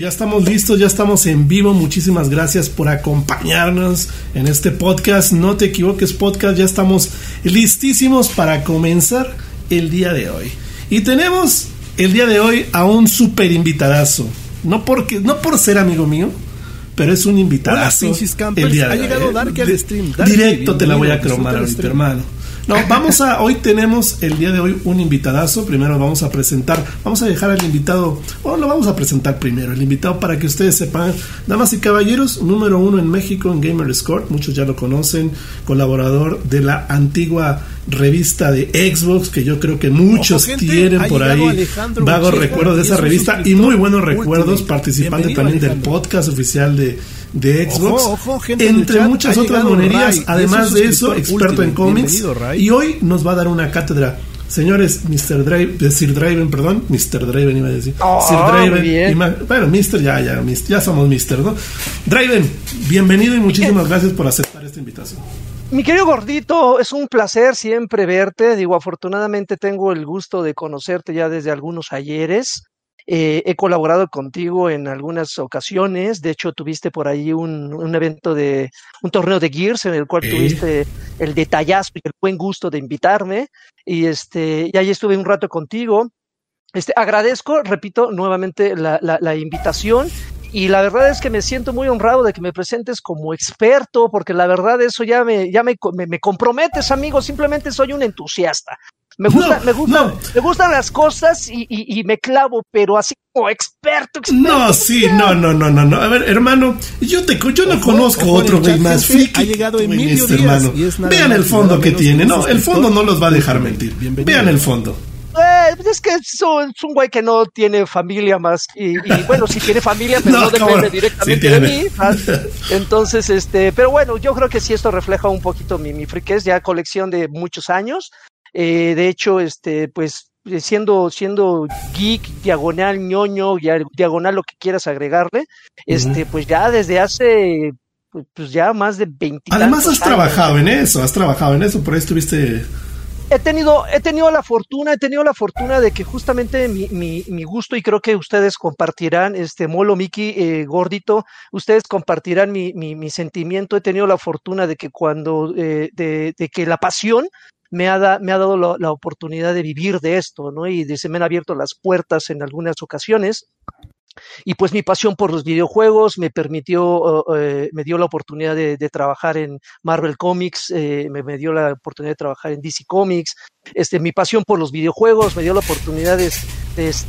Ya estamos listos, ya estamos en vivo. Muchísimas gracias por acompañarnos en este podcast. No te equivoques, podcast. Ya estamos listísimos para comenzar el día de hoy. Y tenemos el día de hoy a un super invitadazo. No porque, no por ser amigo mío, pero es un invitadazo. el día de ha llegado Dark al stream. Directo te la voy a cromar ahorita, hermano. No, vamos a, hoy tenemos el día de hoy un invitadazo. Primero vamos a presentar, vamos a dejar al invitado, o lo vamos a presentar primero, el invitado para que ustedes sepan, damas y caballeros, número uno en México en Gamer Score, muchos ya lo conocen, colaborador de la antigua revista de Xbox, que yo creo que muchos tienen por ahí. Vagos recuerdos de esa revista y muy buenos recuerdos, participante también del podcast oficial de de Xbox, entre muchas otras monerías. Además de eso, experto en cómics. Y hoy nos va a dar una cátedra. Señores, Mr. Draven, Sir Draven, perdón, Mr. Draven iba a decir. Oh, Sir Draven, bueno, Mr. ya, ya, ya somos Mr. ¿no? Draven, bienvenido y muchísimas gracias por aceptar esta invitación. Mi querido gordito, es un placer siempre verte. Digo, afortunadamente tengo el gusto de conocerte ya desde algunos ayeres. Eh, he colaborado contigo en algunas ocasiones. De hecho, tuviste por ahí un, un evento de un torneo de Gears en el cual tuviste el detallazo y el buen gusto de invitarme. Y este, y ahí estuve un rato contigo. Este, agradezco, repito, nuevamente la, la, la invitación y la verdad es que me siento muy honrado de que me presentes como experto, porque la verdad eso ya me, ya me, me, me comprometes, amigo, simplemente soy un entusiasta. Me gusta, No, me gusta, no. me gustan las cosas y, y, y me clavo, pero así como experto, experto. No, sí, no, no, no, no, no. A ver, hermano, yo te yo no Ojo, conozco ojo, otro güey más friki. ha llegado Emilio este, Díaz, hermano. y es nada Vean el fondo que tiene. No, un el fondo no los va a dejar mentir. Bienvenido. Vean el fondo. Eh, pues es que es un, es un güey que no tiene familia más y, y bueno, sí tiene familia, pero No, depende directamente Sí de mí. Entonces, este, pero bueno, yo creo que sí esto refleja un poquito mi, mi friquez, ya colección de muchos años. Eh, de hecho, este, pues eh, siendo, siendo geek, diagonal, ñoño, diagonal lo que quieras agregarle, este, pues ya desde hace pues, pues ya más de 20 Además has trabajado en eso, has trabajado en eso, por ahí estuviste... he tenido, he tenido la fortuna, he tenido la fortuna de que justamente mi, mi, mi gusto, y creo que ustedes compartirán, este Molo, Miki, eh, Gordito, ustedes compartirán mi, mi, mi sentimiento. He tenido la fortuna de que cuando, eh, de, de que la pasión me ha, da- me ha dado la, oportunidad de vivir de esto, ¿no? Y de, se me han abierto las puertas en algunas ocasiones. Y pues mi pasión por los videojuegos me permitió, uh, eh, me dio la oportunidad de, trabajar en Marvel Comics, eh, me, dio la oportunidad de trabajar en DC Comics, este, mi pasión por los videojuegos me dio la oportunidad de,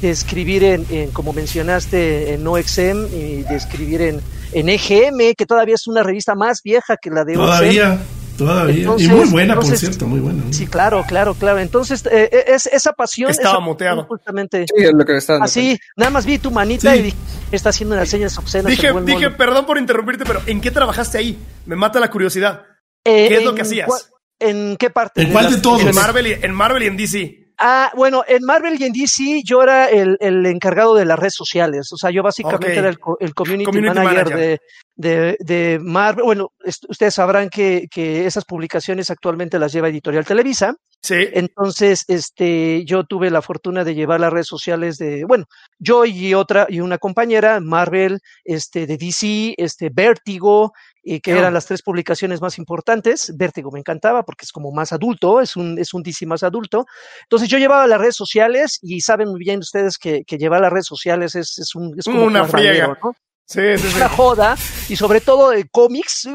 escribir en, en, como mencionaste, en OXM y de escribir en, en EGM, que todavía es una revista más vieja que la de OXM. Todavía, todavía. Entonces- y muy buena, por entonces- cierto, muy buena. Sí, claro, claro, claro. Entonces, eh, es, esa pasión. Estaba esa muteado. pasión Justamente. Sí, es lo que dando Así, nada más vi tu manita Sí. y dije, está haciendo unas señas obscenas. Dije, dije, perdón por interrumpirte, pero ¿en qué trabajaste ahí? Me mata la curiosidad. Eh, ¿Qué es lo que hacías? ¿En qué parte? ¿En cuál de las- todos? En Marvel, y, en Marvel y en DC. Ah, bueno, en Marvel y en DC yo era el, el encargado de las redes sociales. O sea, yo básicamente era el, el community, Community manager, manager. De, de, de Marvel. Bueno, ustedes sabrán que, que esas publicaciones actualmente las lleva Editorial Televisa. Sí. Entonces, este, yo tuve la fortuna de llevar las redes sociales de, bueno, yo y otra, y una compañera, Marvel, este, de DC, este, Vértigo, y que eran las tres publicaciones más importantes. Vértigo me encantaba porque es como más adulto, es un, es un DC más adulto. Entonces yo llevaba las redes sociales y saben muy bien ustedes que, que llevar las redes sociales es, es un, es como Una friega. ¿no? Sí, sí, sí. una joda y sobre todo de cómics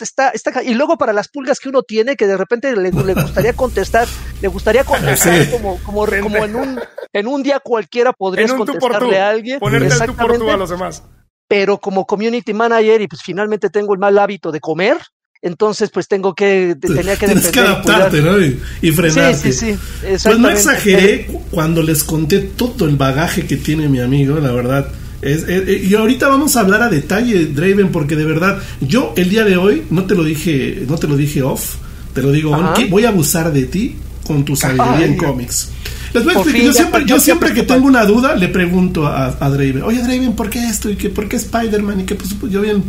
está, está y luego para las pulgas que uno tiene que de repente le, le gustaría contestar le gustaría contestar Sí. como, como, como en un en un día cualquiera podrías tú tú. contestarle a alguien Ponerte el tú por tú a los demás. Pero como community manager y pues finalmente tengo el mal hábito de comer entonces pues tengo que tenía que Tienes que depender y adaptarte, ¿no? Y, y frenarte. sí sí sí Pues no exageré cu- cuando les conté todo el bagaje que tiene mi amigo, la verdad. Es, es- eh, y ahorita vamos a hablar a detalle, Draven, porque de verdad, yo el día de hoy, no te lo dije, no te lo dije off, te lo digo on, que voy a abusar de ti con tu sabiduría en cómics. Les voy a explicar, yo siempre, yo siempre que tengo una duda, le pregunto a, a Draven, oye Draven, ¿por qué esto? ¿Y qué, por qué Spider-Man? Y que pues, pues, yo bien.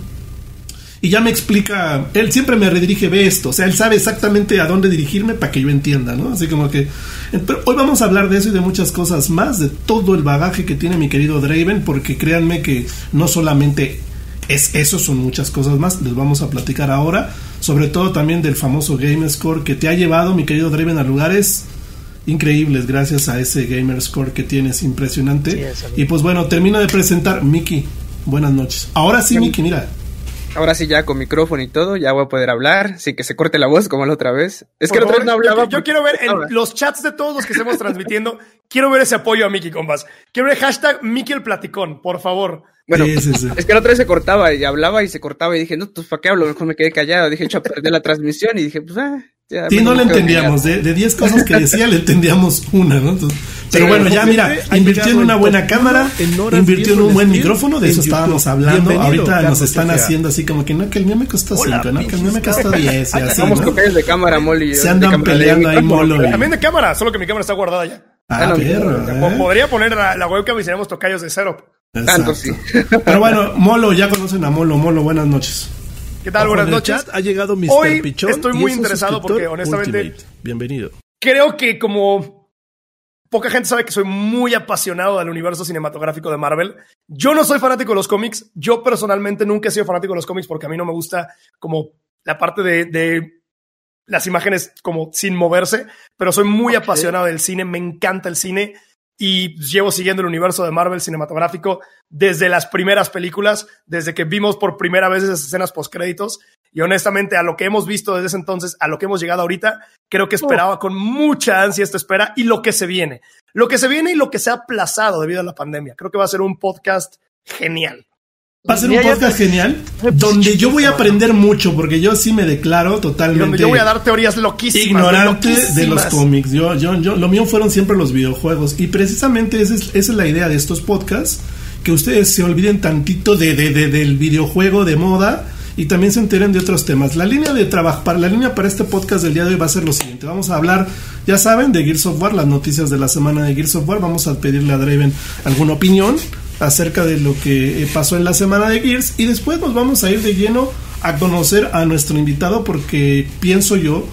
y ya me explica, él siempre me redirige, ve esto, o sea, él sabe exactamente a dónde dirigirme para que yo entienda, ¿no? Así como que... Pero hoy vamos a hablar de eso y de muchas cosas más, de todo el bagaje que tiene mi querido Draven, porque créanme que no solamente es eso, son muchas cosas más, les vamos a platicar ahora, sobre todo también del famoso Game Score que te ha llevado, mi querido Draven, a lugares increíbles gracias a ese Gamer Score que tienes, impresionante. y pues bueno, termino de presentar, Miki, buenas noches. Ahora sí, Miki, mira. Ahora sí, ya con micrófono y todo, ya voy a poder hablar, sin que se corte la voz como la otra vez. Es que la otra vez no hablaba. Yo, quiero ver en los chats de todos los que estemos transmitiendo, quiero ver ese apoyo a Miki, compas. Quiero ver hashtag Miki el Platicón, por favor. Bueno, es que la otra vez se cortaba y hablaba y se cortaba y dije, no, pues ¿para qué hablo? Mejor me quedé callado. Dije, hecho a perder la transmisión y dije, pues, ah. Ya, sí, no le entendíamos. De 10 cosas que decía, le entendíamos una, ¿no? pero bueno, ya mira, invirtió en una buena cámara, invirtió en un buen micrófono, de eso estábamos hablando. Ahorita nos están haciendo así como que no, que el mío me costó 5, ¿no? Que el mío me costó 10. Y así, Vamos ¿no? de cámara, Molly. Se andan peleando ahí, Molo. También de cámara, solo que mi cámara está guardada ya. Ah, perro. Podría poner la, la webcam y seríamos tocayos de cero. Tanto sí. Pero bueno, Molo, ya conocen a Molo. Molo, buenas noches. ¿Qué tal? Buenas noches. ha llegado Mr. Hoy Pichón. Estoy muy interesado porque honestamente. Bienvenido. Creo que como poca gente sabe que soy muy apasionado del universo cinematográfico de Marvel. Yo no soy fanático de los cómics. Yo personalmente nunca he sido fanático de los cómics porque a mí no me gusta como la parte de, de las imágenes como sin moverse, pero soy muy apasionado del cine, me encanta el cine y llevo siguiendo el universo de Marvel cinematográfico desde las primeras películas, desde que vimos por primera vez esas escenas postcréditos. Y honestamente, a lo que hemos visto desde ese entonces, a lo que hemos llegado ahorita, creo que esperaba con mucha ansia esta espera y lo que se viene. Lo que se viene y lo que se ha aplazado debido a la pandemia. Creo que va a ser un podcast genial. Va a ser un podcast genial donde yo voy a aprender mucho porque yo sí me declaro totalmente. yo voy a dar teorías loquísimas. Ignorante de los cómics. Yo, yo, yo, lo mío fueron siempre los videojuegos y precisamente esa es, esa es la idea de estos podcasts que ustedes se olviden tantito de, de, de, del videojuego de moda y también se enteren de otros temas. La línea de trabajo, para la línea para este podcast del día de hoy va a ser lo siguiente. Vamos a hablar, ya saben, de Gears of War, las noticias de la semana de Gears of War. Vamos a pedirle a Draven alguna opinión acerca de lo que eh, pasó en la semana de Gears. Y después nos vamos a ir de lleno a conocer a nuestro invitado porque pienso yo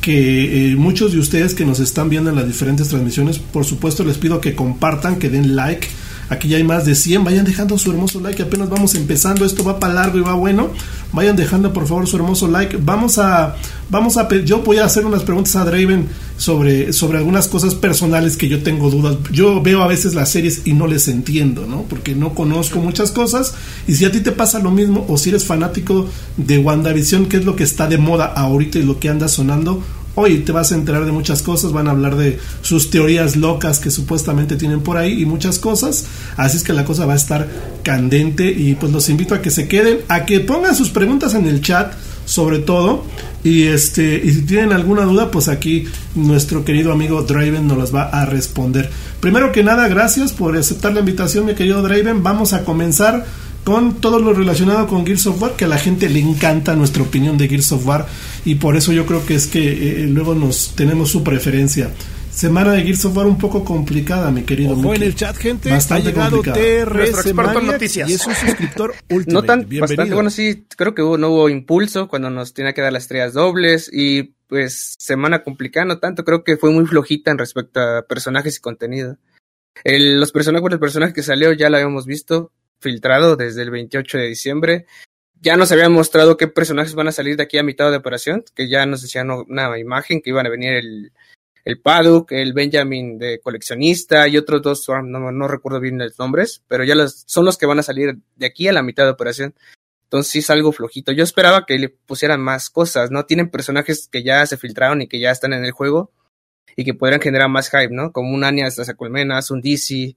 que eh, muchos de ustedes que nos están viendo en las diferentes transmisiones, por supuesto les pido que compartan, que den like Aquí ya hay más de 100. Vayan dejando su hermoso like. Apenas vamos empezando. Esto va para largo y va bueno. Vayan dejando por favor su hermoso like. Vamos a, vamos a, yo voy a hacer unas preguntas a Draven sobre, sobre algunas cosas personales que yo tengo dudas. Yo veo a veces las series y no les entiendo, ¿no? Porque no conozco muchas cosas. Y si a ti te pasa lo mismo o si eres fanático de WandaVision, que es lo que está de moda ahorita y lo que anda sonando, Hoy te vas a enterar de muchas cosas, van a hablar de sus teorías locas que supuestamente tienen por ahí y muchas cosas. Así es que la cosa va a estar candente y pues los invito a que se queden, a que pongan sus preguntas en el chat sobre todo y este y si tienen alguna duda pues aquí nuestro querido amigo Draven nos las va a responder. Primero que nada, gracias por aceptar la invitación, mi querido Draven. Vamos a comenzar con todo lo relacionado con Gears of War, que a la gente le encanta nuestra opinión de Gears of War y por eso yo creo que es que eh, luego nos tenemos su preferencia. Semana de Gears of War un poco complicada, mi querido. Ojo en el chat, gente. Bastante ha llegado TRS Noticias. y es un suscriptor último. No tan, bastante, bueno, sí, creo que hubo, no hubo impulso cuando nos tenía que dar las estrellas dobles y pues semana complicada, no tanto, creo que fue muy flojita en respecto a personajes y contenido. El, los personajes, el personaje que salió ya lo habíamos visto, filtrado desde el 28 de diciembre. Ya nos habían mostrado qué personajes van a salir de aquí a mitad de operación, que ya nos decían una imagen, que iban a venir el, el Paduk, el Benjamin de coleccionista y otros dos, no, no recuerdo bien los nombres, pero ya los, son los que van a salir de aquí a la mitad de operación. Entonces sí es algo flojito. Yo esperaba que le pusieran más cosas, ¿no? Tienen personajes que ya se filtraron y que ya están en el juego y que podrían generar más hype, ¿no? Como un Anya hasta Colmenas, un DC,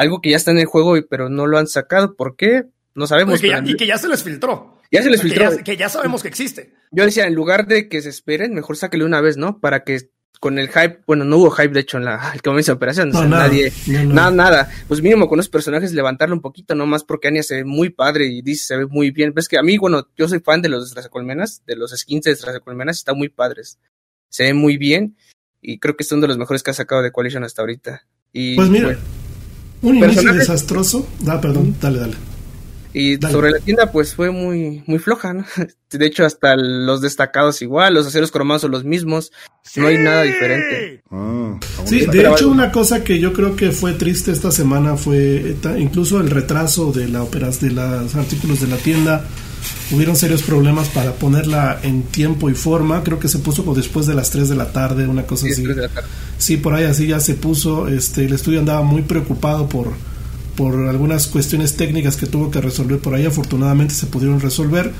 algo que ya está en el juego, pero no lo han sacado. ¿Por qué? No sabemos. y que ya se les filtró. Ya se les filtró. Que ya, sabemos que existe. Yo decía, en lugar de que se esperen, mejor sáquele una vez, ¿no? Para que con el hype, bueno, no hubo hype de hecho en la el comienzo de operación, no, nadie, nada, nada, pues mínimo con los personajes levantarlo un poquito, no más porque Anya se ve muy padre y dice se ve muy bien, ves que a mí, bueno, yo soy fan de los Colmenas, de los skins de Colmenas, están muy padres, se ven muy bien y creo que es uno de los mejores que ha sacado de Coalition hasta ahorita. Y, pues mira, un inicio desastroso. Ah, perdón, dale, dale. Y sobre la tienda, pues fue muy, muy floja, ¿no? De hecho, hasta los destacados igual, los aceros cromados son los mismos, no hay nada diferente. Ah, sí, de hecho, una cosa que yo creo que fue triste esta semana fue incluso el retraso de la operas de los artículos de la tienda. Hubieron serios problemas para ponerla en tiempo y forma. Creo que se puso como después de las 3 de la tarde, una cosa así. Sí, por ahí así ya se puso. Este, el estudio andaba muy preocupado por por algunas cuestiones técnicas que tuvo que resolver por ahí, afortunadamente se pudieron resolver.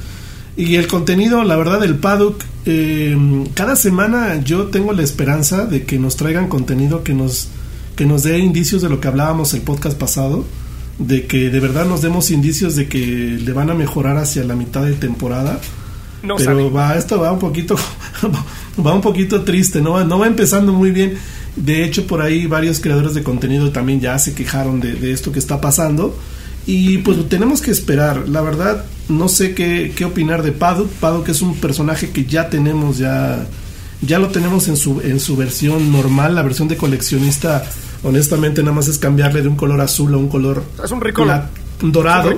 Y el contenido, la verdad, del paddock, eh, cada semana yo tengo la esperanza de que nos traigan contenido que nos, que nos dé indicios de lo que hablábamos el podcast pasado, de que de verdad nos demos indicios de que le van a mejorar hacia la mitad de temporada. Pero va, esto va un poquito, va un poquito triste, no, no va empezando muy bien. De hecho, por ahí varios creadores de contenido también ya se quejaron de, esto que está pasando. Y pues tenemos que esperar. La verdad, no sé qué, qué opinar de Paddock. Paddock es un personaje que ya tenemos, ya, ya lo tenemos en su, en su versión normal. La versión de coleccionista, honestamente, nada más es cambiarle de un color azul a un color. Es un dorado.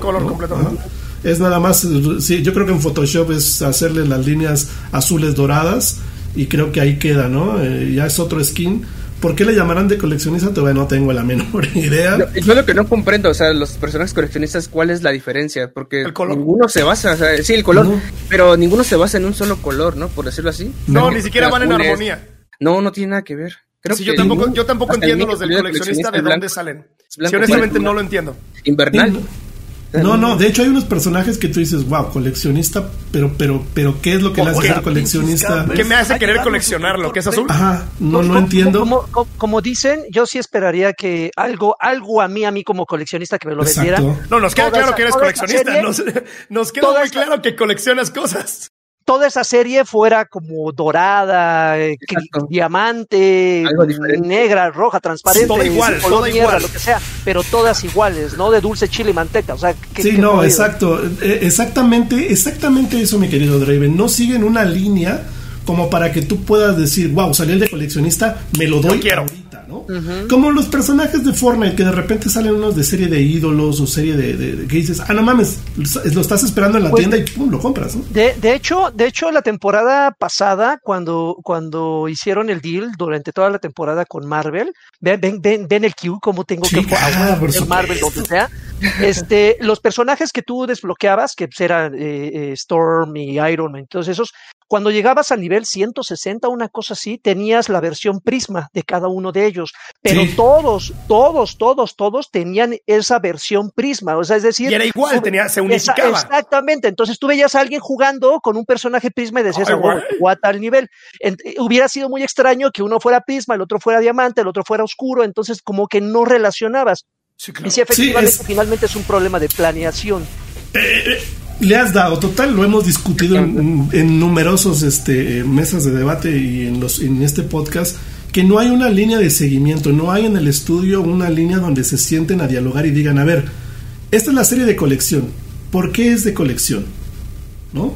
Es nada más, sí, yo creo que en Photoshop es hacerle las líneas azules doradas y creo que ahí queda, ¿no? Eh, ya es otro skin ¿Por qué le llamarán de coleccionista? Todavía no tengo la menor idea. yo lo que no comprendo, o sea, los personajes coleccionistas, ¿cuál es la diferencia? Porque ninguno se basa, o sea, sí, el color, pero ninguno se basa en un solo color, ¿no? Por decirlo así. No, ni siquiera van en armonía. No, no tiene nada que ver. Creo sí, yo tampoco, yo tampoco entiendo los del coleccionista de dónde salen. Si honestamente no lo entiendo. Invernal. No, no, de hecho hay unos personajes que tú dices, wow, coleccionista, pero, pero, pero, ¿qué es lo que le hace ser coleccionista? ¿Qué me hace querer coleccionarlo? ¿Qué es azul? Ajá, no, no entiendo. Como, como, dicen, yo sí esperaría que algo, algo a mí, a mí como coleccionista que me lo vendieran. No, nos queda claro que eres coleccionista. nos, nos, queda muy claro que coleccionas cosas toda esa serie fuera como dorada, eh, diamante, negra, roja, transparente, todo igual, todo igual. lo que sea, pero todas iguales, ¿no? De dulce chile y manteca, o sea, Sí, no, exacto, e, exactamente, exactamente eso, mi querido Draven, no siguen una línea como para que tú puedas decir, wow, salí el de coleccionista, me lo doy. quiero. Como los personajes de Fortnite que de repente salen unos de serie de ídolos o serie de, que dices, ah, no mames, lo estás esperando en la pues tienda y pum, lo compras, De, de, hecho, de hecho, la temporada pasada, cuando, cuando hicieron el deal durante toda la temporada con Marvel, ven, ven, ven, ven el Q, como tengo que ah, Marvel, donde sea. Este, los personajes que tú desbloqueabas, que eran eh, eh, Storm y Iron Man, todos esos, cuando llegabas al nivel 160, una cosa así, tenías la versión Prisma de cada uno de ellos, pero todos, todos, todos, todos tenían esa versión Prisma, o sea, es decir, y era igual, tenía, se unificaba. exactamente, entonces tú veías a alguien jugando con un personaje Prisma y decías, oh, a tal nivel. hubiera sido muy extraño que uno fuera Prisma, el otro fuera Diamante, el otro fuera Oscuro, entonces como que no relacionabas. Y si efectivamente finalmente es un problema de planeación. Eh, eh, le has dado, total, lo hemos discutido en, en numerosos este, mesas de debate y en, los, en este podcast, que no hay una línea de seguimiento, no hay en el estudio una línea donde se sienten a dialogar y digan, a ver, esta es la serie de colección, ¿por qué es de colección? ¿No?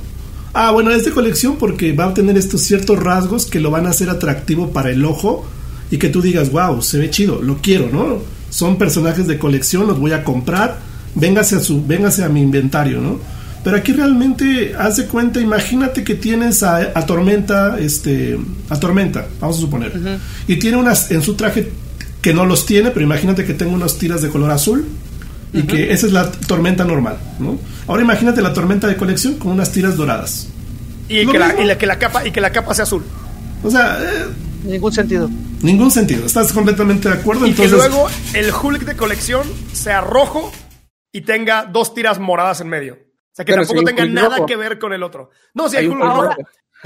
Ah, bueno, es de colección porque va a tener estos ciertos rasgos que lo van a hacer atractivo para el ojo y que tú digas, wow, se ve chido, lo quiero, ¿no? Son personajes de colección, los voy a comprar, véngase a, su, véngase a mi inventario, ¿no? Pero aquí realmente, haz de cuenta, imagínate que tienes a, Tormenta, este, a Tormenta, vamos a suponer, y tiene unas en su traje que no los tiene, pero imagínate que tengo unas tiras de color azul y que esa es la tormenta normal, ¿no? Ahora imagínate la tormenta de colección con unas tiras doradas. Y que, la, que, la, capa y que la capa sea azul. O sea, eh, ningún sentido. Ningún sentido. ¿Estás completamente de acuerdo? Y que luego el Hulk de colección sea rojo y tenga dos tiras moradas en medio. O sea, que tampoco tenga nada que ver con el otro. No, sí, hay, un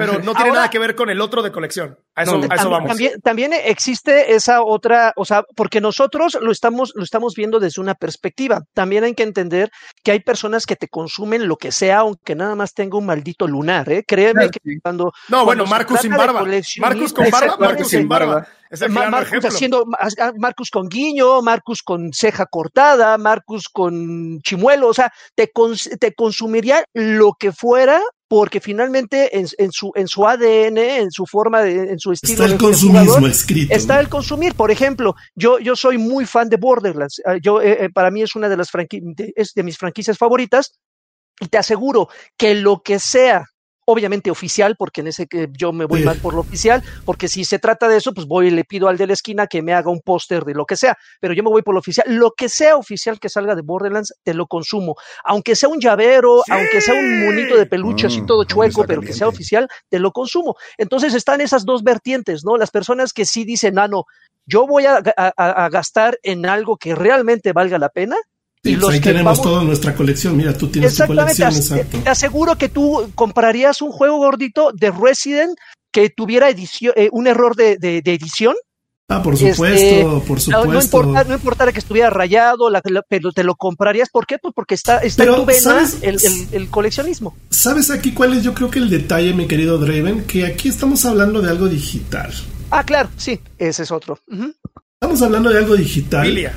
pero no tiene nada que ver con el otro de colección. A eso, vamos. También, también, existe esa otra, o sea, porque nosotros lo estamos, lo estamos viendo desde una perspectiva. También hay que entender que hay personas que te consumen lo que sea, aunque nada más tenga un maldito lunar, ¿eh? Créeme que cuando. No, bueno, Marcus sin barba. Marcus con barba, Marcus sin barba. Es el Marcus haciendo, Marcus con guiño, Marcus con ceja cortada, Marcus con chimuelo, o sea, te, te consumiría lo que fuera porque finalmente en, su, en su ADN, en su forma, de, en su estilo está el consumismo escrito. Está el consumir. Por ejemplo, yo, yo soy muy fan de Borderlands. Ah, yo, eh, eh, para mí es una de, las es de mis franquicias favoritas. Y te aseguro que lo que sea obviamente oficial, porque en ese que yo me voy más por lo oficial, porque si se trata de eso, pues voy y le pido al de la esquina que me haga un póster de lo que sea, pero yo me voy por lo oficial. Lo que sea oficial que salga de Borderlands, te lo consumo. Aunque sea un llavero, aunque sea un monito de peluche así mm, todo chueco, pero que sea oficial, te lo consumo. Entonces están esas dos vertientes, ¿no? Las personas que sí dicen, ah, no, yo voy a, a gastar en algo que realmente valga la pena y pues ahí tenemos toda nuestra colección. Mira, tú tienes tu colección. Exacto. Te aseguro que tú comprarías un juego gordito de Resident que tuviera edición, eh, un error de, edición. Ah, por supuesto, este, por supuesto. No, importara que estuviera rayado, pero te lo comprarías. ¿Por qué? Pues porque está, está en tu vena el, coleccionismo. ¿Sabes aquí cuál es yo creo que el detalle, mi querido Draven? Que aquí estamos hablando de algo digital. Ah, claro, sí, ese es otro. Estamos hablando de algo digital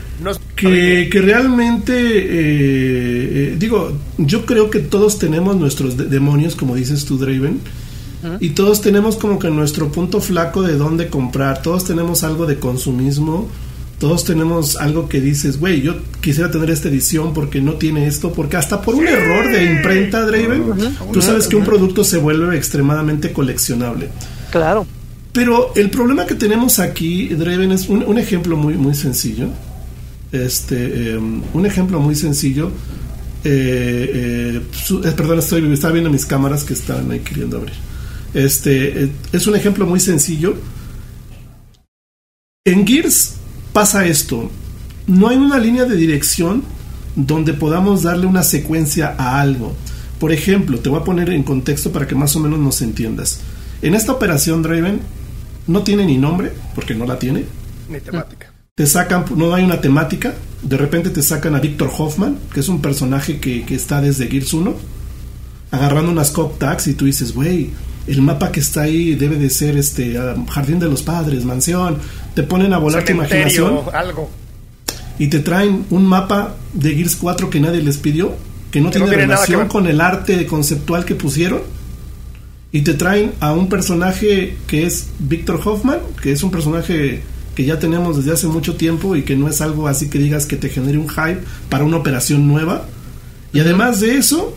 que, que, realmente, eh, eh, digo, yo creo que todos tenemos nuestros demonios, como dices tú, Draven, y todos tenemos como que nuestro punto flaco de dónde comprar, todos tenemos algo de consumismo, todos tenemos algo que dices, güey, yo quisiera tener esta edición porque no tiene esto, porque hasta por un error de imprenta, Draven, tú sabes que un producto se vuelve extremadamente coleccionable. Claro. Pero el problema que tenemos aquí, Dreven, es un, ejemplo muy, muy sencillo. Este, em, un ejemplo muy sencillo. Eh, eh, eh, perdón, estoy, estaba viendo mis cámaras que estaban ahí queriendo abrir. Este, es un ejemplo muy sencillo. En Gears pasa esto. No hay una línea de dirección donde podamos darle una secuencia a algo. Por ejemplo, te voy a poner en contexto para que más o menos nos entiendas. En esta operación Draven no tiene ni nombre, porque no la tiene. Ni temática. Te sacan, no hay una temática. De repente te sacan a Victor Hoffman, que es un personaje que, está desde Gears 1, agarrando unas cop tags y tú dices, güey, el mapa que está ahí debe de ser este ah, Jardín de los Padres, mansión. Te ponen a volar tu imaginación. Algo. Y te traen un mapa de Gears 4 que nadie les pidió, que no tiene relación con el arte conceptual que pusieron y te traen a un personaje que es Victor Hoffman, que es un personaje que ya tenemos desde hace mucho tiempo y que no es algo así que digas que te genere un hype para una operación nueva. Y además de eso,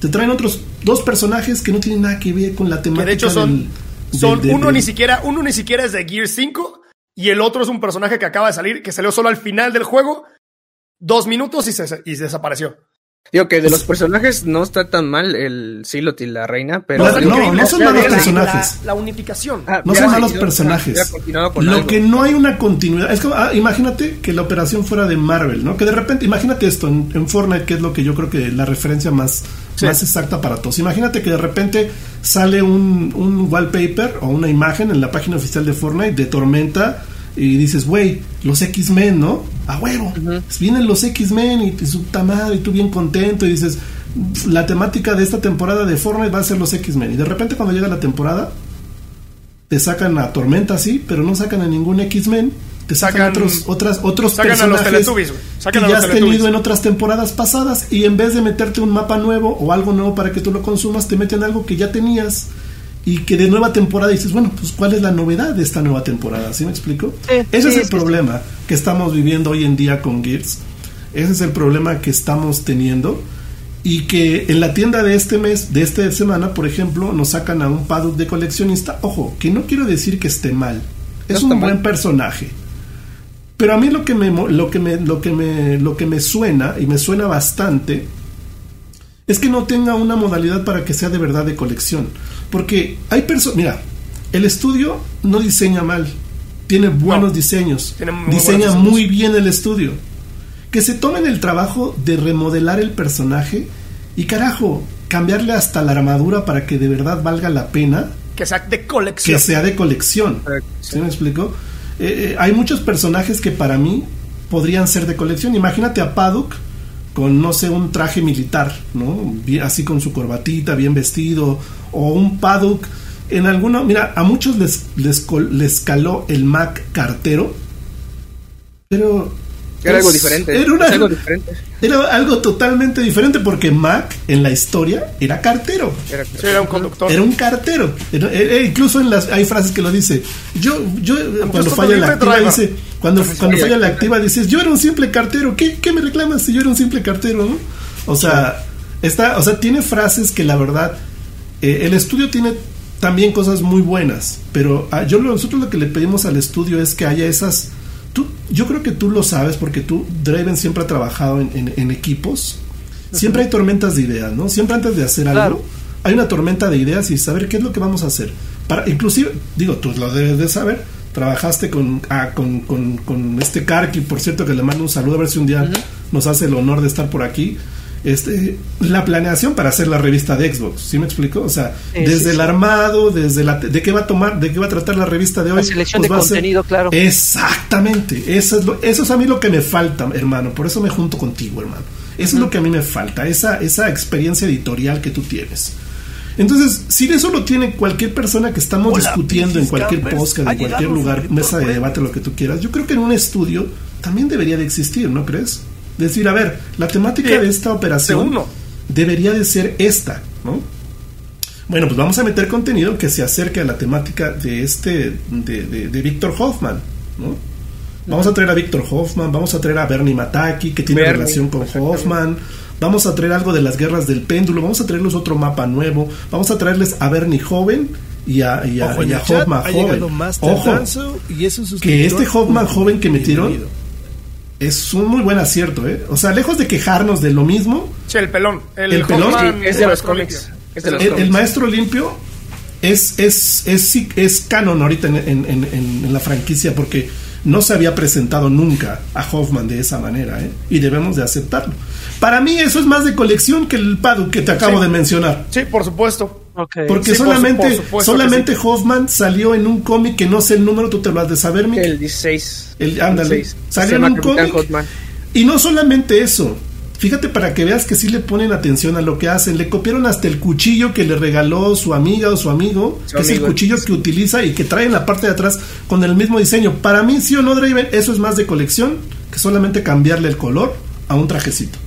te traen otros dos personajes que no tienen nada que ver con la temática. de hecho son, son uno ni siquiera uno ni siquiera es de Gear 5 y el otro es un personaje que acaba de salir que salió solo al final del juego, dos minutos y, se, y desapareció. Digo que de los personajes no está tan mal el Silot y la reina, pero... No, no, son malos personajes. La, unificación. Ah, no son malos personajes. Lo que no hay una continuidad... Es que ah, imagínate que la operación fuera de Marvel, ¿no? Que de repente, imagínate esto en, Fortnite, que es lo que yo creo que la referencia más, más exacta para todos. Imagínate que de repente sale un, un wallpaper o una imagen en la página oficial de Fortnite de Tormenta y dices, güey, los X-Men, ¿no? A huevo. Vienen los X-Men y, su tamada y tú bien contento y dices, la temática de esta temporada de Fortnite va a ser los X-Men. Y de repente cuando llega la temporada, te sacan a Tormenta, sí, pero no sacan a ningún X-Men. Te sacan, otros, otras, otros personajes que ya has tenido en otras temporadas pasadas y en vez de meterte un mapa nuevo o algo nuevo para que tú lo consumas, te meten algo que ya tenías y que de nueva temporada dices, bueno, pues ¿cuál es la novedad de esta nueva temporada? ¿Sí me explico? Ese es el problema que estamos viviendo hoy en día con Gears. Ese es el problema que estamos teniendo y que en la tienda de este mes, de esta semana, por ejemplo, nos sacan a un paddock de coleccionista. Ojo, que no quiero decir que esté mal. Es un buen personaje. Pero a mí lo que me lo que me lo que me lo que me suena y me suena bastante es que no tenga una modalidad para que sea de verdad de colección. Porque hay personas, mira, el estudio no diseña mal, tiene buenos diseños, diseña muy bien el estudio. Que se tomen el trabajo de remodelar el personaje y carajo, cambiarle hasta la armadura para que de verdad valga la pena. Que sea de colección. Que sea de colección. ¿Sí me explico? Eh, eh, hay muchos personajes que para mí podrían ser de colección. Imagínate a Paddock con, no sé, un traje militar, ¿no? Así con su corbatita, bien vestido, o un paddock. En alguna, mira, a muchos les, les, caló el Mac cartero, pero Era algo diferente. Era, algo diferente. Era algo totalmente diferente porque Mac en la historia era cartero. Era, un conductor. Era un cartero. incluso en las hay frases que lo dice. Yo, yo cuando falla la activa dice, cuando, cuando falla la activa dices, yo era un simple cartero. ¿Qué, ¿Qué, me reclamas si yo era un simple cartero? ¿no? O sea, está, o sea, tiene frases que la verdad, eh, el estudio tiene también cosas muy buenas, pero ah, yo nosotros lo que le pedimos al estudio es que haya esas yo creo que tú lo sabes porque tú, Draven, siempre ha trabajado en, equipos. Siempre hay tormentas de ideas, ¿no? Siempre antes de hacer algo, hay una tormenta de ideas y saber qué es lo que vamos a hacer. Para, inclusive, digo, tú lo debes de saber, trabajaste con, ah, con, con, este Karki, por cierto, que le mando un saludo, a ver si un día nos hace el honor de estar por aquí este, la planeación para hacer la revista de Xbox, ¿sí me explico? O sea, desde el armado, desde la de qué va a tomar, de qué va a tratar la revista de hoy. La selección pues de contenido, claro. Exactamente, eso es, lo, eso es a mí lo que me falta, hermano, por eso me junto contigo, hermano. Eso es lo que a mí me falta, esa, esa experiencia editorial que tú tienes. Entonces, si eso lo tiene cualquier persona que estamos discutiendo en cualquier podcast, en cualquier lugar, mesa de debate, lo que tú quieras, yo creo que en un estudio también debería de existir, ¿no crees? Decir, a ver, la temática de esta operación debería de ser esta, ¿no? Bueno, pues vamos a meter contenido que se acerque a la temática de este, de, de, Víctor Hoffman, ¿no? Vamos a traer a Víctor Hoffman, vamos a traer a Bernie Mataki, que tiene relación con Hoffman, vamos a traer algo de las guerras del péndulo, vamos a traerles otro mapa nuevo, vamos a traerles a Bernie joven y a, y a, Hoffman joven. Ojo, que este Hoffman joven que metieron es un muy buen acierto, ¿eh? O sea, lejos de quejarnos de lo mismo. Sí, el pelón. El, pelón es de los cómics. el, maestro limpio es, es, es, es canon ahorita en, en, la franquicia porque no se había presentado nunca a Hoffman de esa manera, ¿eh? Y debemos de aceptarlo. Para mí eso es más de colección que el Padu que te acabo de mencionar. Sí, por supuesto. Porque solamente, solamente Hoffman salió en un cómic que no sé el número, tú te lo has de saber, El 16. El, ándale. Salió en un cómic. Y no solamente eso. Fíjate para que veas que sí le ponen atención a lo que hacen. Le copiaron hasta el cuchillo que le regaló su amiga o su amigo, que es el cuchillo que utiliza y que trae en la parte de atrás con el mismo diseño. Para mí, sí o no, Draven, eso es más de colección que solamente cambiarle el color a un trajecito.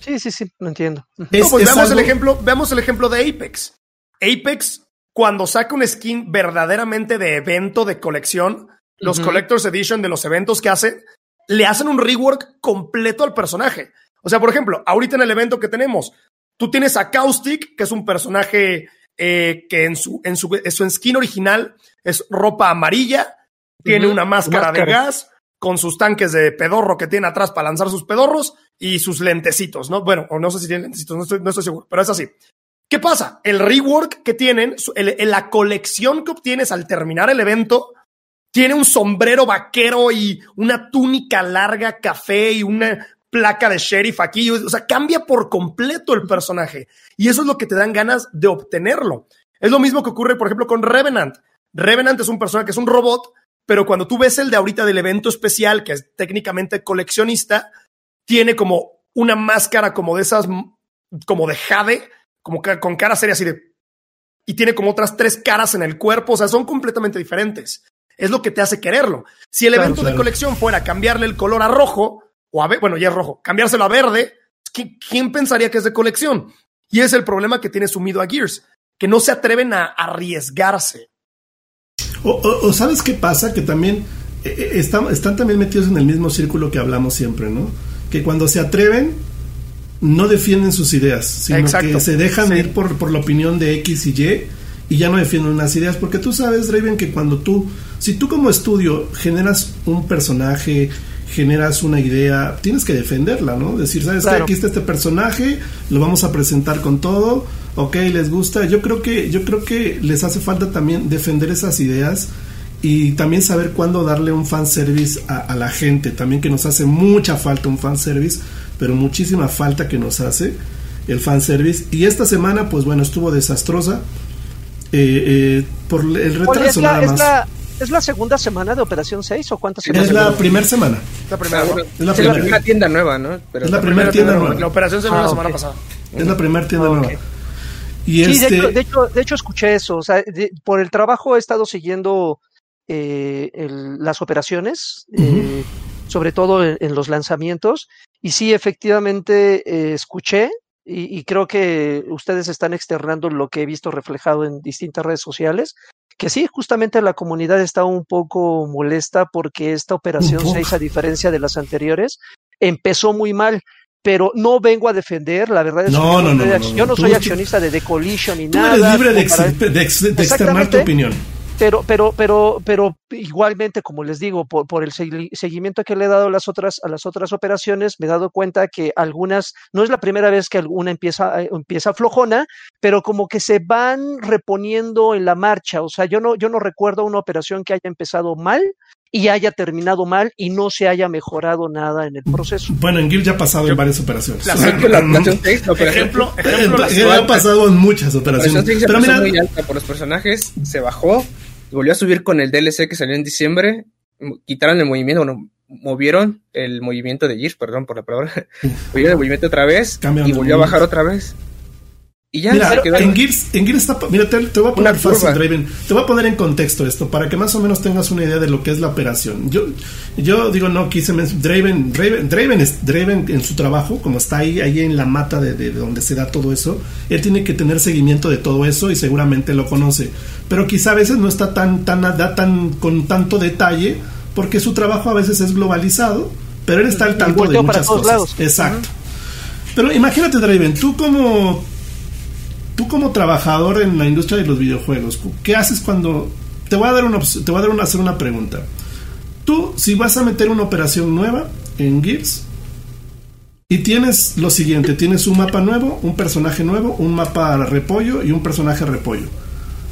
Sí, sí, sí, lo entiendo. pues veamos, el ejemplo, veamos el ejemplo de Apex. Apex, cuando saca un skin verdaderamente de evento de colección, los Collector's Edition de los eventos que hace, le hacen un rework completo al personaje. O sea, por ejemplo, ahorita en el evento que tenemos, tú tienes a Caustic, que es un personaje eh, que en su, en, su, en su skin original es ropa amarilla, tiene una máscara, de gas, con sus tanques de pedorro que tiene atrás para lanzar sus pedorros y sus lentecitos, ¿no? Bueno, o no sé si tienen lentecitos, no estoy, no estoy seguro, pero es así. ¿Qué pasa? El rework que tienen, la colección que obtienes al terminar el evento, tiene un sombrero vaquero y una túnica larga café y una placa de sheriff aquí. O sea, cambia por completo el personaje. Y eso es lo que te dan ganas de obtenerlo. Es lo mismo que ocurre, por ejemplo, con Revenant. Revenant es un personaje que es un robot, pero cuando tú ves el de ahorita del evento especial, que es técnicamente coleccionista, tiene como una máscara como de esas, como de jade, como con cara seria así de... Y tiene como otras tres caras en el cuerpo, o sea, son completamente diferentes. Es lo que te hace quererlo. Si el evento de colección fuera cambiarle el color a rojo, o a, bueno, ya es rojo, cambiárselo a verde, ¿quién pensaría que es de colección? Y es el problema que tiene sumido a Gears, que no se atreven a arriesgarse. O, sabes qué pasa, que también eh, eh, están, están también metidos en el mismo círculo que hablamos siempre, ¿no? que cuando se atreven no defienden sus ideas, sino que se dejan ir por, por la opinión de X y Y y ya no defienden unas ideas, porque tú sabes, Draven, que cuando tú, si tú como estudio generas un personaje, generas una idea, tienes que defenderla, ¿no? Decir, ¿sabes qué? Aquí está este personaje, lo vamos a presentar con todo, ok, les gusta. Yo creo que, yo creo que les hace falta también defender esas ideas y también saber cuándo darle un fanservice a, a la gente, también que nos hace mucha falta un fanservice, pero muchísima falta que nos hace el fanservice. Y esta semana, pues bueno, estuvo desastrosa eh, eh, por el retraso nada más. Es la, ¿Es la segunda semana de Operación 6 o cuántas semanas? Es la primera semana. La primera, es la primera tienda nueva, ¿no? es la, primera tienda, nueva. La operación se ah, la semana pasada. Es la primera tienda nueva. Y sí, este... de, hecho, de, hecho, escuché eso. O sea, por el trabajo he estado siguiendo eh, las operaciones. Eh, sobre todo en, los lanzamientos. Y sí, efectivamente, eh, escuché y, y, creo que ustedes están externando lo que he visto reflejado en distintas redes sociales, que sí, justamente la comunidad está un poco molesta porque esta operación 6, a diferencia de las anteriores, empezó muy mal pero no vengo a defender, la verdad es que no, no, no, yo no soy accionista de Decollision ni nada. Tú eres libre de, de, externar tu opinión. Pero, pero, pero, pero igualmente, como les digo, por, por el seguimiento que le he dado a las otras, a las otras operaciones, me he dado cuenta que algunas, no es la primera vez que alguna empieza, eh, empieza flojona, pero como que se van reponiendo en la marcha. O sea, yo no, yo no recuerdo una operación que haya empezado mal y haya terminado mal y no se haya mejorado nada en el proceso. Bueno, en Guild ya ha pasado en varias operaciones. La, ejemplo, ejemplo, ha pasado en muchas operaciones. Pero mira, muy alta por los personajes, se bajó y volvió a subir con el DLC que salió en diciembre. Quitaron el movimiento, bueno, movieron el movimiento de Gears, perdón por la palabra. movieron el movimiento otra vez y volvió a bajar otra vez. Y ya mira, en, Gears, en Gears está. Mira, te, voy a poner fácil, Draven. Te voy a poner en contexto esto para que más o menos tengas una idea de lo que es la operación. Yo, yo digo, no quise. Draven, Draven, Draven, es, Draven en su trabajo, como está ahí, ahí en la mata de, de, donde se da todo eso, él tiene que tener seguimiento de todo eso y seguramente lo conoce. Pero quizá a veces no está tan, tan, da tan con tanto detalle porque su trabajo a veces es globalizado, pero él está al tanto de muchas cosas. Exacto. Pero imagínate, Draven, tú como tú como trabajador en la industria de los videojuegos, ¿qué haces cuando te voy a dar te voy a hacer una pregunta? Tú si vas a meter una operación nueva en Gears y tienes lo siguiente, tienes un mapa nuevo, un personaje nuevo, un mapa repollo y un personaje repollo.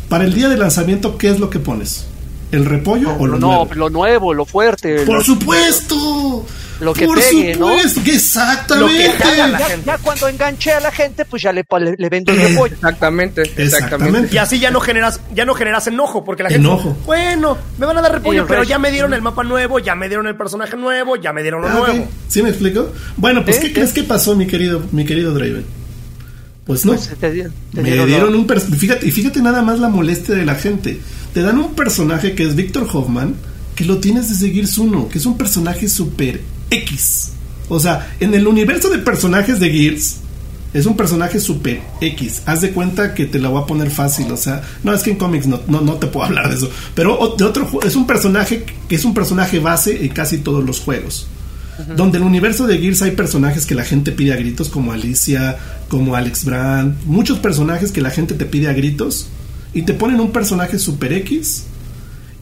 Para el día de lanzamiento, ¿qué es lo que pones? ¿El repollo o lo nuevo? No, lo nuevo, lo fuerte. Por supuesto lo que Por pegue, supuesto, ¿no? exactamente. Ya, cuando enganché a la gente, pues ya le, le, vendo el repollo. Exactamente, exactamente, Y así ya no generas, ya no generas enojo, porque la gente enojo. bueno, me van a dar repollo, pero ya me dieron el mapa nuevo, ya me dieron el personaje nuevo, ya me dieron lo ah, nuevo. ¿Sí me explico? Bueno, pues ¿qué crees que pasó, mi querido, mi querido Draven? Pues no. Pues me dieron, un fíjate, y fíjate nada más la molestia de la gente. Te dan un personaje que es Víctor Hoffman, que lo tienes de seguir uno que es un personaje súper X. O sea, en el universo de personajes de Gears, es un personaje super X. Haz de cuenta que te la voy a poner fácil. O sea, no es que en cómics no, no, te puedo hablar de eso. Pero de otro es un personaje que es un personaje base en casi todos los juegos. Donde en el universo de Gears hay personajes que la gente pide a gritos, como Alicia, como Alex Brand. Muchos personajes que la gente te pide a gritos. Y te ponen un personaje super X.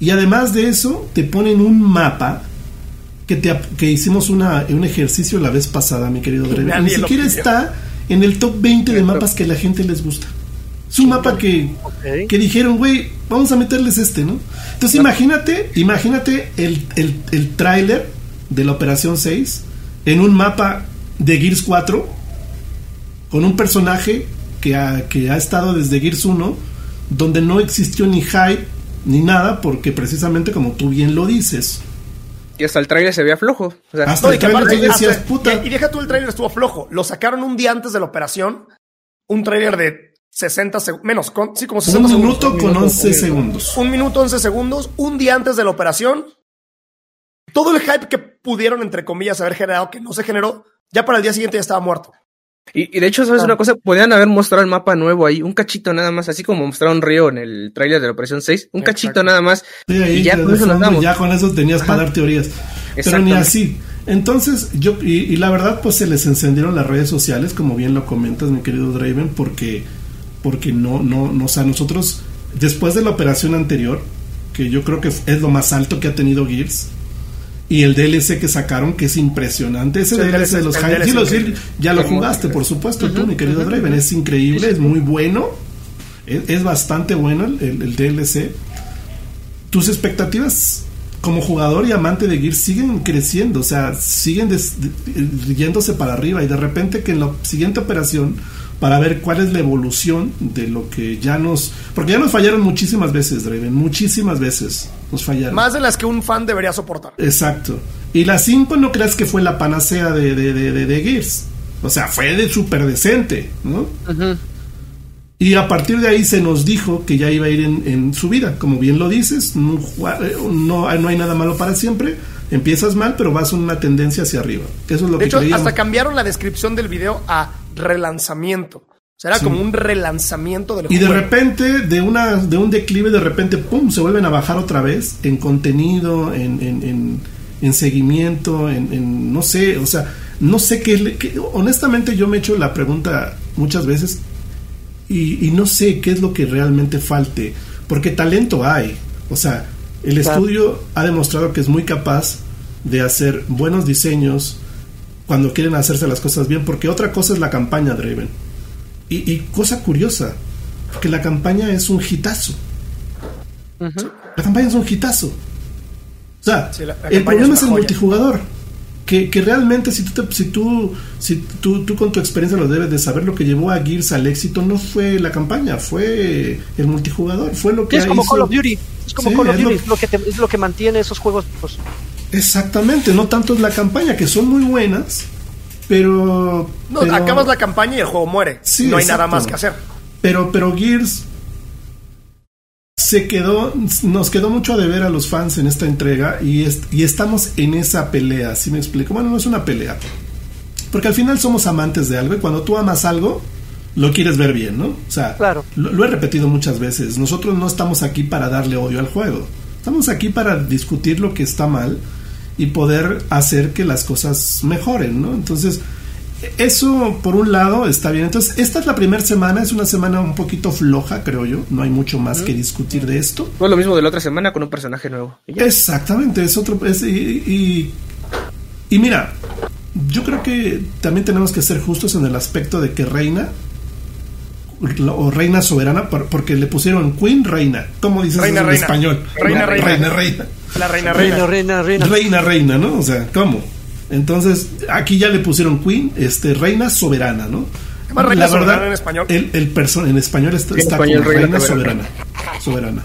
Y además de eso, te ponen un mapa que, hicimos una, un ejercicio la vez pasada, mi querido Dreve. Ni siquiera está en el top 20 de mapas que la gente les gusta. Es un mapa que, que dijeron, güey, vamos a meterles este, ¿no? Entonces imagínate, imagínate el, el, el tráiler de la Operación 6 en un mapa de Gears 4 con un personaje que ha, que ha estado desde Gears 1 donde no existió ni hype ni nada porque precisamente como tú bien lo dices y hasta el trailer se veía flojo. O sea, hasta el trailer decías, puta. Y, deja tú el trailer estuvo flojo. Lo sacaron un día antes de la operación. Un trailer de 60 segundos. Menos, con, sí, como 60 un minuto con 11 segundos. Un minuto 11 segundos. Un día antes de la operación. Todo el hype que pudieron, entre comillas, haber generado, que no se generó, ya para el día siguiente ya estaba muerto. Y, de hecho, ¿sabes una cosa? Podrían haber mostrado el mapa nuevo ahí, un cachito nada más, así como mostraron Río en el trailer de la Operación 6, un cachito nada más. y ya con eso nos Ya con eso tenías para dar teorías. Pero ni así. Entonces, yo, y, la verdad, pues se les encendieron las redes sociales, como bien lo comentas, mi querido Draven, porque, porque no, no, no, o sea, nosotros, después de la operación anterior, que yo creo que es lo más alto que ha tenido Gears, y el DLC que sacaron, que es impresionante. Ese DLC de los Highlights. ya lo jugaste, por supuesto, tú, mi querido Draven. Es increíble, es muy bueno. Es, bastante bueno el, DLC. Tus expectativas como jugador y amante de Gears siguen creciendo, o sea, siguen yéndose para arriba. Y de repente que en la siguiente operación para ver cuál es la evolución de lo que ya nos... Porque ya nos fallaron muchísimas veces, Draven, muchísimas veces nos fallaron. Más de las que un fan debería soportar. Exacto. Y la 5 no creas que fue la panacea de, de, de, de Gears. O sea, fue de súper decente, ¿no? Y a partir de ahí se nos dijo que ya iba a ir en, en su vida. Como bien lo dices, no, no, no hay nada malo para siempre Empiezas mal, pero vas en una tendencia hacia arriba. Eso es lo de que hecho, hasta cambiaron la descripción del video a relanzamiento. Será como un relanzamiento del juego. Y de repente, de, una, de un declive, de repente, ¡pum!, se vuelven a bajar otra vez en contenido, en, en, en, seguimiento, en, no sé, o sea, no sé qué, qué, Honestamente, yo me he hecho la pregunta muchas veces y, y, no sé qué es lo que realmente falte, porque talento hay. O sea, el estudio ha demostrado que es muy capaz de hacer buenos diseños cuando quieren hacerse las cosas bien, porque otra cosa es la campaña Draven. Y, cosa curiosa, que la campaña es un hitazo. La campaña es un hitazo. O sea, el problema es, el multijugador. Que, que, realmente si tú, si tú si tú, tú, con tu experiencia lo debes de saber lo que llevó a Gears al éxito no fue la campaña fue el multijugador fue lo que es como Call of Duty es como Call of Duty es lo, que es lo que mantiene esos juegos pues. Exactamente no tanto es la campaña que son muy buenas pero. No, acabas la campaña y el juego muere. no hay nada más que hacer. Pero, pero Gears se quedó, nos quedó mucho a deber a los fans en esta entrega y, y estamos en esa pelea, ¿sí me explico? Bueno, no es una pelea, porque al final somos amantes de algo y cuando tú amas algo, lo quieres ver bien, ¿no? O sea, claro. lo, he repetido muchas veces, nosotros no estamos aquí para darle odio al juego, estamos aquí para discutir lo que está mal y poder hacer que las cosas mejoren, ¿no? Entonces, eso por un lado está bien. Entonces, esta es la primera semana, es una semana un poquito floja, creo yo. No hay mucho más que discutir de esto. Fue lo mismo de la otra semana con un personaje nuevo. Exactamente, es otro. y, y, mira, yo creo que también tenemos que ser justos en el aspecto de que Reina o Reina Soberana, porque le pusieron Queen Reina. ¿Cómo dices reina, en español? Reina, reina. Reina, reina. La reina, reina. Reina, reina, reina. Reina, ¿no? O sea, ¿cómo? Entonces, aquí ya le pusieron Queen, este, Reina Soberana, ¿no? reina la verdad, en español. El, el en español está, está como Reina Soberana. Soberana.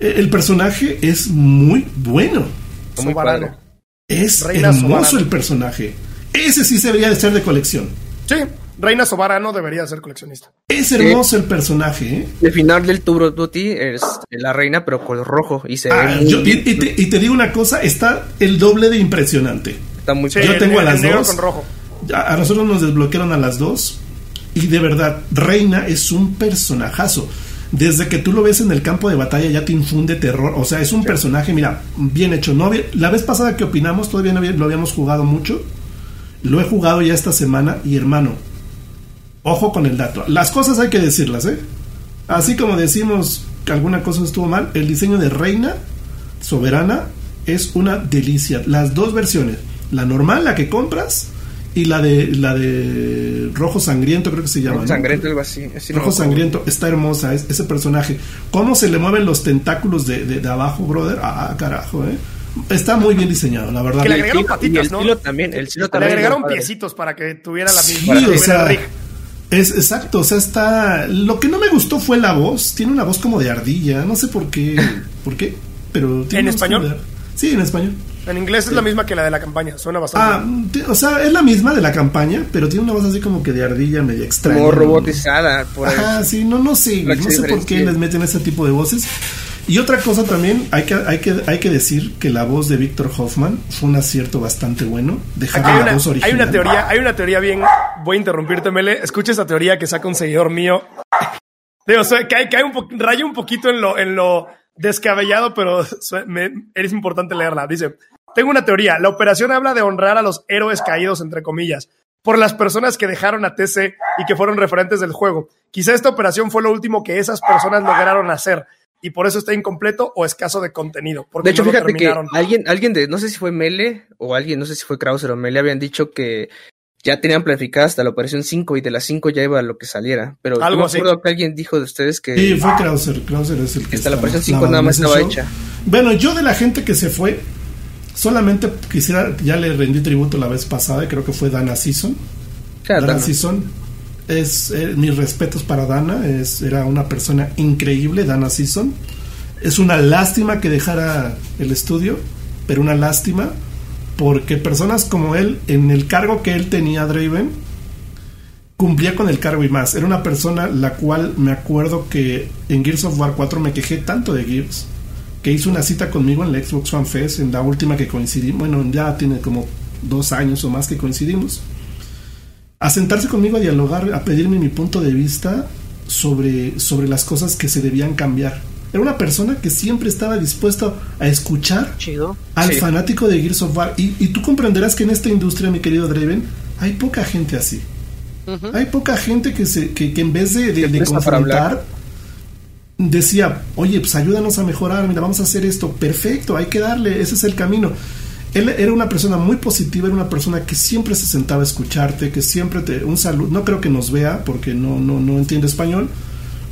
E, el, personaje es muy bueno. Muy padre. Es hermoso el personaje. Ese sí se debería de ser de colección. Sí. Reina Sobarano debería ser coleccionista. Es hermoso el personaje, ¿eh? El final del Turo Duty es la reina, pero con rojo. Y, se ah, y, te, digo una cosa: está el doble de impresionante. Está muy Yo tengo a las dos. Con rojo. A nosotros nos desbloquearon a las dos. Y de verdad, Reina es un personajazo. Desde que tú lo ves en el campo de batalla ya te infunde terror. O sea, es un personaje, mira, bien hecho. No la vez pasada que opinamos, todavía no lo habíamos jugado mucho. Lo he jugado ya esta semana y hermano, Ojo con el dato. Las cosas hay que decirlas, ¿eh? Así como decimos que alguna cosa estuvo mal, el diseño de Reina Soberana es una delicia. Las dos versiones, la normal, la que compras, y la de la de Rojo Sangriento, creo que se llama. Rojo Sangriento, algo así. Rojo Sangriento, está hermosa ese personaje. ¿Cómo se le mueven los tentáculos de, de, abajo, brother? Ah, carajo, ¿eh? Está muy bien diseñado, la verdad. Que le agregaron patitas, ¿no? El también, el le agregaron piecitos para que tuviera la misma. Sí, o sea, es exacto, o sea, está. Lo que no me gustó fue la voz. Tiene una voz como de ardilla. No sé por qué. ¿Por qué? Pero ¿En español? Sí, en español. En inglés es la misma que la de la campaña. Suena bastante. Ah, o sea, es la misma de la campaña, pero tiene una voz así como que de ardilla media extraña. Como robotizada. Por Ajá, sí, no, no sé. No sé por qué les meten ese tipo de voces. Y otra cosa también, hay que, hay que, hay que decir que la voz de Víctor Hoffman fue un acierto bastante bueno. Dejar la voz original. Hay una teoría, hay una teoría bien. Voy a interrumpirte, Mele. Escucha esa teoría que saca un seguidor mío. Digo, cae, cae un rayo un poquito en lo, en lo descabellado, pero es importante leerla. Dice: Tengo una teoría. La operación habla de honrar a los héroes caídos, entre comillas por las personas que dejaron a TC y que fueron referentes del juego. Quizá esta operación fue lo último que esas personas lograron hacer y por eso está incompleto o escaso de contenido. de hecho, fíjate que alguien, alguien de, no sé si fue Mele o alguien, no sé si fue Krauser o Mele, habían dicho que ya tenían planificada hasta la operación 5 y de las 5 ya iba a lo que saliera. Pero Algo me acuerdo que alguien dijo de ustedes que. Sí, fue Krauser. Krauser es el que. Hasta la operación 5 nada más estaba hecha. Bueno, yo de la gente que se fue, solamente quisiera, ya le rendí tributo la vez pasada, y creo que fue Dana Season. Dana Season es eh, mis respetos para Dana, es, era una persona increíble, Dana Season. Es una lástima que dejara el estudio, pero una lástima porque personas como él, en el cargo que él tenía, Draven, cumplía con el cargo y más. Era una persona la cual me acuerdo que en Gears of War 4 me quejé tanto de Gears que hizo una cita conmigo en la Xbox One Fest, en la última que coincidimos, bueno, ya tiene como dos años o más que coincidimos, a sentarse conmigo a dialogar, a pedirme mi punto de vista sobre, sobre las cosas que se debían cambiar. Era una persona que siempre estaba dispuesto a escuchar al fanático de Gears of War. Y, tú comprenderás que en esta industria, mi querido Draven, hay poca gente así. Hay poca gente que, se, que, en vez de, de, de confrontar, decía, oye, pues ayúdanos a mejorar, mira, vamos a hacer esto. Perfecto, hay que darle, ese es el camino. Él era una persona muy positiva, era una persona que siempre se sentaba a escucharte, que siempre te... Un saludo, no creo que nos vea porque no, no, no entiende español,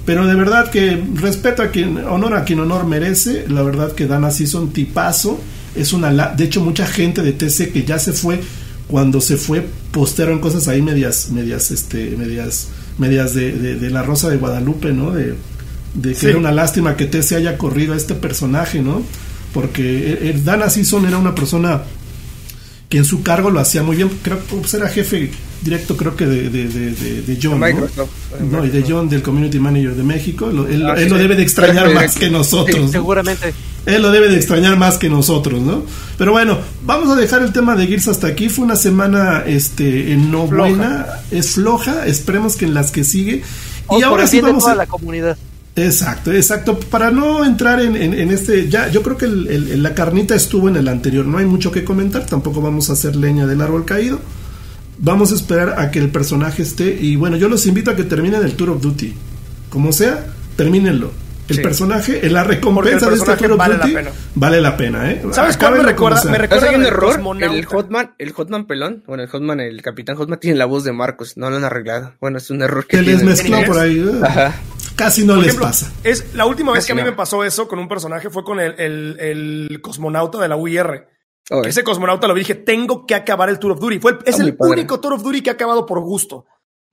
pero de verdad que respeto a quien, honor a quien honor merece, la verdad que Dan así son tipazo, es una... De hecho, mucha gente de TC que ya se fue, cuando se fue, postearon cosas ahí medias, medias, este, medias, medias de, de, la Rosa de Guadalupe, ¿no? De, de que era una lástima que TC haya corrido a este personaje, ¿no? Porque Dana Season era una persona que en su cargo lo hacía muy bien, creo que pues, era jefe directo creo que de, de, de, John, ¿no? y de John del Community Manager de México, él, ah, lo debe de extrañar más que nosotros. seguramente. Él lo debe de extrañar más que nosotros, ¿no? Pero bueno, vamos a dejar el tema de Gears hasta aquí. Fue una semana este no buena, es floja, esperemos que en las que sigue. y ahora sí vamos a la comunidad. Exacto, exacto. Para no entrar en, este, ya, yo creo que la carnita estuvo en el anterior. No hay mucho que comentar. Tampoco vamos a hacer leña del árbol caído. Vamos a esperar a que el personaje esté. Y bueno, yo los invito a que terminen el Tour of Duty. Como sea, termínenlo. El personaje, la recompensa de este Tour of vale Duty la pena. vale la pena, ¿eh? ¿Sabes cuál me recuerda? Me recuerda un error. El Hotman, el Hotman pelón, bueno, el Hotman, el Capitán Hotman tiene la voz de Marcos, no lo han arreglado. Bueno, es un error que, que les mezcló por ahí. ¿eh? Ajá. Casi no les pasa. Es, la última vez que a mí me pasó eso con un personaje fue con el, el, cosmonauta de la UIR. ese cosmonauta lo dije, tengo que acabar el Tour of Duty. Fue es el único Tour of Duty que ha acabado por gusto.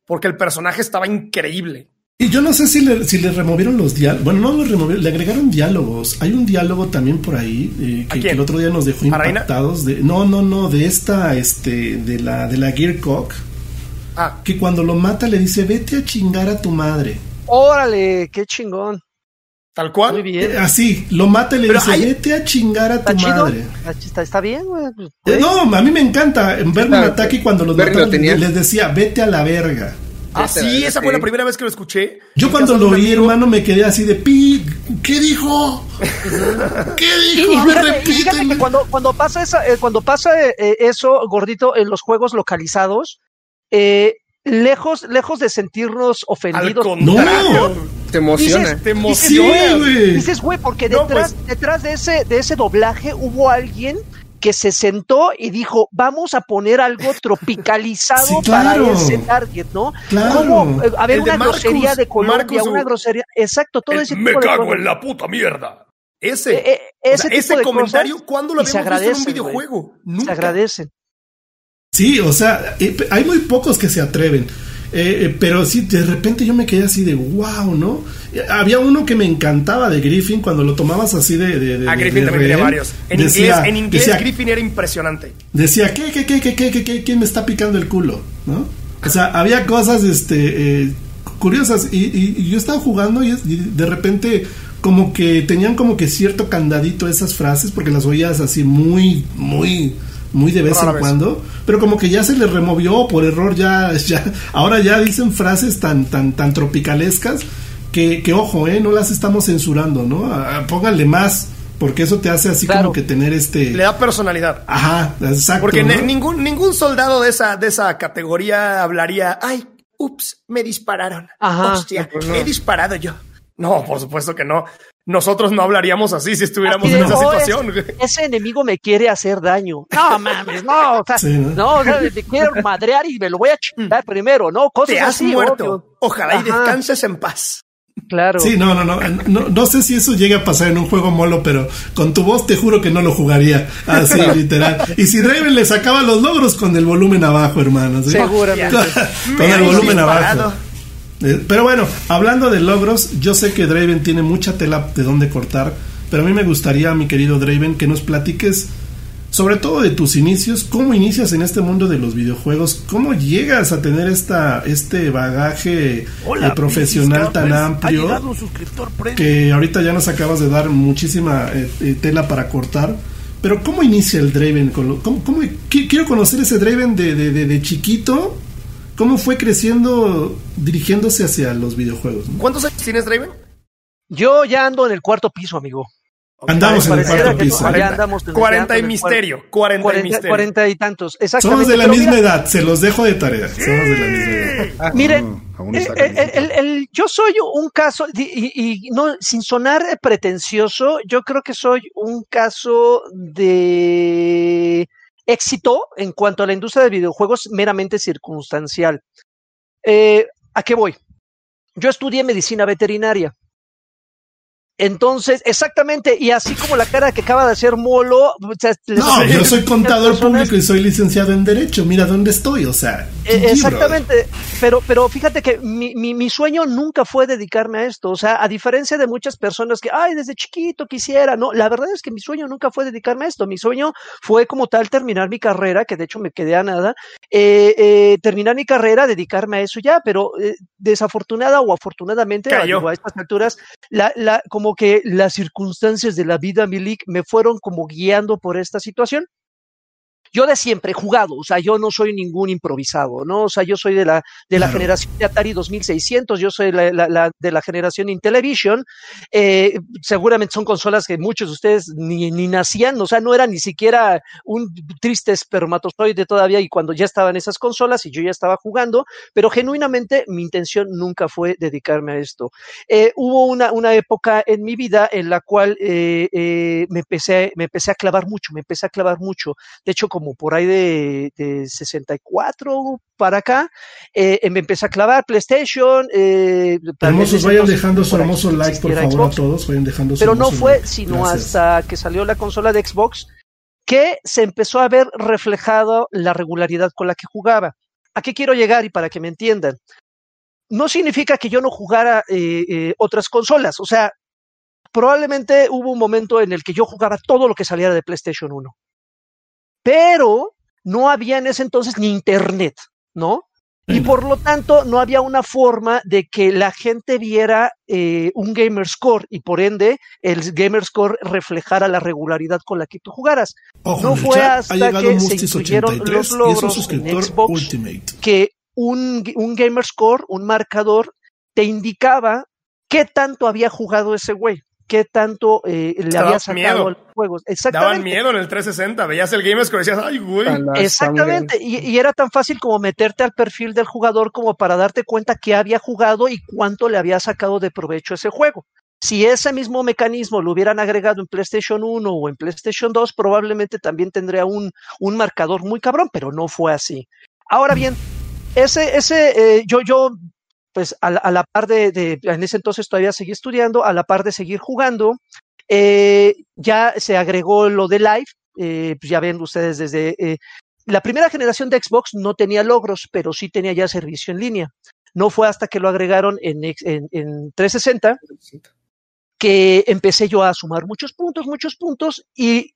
Porque el personaje estaba increíble. Y yo no sé si le, si le removieron los diálogos. Bueno, no lo removieron, le agregaron diálogos. Hay un diálogo también por ahí eh, que, el otro día nos dejó impactados. De, no, no, no, de esta, este, de la, de la Gearcock. Ah. Que cuando lo mata le dice, vete a chingar a tu madre. Órale, qué chingón. Tal cual. Muy bien. Eh, así, lo mata y le dice, vete a chingar a tu madre. Está, bien, güey. Pues, eh, no, a mí me encanta. verme un ataque cuando los mataron, les decía, vete a la verga. Ah, sí, esa fue la primera vez que lo escuché. Yo cuando lo oí, hermano, me quedé así de pi. ¿Qué dijo? ¿Qué dijo? A ver, repítelo. Cuando, cuando pasa, esa, eh, cuando pasa eso, gordito, en los juegos localizados, eh, lejos, lejos de sentirnos ofendidos. no, te emociona. te emociona. Dices, güey, porque detrás, pues. detrás de ese, de ese doblaje hubo alguien que se sentó y dijo, vamos a poner algo tropicalizado para ese target, ¿no? Claro. Eh, a ver, una grosería de Colombia, una grosería, exacto, todo ese tipo Me cago en la puta mierda. Ese, eh, eh, ese, comentario, ¿cuándo lo habíamos visto en un videojuego? Nunca. Se agradecen. Sí, o sea, eh, hay muy pocos que se atreven. Eh, eh, pero sí, de repente yo me quedé así de wow, ¿no? Había uno que me encantaba de Griffin cuando lo tomabas así de. de, a Griffin también tenía varios. En inglés, en inglés Griffin era impresionante. Decía, ¿qué, qué, qué, qué, qué, qué, quién me está picando el culo? ¿No? O sea, había cosas este, curiosas. Y, yo estaba jugando y, de repente, como que tenían como que cierto candadito esas frases, porque las oías así muy, muy muy de vez en cuando, pero como que ya se le removió por error, ya, ya, ahora ya dicen frases tan, tan, tan tropicalescas que, que ojo, eh, no las estamos censurando, ¿no? pónganle más, porque eso te hace así como que tener este... Le da personalidad. Ajá, exacto. Porque ningún, ningún soldado de esa, de esa categoría hablaría, ay, ups, me dispararon. Ajá. Hostia, pues he disparado yo. No, por supuesto que no nosotros no hablaríamos así si estuviéramos en esa situación. ese enemigo me quiere hacer daño. No mames, no, o sea, no, o sea, me quiero madrear y me lo voy a chingar primero, ¿no? Cosas Te has muerto. Ojalá y descanses en paz. Claro. Sí, no, no, no, no, no sé si eso llega a pasar en un juego molo, pero con tu voz te juro que no lo jugaría así, literal. Y si Draven le sacaba los logros con el volumen abajo, hermano. Seguramente. con el volumen abajo. Eh, pero bueno, hablando de logros, yo sé que Draven tiene mucha tela de dónde cortar, pero a mí me gustaría, mi querido Draven, que nos platiques sobre todo de tus inicios, ¿cómo inicias en este mundo de los videojuegos? ¿Cómo llegas a tener esta este bagaje eh, profesional tan amplio que ahorita ya nos acabas de dar muchísima eh, tela para cortar? Pero ¿cómo inicia el Draven? ¿Cómo, quiero conocer ese Draven de, de, chiquito. ¿Cómo fue creciendo, dirigiéndose hacia los videojuegos? ¿Cuántos años tienes, Draven? Yo ya ando en el cuarto piso, amigo. Andamos en el cuarto piso. 40 y misterio. 40, y misterio. 40 y tantos. Exactamente. Somos de la misma edad, se los dejo de tarea. Somos de la misma edad. Ah, Miren, eh, eh, el, yo soy un caso, y, no sin sonar pretencioso, yo creo que soy un caso de éxito en cuanto a la industria de videojuegos meramente circunstancial. Eh, ¿A qué voy? Yo estudié medicina veterinaria. Entonces, exactamente, y así como la cara que acaba de hacer Molo. no, yo soy contador público y soy licenciado en Derecho. Mira dónde estoy, o sea. E, exactamente, pero, pero fíjate que mi, mi, mi, sueño nunca fue dedicarme a esto. O sea, a diferencia de muchas personas que, ay, desde chiquito quisiera, no, la verdad es que mi sueño nunca fue dedicarme a esto. Mi sueño fue como tal terminar mi carrera, que de hecho me quedé a nada, eh, eh, terminar mi carrera, dedicarme a eso ya, pero eh, desafortunada o afortunadamente, a, a estas alturas, la, la, como que las circunstancias de la vida, Milik, me fueron como guiando por esta situación yo de siempre he jugado, o sea, yo no soy ningún improvisado, ¿no? O sea, yo soy de la, de la generación de Atari 2600, yo soy la, la, de la generación Intellivision, eh, seguramente son consolas que muchos de ustedes ni, ni, nacían, o sea, no era ni siquiera un triste espermatozoide todavía y cuando ya estaban esas consolas y yo ya estaba jugando, pero genuinamente mi intención nunca fue dedicarme a esto. Eh, hubo una, una época en mi vida en la cual eh, eh me, empecé, me empecé a clavar mucho, me empecé a clavar mucho, de hecho, como por ahí de, de 64 para acá, eh, me empecé a clavar PlayStation. Eh, Hermosos, vayan dejando su hermoso like, por favor, a todos. Vayan dejando Pero no fue sino hasta que salió la consola de Xbox que se empezó a ver reflejado la regularidad con la que jugaba. ¿A qué quiero llegar y para que me entiendan? No significa que yo no jugara eh, eh otras consolas, o sea, probablemente hubo un momento en el que yo jugaba todo lo que saliera de PlayStation 1 pero no había en ese entonces ni internet, ¿no? Y por lo tanto no había una forma de que la gente viera eh, un gamer score y por ende el gamer score reflejara la regularidad con la que tú jugaras. no fue hasta que se incluyeron los logros en Xbox que un, un gamer score, un marcador, te indicaba qué tanto había jugado ese güey qué tanto eh, le había sacado los juegos. Exactamente. Daban miedo en el 360, veías el Game Score y decías, ay, güey. Exactamente, y, era tan fácil como meterte al perfil del jugador como para darte cuenta qué había jugado y cuánto le había sacado de provecho ese juego. Si ese mismo mecanismo lo hubieran agregado en PlayStation 1 o en PlayStation 2, probablemente también tendría un, un marcador muy cabrón, pero no fue así. Ahora bien, ese, ese, eh, yo, yo pues a la, par de, en ese entonces todavía seguí estudiando, a la par de seguir jugando, eh, ya se agregó lo de live, eh, pues ya ven ustedes desde... Eh, la primera generación de Xbox no tenía logros, pero sí tenía ya servicio en línea. No fue hasta que lo agregaron en, en, en 360 que empecé yo a sumar muchos puntos, muchos puntos, y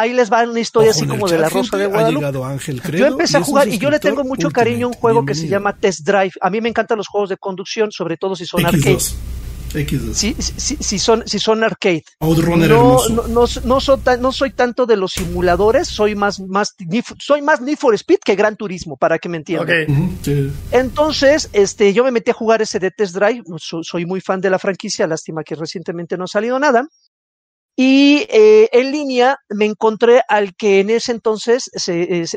ahí les va una historia así como de la Rosa de Guadalupe. yo empecé a jugar y yo le tengo mucho cariño a un juego que se llama Test Drive. A mí me encantan los juegos de conducción, sobre todo si son arcade. Si, si, son, si son arcade. no, no, no, no, soy no soy tanto de los simuladores, soy más, más, soy más Need for Speed que Gran Turismo, para que me entiendan. Entonces, este, yo me metí a jugar ese de Test Drive, soy muy fan de la franquicia, lástima que recientemente no ha salido nada. Y eh, en línea me encontré al que en ese entonces, se,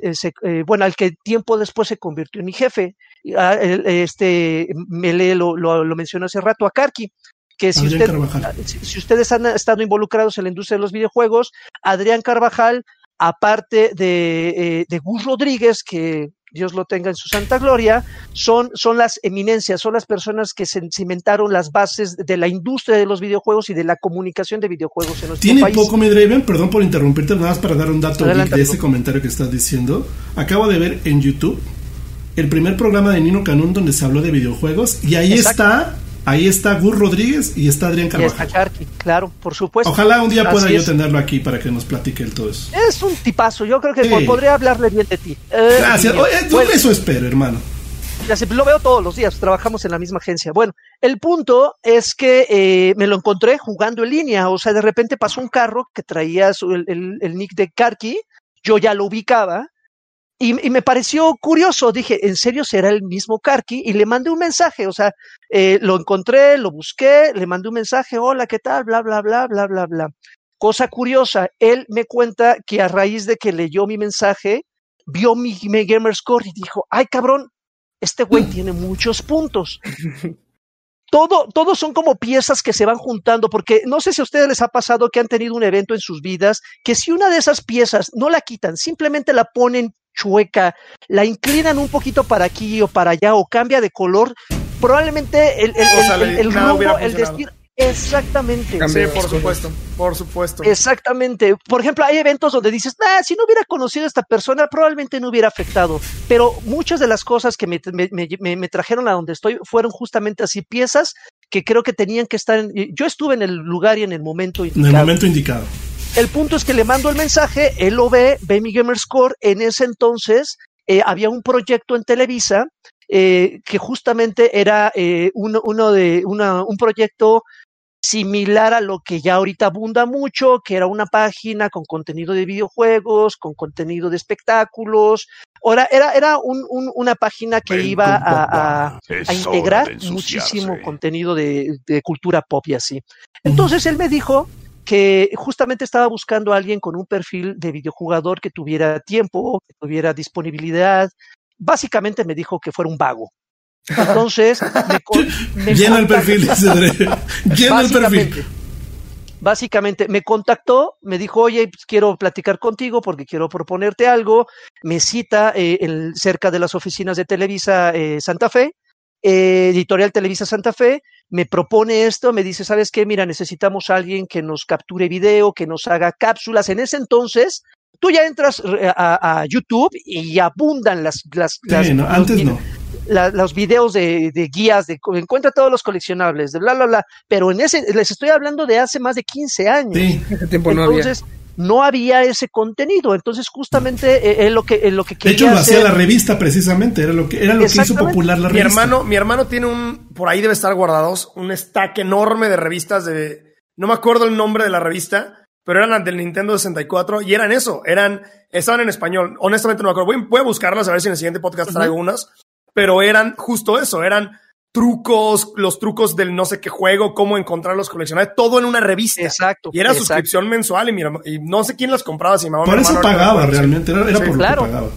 eh, bueno, al que tiempo después se convirtió en mi jefe. Ah, este, Mele lo, lo, lo, mencionó hace rato, a Karki, que si, usted, si, ustedes han estado involucrados en la industria de los videojuegos, Adrián Carvajal, aparte de, eh, de Gus Rodríguez, que Dios lo tenga en su santa gloria, son, son las eminencias, son las personas que se cimentaron las bases de la industria de los videojuegos y de la comunicación de videojuegos en nuestro ¿Tiene poco, mi Draven? Perdón por interrumpirte, nada más para dar un dato de ese comentario que estás diciendo. Acabo de ver en YouTube el primer programa de Nino Canún donde se habló de videojuegos y ahí está Ahí está Gur Rodríguez y está Adrián Carvajal. claro, por supuesto. Ojalá un día pueda yo tenerlo aquí para que nos platique el todo eso. Es un tipazo, yo creo que podría hablarle bien de ti. Eh, Gracias, eso espero, hermano. Ya se, lo veo todos los días, trabajamos en la misma agencia. Bueno, el punto es que eh, me lo encontré jugando en línea, o sea, de repente pasó un carro que traía el, el nick de Karki, yo ya lo ubicaba, y, me pareció curioso, dije, ¿en serio será el mismo Karki? Y le mandé un mensaje, o sea, eh, lo encontré, lo busqué, le mandé un mensaje, hola, ¿qué tal? Bla, bla, bla, bla, bla, bla. Cosa curiosa, él me cuenta que a raíz de que leyó mi mensaje, vio mi, mi gamer score y dijo, ay cabrón, este güey tiene muchos puntos. todo, todo son como piezas que se van juntando, porque no sé si a ustedes les ha pasado que han tenido un evento en sus vidas, que si una de esas piezas no la quitan, simplemente la ponen chueca, la inclinan un poquito para aquí o para allá o cambia de color, probablemente el, el, el, el rumbo, el destino, Exactamente. Sí, por supuesto, por supuesto. Exactamente. Por ejemplo, hay eventos donde dices, ah, si no hubiera conocido a esta persona, probablemente no hubiera afectado. Pero muchas de las cosas que me, me, trajeron a donde estoy fueron justamente así piezas que creo que tenían que estar. En, yo estuve en el lugar y en el momento indicado. En el momento indicado. El punto es que le mando el mensaje, él lo ve, ve mi Gamer Score. En ese entonces eh, había un proyecto en Televisa eh, que justamente era eh, uno, uno, de una, un proyecto similar a lo que ya ahorita abunda mucho, que era una página con contenido de videojuegos, con contenido de espectáculos. Ahora, era, era un, una página que iba a, a, integrar muchísimo contenido de, de, cultura pop y así. Entonces él me dijo que justamente estaba buscando a alguien con un perfil de videojugador que tuviera tiempo, que tuviera disponibilidad. Básicamente me dijo que fuera un vago, entonces, me, llena el perfil, llena el perfil. Básicamente, me contactó, me dijo, oye, pues, quiero platicar contigo porque quiero proponerte algo. Me cita eh, cerca de las oficinas de Televisa eh, Santa Fe, eh, Editorial Televisa Santa Fe, me propone esto, me dice, ¿sabes qué? Mira, necesitamos a alguien que nos capture video, que nos haga cápsulas. En ese entonces, tú ya entras a, YouTube y abundan las... las, antes no los videos de, guías, de encuentra todos los coleccionables, de bla, bla, bla. Pero en ese, les estoy hablando de hace más de 15 años. Sí, ese tiempo Entonces, no había. Ese contenido. Entonces, justamente eh, es lo que, es lo que quería De hecho, lo hacía la revista precisamente, era lo que, era lo que hizo popular la revista. Mi hermano, mi hermano tiene un, por ahí debe estar guardados, un stack enorme de revistas de, no me acuerdo el nombre de la revista, pero eran del Nintendo 64 y eran eso, eran, estaban en español. Honestamente no me acuerdo. Voy, a buscarlas a ver si en el siguiente podcast traigo unas pero eran justo eso, eran trucos, los trucos del no sé qué juego, cómo encontrarlos, coleccionar, todo en una revista. Exacto. Y era suscripción mensual y, y no sé quién las compraba, si Por eso pagaba realmente, era, por claro. pagaba.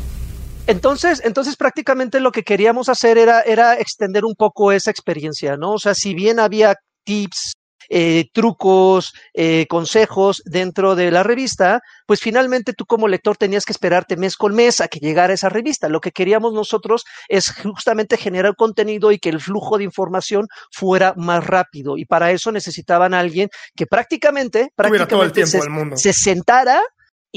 Entonces, entonces prácticamente lo que queríamos hacer era, era extender un poco esa experiencia, ¿no? O sea, si bien había tips, eh, trucos, eh, consejos dentro de la revista, pues finalmente tú como lector tenías que esperarte mes con mes a que llegara esa revista. Lo que queríamos nosotros es justamente generar contenido y que el flujo de información fuera más rápido. Y para eso necesitaban a alguien que prácticamente, prácticamente se sentara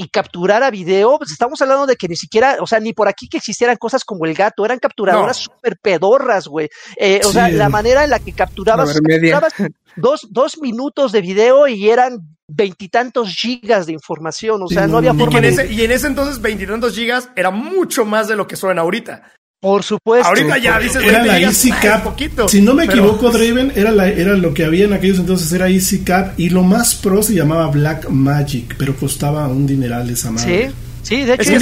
y capturar a video, pues estamos hablando de que ni siquiera, o sea, ni por aquí que existieran cosas como el gato, eran capturadoras súper pedorras, güey. Eh, o sea, la manera en la que capturabas, capturabas dos, dos minutos de video y eran veintitantos gigas de información, o sea, no había forma y en ese, Y en ese entonces veintitantos gigas era mucho más de lo que suena ahorita. Por supuesto. Ahorita ya dices era la Easy Cap. Poquito, si no me equivoco, Draven, era, la, era lo que había en aquellos entonces, era Easy Cap y lo más pro se llamaba Black Magic, pero costaba un dineral esa madre. Sí. Sí, de hecho,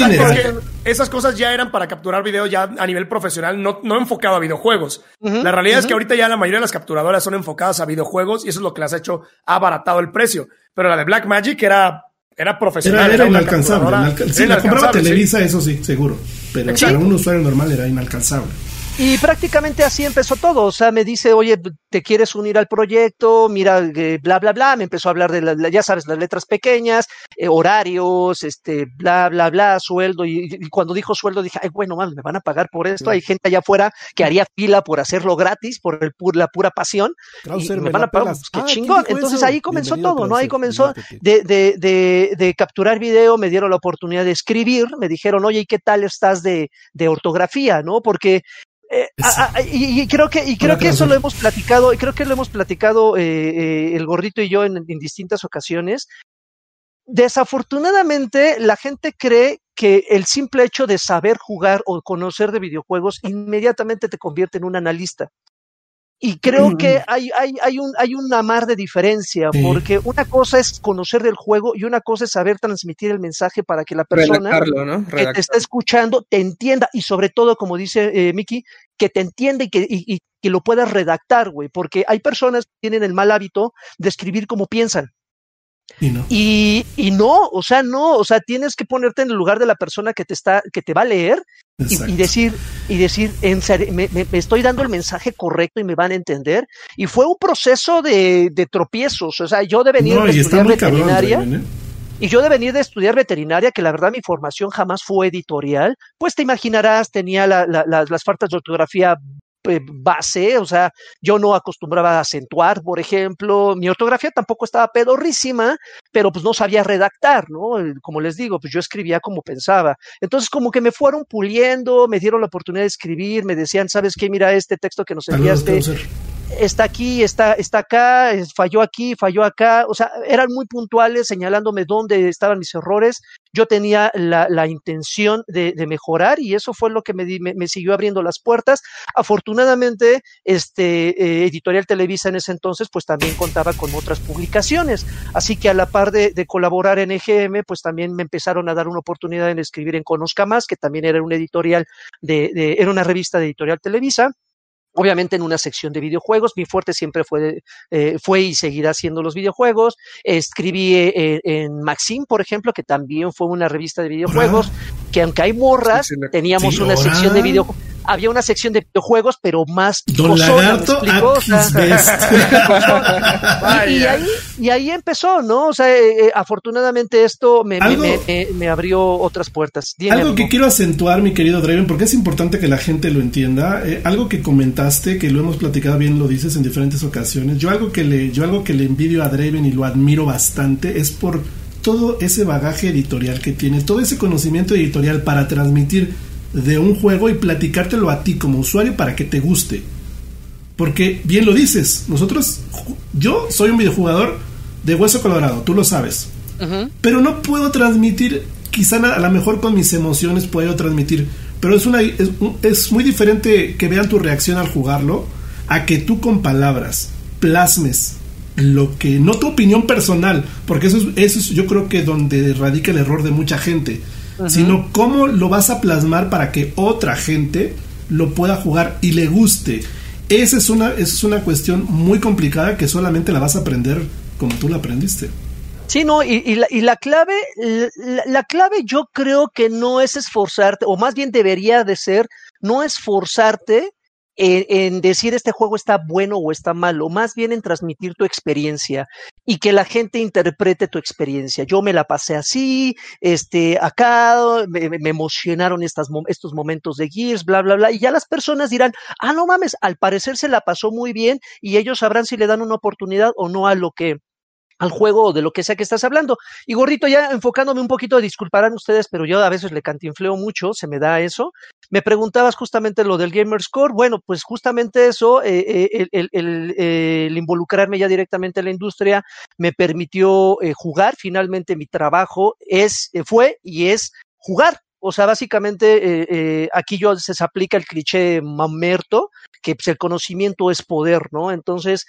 esas, cosas ya eran para capturar video ya a nivel profesional, no, no enfocado a videojuegos. la realidad es que ahorita ya la mayoría de las capturadoras son enfocadas a videojuegos y eso es lo que las ha hecho abaratado el precio. Pero la de Black Magic era era profesional. Era, inalcanzable. si la compraba Televisa, eso sí, seguro. Pero para un usuario normal era inalcanzable. Y prácticamente así empezó todo. O sea, me dice, oye, ¿te quieres unir al proyecto? Mira, eh, bla, bla, bla. Me empezó a hablar de, la, ya sabes, las letras pequeñas, eh, horarios, este, bla, bla, bla, sueldo. Y, cuando dijo sueldo dije, ay, bueno, me van a pagar por esto. Hay gente allá afuera que haría fila por hacerlo gratis, por el, la pura pasión. y me, van a pagar, pues, qué ah, chingón. Entonces ahí comenzó todo, ¿no? Ahí comenzó de, de, de, de, capturar video, me dieron la oportunidad de escribir, me dijeron, oye, ¿y qué tal estás de, de ortografía? ¿No? Porque Eh, y, creo que y creo que eso lo hemos platicado y creo que lo hemos platicado eh, el gordito y yo en, distintas ocasiones. Desafortunadamente la gente cree que el simple hecho de saber jugar o conocer de videojuegos inmediatamente te convierte en un analista y creo que hay, hay, hay, un, hay una mar de diferencia, porque una cosa es conocer del juego y una cosa es saber transmitir el mensaje para que la persona que te está escuchando te entienda y sobre todo, como dice eh, Miki, que te entienda y que, y, que lo puedas redactar, güey, porque hay personas que tienen el mal hábito de escribir como piensan. Y no. Y, y, no, o sea, no, o sea, tienes que ponerte en el lugar de la persona que te está, que te va a leer y, decir, y decir, en me, me, estoy dando el mensaje correcto y me van a entender. Y fue un proceso de, de tropiezos. O sea, yo de venir de estudiar veterinaria. ¿eh? Y yo de venir de estudiar veterinaria, que la verdad mi formación jamás fue editorial, pues te imaginarás, tenía la, las faltas de ortografía base, o sea, yo no acostumbraba a acentuar, por ejemplo, mi ortografía tampoco estaba pedorrísima, pero pues no sabía redactar, ¿no? Como les digo, pues yo escribía como pensaba. Entonces, como que me fueron puliendo, me dieron la oportunidad de escribir, me decían, ¿sabes qué? Mira este texto que nos enviaste está aquí, está, está acá, falló aquí, falló acá. O sea, eran muy puntuales señalándome dónde estaban mis errores. Yo tenía la, intención de, mejorar y eso fue lo que me, me, siguió abriendo las puertas. Afortunadamente, este, eh, Editorial Televisa en ese entonces, pues también contaba con otras publicaciones. Así que a la par de, de colaborar en EGM, pues también me empezaron a dar una oportunidad en escribir en Conozca Más, que también era un editorial de, de era una revista de Editorial Televisa Obviamente en una sección de videojuegos, mi fuerte siempre fue, eh, fue y seguirá siendo los videojuegos. Escribí eh, en Maxim, por ejemplo, que también fue una revista de videojuegos, que aunque hay morras, teníamos una sección de videojuegos había una sección de videojuegos, pero más Don Lagarto y, ahí, y ahí empezó, ¿no? O sea, eh, eh, afortunadamente esto me, me, abrió otras puertas. algo que quiero acentuar, mi querido Draven, porque es importante que la gente lo entienda. Eh, algo que comentaste, que lo hemos platicado bien, lo dices en diferentes ocasiones. Yo algo que le, yo algo que le envidio a Draven y lo admiro bastante es por todo ese bagaje editorial que tiene, todo ese conocimiento editorial para transmitir de un juego y platicártelo a ti como usuario para que te guste. Porque bien lo dices, nosotros, yo soy un videojugador de hueso colorado, tú lo sabes. Pero no puedo transmitir, quizá a lo mejor con mis emociones puedo transmitir, pero es, una, es, muy diferente que vean tu reacción al jugarlo a que tú con palabras plasmes lo que, no tu opinión personal, porque eso es, eso es yo creo que donde radica el error de mucha gente sino cómo lo vas a plasmar para que otra gente lo pueda jugar y le guste. Esa es una, es una cuestión muy complicada que solamente la vas a aprender como tú la aprendiste. Sí, no, y, la, y la, clave, la, clave yo creo que no es esforzarte, o más bien debería de ser, no esforzarte en, decir este juego está bueno o está malo, más bien en transmitir tu experiencia y que la gente interprete tu experiencia. Yo me la pasé así, este, acá me, emocionaron estas, estos momentos de Gears, bla, bla, bla, y ya las personas dirán, ah, no mames, al parecer se la pasó muy bien y ellos sabrán si le dan una oportunidad o no a lo que al juego o de lo que sea que estás hablando. Y Gorrito, ya enfocándome un poquito, disculparán ustedes, pero yo a veces le cantinfleo mucho, se me da eso. Me preguntabas justamente lo del Gamer Score. Bueno, pues justamente eso, eh, eh, el, el, el, involucrarme ya directamente en la industria me permitió eh, jugar. Finalmente mi trabajo es, fue y es jugar. O sea, básicamente aquí yo se aplica el cliché mamerto, que pues, el conocimiento es poder, ¿no? Entonces,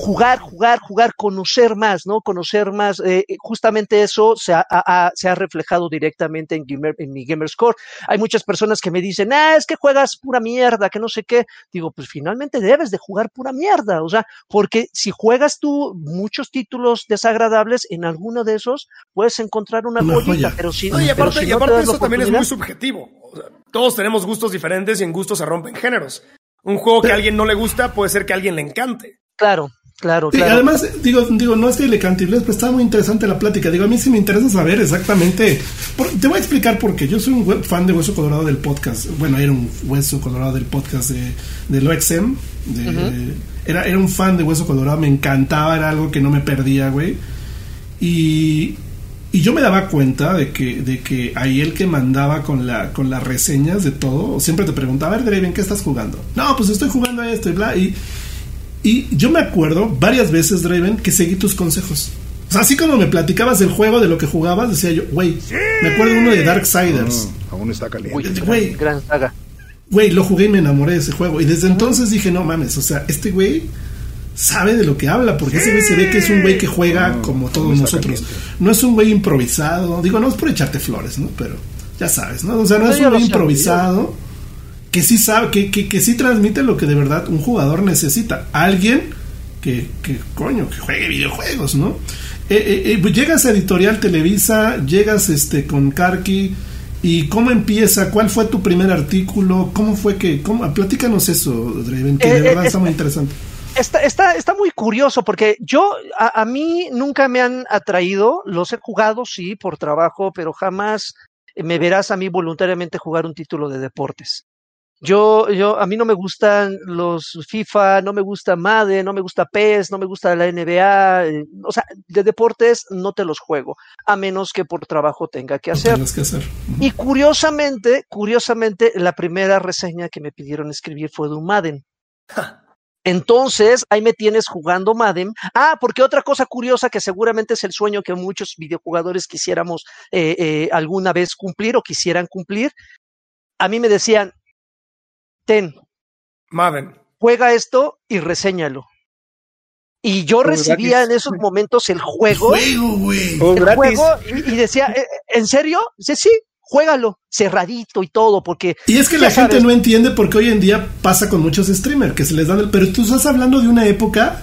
jugar, jugar, jugar, conocer más, ¿no? Conocer más. Eh, justamente eso se ha, se ha, reflejado directamente en, en mi Gamer Score. Hay muchas personas que me dicen, ah, es que juegas pura mierda, que no sé qué. Digo, pues finalmente debes de jugar pura mierda. O sea, porque si juegas tú muchos títulos desagradables, en alguno de esos puedes encontrar una, joyita. Pero si, y aparte, y aparte eso también es muy subjetivo. todos tenemos gustos diferentes y en gustos se rompen géneros. Un juego que a alguien no le gusta puede ser que a alguien le encante. Claro, Claro, claro. además, digo, digo, no es que le cantibles, pero está muy interesante la plática. Digo, a mí sí me interesa saber exactamente. te voy a explicar por qué. Yo soy un fan de Hueso Colorado del podcast. Bueno, era un Hueso Colorado del podcast de, de LoXM. era, era un fan de Hueso Colorado, me encantaba, era algo que no me perdía, güey. Y Y yo me daba cuenta de que, de que ahí el que mandaba con, la, con las reseñas de todo, siempre te preguntaba, a ver, Draven, ¿qué estás jugando? No, pues estoy jugando a esto y bla. Y, y yo me acuerdo varias veces, Draven, que seguí tus consejos. O sea, así como me platicabas del juego, de lo que jugabas, decía yo, güey, me acuerdo uno de Darksiders. Ah, aún está caliente. Güey, gran saga. Güey, lo jugué y me enamoré de ese juego. Y desde entonces dije, no mames, o sea, este güey sabe de lo que habla, porque ese güey se ve que es un güey que juega como todos nosotros. No es un güey improvisado. Digo, no es por echarte flores, ¿no? Pero ya sabes, ¿no? O sea, no es un güey improvisado que sí sabe, que, que, que sí transmite lo que de verdad un jugador necesita. Alguien que, que coño, que juegue videojuegos, ¿no? Eh, eh, eh, pues llegas a Editorial Televisa, llegas este con Karki y cómo empieza, cuál fue tu primer artículo, cómo fue que, cómo, platícanos eso, Draven, que de verdad está muy interesante. Está, está, está muy curioso porque yo, a, a, mí nunca me han atraído, los he jugado, sí, por trabajo, pero jamás me verás a mí voluntariamente jugar un título de deportes. Yo, yo, a mí no me gustan los FIFA, no me gusta Madden, no me gusta PES, no me gusta la NBA, eh, o sea, de deportes no te los juego, a menos que por trabajo tenga que hacer. Que hacer. Y curiosamente, curiosamente, la primera reseña que me pidieron escribir fue de un Madden. Entonces, ahí me tienes jugando Madden. Ah, porque otra cosa curiosa que seguramente es el sueño que muchos videojugadores quisiéramos eh, eh, alguna vez cumplir o quisieran cumplir. A mí me decían, ten. Madden. Juega esto y reséñalo. Y yo recibía en esos momentos el juego. El juego, güey. El juego y, y, decía, ¿E, ¿en serio? Dice, sí, juégalo, cerradito y todo, porque... Y es que la gente no entiende porque hoy en día pasa con muchos streamers, que se les dan el... Pero tú estás hablando de una época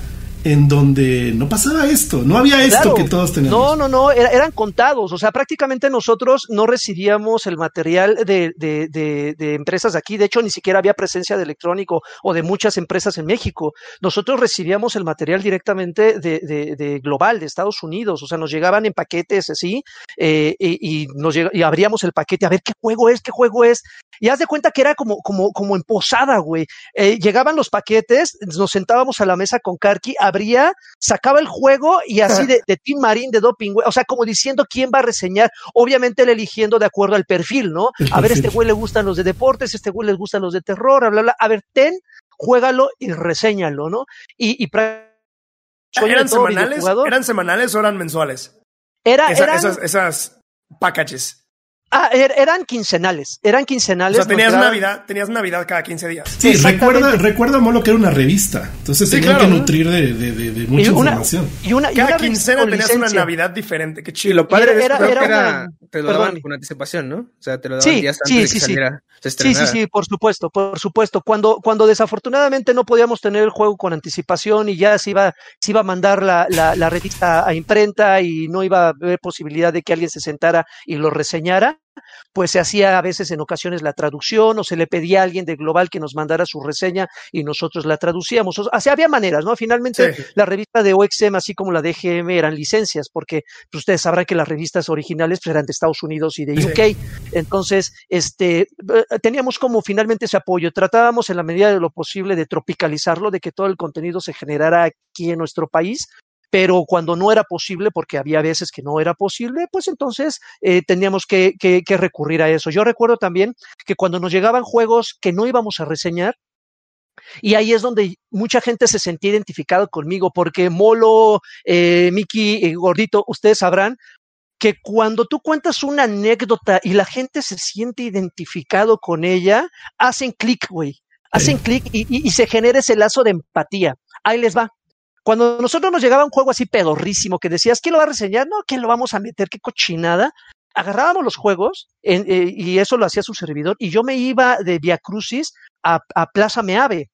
en donde no pasaba esto, no había esto claro, que todos teníamos. No, no, no, era, eran contados, o sea, prácticamente nosotros no recibíamos el material de, de, de, de, empresas aquí, de hecho ni siquiera había presencia de electrónico o de muchas empresas en México, nosotros recibíamos el material directamente de, global, de Estados Unidos, o sea, nos llegaban en paquetes así, eh, y, y, nos lleg y abríamos el paquete, a ver qué juego es, qué juego es, y haz de cuenta que era como, como, como en posada, güey, eh, llegaban los paquetes, nos sentábamos a la mesa con Karki, abría, sacaba el juego y así de, de Team Marine, de Doping, o sea, como diciendo quién va a reseñar, obviamente él eligiendo de acuerdo al perfil, ¿no? A ver, este güey le gustan los de deportes, este güey les gustan los de terror, bla, bla, a ver, ten, juégalo y reséñalo, ¿no? Y, y ¿Eran semanales? ¿Eran semanales o eran mensuales? Era, Esa, eran, esas, esas packages. Ah, er, eran quincenales, eran quincenales. O sea, tenías Navidad, tenías Navidad cada 15 días. Sí, recuerda, recuerda Molo que era una revista, entonces sí, tenían claro. que nutrir de, de, de, de mucha y una, información. Y una, cada y una quincena tenías una Navidad diferente, qué chido. Y lo padre era, era, era, una, te lo daban con anticipación, ¿no? O sea, te lo daban sí, días sí, antes sí, de que sí. saliera, se Sí, sí, sí, por supuesto, por supuesto. Cuando, cuando desafortunadamente no podíamos tener el juego con anticipación y ya se iba, se iba a mandar la, la, la revista a imprenta y no iba a haber posibilidad de que alguien se sentara y lo reseñara, pues se hacía a veces en ocasiones la traducción o se le pedía a alguien de Global que nos mandara su reseña y nosotros la traducíamos. O sea, había maneras, ¿no? Finalmente, sí. la revista de OXM, así como la de GM, eran licencias, porque pues, ustedes sabrán que las revistas originales pues, eran de Estados Unidos y de UK. Sí. Entonces, este, eh, teníamos como finalmente ese apoyo. Tratábamos en la medida de lo posible de tropicalizarlo, de que todo el contenido se generara aquí en nuestro país, pero cuando no era posible, porque había veces que no era posible, pues entonces eh, teníamos que, que, que, recurrir a eso. Yo recuerdo también que cuando nos llegaban juegos que no íbamos a reseñar, y ahí es donde mucha gente se sentía identificado conmigo, porque Molo, eh, Miki, eh, Gordito, ustedes sabrán que cuando tú cuentas una anécdota y la gente se siente identificado con ella, hacen clic, güey. Hacen sí. clic y, y, y se genera ese lazo de empatía. Ahí les va. Cuando nosotros nos llegaba un juego así pedorrísimo que decías, ¿quién lo va a reseñar? No, ¿quién lo vamos a meter? ¿Qué cochinada? Agarrábamos los juegos en, eh, y eso lo hacía su servidor y yo me iba de Via Crucis a, a Plaza Meave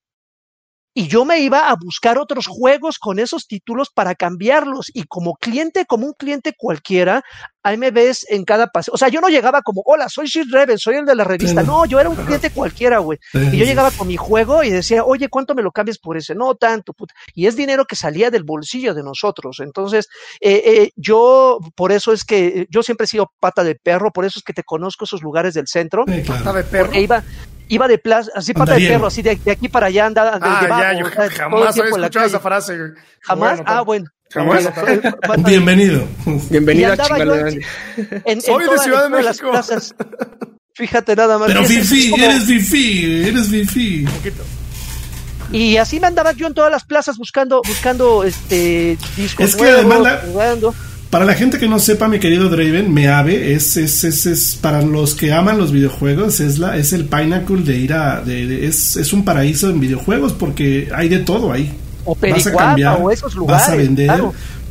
y yo me iba a buscar otros juegos con esos títulos para cambiarlos y como cliente, como un cliente cualquiera, ahí me ves en cada paseo. O sea, yo no llegaba como, hola, soy Shit Reven, soy el de la revista. No, yo era un cliente cualquiera, güey. Y yo llegaba con mi juego y decía, oye, ¿cuánto me lo cambias por ese? No, tanto, puta. Y es dinero que salía del bolsillo de nosotros. Entonces, eh, eh, yo, por eso es que yo siempre he sido pata de perro, por eso es que te conozco esos lugares del centro. Sí, claro. Pata de perro. Porque iba, iba de plaza, así pata de perro, así de, de, aquí para allá andaba. Ah, de, ya, yo jamás había escuchado esa frase. Jamás, bueno, ah, bueno. Bienvenido. Bienvenido a Soy de Ciudad de México. Fíjate nada más. Pero Fifi, eres Fifi, eres Fifi. Y así me andaba yo en todas las plazas buscando, buscando este discos. Es que además para la gente que no sepa, mi querido Draven, Meave es, es, es, es, para los que aman los videojuegos, es la, es el pinnacle de ir a, de, es, es un paraíso en videojuegos porque hay de todo ahí. O vas a cambiar, o esos lugares, vas a vender.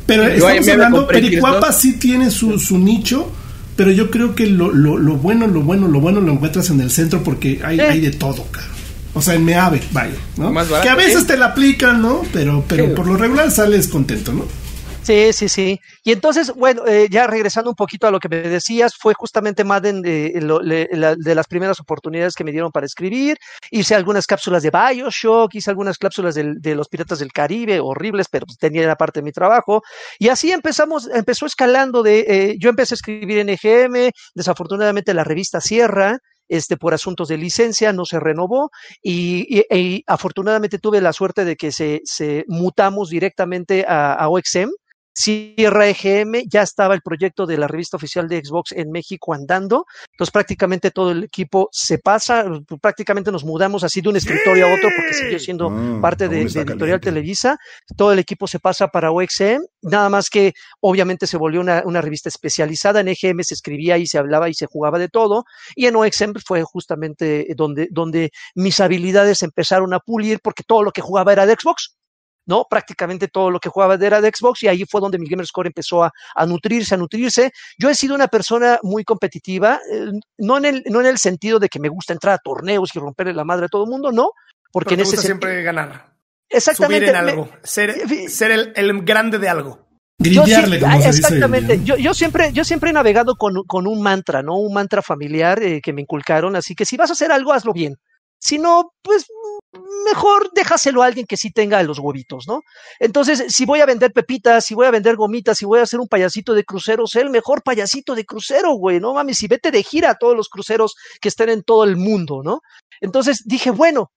Pero estamos hablando, Pericuapa sí tiene su, su nicho, pero yo creo que lo, lo, lo, bueno, lo bueno, lo bueno lo encuentras en el centro porque hay, hay de todo, cara. O sea, en Meave, vaya, ¿no? que a veces te la aplican, ¿no? Pero, pero por lo regular sales contento, ¿no? Sí, sí, sí. Y entonces, bueno, eh, ya regresando un poquito a lo que me decías, fue justamente Madden de, de, las primeras oportunidades que me dieron para escribir. Hice algunas cápsulas de Bioshock, hice algunas cápsulas de, los Piratas del Caribe, horribles, pero pues, tenía la parte de mi trabajo. Y así empezamos, empezó escalando de, eh, yo empecé a escribir en EGM, desafortunadamente la revista Sierra, este, por asuntos de licencia, no se renovó y, y, afortunadamente tuve la suerte de que se, se mutamos directamente a OXM Sierra EGM, ya estaba el proyecto de la revista oficial de Xbox en México andando, entonces prácticamente todo el equipo se pasa, prácticamente nos mudamos así de un escritorio a otro porque siguió siendo mm, parte de, Editorial Televisa, todo el equipo se pasa para OXM, nada más que obviamente se volvió una, una, revista especializada, en EGM se escribía y se hablaba y se jugaba de todo, y en OXM fue justamente donde, donde mis habilidades empezaron a pulir porque todo lo que jugaba era de Xbox, ¿no? Prácticamente todo lo que jugaba era de Xbox y ahí fue donde mi gamer score empezó a, nutrirse, a nutrirse. Yo he sido una persona muy competitiva, eh, no, en el, no en el sentido de que me gusta entrar a torneos y romperle la madre a todo el mundo, no, porque en ese siempre ganar. Exactamente. Subir en algo, ser, eh, ser el, grande de algo. Grillarle, como se exactamente. Yo, yo, siempre, yo siempre he navegado con, con un mantra, ¿no? Un mantra familiar eh, que me inculcaron. Así que si vas a hacer algo, hazlo bien. Si no, pues mejor déjaselo a alguien que sí tenga los huevitos, ¿no? Entonces, si voy a vender pepitas, si voy a vender gomitas, si voy a hacer un payasito de crucero, sé el mejor payasito de crucero, güey, no mames, si vete de gira a todos los cruceros que estén en todo el mundo, ¿no? Entonces dije, bueno,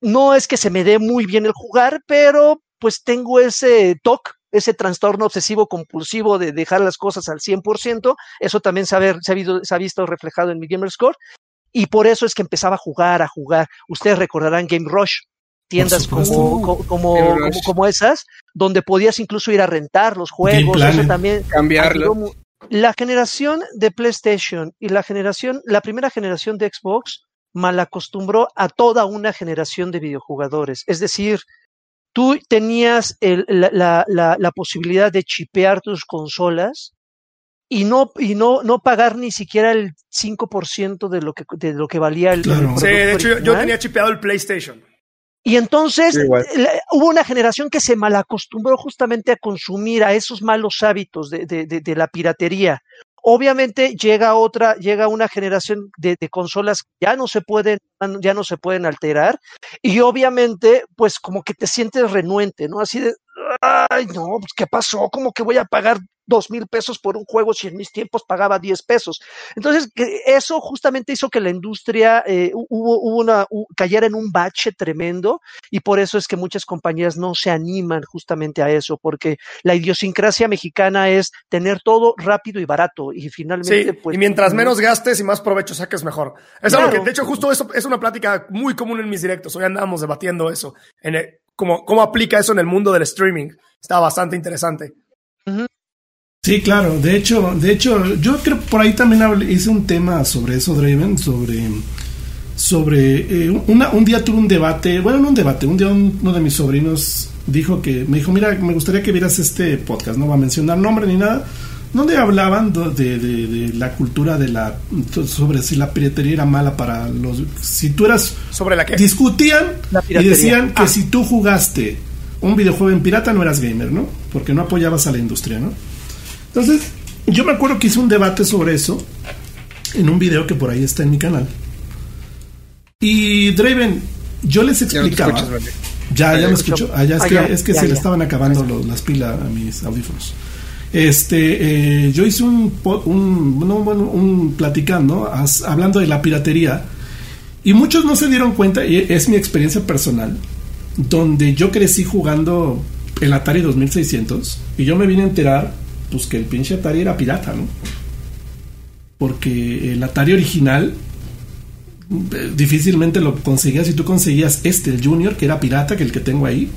no es que se me dé muy bien el jugar, pero pues tengo ese toque ese trastorno obsesivo compulsivo de dejar las cosas al 100%, eso también se ha, se ha visto reflejado en mi Gamer Score, y por eso es que empezaba a jugar, a jugar. Ustedes recordarán Game Rush, tiendas como, como, como, esas, donde podías incluso ir a rentar los juegos, eso también. Cambiarlo. La generación de PlayStation y la generación, la primera generación de Xbox malacostumbró a toda una generación de videojugadores. Es decir, tú tenías la, la, la, posibilidad de chipear tus consolas y no y no no pagar ni siquiera el 5% de lo que de lo que valía el, Sí, de hecho yo, tenía chipeado el PlayStation. Y entonces hubo una generación que se malacostumbró justamente a consumir a esos malos hábitos de, de, de, la piratería. Obviamente llega otra, llega una generación de, consolas que ya no se pueden, ya no se pueden alterar, y obviamente, pues como que te sientes renuente, ¿no? Así de, ay, no, pues ¿qué pasó? ¿Cómo que voy a pagar dos mil pesos por un juego si en mis tiempos pagaba diez pesos. Entonces, eso justamente hizo que la industria eh, hubo, una, cayera en un bache tremendo y por eso es que muchas compañías no se animan justamente a eso, porque la idiosincrasia mexicana es tener todo rápido y barato y finalmente... pues, y mientras menos gastes y más provecho saques mejor. Es algo que, de hecho, justo eso es una plática muy común en mis directos. Hoy andamos debatiendo eso, en cómo, cómo aplica eso en el mundo del streaming. Está bastante interesante. Sí, claro. De hecho, de hecho, yo creo por ahí también hice un tema sobre eso, Draven, sobre sobre eh, una, un día tuve un debate, bueno, no un debate, un día uno de mis sobrinos dijo que me dijo, mira, me gustaría que vieras este podcast, no va a mencionar nombre ni nada, donde hablaban de, de, la cultura de la sobre si la piratería era mala para los si tú eras sobre la que discutían y decían que ah. si tú jugaste un videojuego en pirata no eras gamer, ¿no? Porque no apoyabas a la industria, ¿no? Entonces, yo me acuerdo que hice un debate sobre eso en un video que por ahí está en mi canal. Y Draven, yo les explicaba. Ya, ya, me escucho. Ah, es, que, es que se le estaban acabando las pilas a mis audífonos. Este, eh, yo hice un, un, un platicando, hablando de la piratería, y muchos no se dieron cuenta, y es mi experiencia personal, donde yo crecí jugando el Atari 2600 y yo me vine a enterar pues que el pinche Atari era pirata, ¿no? Porque el Atari original eh, difícilmente lo conseguías si tú conseguías este, el Junior, que era pirata, que el que tengo ahí,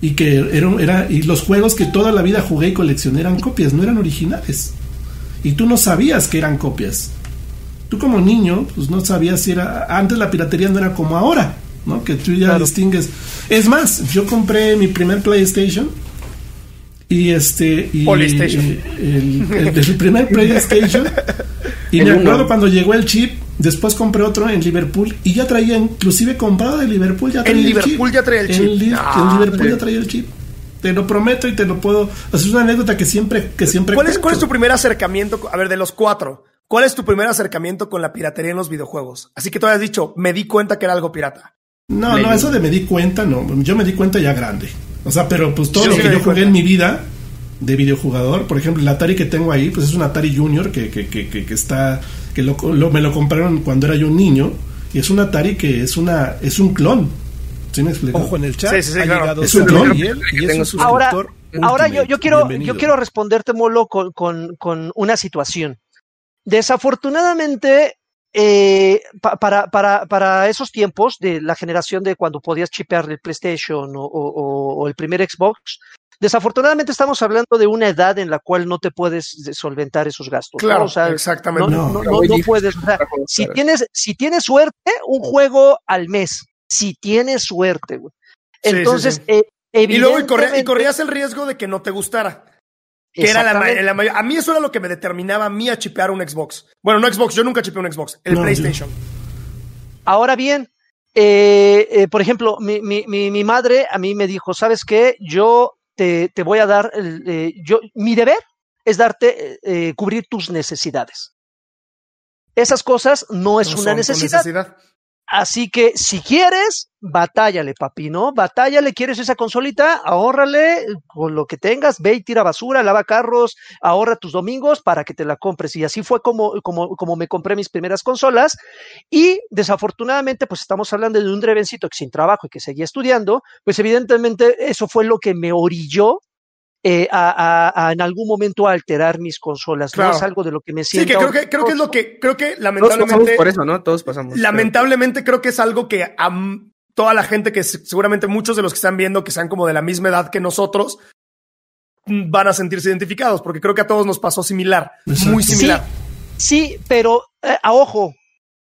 y que era, era y los juegos que toda la vida jugué y coleccioné eran copias, no eran originales. Y tú no sabías que eran copias. Tú como niño, pues no sabías si era antes la piratería no era como ahora, ¿no? Que tú ya distingues. Es más, yo compré mi primer PlayStation y este y PlayStation. El, el, primer PlayStation y me acuerdo cuando llegó el chip Después compré otro en Liverpool y ya traía, inclusive comprado de Liverpool, ya traía en el Liverpool chip. ya traía el chip. En, ah, Liverpool ya traía el chip. Te lo prometo y te lo puedo. Es una anécdota que siempre, que siempre. ¿Cuál es, ¿Cuál es tu primer acercamiento? A ver, de los cuatro, ¿cuál es tu primer acercamiento con la piratería en los videojuegos? Así que tú has dicho, me di cuenta que era algo pirata. No, no, eso de me di cuenta, no. Yo me di cuenta ya grande. O sea, pero pues todo lo que yo jugué en mi vida de videojugador, por ejemplo, el Atari que tengo ahí, pues es un Atari Junior que, que, que, que está que lo, me lo compraron cuando era yo un niño y es un Atari que es una es un clon. ¿Sí me explico? Ojo en el chat. Sí, sí, claro. Es un clon. Y es ahora, ahora yo, yo quiero yo quiero responderte Molo con, con, con una situación. Desafortunadamente eh, para, para, para, esos tiempos de la generación de cuando podías chipear el PlayStation o, o, o, el primer Xbox, Desafortunadamente estamos hablando de una edad en la cual no te puedes solventar esos gastos. Claro, exactamente. No, no, no, no puedes. si tienes, si tienes suerte, un juego al mes. Si tienes suerte, güey. Entonces, Eh, y luego y, corrías el riesgo de que no te gustara. Que era la, la, a mí eso era lo que me determinaba a mí a chipear un Xbox. Bueno, no Xbox, yo nunca chipeé un Xbox, el PlayStation. Ahora bien, eh, eh, por ejemplo, mi, mi, mi, madre a mí me dijo, ¿sabes qué? Yo te, te voy a dar, eh, yo, mi deber es darte, eh, cubrir tus necesidades. Esas cosas no es una necesidad. Así que si quieres, batállale, papi, ¿no? Batállale, quieres esa consolita, ahórrale con lo que tengas, ve y tira basura, lava carros, ahorra tus domingos para que te la compres. Y así fue como, como, como me compré mis primeras consolas. Y desafortunadamente, pues estamos hablando de un drevencito que sin trabajo y que seguía estudiando, pues evidentemente eso fue lo que me orilló eh, a, a, en algún momento alterar mis consolas. No es algo de lo que me siento. Sí, que creo que, creo que es lo que, creo que lamentablemente. por eso, ¿no? Todos pasamos. Lamentablemente creo que es algo que a toda la gente que seguramente muchos de los que están viendo que sean como de la misma edad que nosotros van a sentirse identificados, porque creo que a todos nos pasó similar, muy similar. Sí, pero eh, a ojo,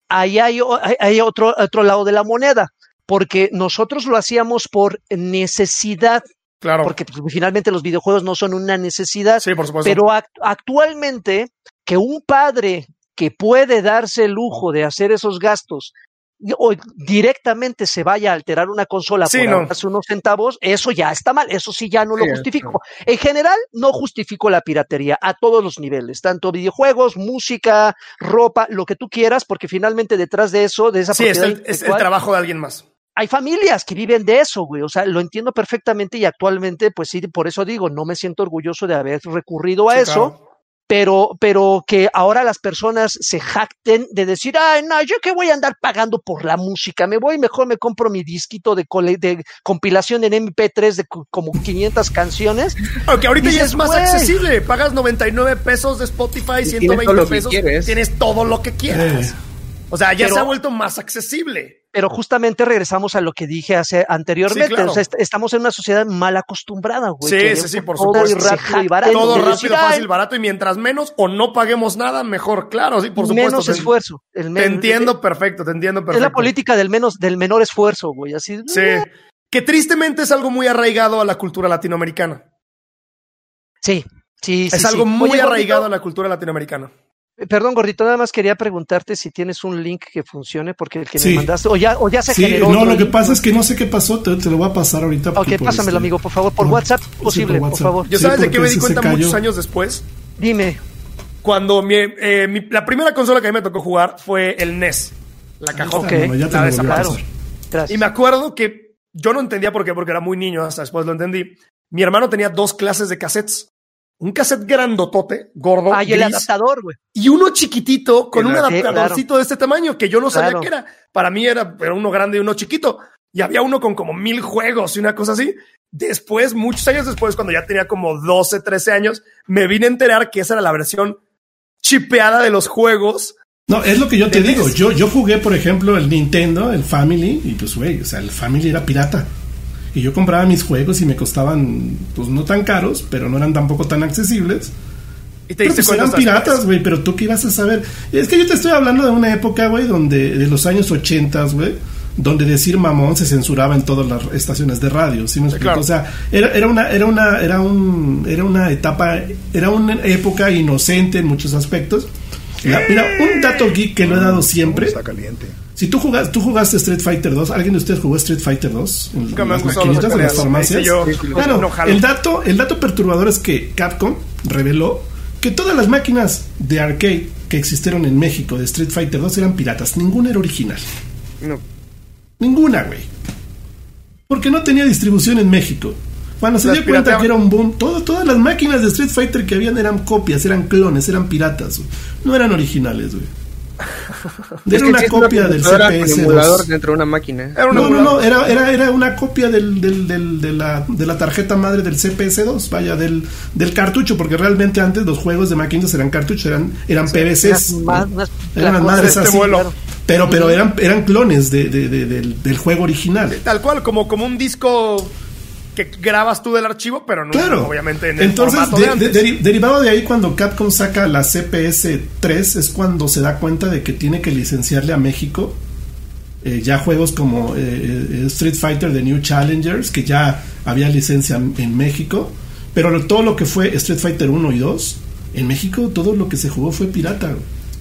ahí hay, hay otro, otro lado de la moneda, porque nosotros lo hacíamos por necesidad Claro. Porque pues, finalmente los videojuegos no son una necesidad. Sí, por supuesto. Pero actualmente, que un padre que puede darse el lujo de hacer esos gastos o directamente se vaya a alterar una consola por no. unos centavos, eso ya está mal, eso sí ya no lo justifico. En general, no justifico la piratería a todos los niveles, tanto videojuegos, música, ropa, lo que tú quieras, porque finalmente detrás de eso, de esa sí, es el trabajo de alguien más hay familias que viven de eso, güey. O sea, lo entiendo perfectamente y actualmente, pues sí, por eso digo, no me siento orgulloso de haber recurrido a eso. Pero, pero que ahora las personas se jacten de decir, ay, no, yo qué voy a andar pagando por la música, me voy, mejor me compro mi disquito de, de compilación en MP3 de como 500 canciones. Aunque ahorita ya es más accesible, pagas 99 pesos de Spotify, 120 pesos, tienes todo lo que quieras. O sea, ya se ha vuelto más accesible pero justamente regresamos a lo que dije hace anteriormente. o sea, estamos en una sociedad mal acostumbrada, güey. Sí, sí, sí, por supuesto. Todo rápido y barato. Todo rápido, fácil, barato y mientras menos o no paguemos nada, mejor. Claro, sí, por supuesto. Menos esfuerzo. El te entiendo perfecto, te entiendo perfecto. Es la política del menos, del menor esfuerzo, güey. Así. Sí. Que tristemente es algo muy arraigado a la cultura latinoamericana. Sí, sí, sí. Es algo muy arraigado a la cultura latinoamericana. Perdón, gordito, nada más quería preguntarte si tienes un link que funcione, porque el que me mandaste, o ya, o ya se sí, generó. No, lo que pasa es que no sé qué pasó, te, lo voy a pasar ahorita. Ok, pásamelo, este, amigo, por favor, por WhatsApp, posible, por, favor. Yo sabes de qué me di cuenta muchos años después. Dime. Cuando mi, eh, mi, la primera consola que a mí me tocó jugar fue el NES, la cajota. Okay. ya te claro. Y me acuerdo que yo no entendía por qué, porque era muy niño, hasta después lo entendí. Mi hermano tenía dos clases de cassettes un cassette grandotote, gordo. Ah, y el adaptador, güey. Y uno chiquitito con un adaptadorcito de este tamaño que yo no sabía que era. Para mí era, era uno grande y uno chiquito. y había uno con como mil juegos y una cosa así. Después, muchos años después, cuando ya tenía como 12, 13 años, me vine a enterar que esa era la versión chipeada de los juegos. No, es lo que yo te digo. Yo, yo jugué, por ejemplo, el Nintendo, el Family, y pues, güey, o sea, el Family era pirata. Y yo compraba mis juegos y me costaban, pues no tan caros, pero no eran tampoco tan accesibles. Y te pero pues eran piratas, güey, pero tú qué ibas a saber. Es que yo te estoy hablando de una época, güey, donde, de los años 80, güey, donde decir mamón se censuraba en todas las estaciones de radio, ¿sí me explico? O sea, era, era una, era una, era un, era una etapa, era una época inocente en muchos aspectos. mira, un dato geek que lo he dado siempre. Está caliente si tú jugaste, tú jugaste Street Fighter 2, ¿alguien de ustedes jugó Street Fighter 2? En las maquinitas de las farmacias. bueno, el dato, el dato perturbador es que Capcom reveló que todas las máquinas de arcade que existieron en México de Street Fighter 2 eran piratas. Ninguna era original. No. Ninguna, güey. Porque no tenía distribución en México. Cuando se dio cuenta que era un boom, todas las máquinas de Street Fighter que habían eran copias, eran clones, eran piratas. No eran originales, güey. Era una copia del CPS. emulador dentro de una máquina. no, no, no, era, era, era una copia del, del, del, de, la, de la tarjeta madre del CPS2, vaya, del, del cartucho, porque realmente antes los juegos de máquinas eran cartuchos, eran, eran PVCs. eran las madres este así. Pero, pero eran, eran clones de, de, del, del, juego original. Tal cual, como, como un disco que grabas tú del archivo, pero no obviamente en el Entonces, derivado de ahí, cuando Capcom saca la CPS 3, es cuando se da cuenta de que tiene que licenciarle a México eh, ya juegos como eh, eh, Street Fighter The New Challengers, que ya había licencia en México, pero todo lo que fue Street Fighter 1 y 2, en México todo lo que se jugó fue pirata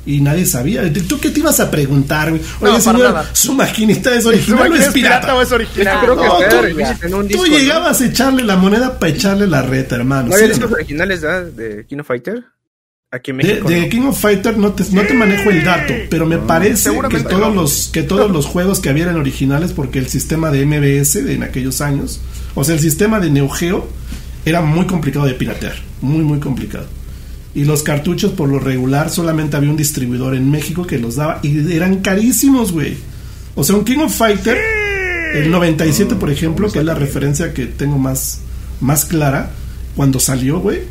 y nadie sabía. ¿Tú qué te ibas a preguntar? Oye, señor, su maquinista es original o es pirata? o es original? Creo que no, tú, tú llegabas a echarle la moneda para echarle la reta, hermano. ¿No hay discos originales de King of Fighter? Aquí en México, de, King of Fighter no te, no te manejo el dato, pero me parece que todos los que todos los juegos que había eran originales porque el sistema de MBS de en aquellos años, o sea, el sistema de Neo Geo era muy complicado de piratear, muy muy complicado. Y los cartuchos, por lo regular, solamente había un distribuidor en México que los daba. Y eran carísimos, güey. O sea, un King of Fighter, el 97, por ejemplo, que es la referencia que tengo más, más clara, cuando salió, güey,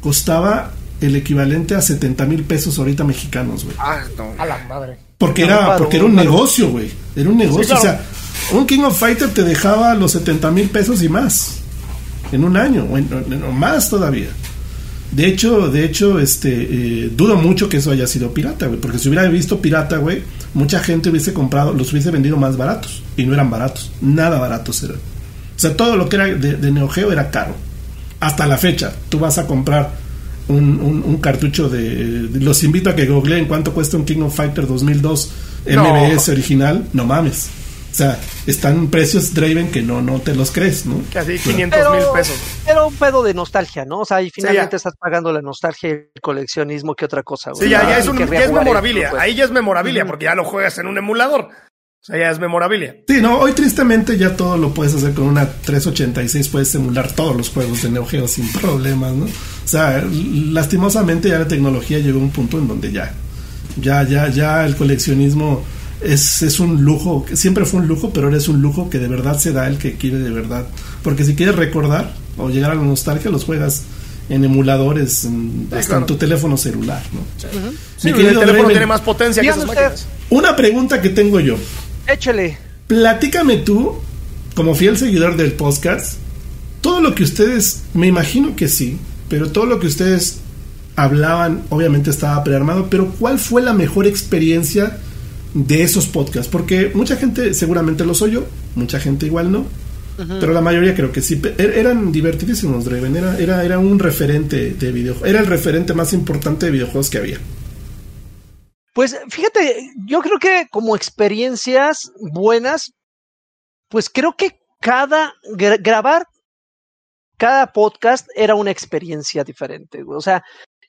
costaba el equivalente a 70 mil pesos ahorita mexicanos, güey. Ah, no. A la madre. Porque era, porque era un negocio, güey. Era un negocio. O sea, un King of Fighter te dejaba los 70 mil pesos y más. En un año, o más todavía. De hecho, de hecho, este, eh, dudo mucho que eso haya sido pirata, güey. Porque si hubiera visto pirata, güey, mucha gente hubiese comprado, los hubiese vendido más baratos. Y no eran baratos. Nada baratos eran. O sea, todo lo que era de, de Neo Geo era caro. Hasta la fecha, tú vas a comprar un, un, cartucho de, Los invito a que googleen cuánto cuesta un King of Fighter 2002 MBS original. No mames. O sea, están precios Draven que no, no te los crees, ¿no? Casi 500 mil pesos. Pero un pedo de nostalgia, ¿no? O sea, y finalmente estás pagando la nostalgia y el coleccionismo que otra cosa. Sí, ya, ya, es, un, ya es memorabilia. Pues. Ahí ya es memorabilia porque ya lo juegas en un emulador. O sea, ya es memorabilia. Sí, no, hoy tristemente ya todo lo puedes hacer con una 386, puedes emular todos los juegos de Neo Geo sin problemas, ¿no? O sea, lastimosamente ya la tecnología llegó a un punto en donde ya, ya, ya, ya el coleccionismo es, es un lujo, siempre fue un lujo, pero ahora es un lujo que de verdad se da el que quiere de verdad. Porque si quieres recordar o llegar a la nostalgia, los juegas en emuladores, hasta en tu teléfono celular, ¿no? el teléfono tiene más potencia que esas máquinas. Una pregunta que tengo yo. Échale. Platícame tú, como fiel seguidor del podcast, todo lo que ustedes, me imagino que sí, pero todo lo que ustedes hablaban, obviamente estaba prearmado, pero ¿cuál fue la mejor experiencia de esos podcasts, porque mucha gente seguramente los oyó, mucha gente igual no, pero la mayoría creo que sí, er, eran divertidísimos, Draven, era, era, era un referente de videojuegos, era el referente más importante de videojuegos que había. Pues fíjate, yo creo que como experiencias buenas, pues creo que cada grabar cada podcast era una experiencia diferente. O sea,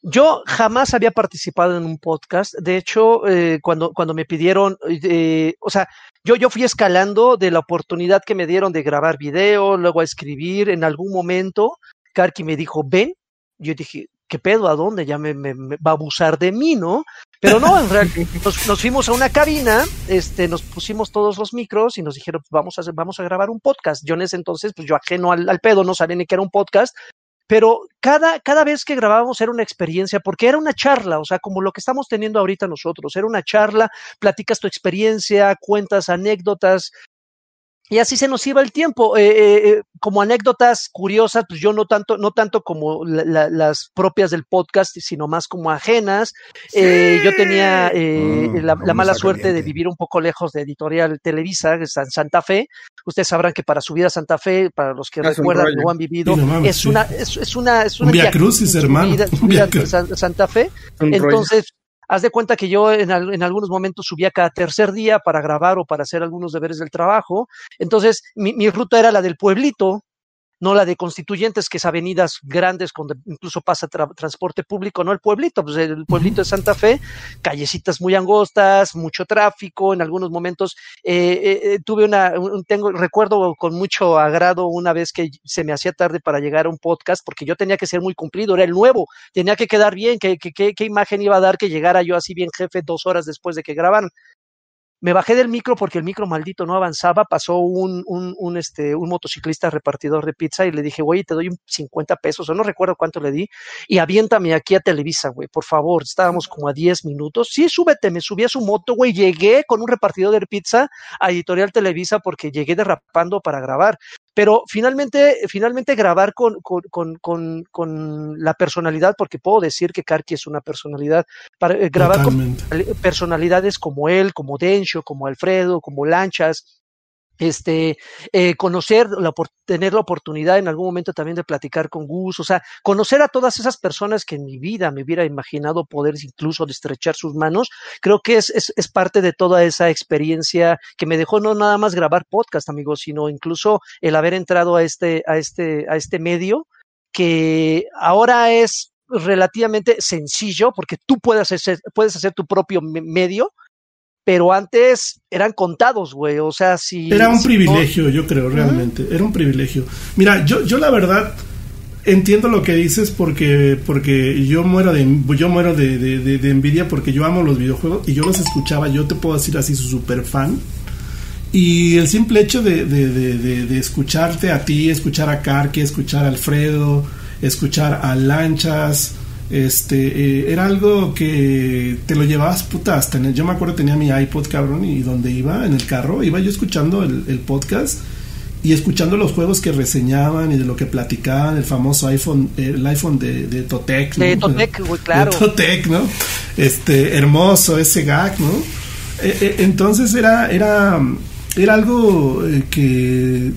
yo jamás había participado en un podcast. De hecho, eh, cuando, cuando me pidieron, eh, o sea, yo, yo fui escalando de la oportunidad que me dieron de grabar video, luego a escribir. En algún momento, Karki me dijo, ven. Yo dije, ¿qué pedo? ¿A dónde? Ya me, va a abusar de mí, ¿no? Pero no, en realidad nos, fuimos a una cabina, este, nos pusimos todos los micros y nos dijeron, vamos a, hacer, vamos a grabar un podcast. Yo en ese entonces, pues yo ajeno al, al pedo, no sabía ni que era un podcast, pero cada, cada vez que grabábamos era una experiencia, porque era una charla, o sea, como lo que estamos teniendo ahorita nosotros, era una charla, platicas tu experiencia, cuentas anécdotas, y así se nos iba el tiempo. Eh, eh, eh, como anécdotas curiosas, pues yo no tanto, no tanto como las propias del podcast, sino más como ajenas. yo tenía mm, la, mala suerte de vivir un poco lejos de Editorial Televisa, en Santa Fe. Ustedes sabrán que para subir a Santa Fe, para los que recuerdan o han vivido, es, una, es, una, es una, Via Crucis, hermano. Santa Fe. Entonces, Haz de cuenta que yo en, en, algunos momentos subía cada tercer día para grabar o para hacer algunos deberes del trabajo. Entonces, mi, mi ruta era la del pueblito, no la de constituyentes, que es avenidas grandes donde incluso pasa transporte público, no el pueblito, pues el pueblito de Santa Fe, callecitas muy angostas, mucho tráfico, en algunos momentos eh, eh, eh, tuve una, tengo, recuerdo con mucho agrado una vez que se me hacía tarde para llegar a un podcast, porque yo tenía que ser muy cumplido, era el nuevo, tenía que quedar bien, qué, qué imagen iba a dar que llegara yo así bien jefe dos horas después de que grabaran. Me bajé del micro porque el micro maldito no avanzaba. Pasó un, un, un, este, un motociclista repartidor de pizza y le dije, güey, te doy 50 pesos, o no recuerdo cuánto le di, y aviéntame aquí a Televisa, güey, por favor. Estábamos como a 10 minutos. Sí, súbete, me subí a su moto, güey. Llegué con un repartidor de pizza a Editorial Televisa porque llegué derrapando para grabar. Pero finalmente, finalmente grabar con, con, con, con, la personalidad, porque puedo decir que Karki es una personalidad, para, eh, grabar con personalidades como él, como Dencho, como Alfredo, como Lanchas, este, eh, conocer, la, tener la oportunidad en algún momento también de platicar con Gus, o sea, conocer a todas esas personas que en mi vida me hubiera imaginado poder incluso estrechar sus manos, creo que es, es, es, parte de toda esa experiencia que me dejó no nada más grabar podcast, amigos, sino incluso el haber entrado a este, a este, a este medio que ahora es relativamente sencillo porque tú puedes hacer, puedes hacer tu propio medio, pero antes eran contados, güey. O sea, si. Era un privilegio, yo creo, realmente. Era un privilegio. Mira, yo, yo la verdad entiendo lo que dices porque porque yo muero de yo muero de, de, envidia porque yo amo los videojuegos y yo los escuchaba yo te puedo decir así su super fan y el simple hecho de, de, escucharte a ti escuchar a Karki escuchar a Alfredo escuchar a Lanchas este eh, era algo que te lo llevabas puta hasta en yo me acuerdo tenía mi iPod cabrón y donde iba en el carro iba yo escuchando el, podcast y escuchando los juegos que reseñaban y de lo que platicaban el famoso iPhone el iPhone de, de Totec de Totec claro. de Totec no este hermoso ese gag no eh, eh, entonces era era era algo que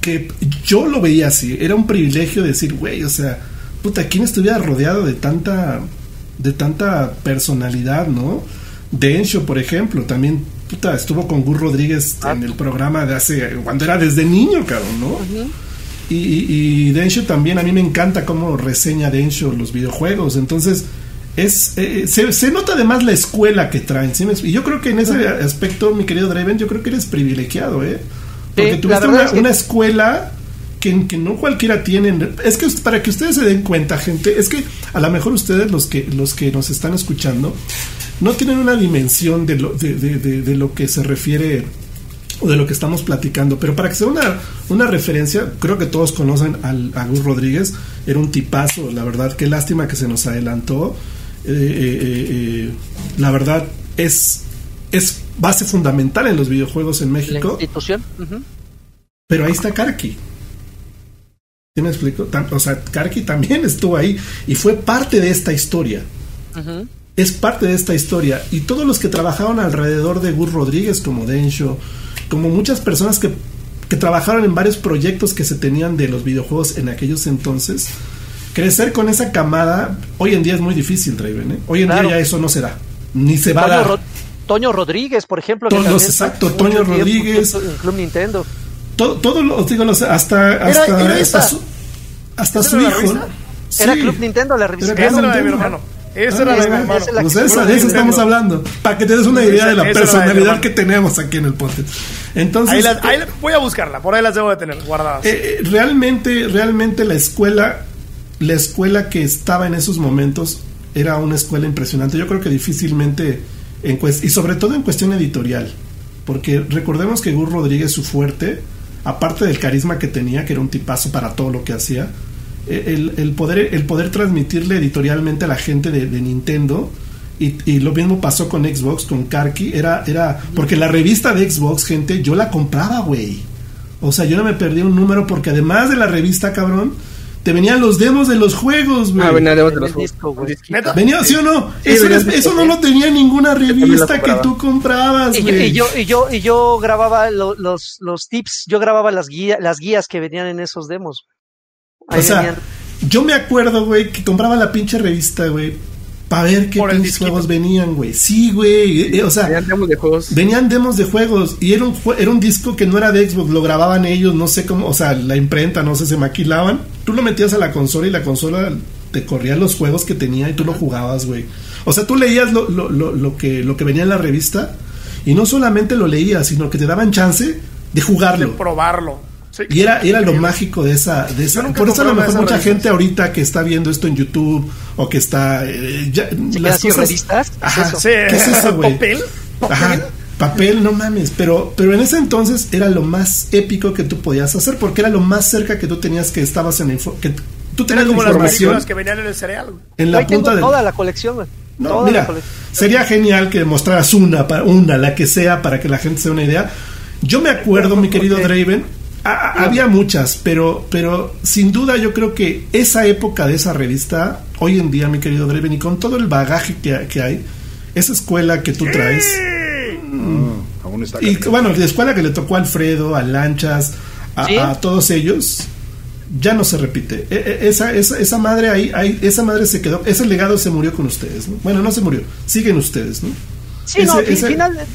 que yo lo veía así era un privilegio decir güey o sea puta, ¿quién estuviera rodeado de tanta, de tanta personalidad, no? Dencho, por ejemplo, también, puta, estuvo con Gur Rodríguez ah. en el programa de hace, cuando era desde niño, cabrón, ¿no? y, y, Dencho también, a mí me encanta cómo reseña Dencho los videojuegos, entonces, es eh, se, nota además la escuela que traen, Y yo creo que en ese aspecto, mi querido Draven, yo creo que eres privilegiado, ¿eh? Porque tuviste una escuela que, no cualquiera tiene. Es que para que ustedes se den cuenta, gente, es que a lo mejor ustedes, los que, los que nos están escuchando, no tienen una dimensión de lo, de, de, lo que se refiere o de lo que estamos platicando. Pero para que sea una, una referencia, creo que todos conocen al, a Gus Rodríguez, era un tipazo, la verdad, qué lástima que se nos adelantó. Eh, eh, eh, la verdad es, es base fundamental en los videojuegos en México. La institución. Pero ahí está Karki. ¿Sí me explico? O sea, Karki también estuvo ahí y fue parte de esta historia. Es parte de esta historia. Y todos los que trabajaron alrededor de Gus Rodríguez, como Densho, como muchas personas que, que trabajaron en varios proyectos que se tenían de los videojuegos en aquellos entonces, crecer con esa camada hoy en día es muy difícil, Draven. ¿eh? Hoy en día ya eso no se da. Ni se va a dar. Toño Rodríguez, por ejemplo. exacto, Toño Rodríguez. Club Nintendo todo, todo lo, digo, hasta, hasta, su, hasta su hijo. Era Club Nintendo, la revista. Esa era de mi hermano. Esa era la de mi hermano. Pues esa, de eso estamos hablando. Para que te des una idea de la personalidad que tenemos aquí en el podcast. Entonces. voy a buscarla, por ahí las debo de tener guardadas. Eh, eh, realmente, realmente la escuela la escuela que estaba en esos momentos era una escuela impresionante. Yo creo que difícilmente, en y sobre todo en cuestión editorial, porque recordemos que Gus Rodríguez, su fuerte, aparte del carisma que tenía, que era un tipazo para todo lo que hacía, e, el, poder, el poder transmitirle editorialmente a la gente de, Nintendo. Y, lo mismo pasó con Xbox, con Karki. Era, era. Porque la revista de Xbox, gente, yo la compraba, güey. O sea, yo no me perdí un número porque además de la revista, cabrón, te venían los demos de los juegos, güey. Ah, venían demos de los juegos. Venía, ¿sí o no? eso, no lo tenía ninguna revista que tú comprabas, y, güey. Y, yo, y yo, y yo grababa los, los tips, yo grababa las guías, las guías que venían en esos demos. o sea, yo me acuerdo, güey, que compraba la pinche revista, güey, para ver qué juegos venían, güey. Sí, güey. Eh, eh, o sea, venían demos de juegos. Venían demos de juegos. Y era un, era un disco que no era de Xbox, lo grababan ellos, no sé cómo, o sea, la imprenta, no sé, se maquilaban. Tú lo metías a la consola y la consola te corría los juegos que tenía y tú lo jugabas, güey. O sea, tú leías lo, lo, lo, lo, que, lo que venía en la revista y no solamente lo leías, sino que te daban chance de jugarlo. De probarlo y era, era lo mágico de esa. De esa por eso a lo mejor mucha gente ahorita que está viendo esto en YouTube o que está. Eh, ya, las cosas, revistas? Ajá, ¿Qué es eso, güey? ¿Papel? Ajá. Papel, no mames, pero, pero en ese entonces era lo más épico que tú podías hacer porque era lo más cerca que tú tenías que estabas en que tú tenías como las películas que venían en el cereal. En la punta de toda la colección. No, mira, sería genial que mostraras una, una, la que sea, para que la gente se dé una idea. Yo me acuerdo, mi querido Draven, había muchas, pero, pero sin duda yo creo que esa época de esa revista, hoy en día, mi querido Draven, y con todo el bagaje que, que hay, esa escuela que tú traes. Ah, y bueno, la escuela que le tocó a Alfredo, a Lanchas, a, todos ellos, ya no se repite. E, e, esa, esa, esa madre ahí, ahí, esa madre se quedó, ese legado se murió con ustedes. Bueno, no se murió, siguen ustedes, ¿no? Sí, no, final,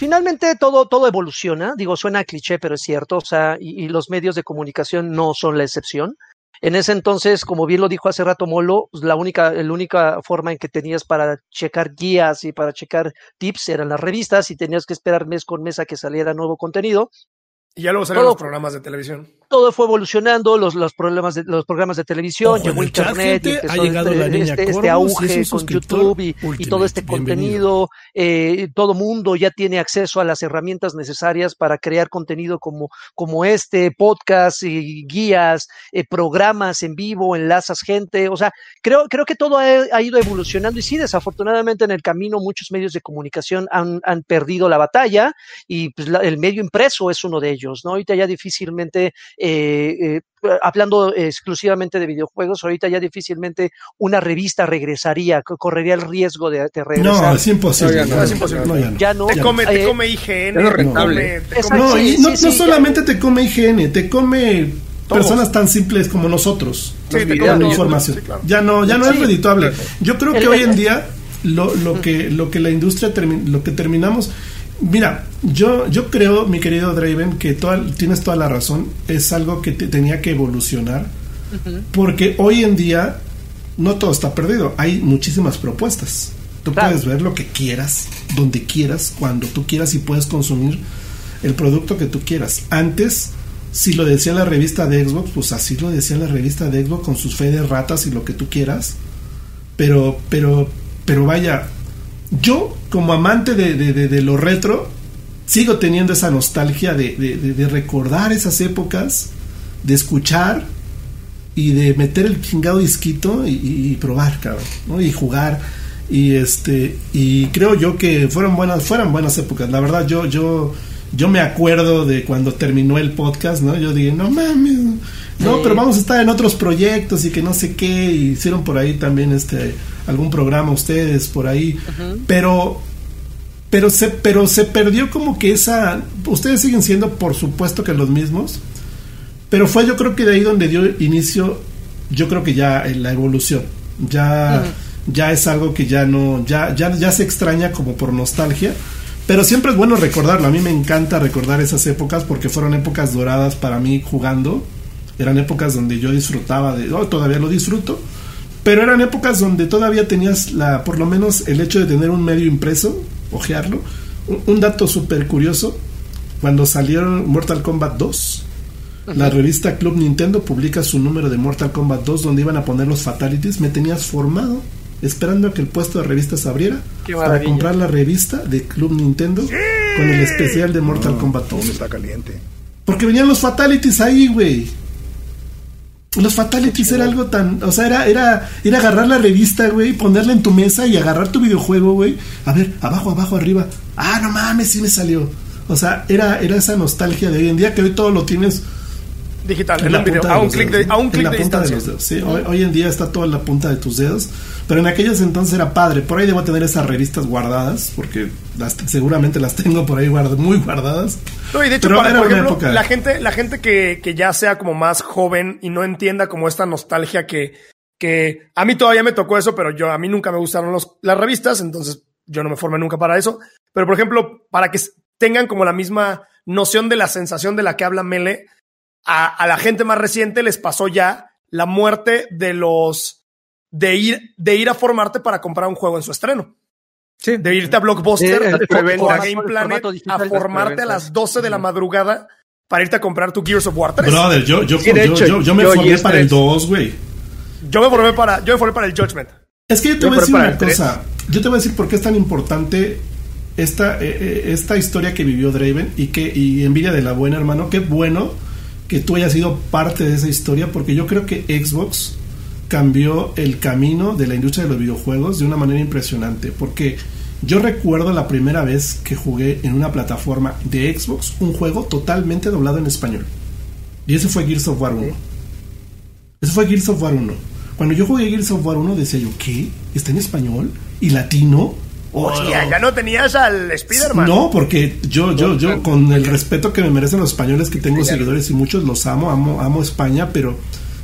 finalmente todo, todo evoluciona, digo, suena cliché, pero es cierto, o sea, y, los medios de comunicación no son la excepción. En ese entonces, como bien lo dijo hace rato Molo, pues, la única, la única forma en que tenías para checar guías y para checar tips eran las revistas y tenías que esperar mes con mes a que saliera nuevo contenido. Y ya luego salieron los programas de televisión. Todo fue evolucionando, los, los, problemas de, los programas de televisión, llegó Internet, y ha llegado este, la niña este, este auge con YouTube y, todo este contenido. Eh, todo mundo ya tiene acceso a las herramientas necesarias para crear contenido como, como este, podcast, y guías, eh, programas en vivo, enlazas gente. O sea, creo, creo que todo ha, ido evolucionando y sí, desafortunadamente en el camino muchos medios de comunicación han, han perdido la batalla y pues, el medio impreso es uno de ellos. ¿No? Ahorita ya difícilmente, eh, eh, hablando exclusivamente de videojuegos, ahorita ya difícilmente una revista regresaría, correría el riesgo de, regresar. No, es imposible. No, es imposible. ya no. Te come, te eh, come IGN. No, rentable. no, no, solamente te come IGN, te come personas tan simples como nosotros sí, con información. Ya no, ya no es redituable. Yo creo que hoy en día lo, lo que lo que la industria lo que terminamos Mira, yo, yo creo, mi querido Draven, que tienes toda la razón. Es algo que tenía que evolucionar. Porque hoy en día no todo está perdido. Hay muchísimas propuestas. Tú puedes ver lo que quieras, donde quieras, cuando tú quieras y puedes consumir el producto que tú quieras. Antes, si lo decía la revista de Xbox, pues así lo decía la revista de Xbox con sus fe de ratas y lo que tú quieras. Pero, pero, pero vaya, yo, como amante de, de, lo retro, sigo teniendo esa nostalgia de, recordar esas épocas, de escuchar y de meter el chingado disquito y, probar, cabrón, ¿no? Y jugar. Y este, y creo yo que fueron buenas, fueron buenas épocas. La verdad, yo, yo, yo me acuerdo de cuando terminó el podcast, ¿no? Yo dije, no mames, no, pero vamos a estar en otros proyectos y que no sé qué. hicieron por ahí también este algún programa ustedes por ahí. Pero pero se pero se perdió como que esa ustedes siguen siendo por supuesto que los mismos. Pero fue yo creo que de ahí donde dio inicio yo creo que ya en la evolución. Ya ya es algo que ya no ya ya ya se extraña como por nostalgia. Pero siempre es bueno recordarlo. A mí me encanta recordar esas épocas porque fueron épocas doradas para mí jugando eran épocas donde yo disfrutaba de, oh, todavía lo disfruto, pero eran épocas donde todavía tenías la, por lo menos el hecho de tener un medio impreso, ojearlo. Un, dato súper curioso, cuando salieron Mortal Kombat 2, La revista Club Nintendo publica su número de Mortal Kombat 2 donde iban a poner los fatalities. Me tenías formado esperando a que el puesto de revistas abriera para comprar la revista de Club Nintendo con el especial de Mortal Kombat 2. Está caliente. Porque venían los fatalities ahí, güey. Los fatalities era algo tan, o sea, era, era, era agarrar la revista, güey, ponerla en tu mesa y agarrar tu videojuego, güey. A ver, abajo, abajo, arriba. Ah, no mames, sí me salió. O sea, era, era esa nostalgia de hoy en día que hoy todo lo tienes digital, en, un video, a un clic de, a un clic de distancia. sí, hoy, en día está todo en la punta de tus dedos, pero en aquellos entonces era padre. Por ahí debo tener esas revistas guardadas, porque las, seguramente las tengo por ahí muy guardadas. No, y de hecho, para, por ejemplo, la gente, la gente que, que ya sea como más joven y no entienda como esta nostalgia que, que a mí todavía me tocó eso, pero yo a mí nunca me gustaron los, las revistas, entonces yo no me formé nunca para eso. Pero por ejemplo, para que tengan como la misma noción de la sensación de la que habla Mele, a, la gente más reciente les pasó ya la muerte de los de ir, de ir a formarte para comprar un juego en su estreno. Sí. De irte a Blockbuster, a Game Planet, a formarte a las 12 de la madrugada para irte a comprar tu Gears of War 3. Brother, yo, yo, yo, yo, me formé para el 2, güey. Yo me formé para, yo me formé para el Judgment. Es que yo te voy a decir una cosa. Yo te voy a decir por qué es tan importante esta, eh, eh, esta historia que vivió Draven y que y envidia de la buena, hermano. Qué bueno que tú hayas sido parte de esa historia, porque yo creo que Xbox cambió el camino de la industria de los videojuegos de una manera impresionante, porque yo recuerdo la primera vez que jugué en una plataforma de Xbox un juego totalmente doblado en español. Y ese fue Gears of War 1. Ese fue Gears of War 1. Cuando yo jugué Gears of War 1 decía yo, ¿qué? ¿Está en español? ¿Y latino? Hostia, ya no tenías al Spider-Man. No, porque yo, yo, yo, con el respeto que me merecen los españoles, que tengo seguidores y muchos los amo, amo, amo España, pero,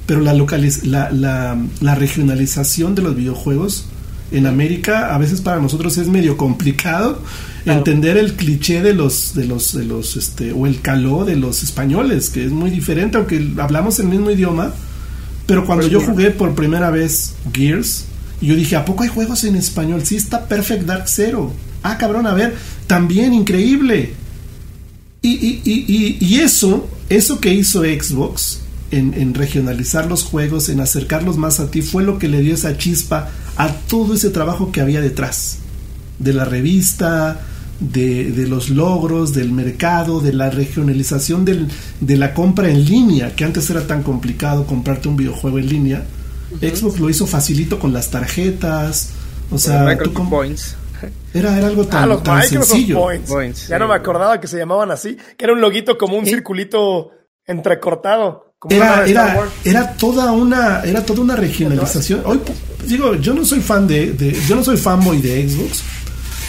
pero la, la, la, regionalización de los videojuegos en América a veces para nosotros es medio complicado entender el cliché de los, de los, de los, este, o el caló de los españoles, que es muy diferente, aunque hablamos el mismo idioma. Pero cuando pues yo jugué por primera vez Gears, yo dije, ¿a poco hay juegos en español? Sí, está Perfect Dark Zero. Ah, cabrón, a ver, también increíble. Y, y, y, y eso, eso que hizo Xbox en, regionalizar los juegos, en acercarlos más a ti, fue lo que le dio esa chispa a todo ese trabajo que había detrás. De la revista, de, los logros, del mercado, de la regionalización de la compra en línea, que antes era tan complicado comprarte un videojuego en línea Xbox lo hizo facilito con las tarjetas. O sea, tú Points. Era, era algo tan, ah, sencillo. Points. ya no me acordaba que se llamaban así, que era un loguito como un circulito entrecortado. era, era, era, toda una era toda una regionalización. Hoy digo, yo no soy fan de, de, yo no soy fanboy de Xbox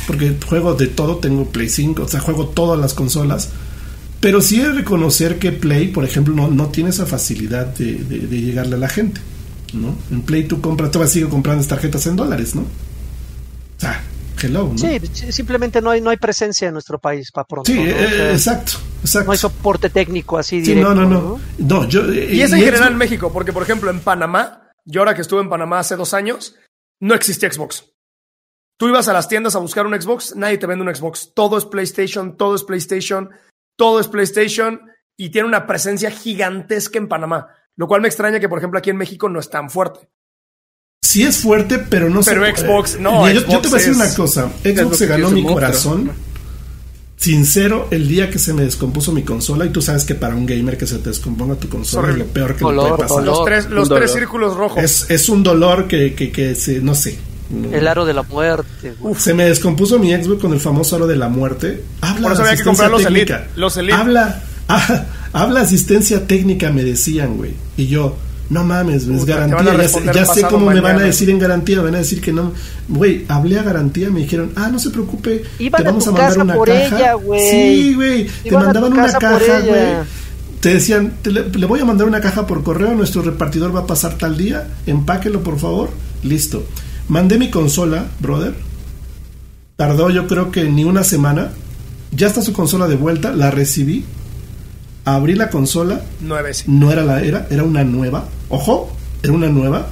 porque juego de todo, tengo Play 5, o sea, juego todas las consolas. Pero sí he de reconocer que Play, por ejemplo, no, no tiene esa facilidad de, de llegarle a la gente. ¿No? En Play tú compras, tú vas a seguir comprando tarjetas en dólares, ¿no? O sea, hello, ¿no? Sí, simplemente no hay, no hay presencia en nuestro país para pronto. Sí, eh, exacto, exacto. No hay soporte técnico así directo. no, no, no. yo, eh, y es en general en México, porque por ejemplo en Panamá, yo ahora que estuve en Panamá hace dos años, no existía Xbox. Tú ibas a las tiendas a buscar un Xbox, nadie te vende un Xbox. Todo es PlayStation, todo es PlayStation, todo es PlayStation y tiene una presencia gigantesca en Panamá. Lo cual me extraña que, por ejemplo, aquí en México no es tan fuerte. Sí es fuerte, pero no Pero Xbox, no. yo, te voy a decir una cosa. Xbox se ganó mi corazón. Sincero, el día que se me descompuso mi consola, y tú sabes que para un gamer que se te descomponga tu consola es lo peor que le puede pasar. los tres, los tres círculos rojos. Es, es un dolor que, que, que se, no sé. El aro de la muerte. se me descompuso mi Xbox con el famoso aro de la muerte. Habla Por eso había que comprar los Elite. Los Elite. Habla, ah, habla asistencia técnica, me decían, güey. Y yo, no mames, es garantía. Ya, sé cómo me van a decir en garantía. Van a decir que no. Güey, hablé a garantía. Me dijeron, ah, no se preocupe. te vamos a, mandar una caja. sí, güey. Te mandaban una caja, güey. Te decían, le, voy a mandar una caja por correo. Nuestro repartidor va a pasar tal día. Empáquelo, por favor. Listo. Mandé mi consola, brother. Tardó, yo creo que ni una semana. Ya está su consola de vuelta. La recibí abrí la consola. No era la era, era una nueva. Ojo, era una nueva.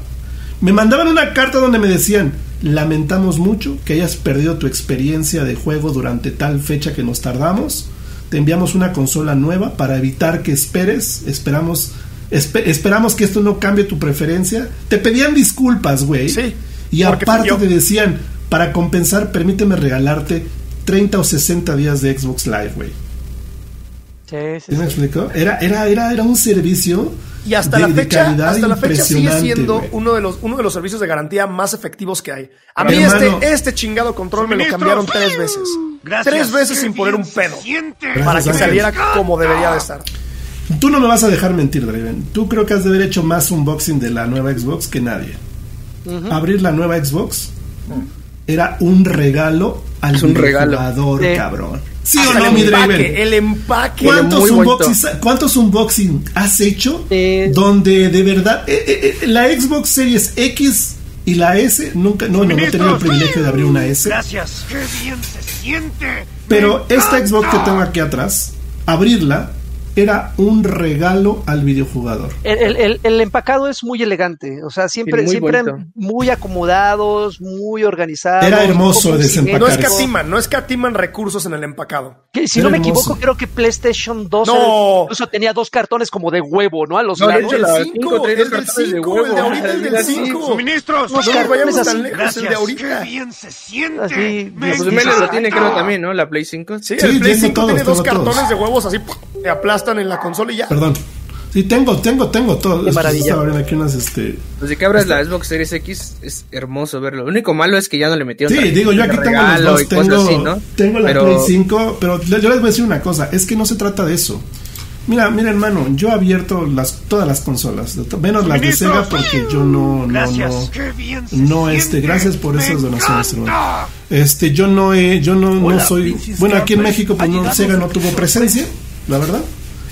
Me mandaban una carta donde me decían, lamentamos mucho que hayas perdido tu experiencia de juego durante tal fecha que nos tardamos. te enviamos una consola nueva para evitar que esperes, esperamos, esperamos que esto no cambie tu preferencia. Te pedían disculpas, güey. Sí. Y aparte te decían, para compensar, permíteme regalarte 30 o 60 días de Xbox Live, güey. Sí, sí, me explicó? Era, era, era, era un servicio y hasta la fecha, hasta la fecha sigue siendo uno de los uno de los servicios de garantía más efectivos que hay. A mí este, este chingado control me lo cambiaron tres veces. tres veces sin poner un pedo. para que saliera como debería de estar. Tú no me vas a dejar mentir, Draven. Tú creo que has de haber hecho más unboxing de la nueva Xbox que nadie. Abrir la nueva Xbox era un regalo al un jugador, cabrón. ¿Sí o no, mi Draven? El empaque. ¿Cuántos, unboxing, ¿Cuántos unboxing has hecho donde de verdad eh, eh, eh, la Xbox Series X y la S nunca no no, no he tenido el privilegio de abrir una S. Gracias. Qué bien se siente. Pero esta Xbox que tengo aquí atrás, abrirla era un regalo al videojugador. El, el, el, empacado es muy elegante, o sea, siempre, muy siempre muy acomodados, muy organizados. Era hermoso desempacar. No escatiman, no escatiman recursos en el empacado. Que, si no me equivoco, creo que PlayStation 2 no. incluso tenía dos cartones como de huevo, ¿no? A los no, lados. El 5, el del 5, el de ahorita, el del 5. Suministros. No, no vayamos tan lejos, el de ahorita. Qué bien se siente. Así, pues Menes lo tiene creo también, ¿no? La Play 5. Sí, el Play 5 tiene dos cartones de huevos así, te en la consola y ya. Perdón. Sí, tengo, tengo, tengo todo. Qué maravilla. Aquí unas, este... Desde que abres la Xbox Series X es hermoso verlo. Lo único malo es que ya no le metieron. Sí, digo, yo aquí tengo los dos. Tengo, tengo la Play 5, pero yo les voy a decir una cosa: es que no se trata de eso. Mira, mira, hermano, yo he abierto las, todas las consolas, menos las de Sega, porque yo no, no, no, no, este, gracias por esas donaciones, hermano. Este, yo no he, yo no, no soy, bueno, aquí en México, pues no, Sega no tuvo presencia, la verdad.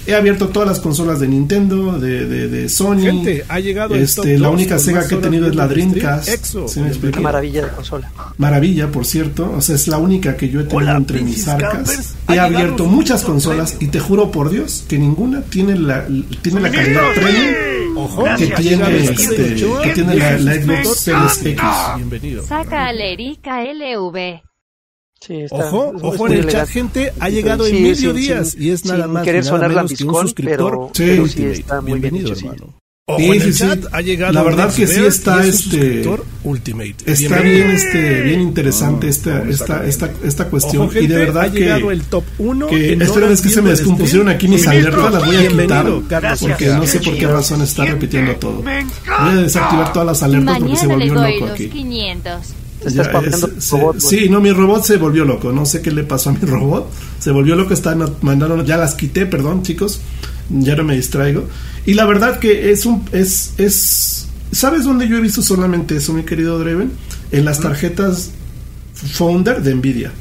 He abierto todas las consolas de Nintendo, de, de, de Sony. Gente, ha llegado este, la única Sega que he tenido es la Dreamcast. ¿Sí me maravilla de consola. Maravilla, por cierto. O sea, es la única que yo he tenido entre mis arcas. He abierto muchas consolas y te juro por Dios que ninguna tiene la, tiene la calidad premium que tiene, este, que tiene la, la Xbox Series X. Bienvenido. Saca a Lerica LV. Ojo, ojo en el chat, gente, ha llegado en medio días y es nada más querer sonar menos que un suscriptor pero, sí, está muy Bienvenido, bien hermano. Ojo, en el chat ha llegado la verdad que sí está este Ultimate. está bien este bien interesante esta, esta, esta esta cuestión. Y de verdad ha llegado el top 1 que es que se me descompusieron aquí mis alertas las voy a quitar porque no sé por qué razón está repitiendo todo. Voy a desactivar todas las alertas porque se volvió loco aquí. 500 sí, no, mi robot se volvió loco. No sé qué le pasó a mi robot. Se volvió loco. Está mandando, ya las quité, perdón, chicos. Ya no me distraigo. Y la verdad que es un. Es, es, ¿Sabes dónde yo he visto solamente eso, mi querido Dreven? En las tarjetas Founder de Nvidia.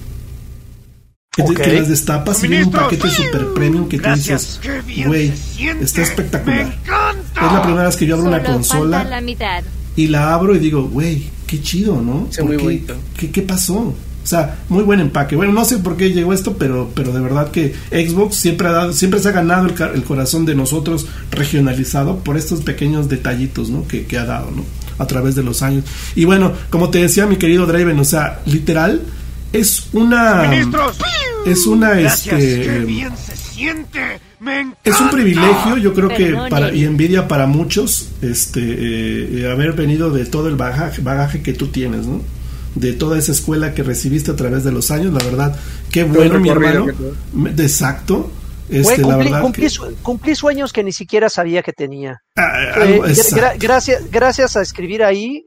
Que, las destapas y viene un paquete super premium que tú dices, güey, está espectacular. Es la primera vez que yo abro una consola y la abro y digo, güey, qué chido, ¿no? muy qué, ¿qué, pasó? O sea, muy buen empaque. Bueno, no sé por qué llegó esto, pero, pero de verdad que Xbox siempre ha dado, siempre se ha ganado el, corazón de nosotros regionalizado por estos pequeños detallitos, ¿no? Que, que, ha dado, ¿no? A través de los años. Y bueno, como te decía mi querido Draven, o sea, literal, es una. Es una, este. Es un privilegio, yo creo que para y envidia para muchos, este, eh, haber venido de todo el bagaje, bagaje que tú tienes, ¿no? De toda esa escuela que recibiste a través de los años, la verdad, qué bueno, mi hermano. Exacto. Este, cumplí, la cumplí, sueños que ni siquiera sabía que tenía. Ah, eh, gracias, gracias a escribir ahí,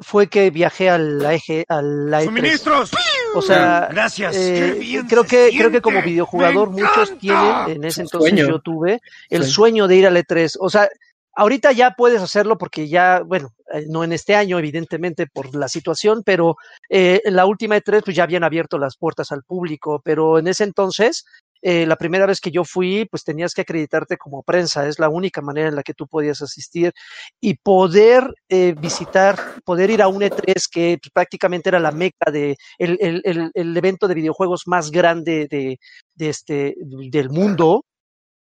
fue que viajé al eje al la ¡Suministros! O sea, gracias. Eh, creo que creo que como videojugador muchos tienen en ese entonces yo tuve el sueño de ir al E3. O sea, ahorita ya puedes hacerlo porque ya, bueno, eh, no en este año evidentemente por la situación, pero eh, en la última E3 pues ya habían abierto las puertas al público, pero en ese entonces eh, la primera vez que yo fui, pues tenías que acreditarte como prensa, es la única manera en la que tú podías asistir y poder eh, visitar, poder ir a un E3 que pues, prácticamente era la meca de el, el, el, evento de videojuegos más grande de, este, del mundo,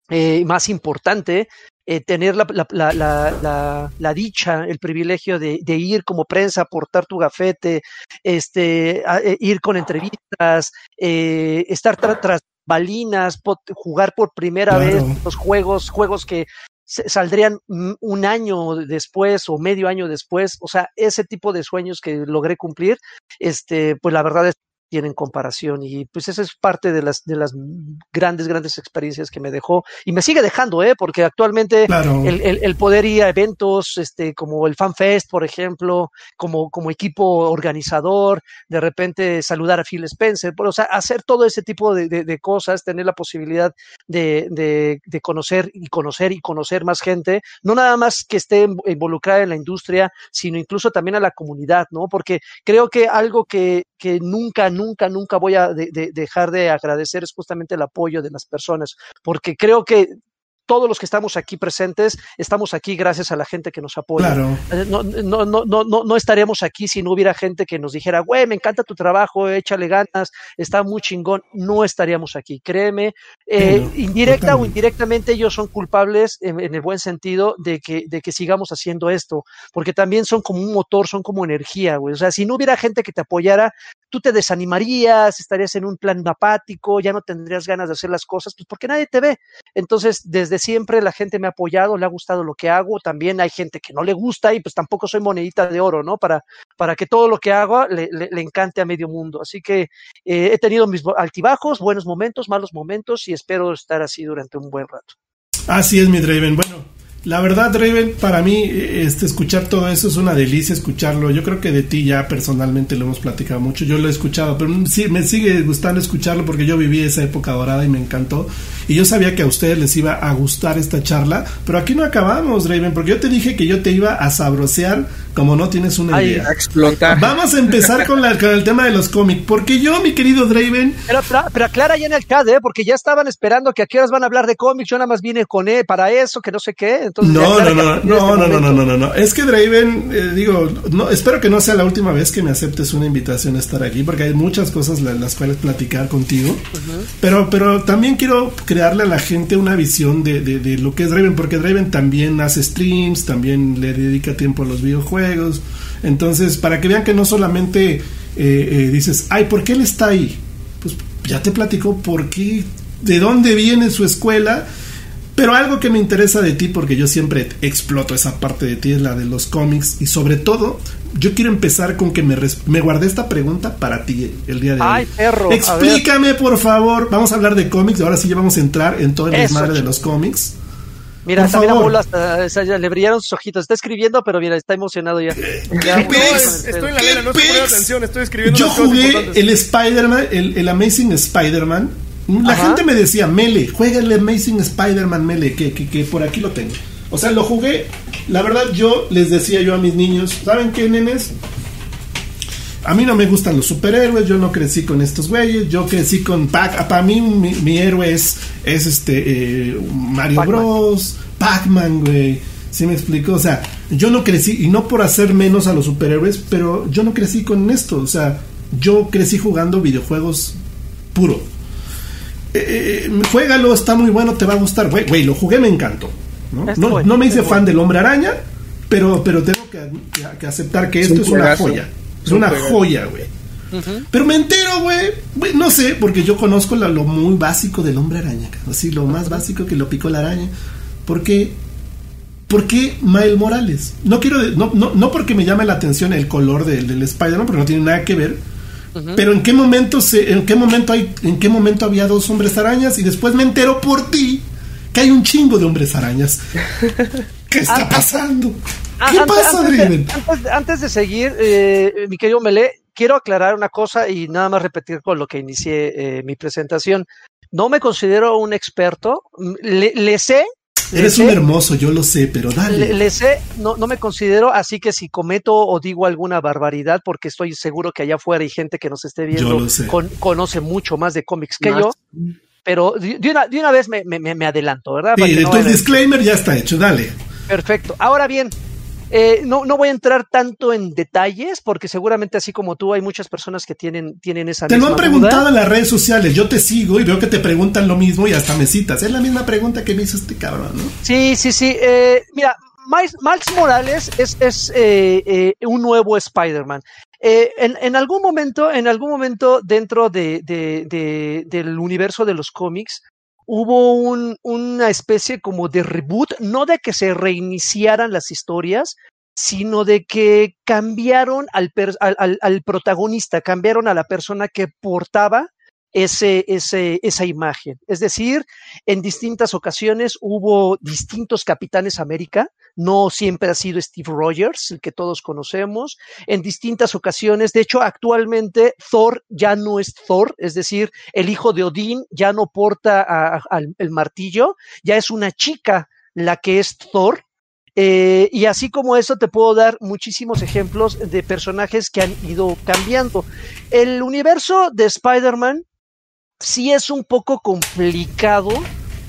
eh, más importante, eh, tener la, la, la, la, dicha, el privilegio de, ir como prensa, aportar tu gafete, este, ir con entrevistas, estar tras balinas, jugar por primera vez los juegos, juegos que saldrían un año después o medio año después, o sea, ese tipo de sueños que logré cumplir, este, pues la verdad es tienen comparación y pues esa es parte de las de las grandes grandes experiencias que me dejó y me sigue dejando eh porque actualmente el, el, poder ir a eventos este como el FanFest por ejemplo como como equipo organizador de repente saludar a Phil Spencer o sea hacer todo ese tipo de, de, cosas tener la posibilidad de, de, de conocer y conocer y conocer más gente no nada más que esté involucrada en la industria sino incluso también a la comunidad no porque creo que algo que que nunca nunca, nunca voy a dejar de agradecer es justamente el apoyo de las personas, porque creo que todos los que estamos aquí presentes, estamos aquí gracias a la gente que nos apoya. Eh, no, no, no, no, no, estaríamos aquí si no hubiera gente que nos dijera, güey, me encanta tu trabajo, échale ganas, está muy chingón. No estaríamos aquí, créeme. Eh, indirecta o indirectamente ellos son culpables en, el buen sentido de que, de que sigamos haciendo esto, porque también son como un motor, son como energía, güey. O sea, si no hubiera gente que te apoyara, tú te desanimarías, estarías en un plan apático, ya no tendrías ganas de hacer las cosas, pues porque nadie te ve. Entonces, desde siempre la gente me ha apoyado, le ha gustado lo que hago, también hay gente que no le gusta y pues tampoco soy monedita de oro, ¿no? Para, para que todo lo que hago le, encante a medio mundo. Así que eh, he tenido mis altibajos, buenos momentos, malos momentos y espero estar así durante un buen rato. Así es, mi Draven. Bueno, la verdad, Raven, para mí este, escuchar todo eso es una delicia escucharlo. Yo creo que de ti ya personalmente lo hemos platicado mucho. Yo lo he escuchado, pero sí, me sigue gustando escucharlo porque yo viví esa época dorada y me encantó. Y yo sabía que a ustedes les iba a gustar esta charla, pero aquí no acabamos, Raven, porque yo te dije que yo te iba a sabrosear como no tienes una idea. A explotar. Vamos a empezar con, la, con, el tema de los cómics, porque yo, mi querido Draven... Pero, pero, aclara ya en el chat, ¿eh? porque ya estaban esperando que aquí horas van a hablar de cómics, yo nada más vine con él para eso, que no sé qué. Entonces, no, no, no, no, no, no, no, no, no, Es que Draven, eh, digo, no, espero que no sea la última vez que me aceptes una invitación a estar aquí, porque hay muchas cosas las, las cuales platicar contigo. Pero, pero también quiero crearle a la gente una visión de, de, lo que es Draven, porque Draven también hace streams, también le dedica tiempo a los videojuegos. Entonces, para que vean que no solamente eh, eh dices, ay, ¿por qué él está ahí? Pues ya te platico por qué, de dónde viene su escuela pero algo que me interesa de ti, porque yo siempre exploto esa parte de ti, es la de los cómics. Y sobre todo, yo quiero empezar con que me, me guardé esta pregunta para ti el día de Ay, Perro, Explícame, por favor. Vamos a hablar de cómics. Ahora sí ya vamos a entrar en todo el desmadre de los cómics. Mira, también a hasta, le brillaron sus ojitos. Está escribiendo, pero mira, está emocionado ya. ya estoy en la vela, no estoy atención, estoy escribiendo. Yo jugué el Spider-Man, el, el, Amazing Spider-Man. La gente me decía, Mele, juega el Amazing Spider-Man Mele, que, que, que por aquí lo tengo. O sea, lo jugué. La verdad, yo les decía yo a mis niños, ¿saben qué, nenes? A mí no me gustan los superhéroes, yo no crecí con estos güeyes, yo crecí con Pac. Para mí mi, héroe es, es este eh, Mario Bros, Pac-Man, güey. ¿Sí me explico? O sea, yo no crecí, y no por hacer menos a los superhéroes, pero yo no crecí con esto. O sea, yo crecí jugando videojuegos puro. Eh, juégalo, está muy bueno, te va a gustar. Güey, güey lo jugué, me encantó. ¿no? no, me hice fan del hombre araña, pero, pero tengo que, aceptar que esto es una joya. Es una joya, güey. Pero me entero, güey. No sé, porque yo conozco lo, muy básico del hombre araña. Así, lo más básico que lo picó la araña. ¿Por qué? ¿Por qué Miles Morales? No quiero. No, no, no porque me llame la atención el color del, del Spider-Man, porque no tiene nada que ver. Pero en qué momento se, en qué momento hay, en qué momento había dos hombres arañas y después me entero por ti que hay un chingo de hombres arañas. ¿Qué está pasando? ¿Qué pasa, antes, de, seguir, eh, mi querido Mele, quiero aclarar una cosa y nada más repetir con lo que inicié eh, mi presentación. No me considero un experto, le, sé. Eres un hermoso, yo lo sé, pero dale. Le, sé, no, no me considero, así que si cometo o digo alguna barbaridad, porque estoy seguro que allá afuera hay gente que nos esté viendo, conoce mucho más de cómics que yo pero de una, de una vez me, me, me adelanto, ¿verdad? Sí, tu disclaimer ya está hecho, dale. Perfecto. Ahora bien, eh, no, no voy a entrar tanto en detalles porque seguramente así como tú hay muchas personas que tienen, tienen esa Te lo han preguntado en las redes sociales, yo te sigo y veo que te preguntan lo mismo y hasta me citas. Es la misma pregunta que me hizo este cabrón, ¿no? Sí, sí, sí. Eh, mira, Miles, Morales es, es eh, un nuevo Spider-Man. Eh, en, algún momento, en algún momento dentro de, del universo de los cómics, hubo una especie como de reboot, no de que se reiniciaran las historias, sino de que cambiaron al, al, protagonista, cambiaron a la persona que portaba ese, ese, esa imagen. Es decir, en distintas ocasiones hubo distintos Capitanes América, no siempre ha sido Steve Rogers, el que todos conocemos, en distintas ocasiones, de hecho, actualmente Thor ya no es Thor, es decir, el hijo de Odín ya no porta el martillo, ya es una chica la que es Thor, eh, y así como eso, te puedo dar muchísimos ejemplos de personajes que han ido cambiando. El universo de Spider-Man sí es un poco complicado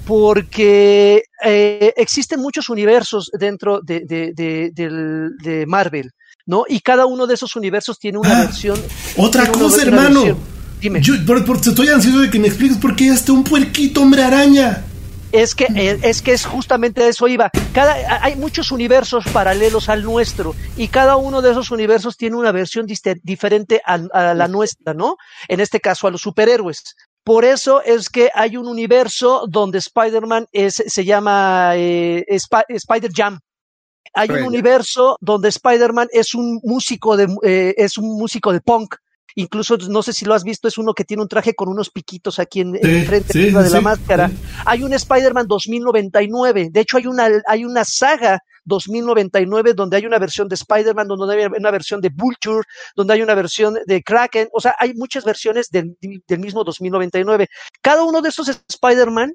porque eh, existen muchos universos dentro de, de, Marvel, ¿no? Y cada uno de esos universos tiene una ah, versión. Otra cosa, hermano. Dime. Yo estoy ansioso de que me expliques por qué hasta un puerquito hombre araña. Es que, eh, es que es justamente eso iba. Cada, hay muchos universos paralelos al nuestro y cada uno de esos universos tiene una versión diferente a, la nuestra, ¿no? En este caso a los superhéroes. Por eso es que hay un universo donde Spider-Man se llama eh, Spider-Jam. Hay un universo donde Spider-Man es un músico de eh, es un músico de punk. Incluso no sé si lo has visto, es uno que tiene un traje con unos piquitos aquí en, frente de la máscara. Hay un Spider-Man 2099. De hecho, hay una hay una saga 2099, donde hay una versión de Spider-Man, donde hay una versión de Vulture, donde hay una versión de Kraken, o sea, hay muchas versiones del, del mismo 2099. Cada uno de esos Spider-Man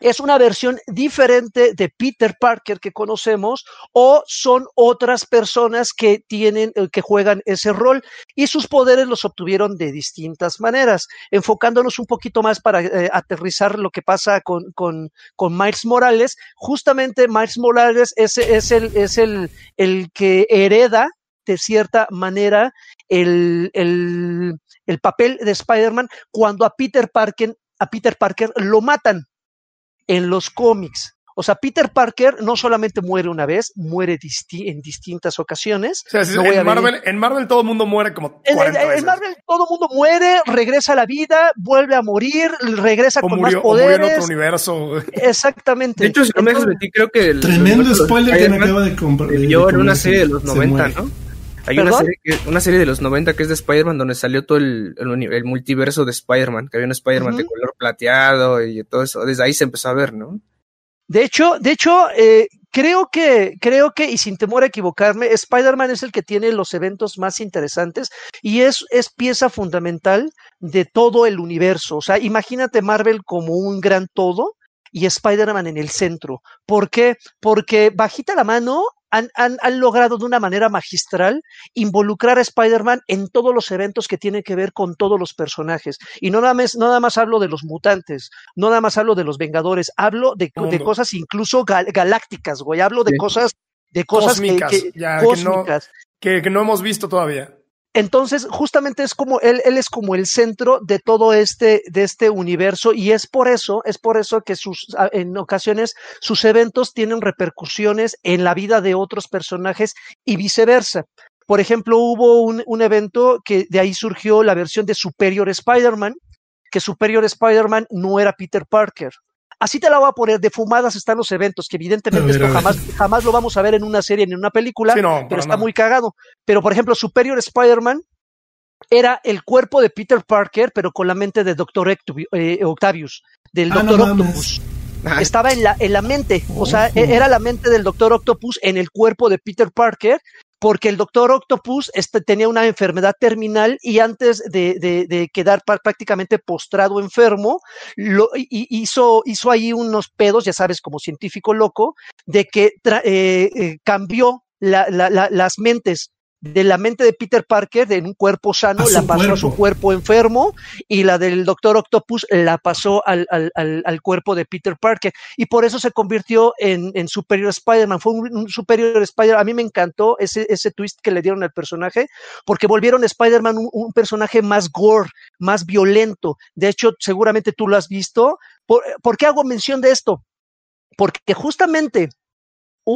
es una versión diferente de Peter Parker que conocemos o son otras personas que tienen, eh, que juegan ese rol y sus poderes los obtuvieron de distintas maneras. Enfocándonos un poquito más para eh, aterrizar lo que pasa con, con, con, Miles Morales, justamente Miles Morales es, es, el, es el, el que hereda de cierta manera el, el, el papel de Spider-Man cuando a Peter Parker, a Peter Parker lo matan en los cómics. O sea, Peter Parker no solamente muere una vez, muere en distintas ocasiones. en, Marvel, todo el mundo muere como 40 en, veces. En Marvel todo el mundo muere, regresa a la vida, vuelve a morir, regresa con más poderes. O en otro universo. Exactamente. De hecho, si no me creo que... El, Tremendo spoiler que me acaba de comprar. Yo en una serie de los 90, ¿no? Hay una serie, una serie, de los 90 que es de Spider-Man donde salió todo el, el, multiverso de Spider-Man, que había un Spider-Man de color plateado y todo eso. Desde ahí se empezó a ver, ¿no? De hecho, de hecho, eh, creo que, creo que, y sin temor a equivocarme, Spider-Man es el que tiene los eventos más interesantes y es, es pieza fundamental de todo el universo. O sea, imagínate Marvel como un gran todo y Spider-Man en el centro. ¿Por qué? Porque bajita la mano han, han, han, logrado de una manera magistral involucrar a Spider-Man en todos los eventos que tienen que ver con todos los personajes. Y no nada más, nada más hablo de los mutantes, no nada más hablo de los Vengadores, hablo de, de cosas incluso galácticas, güey, hablo de cosas de cosas que, que, no hemos visto todavía. Entonces, justamente es como él, él es como el centro de todo este, de este universo, y es por eso, es por eso que sus, en ocasiones sus eventos tienen repercusiones en la vida de otros personajes y viceversa. Por ejemplo, hubo un, un evento que de ahí surgió la versión de Superior Spider-Man, que Superior Spider-Man no era Peter Parker, Así te la voy a poner, de fumadas están los eventos, que evidentemente esto jamás, jamás lo vamos a ver en una serie ni en una película, pero está muy cagado. Pero, por ejemplo, Superior Spider-Man era el cuerpo de Peter Parker, pero con la mente de Doctor eh, Octavius, del ah, Doctor Octopus. Estaba en la, en la mente, o sea, e-, era la mente del Doctor Octopus en el cuerpo de Peter Parker porque el doctor Octopus este, tenía una enfermedad terminal y antes de, quedar prácticamente postrado enfermo, lo, hizo, hizo ahí unos pedos, ya sabes, como científico loco, de que eh, eh, cambió las mentes de la mente de Peter Parker en un cuerpo sano, la pasó a su cuerpo enfermo y la del Doctor Octopus la pasó al, al, al, cuerpo de Peter Parker y por eso se convirtió en, en Superior Spider-Man. Fue un, Superior Spider-Man. A mí me encantó ese, ese twist que le dieron al personaje porque volvieron a Spider-Man un, un, personaje más gore, más violento. De hecho, seguramente tú lo has visto. ¿Por, ¿por qué hago mención de esto? Porque justamente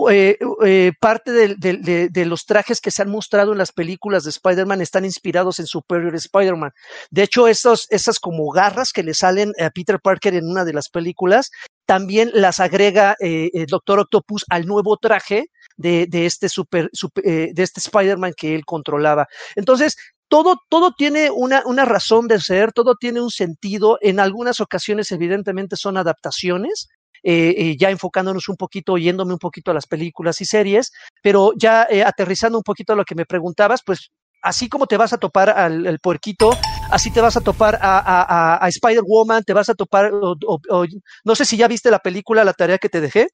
eh, eh, parte de, los trajes que se han mostrado en las películas de Spider-Man están inspirados en Superior Spider-Man. De hecho, esas como garras que le salen a Peter Parker en una de las películas, también las agrega eh, el Doctor Octopus al nuevo traje de, este, super, este Spider-Man que él controlaba. Entonces, todo, todo tiene una, una razón de ser, todo tiene un sentido. En algunas ocasiones, evidentemente, son adaptaciones, eh, eh, ya enfocándonos un poquito, yéndome un poquito a las películas y series, pero ya eh, aterrizando un poquito a lo que me preguntabas, pues así como te vas a topar al, puerquito, así te vas a topar a, Spider-Woman, te vas a topar, no sé si ya viste la película, la tarea que te dejé.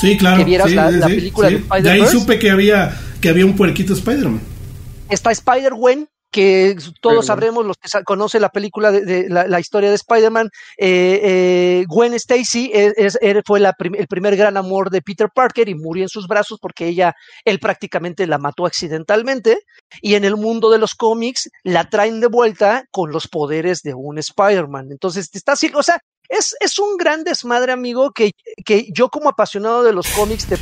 Sí, claro. Que vieras la, película de Spider-Man. De ahí supe que había, que había un puerquito Spider-Man. Está Spider-Gwen, que todos sabremos, los que conocen la película de, la, historia de Spider-Man, eh, eh, Gwen Stacy es, fue el primer gran amor de Peter Parker y murió en sus brazos porque ella, él prácticamente la mató accidentalmente y en el mundo de los cómics la traen de vuelta con los poderes de un Spider-Man. Entonces, está así, o sea, es, es, un gran desmadre, amigo, que, que yo como apasionado de los cómics te,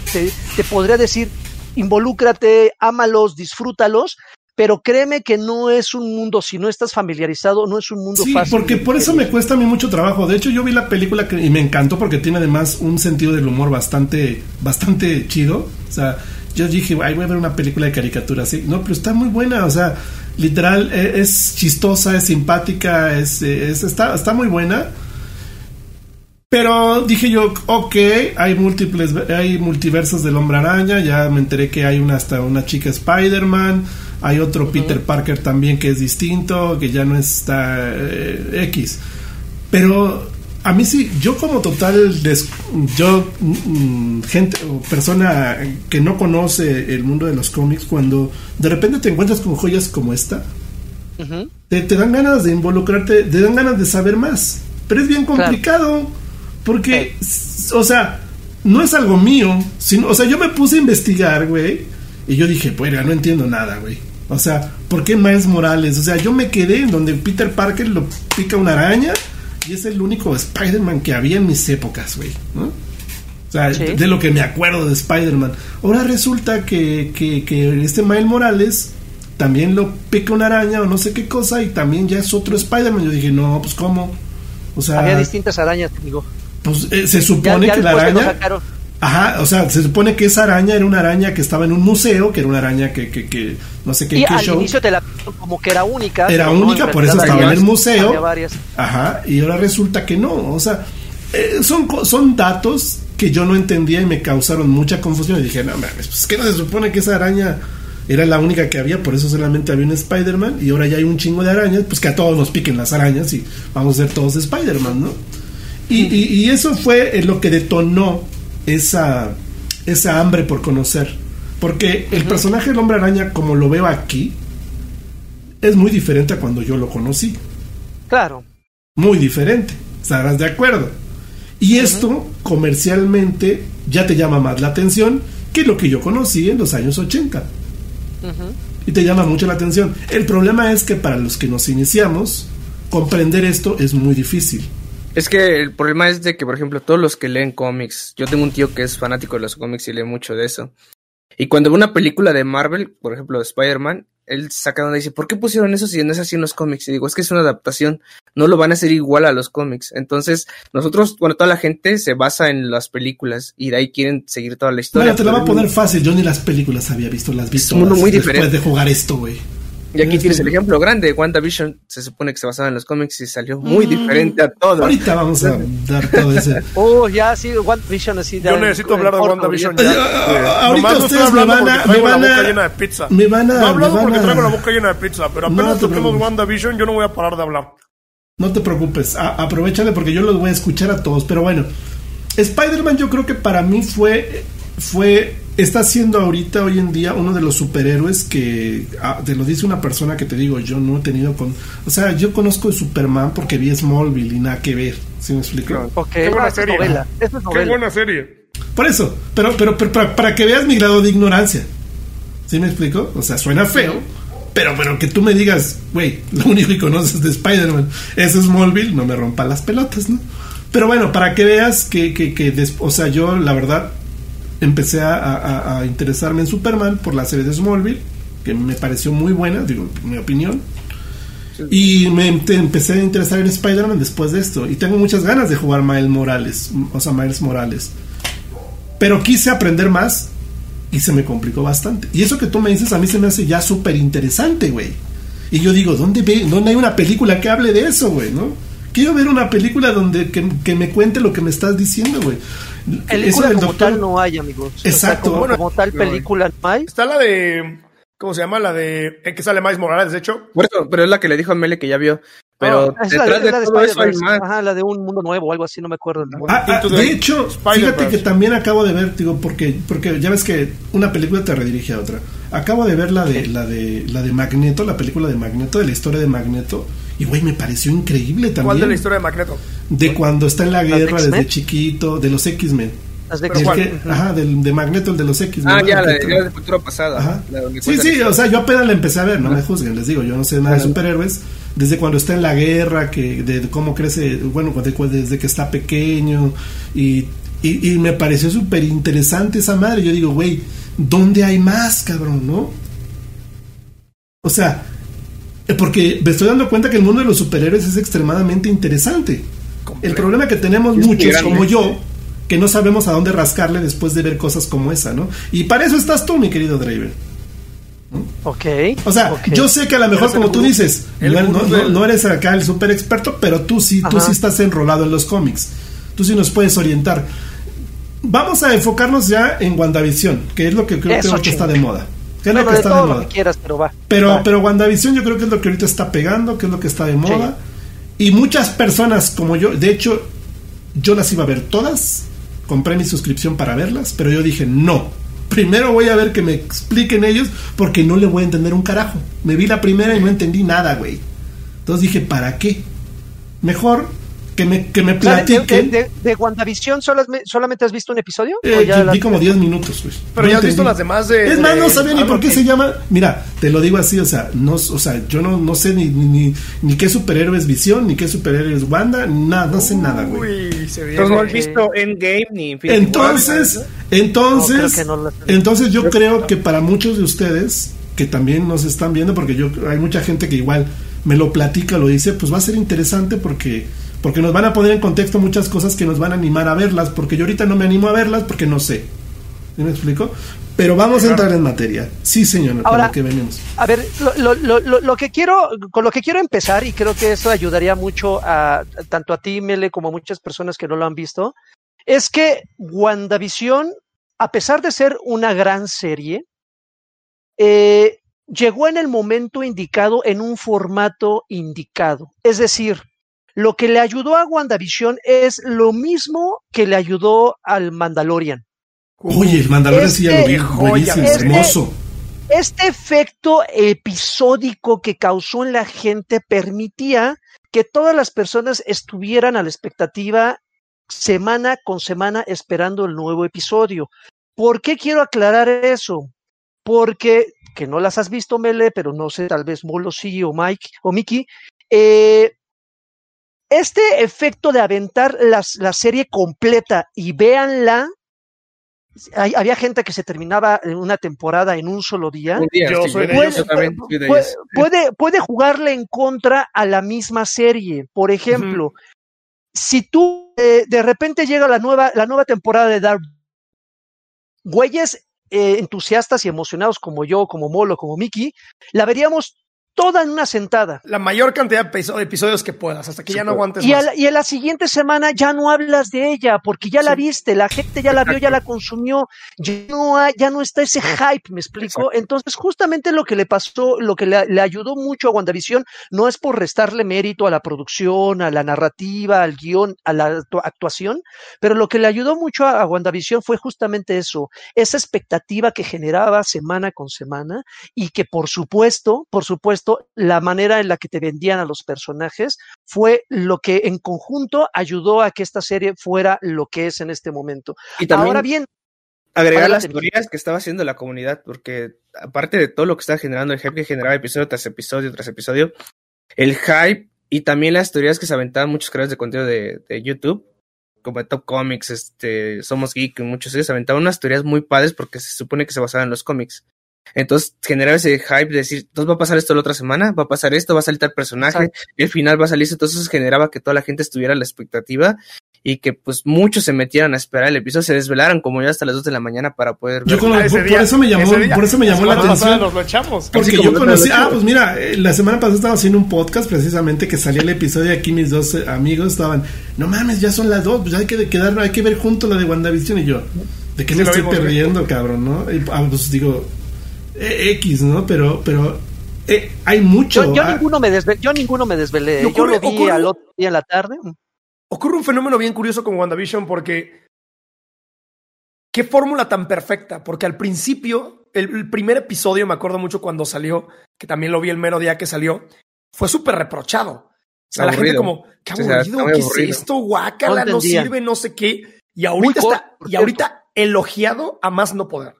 te podría decir, involúcrate, ámalos, disfrútalos, pero créeme que no es un mundo, si no estás familiarizado, no es un mundo sí, fácil. porque por eso me cuesta a mí mucho trabajo. De hecho, yo vi la película y me encantó porque tiene además un sentido del humor bastante, bastante chido. O sea, yo dije, ay, voy a ver una película de caricatura así. No, pero está muy buena, o sea, literal, e, es, chistosa, es simpática, es, es, está, está muy buena. Pero dije yo, ok, hay múltiples, hay multiversos del hombre araña, ya me enteré que hay una hasta una chica Spider-Man hay otro Peter Parker también que es distinto, que ya no está eh, X. Pero a mí sí, yo como total, yo, mm, gente o persona que no conoce el mundo de los cómics, cuando de repente te encuentras con joyas como esta, te, dan ganas de involucrarte, te dan ganas de saber más. Pero es bien complicado, porque, o sea, no es algo mío, sino, o sea, yo me puse a investigar, güey, y yo dije, pues, no entiendo nada, güey. O sea, ¿por qué Miles Morales? O sea, yo me quedé en donde Peter Parker lo pica una araña y es el único Spider-Man que había en mis épocas, güey. ¿no? O sea, de lo que me acuerdo de Spider-Man. Ahora resulta que, que, este Miles Morales también lo pica una araña o no sé qué cosa y también ya es otro Spider-Man. Yo dije, no, pues ¿cómo? O sea... Había distintas arañas, digo. Pues eh, se supone que la araña... Ajá, o sea, se supone que esa araña era una araña que estaba en un museo, que era una araña que, que, que no sé qué, y al inicio te la como que era única. Era única, por eso estaba en el museo. Ajá, y ahora resulta que no, o sea, eh, son, son datos que yo no entendía y me causaron mucha confusión. Y dije, no mames, pues que no se supone que esa araña era la única que había, por eso solamente había un Spider-Man y ahora ya hay un chingo de arañas, pues que a todos nos piquen las arañas y vamos a ser todos Spider-Man, ¿no? Y, y, y, eso fue lo que detonó esa, esa hambre por conocer. Porque el personaje del hombre araña, como lo veo aquí, es muy diferente a cuando yo lo conocí. Claro. Muy diferente. Estarás de acuerdo. Y esto, comercialmente, ya te llama más la atención que lo que yo conocí en los años 80. Y te llama mucho la atención. El problema es que para los que nos iniciamos, comprender esto es muy difícil. Es que el problema es de que, por ejemplo, todos los que leen cómics, yo tengo un tío que es fanático de los cómics y lee mucho de eso. Y cuando ve una película de Marvel, por ejemplo, de Spider-Man, él saca donde dice, ¿por qué pusieron eso si no es así en los cómics? Y digo, es que es una adaptación, no lo van a hacer igual a los cómics. Entonces, nosotros, bueno, toda la gente se basa en las películas y de ahí quieren seguir toda la historia. Bueno, te lo va a poner fácil, yo ni las películas había visto, las visto. Es muy diferente. Después de jugar esto, güey. Y aquí tienes el ejemplo grande. WandaVision se supone que se basaba en los cómics y salió muy mm. diferente a todo. Ahorita vamos a dar todo ese. oh, ya sí, WandaVision así. Yo necesito hablar de WandaVision ya. ahorita ustedes me van a. Me van a. boca llena de pizza. Me van a. No he hablado porque traigo la boca llena de pizza, pero apenas no toquemos WandaVision, yo no voy a parar de hablar. No te preocupes, aprovechale porque yo los voy a escuchar a todos. Pero bueno, Spider-Man yo creo que para mí fue. fue está siendo ahorita, hoy en día, uno de los superhéroes que ah, te lo dice una persona que te digo, yo no he tenido con. O sea, yo conozco de Superman porque vi Smallville y nada que ver. ¿Sí me explico? Qué buena serie. Qué buena serie. Por eso, pero, pero, para, que veas mi grado de ignorancia. ¿Sí me explico? O sea, suena feo, pero, pero que tú me digas, güey, lo único que conoces de Spider-Man es Smallville, no me rompa las pelotas, ¿no? Pero bueno, para que veas que, que, que o sea, yo la verdad empecé a, interesarme en Superman por la serie de Smallville, que me pareció muy buena, digo, en mi opinión. Y me empecé a interesar en Spider-Man después de esto. Y tengo muchas ganas de jugar Miles Morales, o sea, Miles Morales. Pero quise aprender más y se me complicó bastante. Y eso que tú me dices a mí se me hace ya súper interesante, güey. Y yo digo, ¿dónde, ve, ¿dónde hay una película que hable de eso, güey? ¿No? Quiero ver una película donde que, me cuente lo que me estás diciendo, güey. Película como tal no hay, amigos. Exacto. como, tal película no hay. Está la de... ¿Cómo se llama? La de... que sale Miles Morales, de hecho. Bueno, pero es la que le dijo a Mele que ya vio. Pero ah, detrás de, todo eso hay más. Ajá, la de un mundo nuevo o algo así, no me acuerdo. Ah, ah, de hecho, fíjate que también acabo de ver, digo, porque, porque ya ves que una película te redirige a otra. Acabo de ver la de, la de, la de Magneto, la película de Magneto, de la historia de Magneto. Y güey, me pareció increíble también. ¿Cuál de la historia de Magneto? De cuando está en la guerra desde chiquito, de los X-Men. De ajá, del, de Magneto, el de los X. Ah, ya, la de, futuro pasado. Ajá. Sí, sí, o sea, yo apenas la empecé a ver, no me juzguen, les digo, yo no sé nada de superhéroes. Desde cuando está en la guerra, que de, cómo crece, bueno, desde que está pequeño. Y, y, y me pareció súper interesante esa madre. Yo digo, güey, ¿dónde hay más, cabrón, no? O sea, porque me estoy dando cuenta que el mundo de los superhéroes es extremadamente interesante. El problema que tenemos muchos, como yo, que no sabemos a dónde rascarle después de ver cosas como esa, ¿no? Y para eso estás tú, mi querido Draven. Ok. O sea, yo sé que a lo mejor, como tú dices, no, eres acá el super experto, pero tú sí, tú sí estás enrolado en los cómics. Tú sí nos puedes orientar. Vamos a enfocarnos ya en WandaVision, que es lo que creo que está de moda. ¿Qué es lo que está de moda? quieras, pero va. Pero, pero WandaVision yo creo que es lo que ahorita está pegando, que es lo que está de moda. Y muchas personas como yo, de hecho, yo las iba a ver todas compré mi suscripción para verlas, pero yo dije, no, primero voy a ver que me expliquen ellos porque no le voy a entender un carajo. Me vi la primera y no entendí nada, güey. Entonces dije, ¿para qué? Mejor que me, que me platiquen. ¿De, de, WandaVision solamente has visto un episodio? Eh, vi como 10 minutos, güey. Pero ya has visto las demás de. Es más, no sabía ni por qué se llama. Mira, te lo digo así, o sea, no, o sea yo no, no sé ni, ni, ni, qué superhéroe es Visión, ni qué superhéroe es Wanda, nada, no sé nada, güey. Entonces no has visto Endgame ni Infinity Entonces, entonces, entonces yo creo que para muchos de ustedes que también nos están viendo, porque yo hay mucha gente que igual me lo platica, lo dice, pues va a ser interesante porque porque nos van a poner en contexto muchas cosas que nos van a animar a verlas, porque yo ahorita no me animo a verlas porque no sé. ¿Me explico? Pero vamos a entrar en materia. Sí, señor, Ahora, que venimos. A ver, lo, lo, lo, lo, que quiero, con lo que quiero empezar, y creo que eso ayudaría mucho a tanto a ti, Mele, como a muchas personas que no lo han visto, es que WandaVision, a pesar de ser una gran serie, eh, llegó en el momento indicado en un formato indicado. Es decir, lo que le ayudó a WandaVision es lo mismo que le ayudó al Mandalorian. Oye, el Mandalorian sí ya lo vi, buenísimo, este, hermoso. Este efecto episódico que causó en la gente permitía que todas las personas estuvieran a la expectativa semana con semana esperando el nuevo episodio. ¿Por qué quiero aclarar eso? Porque, que no las has visto, Mele, pero no sé, tal vez Molo sí o Mike o Mickey, eh, este efecto de aventar la serie completa y véanla, había gente que se terminaba una temporada en un solo día. puede, puede, jugarle en contra a la misma serie. Por ejemplo, si tú eh, de repente llega la nueva, la nueva temporada de Dark, güeyes eh, entusiastas y emocionados como yo, como Molo, como Mickey, la veríamos toda en una sentada. La mayor cantidad de episodios que puedas, hasta que ya no aguantes y más. y en la siguiente semana ya no hablas de ella, porque ya la viste, la gente ya la vio, ya la consumió, ya no, hay, ya no está ese hype, ¿me explico? Entonces, justamente lo que le pasó, lo que le, ayudó mucho a WandaVision, no es por restarle mérito a la producción, a la narrativa, al guion, a la actuación, pero lo que le ayudó mucho a, a WandaVision fue justamente eso, esa expectativa que generaba semana con semana y que por supuesto, por supuesto, la manera en la que te vendían a los personajes fue lo que en conjunto ayudó a que esta serie fuera lo que es en este momento. Y Ahora bien, agregar las teorías que estaba haciendo la comunidad, porque aparte de todo lo que está generando el hype que generaba episodio tras episodio tras episodio, el hype y también las teorías que se aventaban muchos creadores de contenido de, YouTube, como Top Comics, este, Somos Geek, muchos de ellos aventaban unas teorías muy padres porque se supone que se basaban en los cómics. Entonces generaba ese hype de decir, entonces va a pasar esto la otra semana, va a pasar esto, va a salir tal personaje, y el final va a salir, entonces generaba que toda la gente estuviera a la expectativa y que pues muchos se metieran a esperar el episodio, se desvelaran como ya hasta las 2 de la mañana para poder ver. Yo por, eso me llamó, por eso me llamó la atención. Nos lo echamos. Porque yo conocí, ah, pues mira, eh, la semana pasada estaba haciendo un podcast precisamente que salía el episodio y aquí mis dos eh, amigos estaban, no mames, ya son las 2, pues hay que quedar, hay que ver junto la de WandaVision y yo, ¿de qué me estoy perdiendo, cabrón, no? Y, ah, pues digo, X, ¿no? Pero, pero hay mucho. Yo, ah. ninguno me desvelé, yo ninguno me desvelé. yo lo vi al otro día en la tarde ocurre un fenómeno bien curioso con WandaVision porque qué fórmula tan perfecta, porque al principio, el, primer episodio, me acuerdo mucho cuando salió, que también lo vi el mero día que salió, fue súper reprochado. O sea, la gente como, qué aburrido, ¿qué es esto? Guácala, no, sirve, no sé qué. Y ahorita está, y ahorita elogiado a más no poder.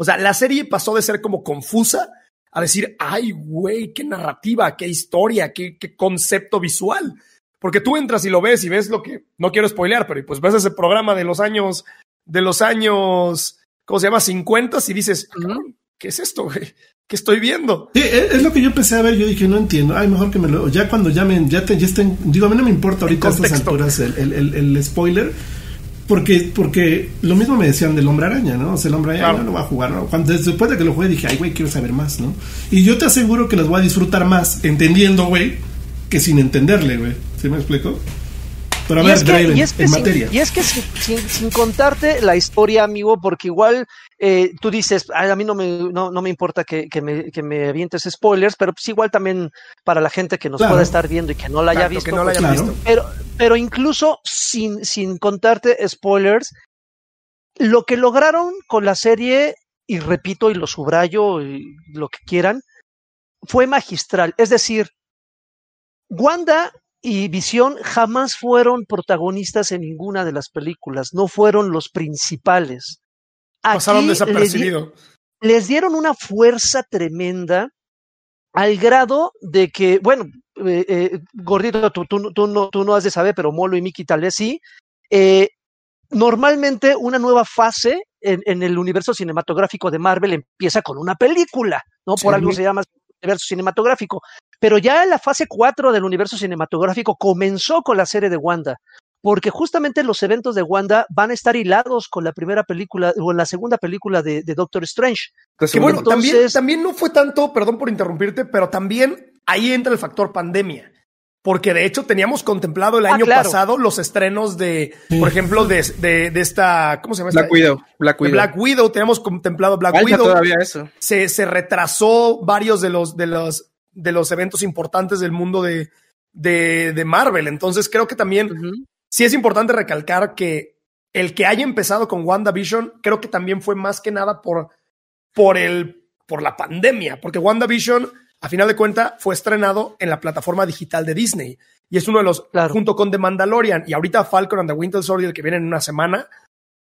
O sea, la serie pasó de ser como confusa a decir, ay, güey, qué narrativa, qué historia, qué, qué concepto visual. Porque tú entras y lo ves y ves lo que, no quiero spoilear, pero pues ves ese programa de los años, de los años, ¿cómo se llama? 50 y dices, ¿qué es esto, güey? ¿Qué estoy viendo? Sí, es lo que yo empecé a ver, yo dije, no entiendo, ay, mejor que me lo, ya cuando llamen, ya, te, ya estén, digo, a mí no me importa ahorita a estas alturas el, el, el, spoiler, porque, porque lo mismo me decían del hombre araña, ¿no? O sea, el hombre araña no lo va a jugar, ¿no? Cuando, después de que lo juegue dije, ay, güey, quiero saber más, ¿no? Y yo te aseguro que los voy a disfrutar más entendiendo, güey, que sin entenderle, güey. ¿Sí me explico? Pero a ver, Draven, y es que en sin, materia. Y es que sin, contarte la historia, amigo, porque igual eh, tú dices, a mí no me, no, no me importa que, que, me, que me avientes spoilers, pero pues igual también para la gente que nos pueda estar viendo y que no la haya visto. No la haya visto. Pero, pero incluso sin, sin contarte spoilers, lo que lograron con la serie, y repito y lo subrayo, y lo que quieran, fue magistral. Es decir, Wanda y Visión jamás fueron protagonistas en ninguna de las películas, no fueron los principales. Pasaron desapercibidos. Les, dieron una fuerza tremenda al grado de que, bueno, eh, eh, Gordito, tú, tú, no, tú no has de saber, pero Molo y Miki tal vez sí. Eh, normalmente una nueva fase en, el universo cinematográfico de Marvel empieza con una película, ¿no? Por algo se llama universo cinematográfico. Pero ya en la fase 4 del universo cinematográfico comenzó con la serie de Wanda, porque justamente los eventos de Wanda van a estar hilados con la primera película o la segunda película de, Doctor Strange. Pues que bueno, también, también no fue tanto, perdón por interrumpirte, pero también ahí entra el factor pandemia. Porque de hecho teníamos contemplado el ah, año pasado los estrenos de, por ejemplo, de, de, esta, ¿cómo se llama? Black Widow. Black Widow. Black Widow, teníamos contemplado Black Widow. todavía eso. Se, se retrasó varios de los, de los, de los eventos importantes del mundo de, de, de Marvel. Entonces creo que también sí es importante recalcar que el que haya empezado con WandaVision, creo que también fue más que nada por, por el, por la pandemia, porque WandaVision a final de cuentas fue estrenado en la plataforma digital de Disney y es uno de los, junto con The Mandalorian y ahorita Falcon and the Winter Soldier que vienen en una semana,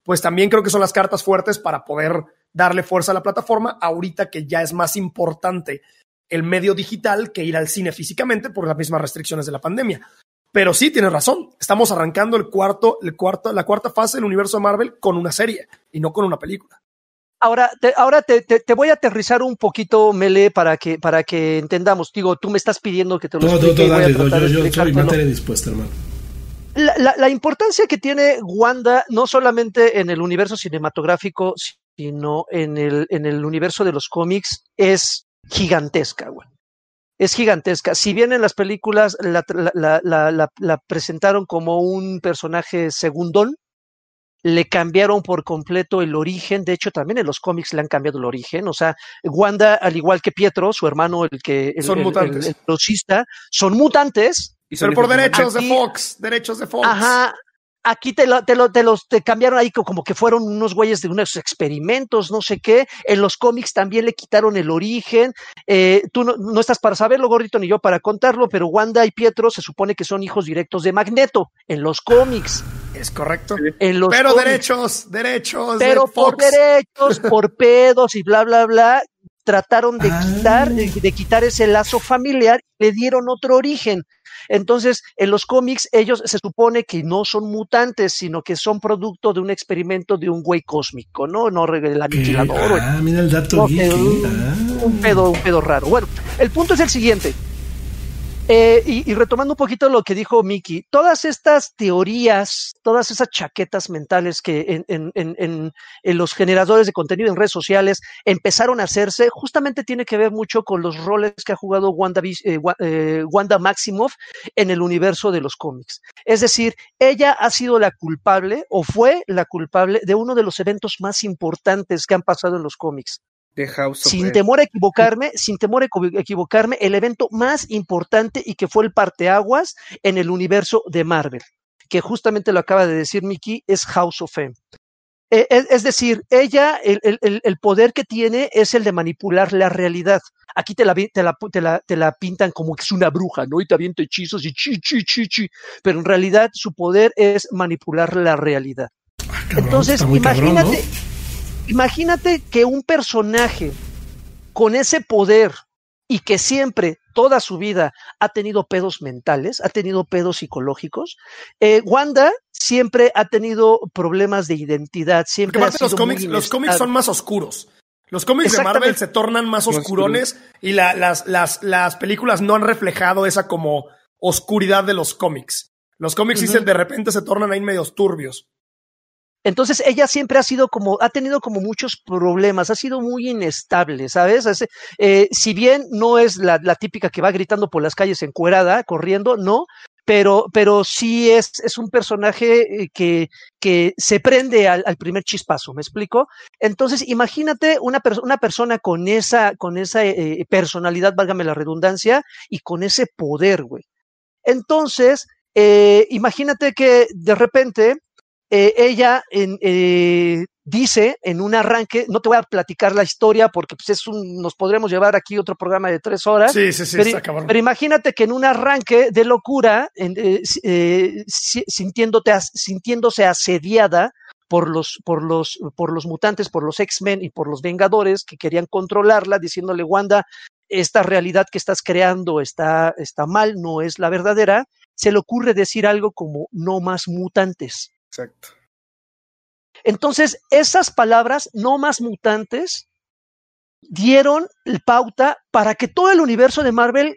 pues también creo que son las cartas fuertes para poder darle fuerza a la plataforma ahorita que ya es más importante el medio digital que ir al cine físicamente por las mismas restricciones de la pandemia. Pero sí, tienes razón. Estamos arrancando el cuarto, el cuarto, la cuarta fase del universo de Marvel con una serie y no con una película. Ahora, te, ahora te, te, voy a aterrizar un poquito, Mele, para que, para que entendamos. Digo, tú me estás pidiendo que te lo explique. yo, soy materia dispuesta, hermano. La, la, importancia que tiene Wanda, no solamente en el universo cinematográfico, sino en el, en el universo de los cómics, es gigantesca, güey. Es gigantesca. Si bien en las películas la, la presentaron como un personaje segundón, le cambiaron por completo el origen, de hecho también en los cómics le han cambiado el origen, o sea, Wanda, al igual que Pietro, su hermano, el que el, son mutantes. El, son mutantes. Y son por derechos de Fox, derechos de Fox. Ajá, aquí te, lo, te, lo, te los te cambiaron ahí como que fueron unos güeyes de unos experimentos, no sé qué. En los cómics también le quitaron el origen. Eh, tú no, no, estás para saberlo, Gordito, ni yo para contarlo, pero Wanda y Pietro se supone que son hijos directos de Magneto en los cómics. Es correcto. En los pero derechos, derechos. Pero por derechos, por pedos y bla, bla, bla trataron de quitar, de, de, quitar ese lazo familiar, le dieron otro origen. Entonces, en los cómics, ellos se supone que no son mutantes, sino que son producto de un experimento de un güey cósmico, ¿no? No el aniquilador. Ah, mira el dato. un, un, pedo, un pedo raro. Bueno, el punto es el siguiente. Eh, y, retomando un poquito lo que dijo Miki, todas estas teorías, todas esas chaquetas mentales que en, los generadores de contenido en redes sociales empezaron a hacerse, justamente tiene que ver mucho con los roles que ha jugado Wanda, eh, eh, Wanda Maximoff en el universo de los cómics. Es decir, ella ha sido la culpable o fue la culpable de uno de los eventos más importantes que han pasado en los cómics sin temor a equivocarme, sin temor a equivocarme, el evento más importante y que fue el parteaguas en el universo de Marvel, que justamente lo acaba de decir Mickey, es House of M. Eh, es, es, decir, ella, el, el, el, poder que tiene es el de manipular la realidad. Aquí te la, te la, te la, te la pintan como que es una bruja, ¿no? Y te avienta hechizos y chi, chi, chi, chi. Pero en realidad su poder es manipular la realidad. Ah, cabrón, Entonces, imagínate, cabrón, ¿no? Imagínate que un personaje con ese poder y que siempre, toda su vida, ha tenido pedos mentales, ha tenido pedos psicológicos. Eh, Wanda siempre ha tenido problemas de identidad. Siempre ha los cómics, los cómics son más oscuros. Los cómics de Marvel se tornan más oscurones y la, las, las, las películas no han reflejado esa como oscuridad de los cómics. Los cómics uh -huh. sí se, de repente se tornan ahí medios turbios. Entonces ella siempre ha sido como, ha tenido como muchos problemas, ha sido muy inestable, ¿sabes? Eh, si bien no es la, típica que va gritando por las calles encuerada, corriendo, no, pero, pero sí es, es un personaje eh, que, que se prende al, primer chispazo, ¿me explico? Entonces, imagínate una, una persona con esa, con esa eh, personalidad, válgame la redundancia, y con ese poder, güey. Entonces, imagínate que de repente eh, ella en, eh, dice en un arranque, no te voy a platicar la historia porque pues, es un, nos podremos llevar aquí otro programa de tres horas. Sí, sí, sí, pero, pero, imagínate que en un arranque de locura, en, eh, sintiéndote, sintiéndose asediada por los, por los, por los mutantes, por los X-Men y por los Vengadores que querían controlarla, diciéndole, Wanda, esta realidad que estás creando está, está mal, no es la verdadera, se le ocurre decir algo como no más mutantes. Exacto. Entonces, esas palabras, no más mutantes, dieron pauta para que todo el universo de Marvel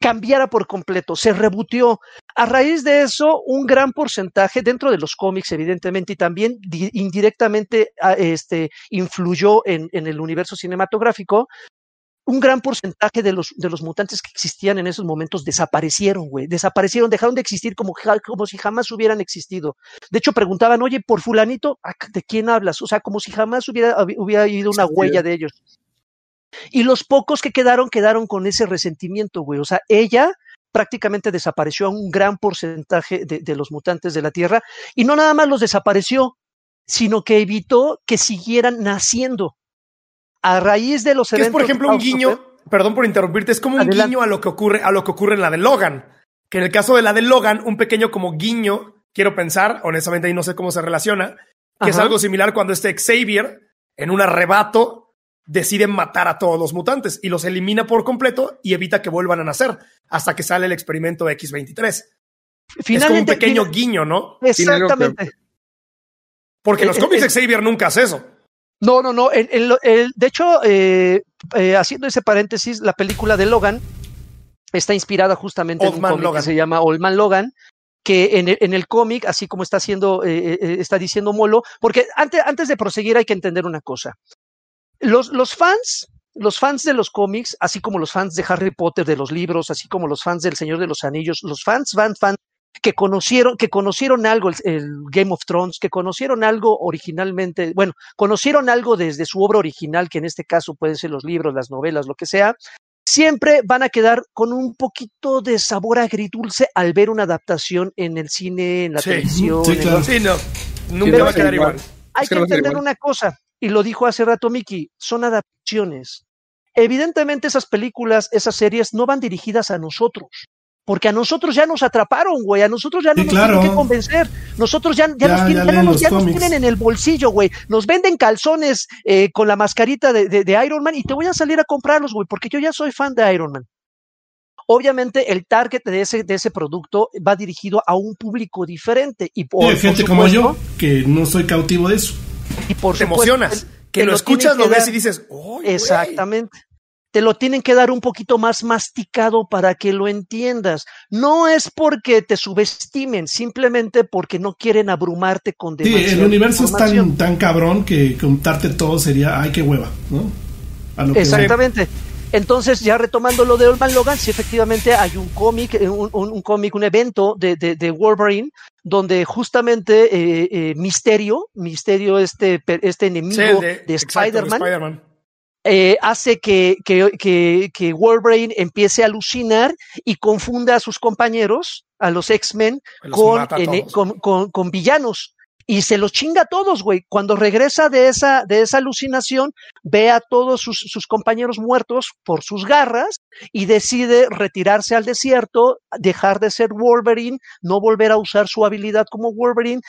cambiara por completo, se rebutió. A raíz de eso, un gran porcentaje dentro de los cómics, evidentemente, y también indirectamente este, influyó en el universo cinematográfico, un gran porcentaje de los, de los mutantes que existían en esos momentos desaparecieron, güey. Desaparecieron, dejaron de existir como, como si jamás hubieran existido. De hecho, preguntaban, oye, por fulanito, ¿de quién hablas? O sea, como si jamás hubiera, hubiera habido una huella de ellos. Y los pocos que quedaron, quedaron con ese resentimiento, güey. O sea, ella prácticamente desapareció a un gran porcentaje de, de los mutantes de la Tierra. Y no nada más los desapareció, sino que evitó que siguieran naciendo a raíz de los que eventos. Es, por ejemplo, un guiño, perdón por interrumpirte, es como un Adelante. guiño a lo que ocurre, a lo que ocurre en la de Logan. Que en el caso de la de Logan, un pequeño como guiño, quiero pensar, honestamente ahí no sé cómo se relaciona, que Ajá. es algo similar cuando este Xavier, en un arrebato, decide matar a todos los mutantes y los elimina por completo y evita que vuelvan a nacer hasta que sale el experimento X23. Finalmente, es como un pequeño guiño, ¿no? Exactamente. Porque en los cómics Xavier nunca hace eso. No, no, no. El, el, el, de hecho, eh, eh, haciendo ese paréntesis, la película de Logan está inspirada justamente Old en un cómic que se llama Old Man Logan, que en el, en cómic, así como está haciendo, eh, eh, está diciendo Molo, porque antes, antes de proseguir hay que entender una cosa. Los, los fans, los fans de los cómics, así como los fans de Harry Potter, de los libros, así como los fans del Señor de los Anillos, los fans van, fan que conocieron, que conocieron algo el, el, Game of Thrones, que conocieron algo originalmente, bueno, conocieron algo desde su obra original, que en este caso pueden ser los libros, las novelas, lo que sea, siempre van a quedar con un poquito de sabor agridulce al ver una adaptación en el cine, en la sí, televisión. Sí, claro. sí, no, nunca Pero va a quedar igual. Hay es que, que entender una cosa, y lo dijo hace rato Miki, son adaptaciones. Evidentemente esas películas, esas series no van dirigidas a nosotros porque a nosotros ya nos atraparon, güey, a nosotros ya no nos tienen que convencer, nosotros ya, ya, nos, tienen, ya, nos, tienen en el bolsillo, güey, nos venden calzones eh, con la mascarita de, de, Iron Man y te voy a salir a comprarlos, güey, porque yo ya soy fan de Iron Man. Obviamente el target de ese, de ese producto va dirigido a un público diferente. Y por, gente como yo, que no soy cautivo de eso. Y por te emocionas, que, lo, escuchas, lo ves y dices, Exactamente te lo tienen que dar un poquito más masticado para que lo entiendas. No es porque te subestimen, simplemente porque no quieren abrumarte con demasiada Sí, el universo es tan, tan cabrón que contarte todo sería, ay, qué hueva, ¿no? Exactamente. Entonces, ya retomando lo de Olman Logan, sí, efectivamente hay un cómic, eh, un, un, cómic, un evento de, de, Wolverine, donde justamente eh, eh, Misterio, Misterio, este, este enemigo de, de Spider-Man, eh, hace que, que, que, Wolverine empiece a alucinar y confunda a sus compañeros, a los X-Men, con, con, con, villanos. Y se los chinga a todos, güey. Cuando regresa de esa, de esa alucinación, ve a todos sus, sus compañeros muertos por sus garras y decide retirarse al desierto, dejar de ser Wolverine, no volver a usar su habilidad como Wolverine,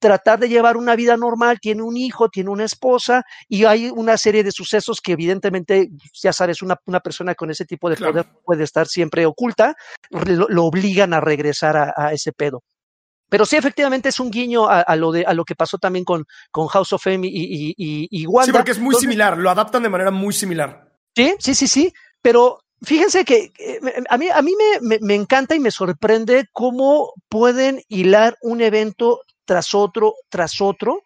tratar de llevar una vida normal, tiene un hijo, tiene una esposa y hay una serie de sucesos que evidentemente, ya sabes, una, una persona con ese tipo de poder puede estar siempre oculta, lo, obligan a regresar a, ese pedo. Pero sí, efectivamente es un guiño a, lo, de, a lo que pasó también con, con House of M y, y, y, y Wanda. Sí, porque es muy similar, lo adaptan de manera muy similar. Sí, sí, sí, sí, pero fíjense que a mí, a mí me, me, encanta y me sorprende cómo pueden hilar un evento tras otro, tras otro,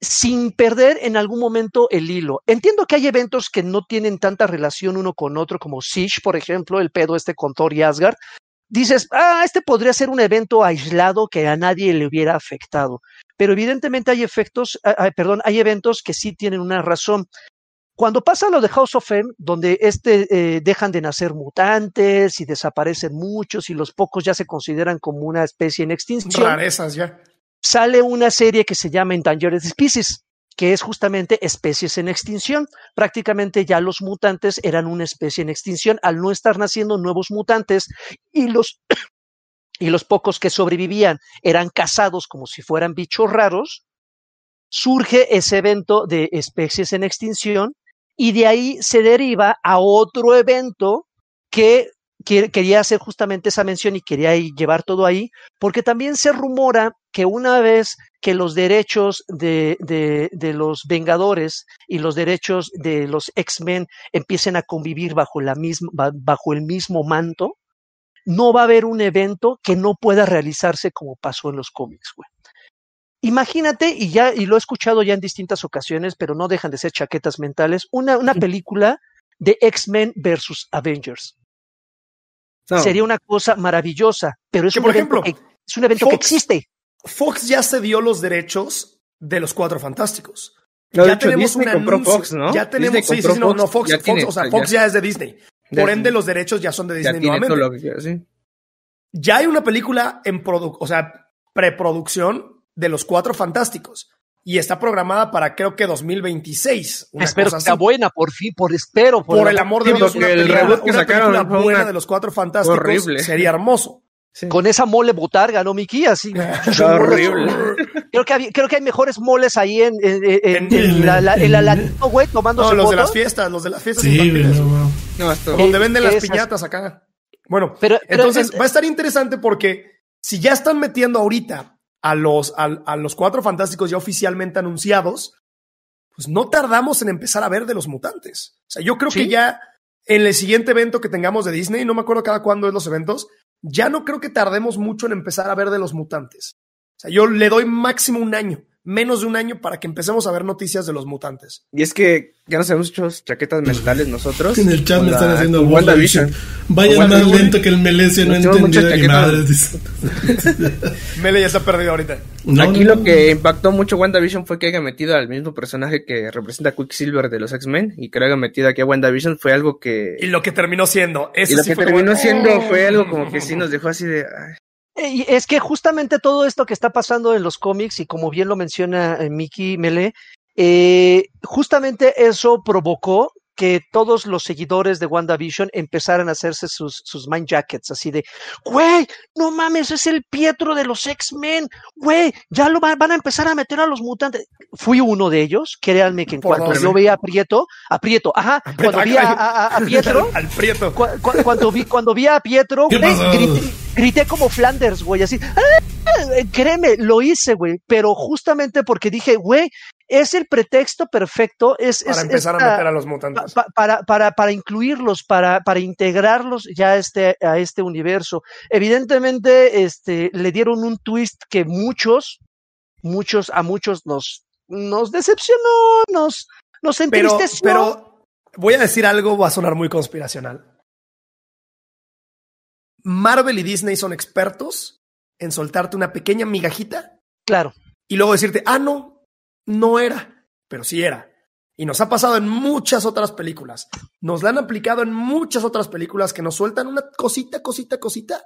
sin perder en algún momento el hilo. Entiendo que hay eventos que no tienen tanta relación uno con otro, como Siege, por ejemplo, el pedo este con Thor y Asgard. Dices, ah, este podría ser un evento aislado que a nadie le hubiera afectado. Pero evidentemente hay efectos, ah, ah, perdón, hay eventos que sí tienen una razón. Cuando pasa lo de House of M, donde este eh, dejan de nacer mutantes y desaparecen muchos y los pocos ya se consideran como una especie en extinción. Rarezas ya sale una serie que se llama Endangered Species, que es justamente especies en extinción. Prácticamente ya los mutantes eran una especie en extinción al no estar naciendo nuevos mutantes y los, y los pocos que sobrevivían eran cazados como si fueran bichos raros. Surge ese evento de especies en extinción y de ahí se deriva a otro evento que quería hacer justamente esa mención y quería llevar todo ahí, porque también se rumora que una vez que los derechos de, de, los Vengadores y los derechos de los X-Men empiecen a convivir bajo, la misma, bajo el mismo manto, no va a haber un evento que no pueda realizarse como pasó en los cómics, güey. Imagínate, y ya, y lo he escuchado ya en distintas ocasiones, pero no dejan de ser chaquetas mentales, una, una película de X-Men versus Avengers. Sería una cosa maravillosa, pero es, un, por ejemplo, es un evento que existe. Fox ya se dio los derechos de los Cuatro Fantásticos. ya tenemos un Fox, ¿no? Ya tenemos, sí, sí, no, no, Fox, ya Fox, o sea, Fox ya. es de Disney. Por ende, los derechos ya son de Disney nuevamente. Ya hay una película en produ o sea, preproducción de los Cuatro Fantásticos y está programada para creo que 2026. espero que sea buena, por fin, por espero. Por, el amor de Dios, una, el película, que sacaron buena de los cuatro fantásticos horrible. sería hermoso. Con esa mole botarga, ¿no, Miki? Así. horrible. Creo que, hay, creo que hay mejores moles ahí en, en, en, la, la, el güey, tomándose No, los de las fiestas, los de las fiestas sí, no, no, esto. Donde venden las piñatas acá. Bueno, pero, entonces va a estar interesante porque si ya están metiendo ahorita a los, a, los cuatro fantásticos ya oficialmente anunciados, pues no tardamos en empezar a ver de los mutantes. O sea, yo creo que ya en el siguiente evento que tengamos de Disney, no me acuerdo cada cuándo es los eventos, ya no creo que tardemos mucho en empezar a ver de los mutantes. O sea, yo le doy máximo un año menos de un año para que empecemos a ver noticias de los mutantes. Y es que ya nos hemos hecho chaquetas mentales nosotros. En el chat me están haciendo WandaVision. Vayan más lento que el Melecio no entendido ni madre. Mele ya está perdido ahorita. Aquí lo que impactó mucho WandaVision fue que haya metido al mismo personaje que representa a Quicksilver de los X-Men y que lo haya metido aquí a WandaVision fue algo que... Y lo que terminó siendo. y lo que terminó siendo fue algo como que sí nos dejó así de... es que justamente todo esto que está pasando en los cómics, y como bien lo menciona eh, Mickey Mele, eh, justamente eso provocó que todos los seguidores de WandaVision empezaran a hacerse sus, sus mind jackets, así de, güey, no mames, es el Pietro de los X-Men, güey, ya lo van, a empezar a meter a los mutantes. Fui uno de ellos, créanme que en cuanto yo veía a Prieto, a Prieto, ajá, cuando vi a, Pietro, al Prieto. cuando, vi, cuando vi a Pietro, grité, como Flanders, güey, así, ¡Ah! créeme, lo hice, güey, pero justamente porque dije, güey, es el pretexto perfecto. Es, para empezar a meter a los mutantes. para, para, para, incluirlos, para, para integrarlos ya a este, a este universo. Evidentemente, este, le dieron un twist que muchos, muchos, a muchos nos, nos decepcionó, nos, nos entristeció. Pero, voy a decir algo, va a sonar muy conspiracional. Marvel y Disney son expertos en soltarte una pequeña migajita. Claro. Y luego decirte, ah, no, no era, pero sí era. Y nos ha pasado en muchas otras películas. Nos la han aplicado en muchas otras películas que nos sueltan una cosita, cosita, cosita.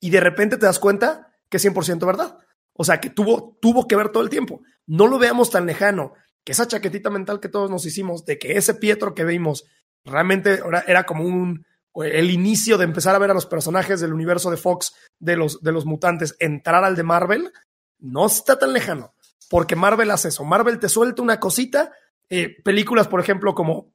Y de repente te das cuenta que es 100% verdad. O sea, que tuvo, tuvo que ver todo el tiempo. No lo veamos tan lejano. Que esa chaquetita mental que todos nos hicimos de que ese Pietro que vimos realmente era como un, el inicio de empezar a ver a los personajes del universo de Fox, de los, de los mutantes, entrar al de Marvel, no está tan lejano porque Marvel hace eso. Marvel te suelta una cosita. Eh, películas, por ejemplo, como,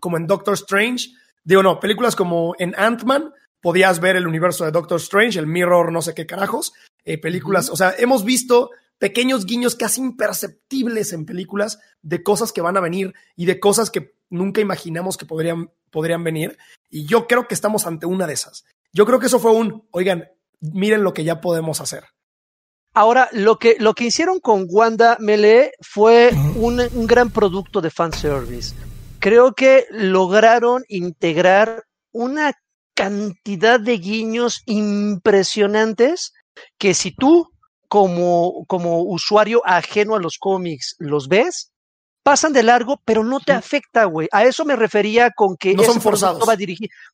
como en Doctor Strange. Digo, no, películas como en Ant-Man, podías ver el universo de Doctor Strange, el Mirror, no sé qué carajos. Eh, películas, o sea, hemos visto pequeños guiños casi imperceptibles en películas de cosas que van a venir y de cosas que nunca imaginamos que podrían, podrían venir. Y yo creo que estamos ante una de esas. Yo creo que eso fue un, oigan, miren lo que ya podemos hacer. Ahora, lo que, lo que hicieron con Wanda Melee fue un, un gran producto de fanservice. Creo que lograron integrar una cantidad de guiños impresionantes que si tú como, como usuario ajeno a los cómics los ves, pasan de largo, pero no te afecta, güey. A eso me refería con que no son forzados. Va,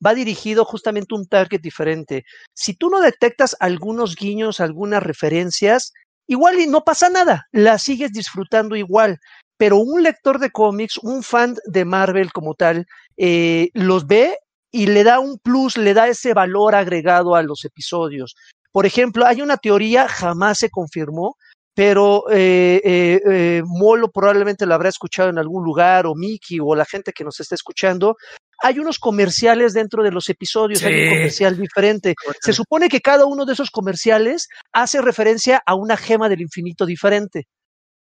va dirigido justamente un target diferente. Si tú no detectas algunos guiños, algunas referencias, igual y no pasa nada, la sigues disfrutando igual. Pero un lector de cómics, un fan de Marvel como tal, eh, los ve y le da un plus, le da ese valor agregado a los episodios. Por ejemplo, hay una teoría, jamás se confirmó, pero eh, eh, eh, Molo probablemente lo habrá escuchado en algún lugar, o Miki, o la gente que nos está escuchando. Hay unos comerciales dentro de los episodios, hay un comercial diferente. Se supone que cada uno de esos comerciales hace referencia a una gema del infinito diferente.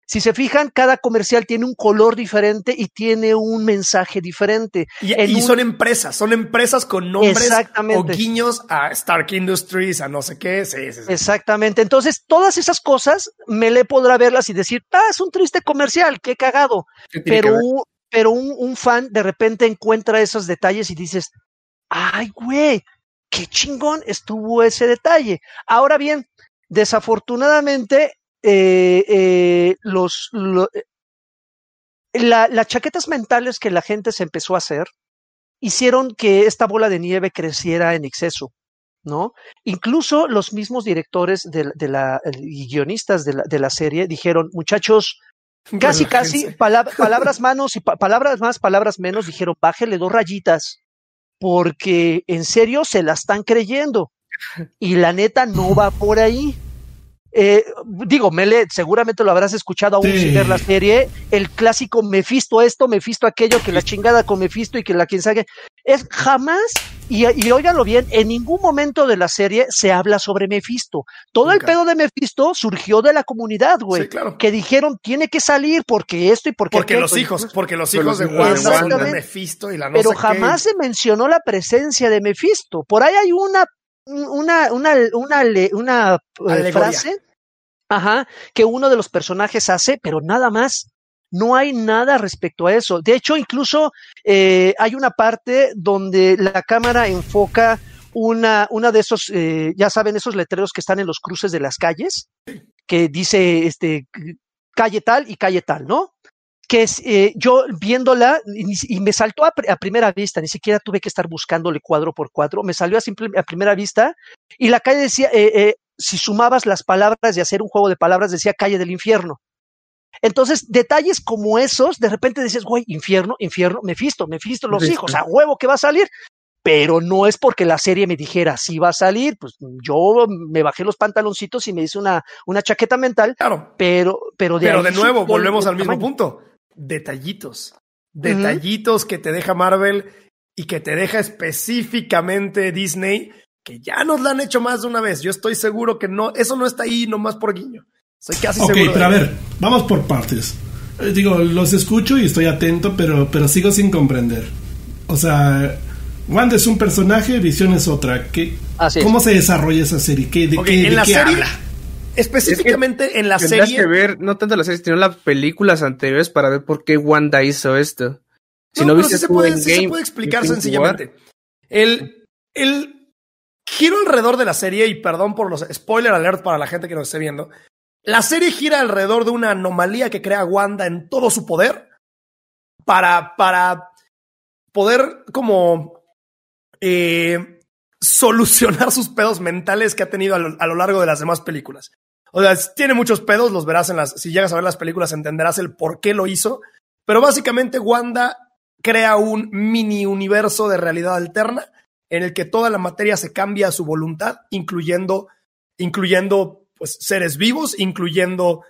Si se fijan, cada comercial tiene un color diferente y tiene un mensaje diferente. Y, son empresas, son empresas con nombres o guiños a Stark Industries, a no sé qué. Sí, sí, Exactamente. Entonces, todas esas cosas me le podrá verlas y decir, ah, es un triste comercial, qué cagado. pero, pero un, un fan de repente encuentra esos detalles y dices, ay, güey, qué chingón estuvo ese detalle. Ahora bien, desafortunadamente eh, eh, los, eh, las chaquetas mentales que la gente se empezó a hacer hicieron que esta bola de nieve creciera en exceso. ¿no? Incluso los mismos directores de, la, y guionistas de la, de la, serie dijeron, muchachos, casi, casi, palabras manos y palabras más, palabras menos, dijeron, bájele dos rayitas, porque en serio se la están creyendo. Y la neta no va por ahí. Eh, digo, Mele, seguramente lo habrás escuchado aún sin ver la serie. El clásico Mefisto esto, Mefisto aquello, que la chingada con Mefisto y que la quien sabe. Es jamás, y, y óiganlo bien, en ningún momento de la serie se habla sobre Mefisto. Todo el pedo de Mefisto surgió de la comunidad, güey. Que dijeron, tiene que salir porque esto y porque Porque los hijos, porque los hijos de Wanda Mefisto y la no Pero jamás se mencionó la presencia de Mefisto. Por ahí hay una una, una, una, una eh, frase ajá, que uno de los personajes hace, pero nada más. No hay nada respecto a eso. De hecho, incluso eh, hay una parte donde la cámara enfoca una, una de esos, eh, ya saben, esos letreros que están en los cruces de las calles, que dice este calle tal y calle tal, ¿no? que es, eh, yo viéndola y, me saltó a, primera vista, ni siquiera tuve que estar buscándole cuadro por cuadro, me salió a, simple, a primera vista y la calle decía, eh, eh, si sumabas las palabras y hacer un juego de palabras, decía calle del infierno. Entonces, detalles como esos, de repente dices, güey, infierno, infierno, Mefisto, Mefisto, los hijos, a huevo que va a salir. Pero no es porque la serie me dijera, sí va a salir, pues yo me bajé los pantaloncitos y me hice una, una chaqueta mental. Claro. Pero, pero de, pero de nuevo, volvemos al mismo punto. Detallitos. Detallitos que te deja Marvel y que te deja específicamente Disney, que ya nos la han hecho más de una vez. Yo estoy seguro que no, eso no está ahí nomás por guiño. Soy casi Ok, seguro. pero a ver, vamos por partes. Eh, digo, los escucho y estoy atento, pero, pero sigo sin comprender. O sea, Wanda es un personaje, Visión es otra. ¿Qué, ¿Cómo se desarrolla esa serie? ¿Qué, ¿De qué, en de la qué serie, habla? Específicamente en la Tendrás serie. que ver no tanto la serie, sino las películas anteriores para ver por qué Wanda hizo esto. Si no, pero viste sí se, puede, sí se puede explicar sencillamente. El, el giro alrededor de la serie, y perdón por los spoiler alert para la gente que nos esté viendo, la serie gira alrededor de una anomalía que crea Wanda en todo su poder para, para poder como eh, solucionar sus pedos mentales que ha tenido a lo, a lo, largo de las demás películas. O sea, tiene muchos pedos, los verás en las, si llegas a ver las películas entenderás el por qué lo hizo, pero básicamente Wanda crea un mini universo de realidad alterna en el que toda la materia se cambia a su voluntad, incluyendo, incluyendo pues, seres vivos, incluyendo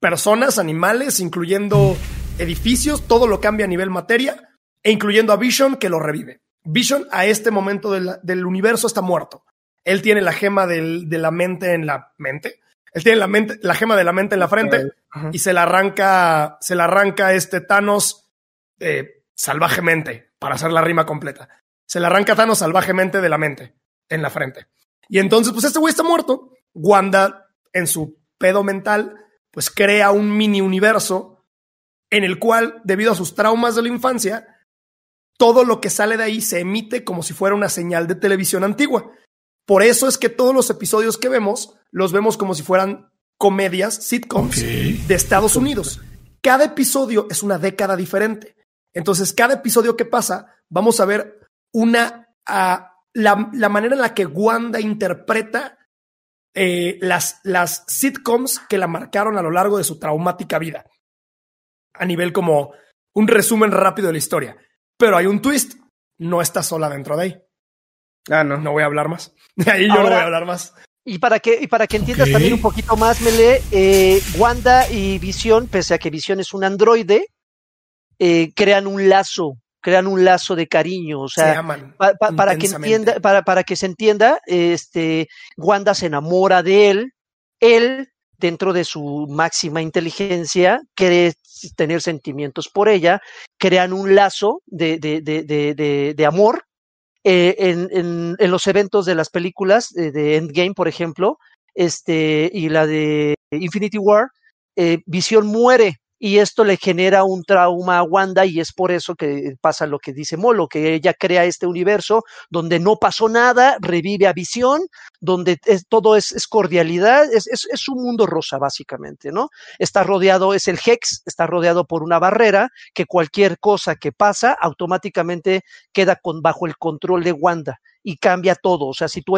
personas, animales, incluyendo edificios, todo lo cambia a nivel materia, e incluyendo a Vision que lo revive. Vision a este momento del, del universo está muerto. Él tiene la gema del, de la mente en la mente. Él tiene la, mente, la gema de la mente en la frente y se la arranca, se la arranca este Thanos eh, salvajemente, para hacer la rima completa. Se la arranca Thanos salvajemente de la mente en la frente. Y entonces, pues este güey está muerto. Wanda, en su pedo mental, pues crea un mini universo en el cual, debido a sus traumas de la infancia, todo lo que sale de ahí se emite como si fuera una señal de televisión antigua. Por eso es que todos los episodios que vemos los vemos como si fueran comedias, sitcoms okay. de Estados Unidos. Cada episodio es una década diferente. Entonces, cada episodio que pasa, vamos a ver una uh, la, la, manera en la que Wanda interpreta eh, las, las sitcoms que la marcaron a lo largo de su traumática vida. A nivel como un resumen rápido de la historia. Pero hay un twist. No está sola dentro de ahí. Ah, no. No voy a hablar más. Ahí yo Ahora, no voy a hablar más. Y para que, y para que entiendas okay. también un poquito más, Mele, eh, Wanda y Visión, pese a que Visión es un androide, eh, crean un lazo, crean un lazo de cariño. O sea, se aman pa, pa, para que entienda, para, para que se entienda, este, Wanda se enamora de él, él, dentro de su máxima inteligencia, quiere tener sentimientos por ella, crean un lazo de, de, de, de, amor eh, en, en, en, los eventos de las películas eh, de Endgame, por ejemplo, este, y la de Infinity War, eh, Visión muere y esto le genera un trauma a Wanda y es por eso que pasa lo que dice Molo, que ella crea este universo donde no pasó nada, revive a Visión, donde es, todo es, cordialidad, es, es, es, un mundo rosa básicamente, ¿no? Está rodeado, es el Hex, está rodeado por una barrera que cualquier cosa que pasa automáticamente queda con, bajo el control de Wanda y cambia todo, o sea, si tú,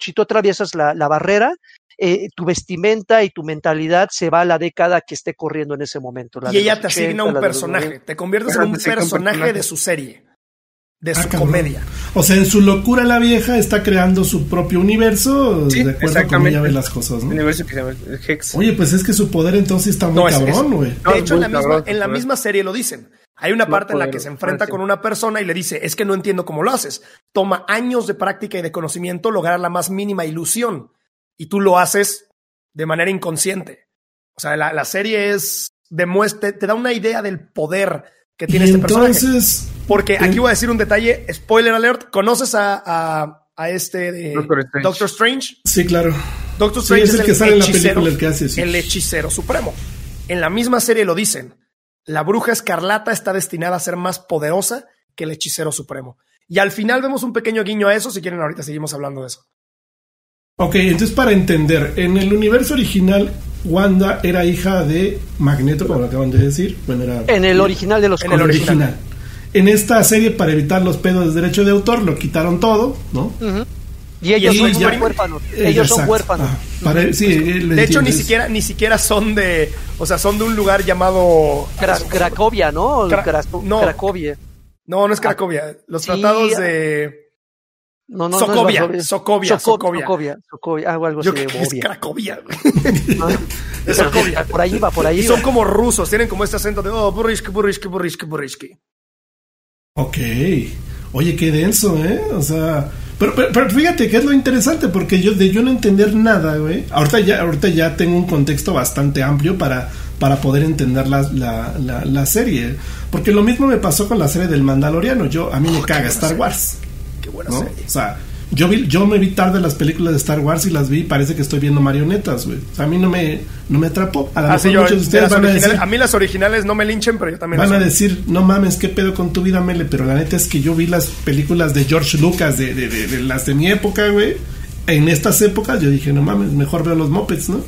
si tú atraviesas la, la barrera, eh, tu vestimenta y tu mentalidad se va a la década que esté corriendo en ese momento. y ella te 80, asigna un personaje, te conviertes en un personaje, personaje de su serie, de ah, su comedia. O sea, en su locura la vieja está creando su propio universo sí, de acuerdo a cómo ella ve las cosas, ¿no? Universo que se llama Hex. Oye, pues es que su poder entonces está muy no, cabrón, güey. De hecho, en la, misma, en la misma serie lo dicen. Hay una parte en la que se enfrenta con una persona y le dice, es que no entiendo cómo lo haces. Toma años de práctica y de conocimiento lograr la más mínima ilusión y tú lo haces de manera inconsciente. O sea, la, la serie es demuestra, te da una idea del poder que tiene y este entonces, personaje. Porque aquí voy a decir un detalle, spoiler alert, ¿conoces a, a, a este de Doctor Strange. Doctor Strange? Sí, claro. Doctor Strange sí, es el, el que sale en la película el que hace sí. el hechicero supremo. En la misma serie lo dicen. La bruja escarlata está destinada a ser más poderosa que el hechicero supremo. Y al final vemos un pequeño guiño a eso. Si quieren, ahorita seguimos hablando de eso. Ok, entonces para entender, en el universo original, Wanda era hija de Magneto, como lo acaban de decir. Bueno, era, en el original de los En el original. original. En esta serie, para evitar los pedos de derecho de autor, lo quitaron todo, ¿no? Uh -huh. Y ellos son huérfanos. Ellos son huérfanos. de hecho, ni siquiera, ni siquiera son de, o sea, son de un lugar llamado Cracovia, ¿no? no, Cracovia. No, no es Cracovia. Los tratados de no, no, Socovia, no Socovia, Socovia, Socovia, Socovia, algo así de es Cracovia. es Socovia. Por ahí va, por ahí. Y son como rusos, tienen como este acento de oh, burrishki, burrishki, burrishki, burrishki. Ok. Oye, qué denso, ¿eh? O sea, pero, pero, fíjate que es lo interesante, porque yo de yo no entender nada, güey. Ahorita ya, ahorita ya tengo un contexto bastante amplio para, para poder entender la, la, la, serie. Porque lo mismo me pasó con la serie del Mandaloriano. Yo, a mí me oh, caga Star Wars. Qué buena serie. O sea, yo, vi, yo me vi tarde las películas de Star Wars y las vi y parece que estoy viendo marionetas, güey. O sea, a mí no me, no me atrapó. A lo ah, mejor muchos de ustedes van a decir... A mí las originales no me linchen, pero yo también Van a decir, no mames, ¿qué pedo con tu vida, Mele? Pero la neta es que yo vi las películas de George Lucas, de, de, de, las de mi época, güey. En estas épocas yo dije, no mames, mejor veo los mopeds, ¿no?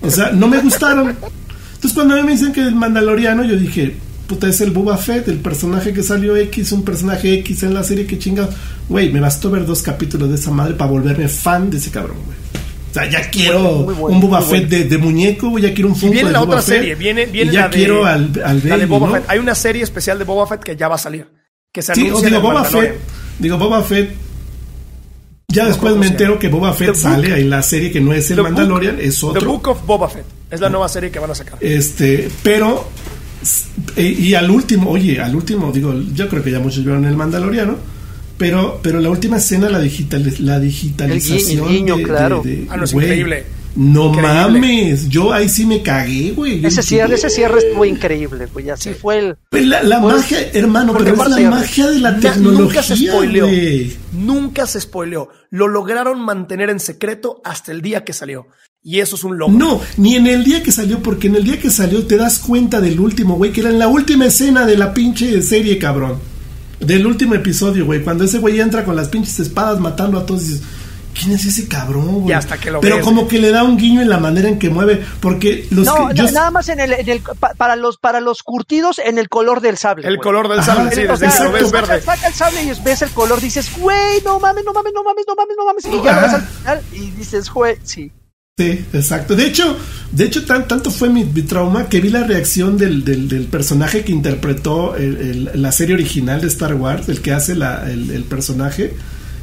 O sea, no me gustaron. Entonces cuando a mí me dicen que es Mandaloriano, yo dije, puta, es el Boba Fett, el personaje que salió X, un personaje X en la serie, que chingado. Güey, me bastó ver dos capítulos de esa madre para volverme fan de ese cabrón, güey. O sea, ya quiero un Boba Fett de, muñeco, güey, ya quiero un Funko viene la otra serie, viene, viene ya quiero al, al de Boba Fett. Hay una serie especial de Boba Fett que ya va a salir. Que se sí, digo, Boba Fett, digo, Boba Fett ya después me entero que Boba Fett sale en la serie que no es el Mandalorian, es otro. The Book of Boba Fett es la nueva serie que van a sacar. Este, pero y, al último, oye, al último, digo, yo creo que ya muchos vieron el Mandaloriano, pero, pero la última escena, la, digital, la digitalización. El de, claro. ah, no, es increíble. No mames, yo ahí sí me cagué, güey. Ese cierre, ese cierre estuvo increíble, güey. Así fue el. Pues la, magia, hermano, pero es la magia de la tecnología. Nunca se spoileó. Nunca se spoileó. Lo lograron mantener en secreto hasta el día que salió. Y eso es un logro. No, ni en el día que salió, porque en el día que salió te das cuenta del último, güey, que era en la última escena de la pinche serie, cabrón. Del último episodio, güey. Cuando ese güey entra con las pinches espadas matando a todos y dices, ¿quién es ese cabrón, güey? hasta que lo Pero como que le da un guiño en la manera en que mueve, porque los no, nada más en el, en el para los para los curtidos en el color del sable. El color del sable, sí, desde que lo ves verde. Saca el sable y ves el color, dices, güey, no mames, no mames, no mames, no mames, no mames, y ya lo ves al final y dices, güey, sí. Sí, exacto. De hecho, de hecho tan, tanto fue mi, trauma que vi la reacción del, del, personaje que interpretó la serie original de Star Wars, el que hace la, el, personaje,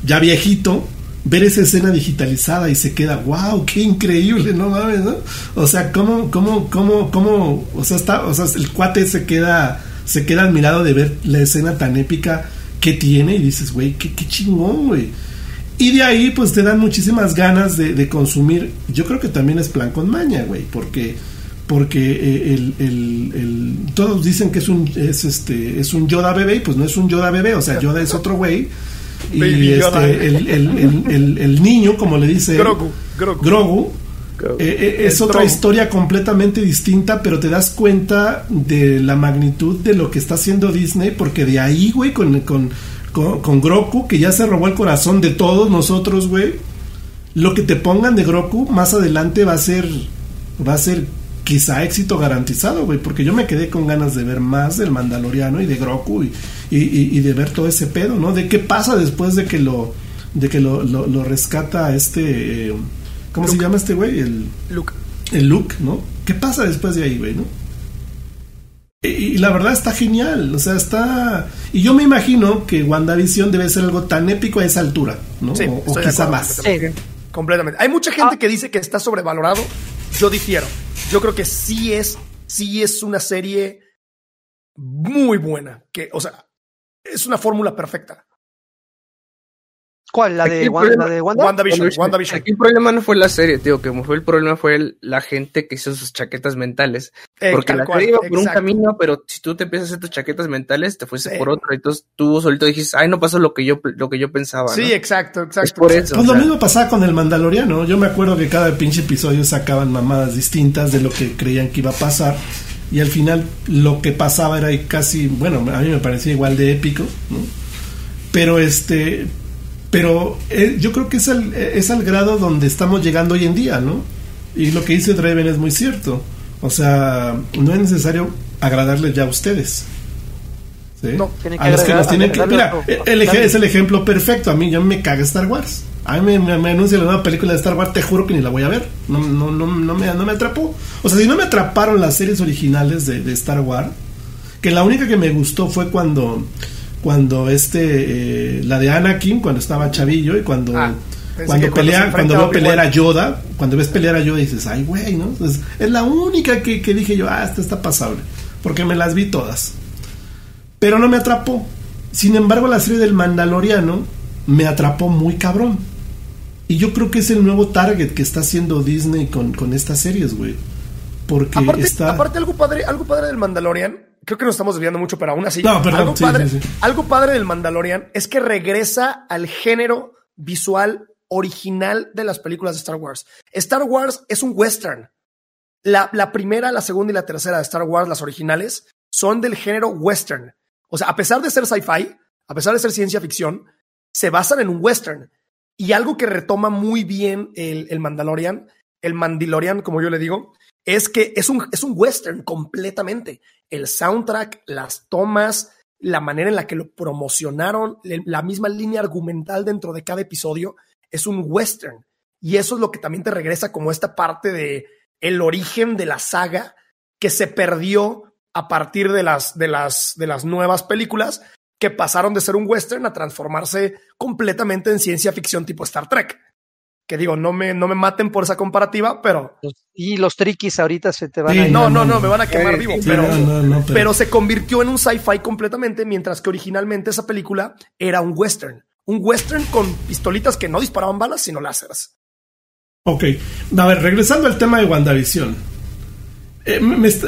ya viejito, ver esa escena digitalizada y se queda, wow, qué increíble, no mames, ¿no? O sea, cómo, cómo, cómo, cómo, o sea, está, o sea, el cuate se queda, se queda admirado de ver la escena tan épica que tiene y dices, güey, qué chingón, güey. Y de ahí, pues te dan muchísimas ganas de, consumir. Yo creo que también es plan con maña, güey, porque porque eh, el, todos dicen que es un es este es un Yoda bebé y pues no es un Yoda bebé o sea Yoda es otro güey y este, el, niño como le dice Grogu, Grogu. Eh, eh, es otra historia completamente distinta pero te das cuenta de la magnitud de lo que está haciendo Disney porque de ahí güey con, con con, Groku, que ya se robó el corazón de todos nosotros, güey. Lo que te pongan de Groku más adelante va a ser, va a ser quizá éxito garantizado, güey, porque yo me quedé con ganas de ver más del Mandaloriano y de Groku y, y, de ver todo ese pedo, ¿no? De qué pasa después de que lo, de que lo, lo, rescata este, ¿cómo se llama este güey? El Luke. El Luke, ¿no? ¿Qué pasa después de ahí, güey, no? Y, la verdad está genial, o sea, está... Y yo me imagino que WandaVision debe ser algo tan épico a esa altura, ¿no? Sí, o, quizá más. Completamente. Hay mucha gente ah. que dice que está sobrevalorado. Yo difiero. Yo creo que sí es, sí es una serie muy buena. Que, o sea, es una fórmula perfecta. ¿Cuál? ¿La de, Wanda, de Wanda? WandaVision, WandaVision. Aquí el problema no fue la serie, tío, que fue el problema fue la gente que hizo sus chaquetas mentales. Eh, porque la serie iba por un camino, pero si tú te empiezas a hacer tus chaquetas mentales, te fuiste por otro. Entonces tú solito dijiste, ay, no pasó lo que yo, lo que yo pensaba. Sí, exacto, exacto. por eso. Pues lo mismo pasaba con el Mandaloriano. Yo me acuerdo que cada pinche episodio sacaban mamadas distintas de lo que creían que iba a pasar. Y al final lo que pasaba era casi, bueno, a mí me parecía igual de épico, ¿no? Pero este, pero eh, yo creo que es al, es al grado donde estamos llegando hoy en día, ¿no? Y lo que dice Draven es muy cierto. O sea, no es necesario agradarles ya a ustedes. ¿sí? No, a los que nos tienen que. Mira, el, es el ejemplo perfecto. A mí ya me caga Star Wars. A mí me, me, anuncia la nueva película de Star Wars, te juro que ni la voy a ver. No, no, no, no, me, no me atrapó. O sea, si no me atraparon las series originales de, de Star Wars, que la única que me gustó fue cuando cuando este eh, la de Anakin cuando estaba chavillo y cuando ah, cuando pelea cuando veo pelear a Yoda cuando ves pelear a Yoda dices ay güey no es la única que, que, dije yo ah esta está pasable porque me las vi todas. Pero no me atrapó. Sin embargo la serie del Mandaloriano me atrapó muy cabrón. Y yo creo que es el nuevo target que está haciendo Disney con, con estas series güey. Porque aparte, está aparte algo padre algo padre del Mandalorian creo que nos estamos desviando mucho, pero aún así. algo, padre, algo padre del Mandalorian es que regresa al género visual original de las películas de Star Wars. Star Wars es un western. La, la, primera, la segunda y la tercera de Star Wars, las originales, son del género western. O sea, a pesar de ser sci-fi, a pesar de ser ciencia ficción, se basan en un western. Y algo que retoma muy bien el, el Mandalorian, el Mandalorian, como yo le digo, es que es un, es un western completamente. El soundtrack, las tomas, la manera en la que lo promocionaron, la misma línea argumental dentro de cada episodio, es un western. Y eso es lo que también te regresa como esta parte de el origen de la saga que se perdió a partir de las, de las, de las nuevas películas que pasaron de ser un western a transformarse completamente en ciencia ficción tipo Star Trek que digo, no me, no me maten por esa comparativa, pero... Y los triquis ahorita se te van a... No, no, no, me van a quemar vivo, pero, pero... se convirtió en un sci-fi completamente, mientras que originalmente esa película era un western. Un western con pistolitas que no disparaban balas, sino láseres. Ok, a ver, regresando al tema de WandaVision. Eh,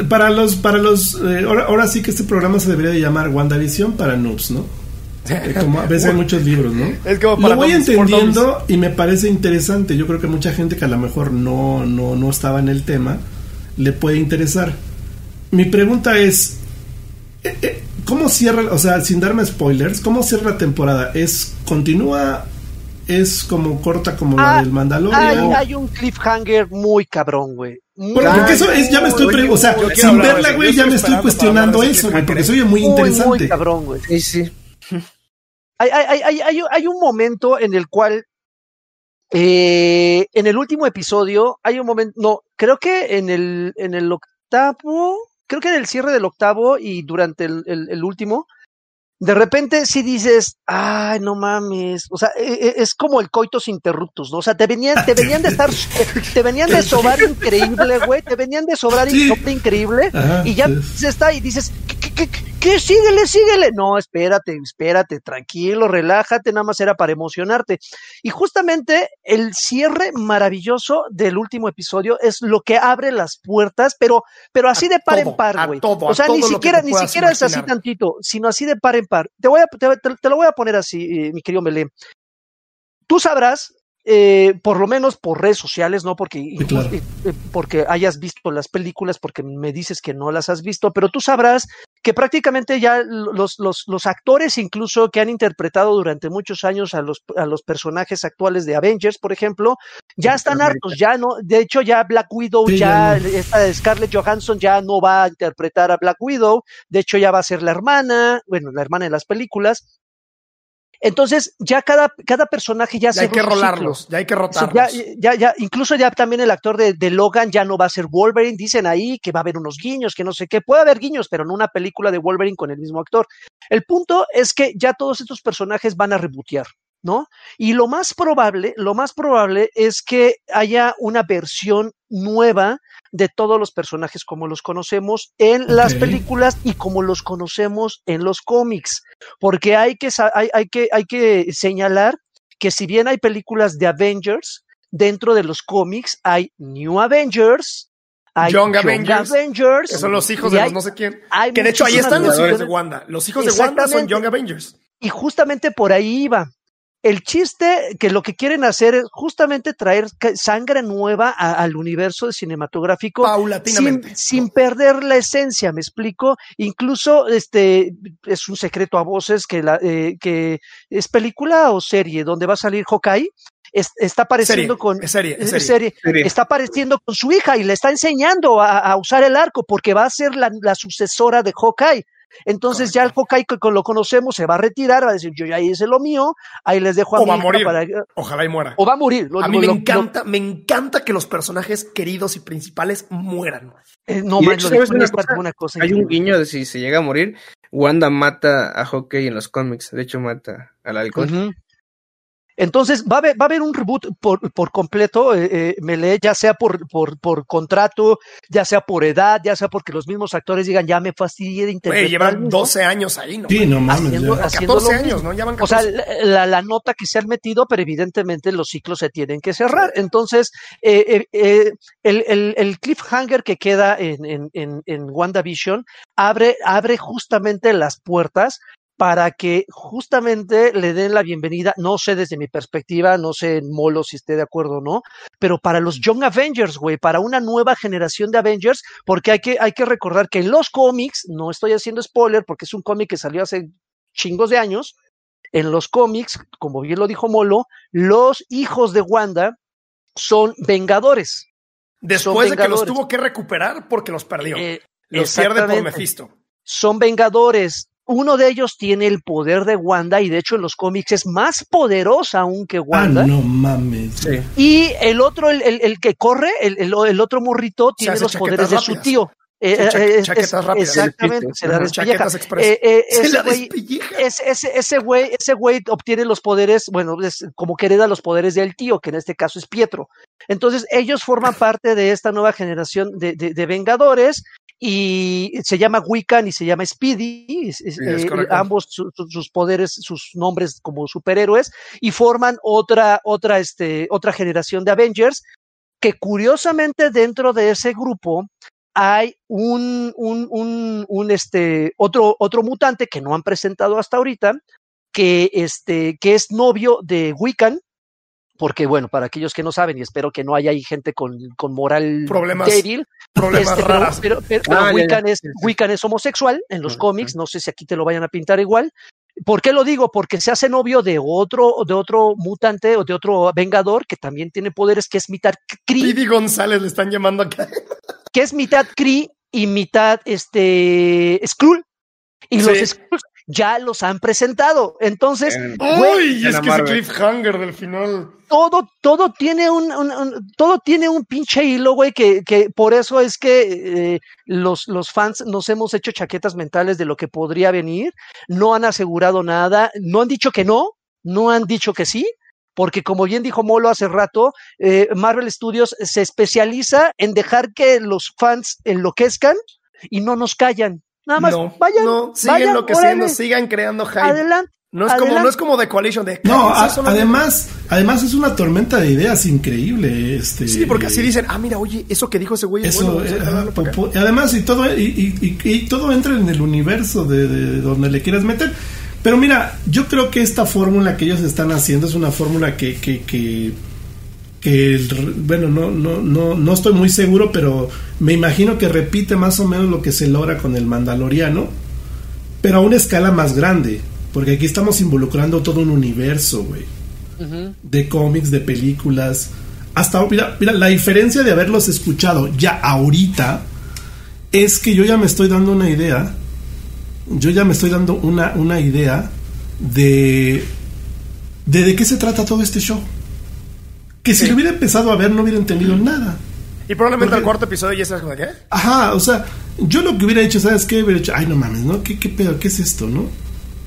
para los, para los, eh, ahora, ahora sí que este programa se debería de llamar WandaVision para noobs, ¿no? Como a veces hay muchos libros, ¿no? Lo voy entendiendo y me parece interesante. Yo creo que mucha gente que a lo mejor no, no, no estaba en el tema le puede interesar. Mi pregunta es, eh, eh, ¿cómo cierra, o sea, sin darme spoilers, cómo cierra la temporada? ¿Es continúa? ¿Es como corta como la ah, del Mandalorian? Hay, un cliffhanger muy cabrón, güey. Porque eso es, ya me estoy, o sea, sin verla, güey, ya me estoy cuestionando eso, güey, porque se oye muy, interesante. Muy cabrón, güey. Sí, sí. Hay, hay, hay, hay, un momento en el cual eh, en el último episodio hay un momento, no, creo que en el, en el octavo, creo que en el cierre del octavo y durante el, el, último, de repente si dices, ay, no mames, o sea, e, e, es como el coitos interruptus, ¿no? O sea, te venían, te venían de estar, te, venían de sobrar increíble, güey, te venían de sobrar increíble, y ya se está y dices, ¿qué, qué, qué, ¿Qué? Síguele, síguele. No, espérate, espérate, tranquilo, relájate, nada más era para emocionarte. Y justamente el cierre maravilloso del último episodio es lo que abre las puertas, pero, pero así de par en par, güey. O sea, ni siquiera, ni siquiera es así tantito, sino así de par en Te voy a, te, lo voy a poner así, eh, mi querido Melé. Tú sabrás eh, por lo menos por redes sociales, no porque, eh, porque hayas visto las películas, porque me dices que no las has visto, pero tú sabrás que prácticamente ya los, los, los actores incluso que han interpretado durante muchos años a los, a los personajes actuales de Avengers, por ejemplo, ya están hartos, ya no, de hecho ya Black Widow, ya, esta Scarlett Johansson ya no va a interpretar a Black Widow, de hecho ya va a ser la hermana, bueno, la hermana de las películas, entonces, ya cada, cada personaje ya, ya hay que rolarlos, ya hay que rotarlos. Ya, ya, incluso ya también el actor de, de, Logan ya no va a ser Wolverine. Dicen ahí que va a haber unos guiños, que no sé qué. Puede haber guiños, pero no una película de Wolverine con el mismo actor. El punto es que ya todos estos personajes van a rebotear. ¿no? Y lo más probable, lo más probable es que haya una versión nueva de todos los personajes como los conocemos en las películas y como los conocemos en los cómics, porque hay que, hay, hay, que, hay que señalar que si bien hay películas de Avengers, dentro de los cómics hay New Avengers, hay Young, Avengers, que son los hijos de los no sé quién. Que de hecho ahí están los hijos de Wanda. Los hijos de Wanda son Young Avengers. Y justamente por ahí iba el chiste que lo que quieren hacer es justamente traer sangre nueva al universo cinematográfico Paulatinamente. Sin, perder la esencia, me explico. Incluso este es un secreto a voces que la eh, que es película o serie donde va a salir Hawkeye. está apareciendo con serie, serie, está apareciendo con su hija y le está enseñando a, usar el arco porque va a ser la, la sucesora de Hawkeye Entonces ya el Hawkeye que lo conocemos se va a retirar, va a decir, yo ya hice lo mío, ahí les dejo a O va a morir. Ojalá y muera. O va a morir. a mí me encanta, me encanta que los personajes queridos y principales mueran. Eh, no, man, lo de una, cosa, una cosa Hay un guiño de si se llega a morir, Wanda mata a Hawkeye en los cómics. De hecho, mata al halcón. Entonces, va a haber, va a haber un reboot por, por completo, eh, eh, Melee, ya sea por, por, por, contrato, ya sea por edad, ya sea porque los mismos actores digan, ya me fastidié de interpretar. Llevan 12 años ahí, ¿no? Sí, no mames. Haciendo, ya. 14 años, ¿no? Ya van 14. O sea, la, la, nota que se han metido, pero evidentemente los ciclos se tienen que cerrar. Entonces, eh, eh, el, el, el, cliffhanger que queda en, en, en, en WandaVision abre, abre justamente las puertas para que justamente le den la bienvenida, no sé desde mi perspectiva, no sé Molo si esté de acuerdo o no, pero para los Young Avengers, güey, para una nueva generación de Avengers, porque hay que, hay que recordar que en los cómics, no estoy haciendo spoiler porque es un cómic que salió hace chingos de años, en los cómics, como bien lo dijo Molo, los hijos de Wanda son vengadores. Después son vengadores. de que los tuvo que recuperar porque los perdió. Eh, los pierde por Mephisto. Son vengadores, uno de ellos tiene el poder de Wanda y de hecho en los cómics es más poderosa aún que Wanda. Ah, no mames. Sí. Y el otro, el, el, el que corre, el, el, otro morrito, tiene los poderes de su tío. Eh, eh, chaquetas rápidas. Exactamente, se la despelleja. Eh, eh, ese, güey, ese, ese, güey, ese güey obtiene los poderes, bueno, es como que hereda los poderes del tío, que en este caso es Pietro. Entonces, ellos forman parte de esta nueva generación de, de, de Vengadores y se llama Wiccan y se llama Speedy, eh, ambos su, su, sus poderes, sus nombres como superhéroes, y forman otra, otra, este, otra generación de Avengers, que curiosamente dentro de ese grupo hay un, un, un, un este, otro, otro mutante que no han presentado hasta ahorita, que, este, que es novio de Wiccan, porque bueno, para aquellos que no saben, y espero que no haya ahí gente con, con moral problemas, débil, problemas este, raras. pero, pero, pero, Ah, pero Wiccan, es, Wiccan es homosexual en los cómics, no sé si aquí te lo vayan a pintar igual. ¿Por qué lo digo? Porque se hace novio de otro, de otro mutante o de otro vengador que también tiene poderes, que es mitad Kree, Didi González le están llamando acá. que es mitad Kree y mitad este Skrull. Y Sí. los Skrulls ya los han presentado. Entonces, En- Uy, en es que ese cliffhanger del final. todo, todo tiene un, un- un- todo tiene un pinche hilo, güey, que, que por eso es que eh, los, los fans nos hemos hecho chaquetas mentales de lo que podría venir, no han asegurado nada, no han dicho que no, no han dicho que sí, porque como bien dijo Molo hace rato, eh, Marvel Studios se especializa en dejar que los fans enloquezcan y no nos callan. Nada más, no, vayan, no, siguen vayan, enloqueciendo, órale, sigan creando hype. adelante. No es, como, no es como The Coalition de No, "Cállate, a- eso no- además, además es una tormenta de ideas increíble. Este, Sí, porque así dicen, ah, mira, oye, eso que dijo ese güey es Eso, bueno. eh, jalarlo para acá". popo- además, y todo, y, y- y- y todo entra en el universo de, de donde le quieras meter. Pero mira, yo creo que esta fórmula que ellos están haciendo es una fórmula que, que, que, que el- bueno, no, no, no, no estoy muy seguro, pero me imagino que repite más o menos lo que se logra con el Mandaloriano, pero a una escala más grande, porque aquí estamos involucrando todo un universo, güey de cómics, de películas. Hasta, mira, mira, la diferencia de haberlos escuchado ya ahorita es que yo ya me estoy dando una idea. Yo ya me estoy dando una, una idea de, de de qué se trata todo este show. Que si Sí. lo hubiera empezado a ver no hubiera entendido nada. Y probablemente Porque- al cuarto episodio ya estás como ¿qué? Ajá, o sea, yo lo que hubiera hecho, ¿sabes qué? Hubiera hecho, ay, no mames, ¿no? ¿Qué, qué pedo? ¿Qué es esto, no?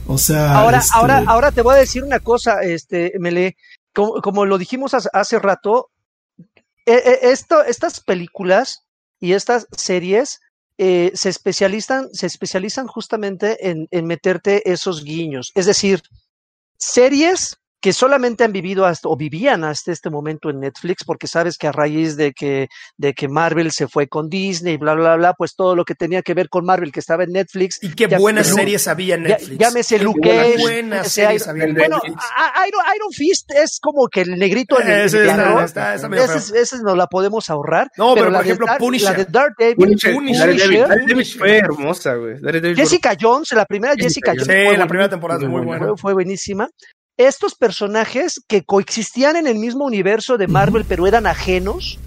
O sea, Ahora, este, ahora, ahora te voy a decir una cosa, este, Mele, como, como lo dijimos hace, hace rato, eh, eh, esto, estas películas y estas series eh, se especializan, se especializan justamente en, en meterte esos guiños. Es decir, series que solamente han vivido hasta o vivían hasta este momento en Netflix, porque sabes que a raíz de que, de que Marvel se fue con Disney, bla, bla, bla, pues todo lo que tenía que ver con Marvel que estaba en Netflix. Y qué ya- buenas series había en Netflix. llámese Luke Cage, buenas series había en Bueno, Netflix. a- Iron, Iron Fist es como que el negrito en el, Ese nos la podemos ahorrar. No, pero, por ejemplo, Dar- Punisher. La de Daredevil, Punisher, Punisher, fue hermosa, güey. Fue- Jessica Jones, la primera Jessica Jessica Jones. Sí, fue la primera temporada es muy buena. Fue, fue buenísima. Estos personajes que coexistían en el mismo universo de Marvel, pero eran ajenos,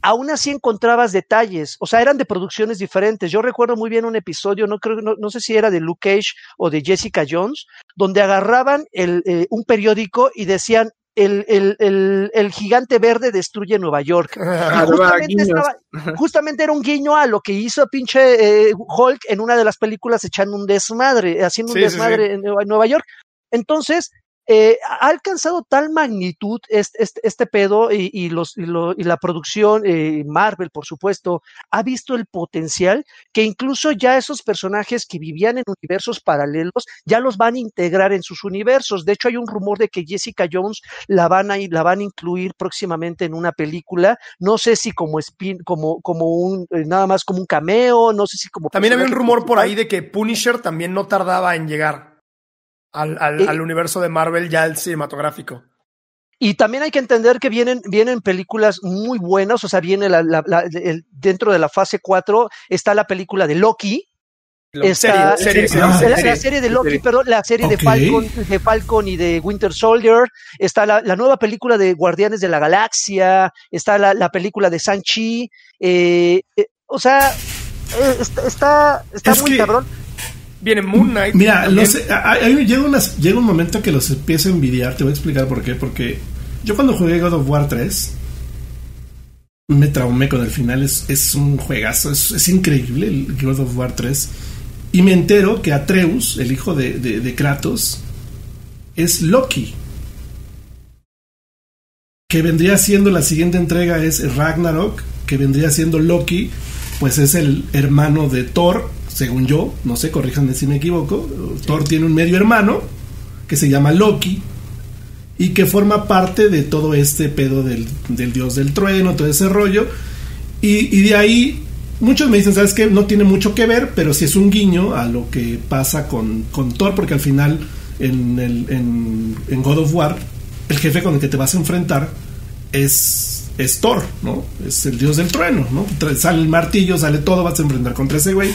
aún así encontrabas detalles, o sea, eran de producciones diferentes. Yo recuerdo muy bien un episodio, no creo, no, no sé si era de Luke Cage o de Jessica Jones, donde agarraban el, eh, un periódico y decían el, el, el, el, gigante verde destruye Nueva York. justamente, estaba, justamente, era un guiño a lo que hizo pinche eh, Hulk en una de las películas echando un desmadre, haciendo un desmadre en Nueva York. Entonces, eh, ha alcanzado tal magnitud este, este, este pedo y, y, los, y, lo, y, la producción, eh, Marvel, por supuesto, ha visto el potencial que incluso ya esos personajes que vivían en universos paralelos ya los van a integrar en sus universos. De hecho, hay un rumor de que Jessica Jones la van a, la van a incluir próximamente en una película. No sé si como spin, como, como un, eh, nada más como un cameo, no sé si como. También había un rumor por ahí de que Punisher también no tardaba en llegar al, al, al, universo de Marvel ya el cinematográfico. Y también hay que entender que vienen, vienen películas muy buenas, o sea, viene la, la, la, el, dentro de la fase 4 está la película de Loki. Está, serie, serie, la, serie, la, serie de Loki, perdón, la serie okay. de Falcon, de Falcon y de Winter Soldier, está la, la nueva película de Guardianes de la Galaxia, está la, la película de Sanchi, eh, eh, o sea, eh, está, está, está muy que... cabrón. Viene Moon Knight. Mira, llega, unas, llega un momento que los empiezo a envidiar. Te voy a explicar por qué. Porque yo cuando jugué God of War 3 me traumé con el final. Es, es un juegazo, es, es, increíble el God of War 3. Y me entero que Atreus, el hijo de, de, de Kratos, es Loki. Que vendría siendo la siguiente entrega es Ragnarok, que vendría siendo Loki, pues es el hermano de Thor, según yo, no sé, corríjanme si me equivoco. Thor tiene un medio hermano que se llama Loki y que forma parte de todo este pedo del, del dios del trueno, todo ese rollo. Y, y, de ahí, muchos me dicen, ¿sabes qué? No tiene mucho que ver, pero sí es un guiño a lo que pasa con, con Thor, porque al final en, el, en, en God of War, el jefe con el que te vas a enfrentar es es Thor, ¿no? Es el dios del trueno, ¿no? Sale el martillo, sale todo, vas a enfrentar contra ese güey.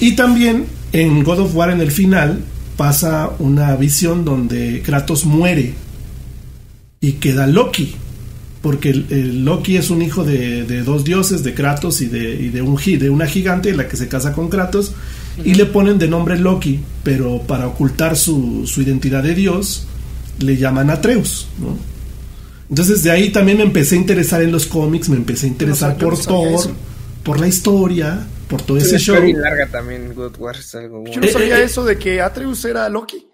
Y también en God of War en el final pasa una visión donde Kratos muere y queda Loki. Porque el, el Loki es un hijo de, de, dos dioses, de Kratos y de, y de, un, de una gigante, la que se casa con Kratos, uh -huh. y le ponen de nombre Loki, pero para ocultar su, su identidad de dios, le llaman Atreus, ¿no? Entonces de ahí también me empecé a interesar en los cómics, me empecé a interesar no, por Thor, por la historia, por todo ese show. larga también God War es algo Yo no sabía eh, eh, eso de que Atreus era Loki.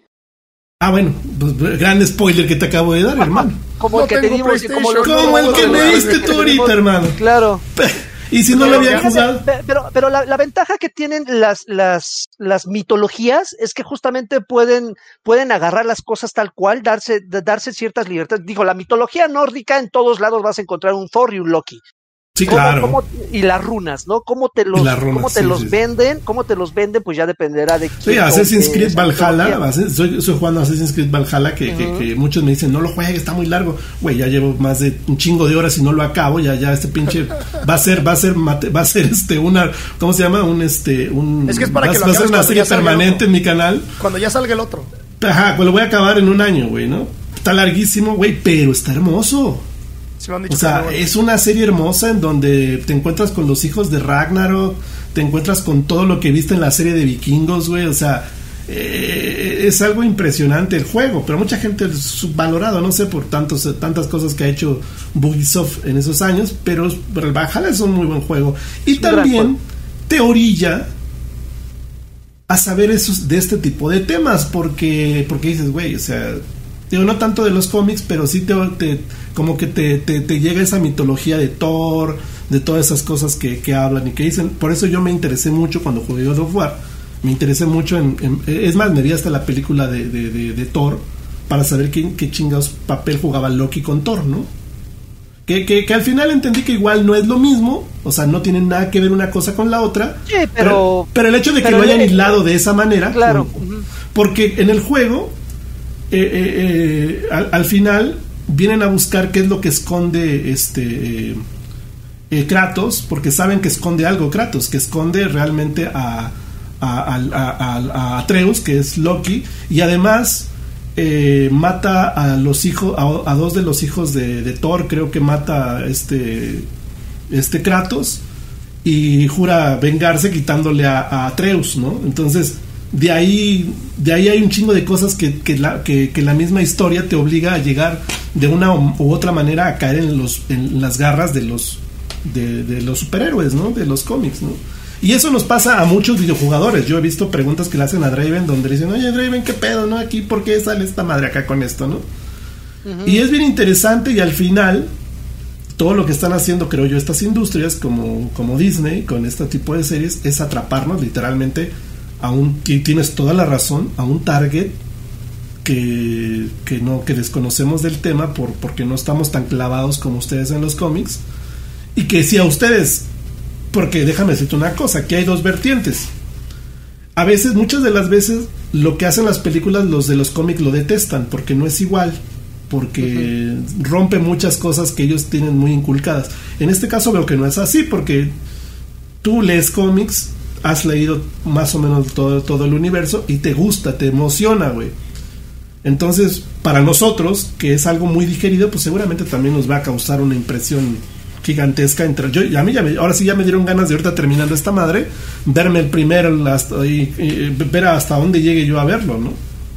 Ah, bueno, pues, gran spoiler que te acabo de dar, hermano. Como no el que te dimos, como, como el que me diste tú ahorita, hermano. Claro. Y si no pero, lo había jugado. Pero, pero la, la, ventaja que tienen las, las, las mitologías es que justamente pueden, pueden agarrar las cosas tal cual, darse, darse ciertas libertades. Digo, la mitología nórdica en todos lados vas a encontrar un Thor y un Loki. Sí, ¿Cómo, claro. Cómo, y las runas, ¿no? ¿Cómo te los, runas, cómo te sí, los sí. venden? ¿Cómo te los venden? Pues ya dependerá de quién. Sí, Assassin's Creed Valhalla, soy, soy jugando Assassin's Creed Valhalla que, uh -huh. que, que, muchos me dicen, no lo juegues, está muy largo. Güey, ya llevo más de un chingo de horas y no lo acabo, ya, ya este pinche va a ser, va a ser, va a ser este una, ¿cómo se llama? Un este, un. Es que es para va, que lo va a ser una serie permanente en mi canal. Cuando ya salga el otro. Ajá, pues lo voy a acabar en un año, güey, ¿no? Está larguísimo, güey, pero está hermoso. Sí, o sea, es una serie hermosa en donde te encuentras con los hijos de Ragnarok, te encuentras con todo lo que viste en la serie de vikingos, güey. O sea, eh, es algo impresionante el juego, pero mucha gente es subvalorado, no sé, por tantos, tantas cosas que ha hecho Ubisoft en esos años, pero, pero el Valhalla es un muy buen juego. Y es también te orilla a saber esos, de este tipo de temas, porque, porque dices, güey, o sea, digo, no tanto de los cómics, pero sí te, te como que te, te, te, llega esa mitología de Thor, de todas esas cosas que, que, hablan y que dicen. Por eso yo me interesé mucho cuando jugué God of War. Me interesé mucho en. en es más, me vi hasta la película de, de, de, de Thor para saber qué, qué, chingados papel jugaba Loki con Thor, ¿no? Que, que, que, al final entendí que igual no es lo mismo, o sea, no tienen nada que ver una cosa con la otra. Sí, pero, pero, pero el hecho de que lo hayan aislado de esa manera, claro. porque en el juego, eh, eh, eh, al, al final vienen a buscar qué es lo que esconde este Kratos, porque saben que esconde algo Kratos, que esconde realmente a, a, a, a Atreus, que es Loki, y además mata a los hijos, a, dos de los hijos de, Thor, creo que mata este este Kratos y jura vengarse quitándole a, Atreus, ¿no? Entonces, de ahí, de ahí hay un chingo de cosas que, que, la, que, la misma historia te obliga a llegar de una u otra manera a caer en, los, en las garras de los, de, de los superhéroes, ¿no? De los cómics, ¿no? Y eso nos pasa a muchos videojugadores. Yo he visto preguntas que le hacen a Draven donde le dicen, oye Draven, ¿qué pedo, no? Aquí, ¿por qué sale esta madre acá con esto, no? Y es bien interesante y al final, todo lo que están haciendo, creo yo, estas industrias como, como Disney, con este tipo de series, es atraparnos literalmente a un, y tienes toda la razón, a un target que, que, no, que desconocemos del tema por, porque no estamos tan clavados como ustedes en los cómics. Y que si a ustedes porque déjame decirte una cosa, que hay dos vertientes. A veces, muchas de las veces, lo que hacen las películas, los de los cómics lo detestan, porque no es igual, porque rompe muchas cosas que ellos tienen muy inculcadas. En este caso veo que no es así, porque tú lees cómics, has leído más o menos todo, todo el universo y te gusta, te emociona, güey. Entonces, para nosotros, que es algo muy digerido, pues seguramente también nos va a causar una impresión gigantesca entre yo a mí ya ahora sí ya me dieron ganas de ahorita terminando esta madre verme el primero y, ver hasta dónde llegue yo a verlo no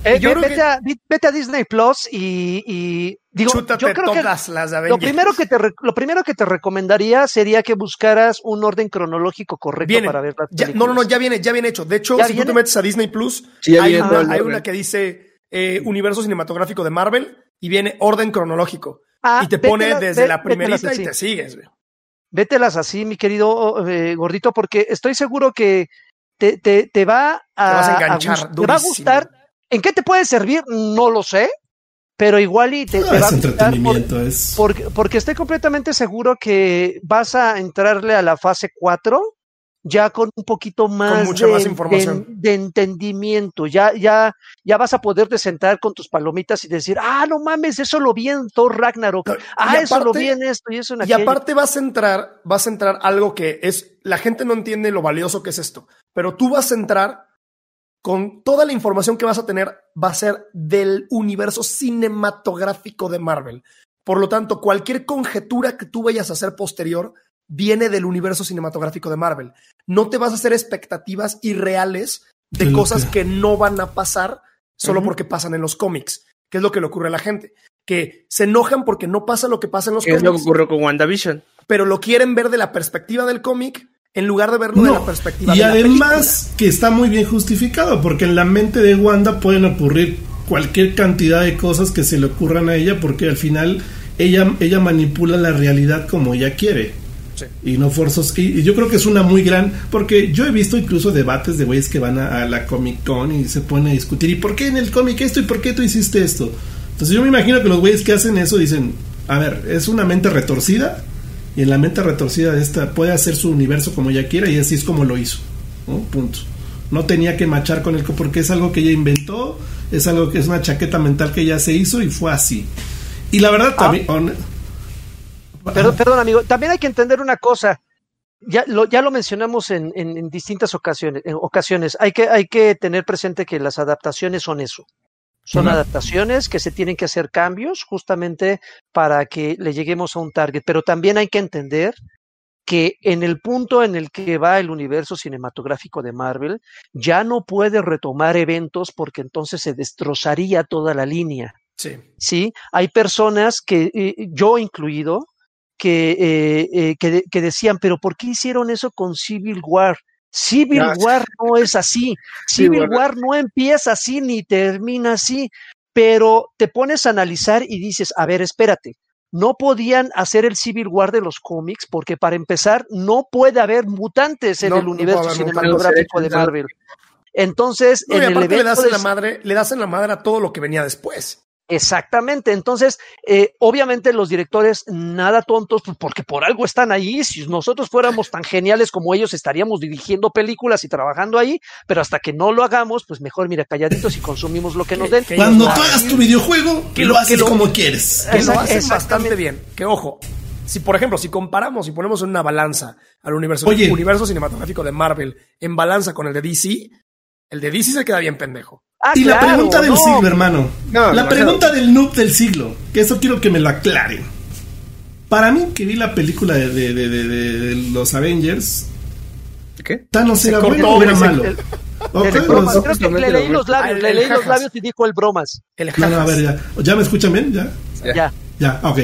eh, yo vete, a, vete, a, Disney Plus y, digo yo creo que las lo primero que te lo primero que te recomendaría sería que buscaras un orden cronológico correcto para ver las no no no ya viene ya viene hecho. De hecho si tú te metes a Disney Plus hay, una, que dice eh, universo cinematográfico de Marvel y viene orden cronológico. Ah, y te pone desde la primerita y te sigues. Vételas así, mi querido eh, gordito, porque estoy seguro que te, te, te va a, enganchar. te va a gustar. ¿En qué te puede servir? No lo sé. Pero igual y te, va a entretenimiento, es... porque, porque estoy completamente seguro que vas a entrarle a la fase 4 ya con un poquito más, mucha de, más información. De, entendimiento, ya, ya, ya vas a poderte sentar con tus palomitas y decir, ah, no mames, eso lo vi en Thor Ragnarok, ah, eso lo vi en esto y eso en Y aparte vas a entrar, vas a entrar algo que es, la gente no entiende lo valioso que es esto, pero tú vas a entrar con toda la información que vas a tener, va a ser del universo cinematográfico de Marvel. Por lo tanto, cualquier conjetura que tú vayas a hacer posterior, viene del universo cinematográfico de Marvel. No te vas a hacer expectativas irreales de cosas que... no van a pasar solo porque pasan en los cómics, que es lo que le ocurre a la gente, que se enojan porque no pasa lo que pasa en los cómics. Es lo que ocurrió con WandaVision. Pero lo quieren ver de la perspectiva del cómic en lugar de verlo de la perspectiva y además que está muy bien justificado porque en la mente de Wanda pueden ocurrir cualquier cantidad de cosas que se le ocurran a ella porque al final ella, ella manipula la realidad como ella quiere. Y no forzos. Y, yo creo que es una muy gran. Porque yo he visto incluso debates de güeyes que van a, la Comic Con y se ponen a discutir. ¿Y por qué en el cómic esto? ¿Y por qué tú hiciste esto? Entonces yo me imagino que los güeyes que hacen eso dicen: A ver, es una mente retorcida. Y en la mente retorcida de esta puede hacer su universo como ella quiera. Y así es como lo hizo. Punto. No tenía que machar con el. Porque es algo que ella inventó. Es algo que es una chaqueta mental que ella se hizo y fue así. Y la verdad ah. también. Perdón, perdón, amigo. También hay que entender una cosa. Ya lo, ya lo mencionamos en, en, distintas ocasiones, en ocasiones. Hay que, hay que tener presente que las adaptaciones son eso. Son adaptaciones que se tienen que hacer cambios justamente para que le lleguemos a un target. Pero también hay que entender que en el punto en el que va el universo cinematográfico de Marvel, ya no puede retomar eventos porque entonces se destrozaría toda la línea. Sí. ¿Sí? Hay personas que, eh, yo incluido, que, eh, eh, que, que, decían, pero ¿por qué hicieron eso con Civil War? Civil War no es así. Civil War no empieza así ni termina así, pero te pones a analizar y dices, a ver, espérate, no podían hacer el Civil War de los cómics porque para empezar no puede haber mutantes en el universo cinematográfico de Marvel. Entonces, en el evento le das en la madre, le das en la madre a todo lo que venía después. Exactamente, entonces, eh, obviamente los directores nada tontos, pues, porque por algo están ahí, si nosotros fuéramos tan geniales como ellos, estaríamos dirigiendo películas y trabajando ahí, pero hasta que no lo hagamos, pues mejor mira, calladitos y consumimos lo que nos den. Cuando tú hagas tu videojuego, que lo haces como quieres. Que lo haces bastante bien, que ojo, si por ejemplo, si comparamos y ponemos en una balanza al universo, universo cinematográfico de Marvel en balanza con el de DC, el de DC se queda bien pendejo. Ah, y la pregunta del siglo, hermano. la pregunta del noob del siglo. Que eso quiero que me lo aclaren. Para mí, que vi la película de, de, de, de los Avengers, ¿Qué? Thanos era bueno o era malo. El, el bromas. Creo que le leí los labios, El- le leí los labios y dijo el bromas. El No, no, a ver, ya. ¿Ya me escuchan bien? ¿Ya? Ya. Ya. Ya, ok.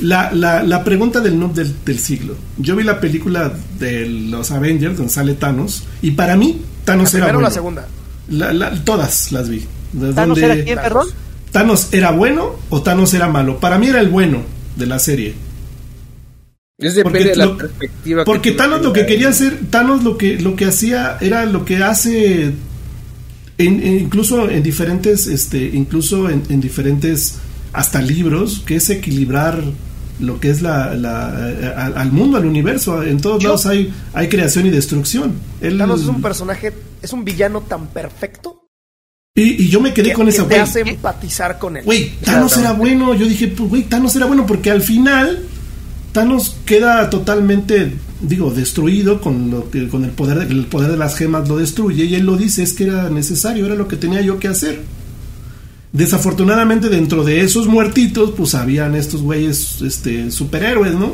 La, la, la pregunta del noob del, del siglo. Yo vi la película de los Avengers donde sale Thanos y para mí Thanos ¿La era o bueno. la segunda? La- la- todas las vi. ¿Thanos donde- era quién, perdón? ¿Thanos era bueno o Thanos era malo? Para mí era el bueno de la serie. Es depende Porque de la lo- perspectiva. Porque tú Thanos lo que quería hacer, Thanos lo que, lo que hacía era lo que hace en- en- incluso en diferentes, este, incluso en, en diferentes hasta libros, que es equilibrar lo que es la, la- al, al mundo, al universo. En todos Yo- lados hay, hay creación y destrucción. Él- Thanos es un personaje, es un villano tan perfecto y, y yo me quedé que, con que esa te güey. hace empatizar con él. Güey, Thanos era bueno. Yo dije, pues, güey, Thanos era bueno porque al final Thanos queda totalmente, digo, destruido con lo que, con el poder, el poder de las gemas lo destruye y él lo dice, es que era necesario, era lo que tenía yo que hacer. Desafortunadamente dentro de esos muertitos, pues habían estos güeyes, este, superhéroes, ¿no?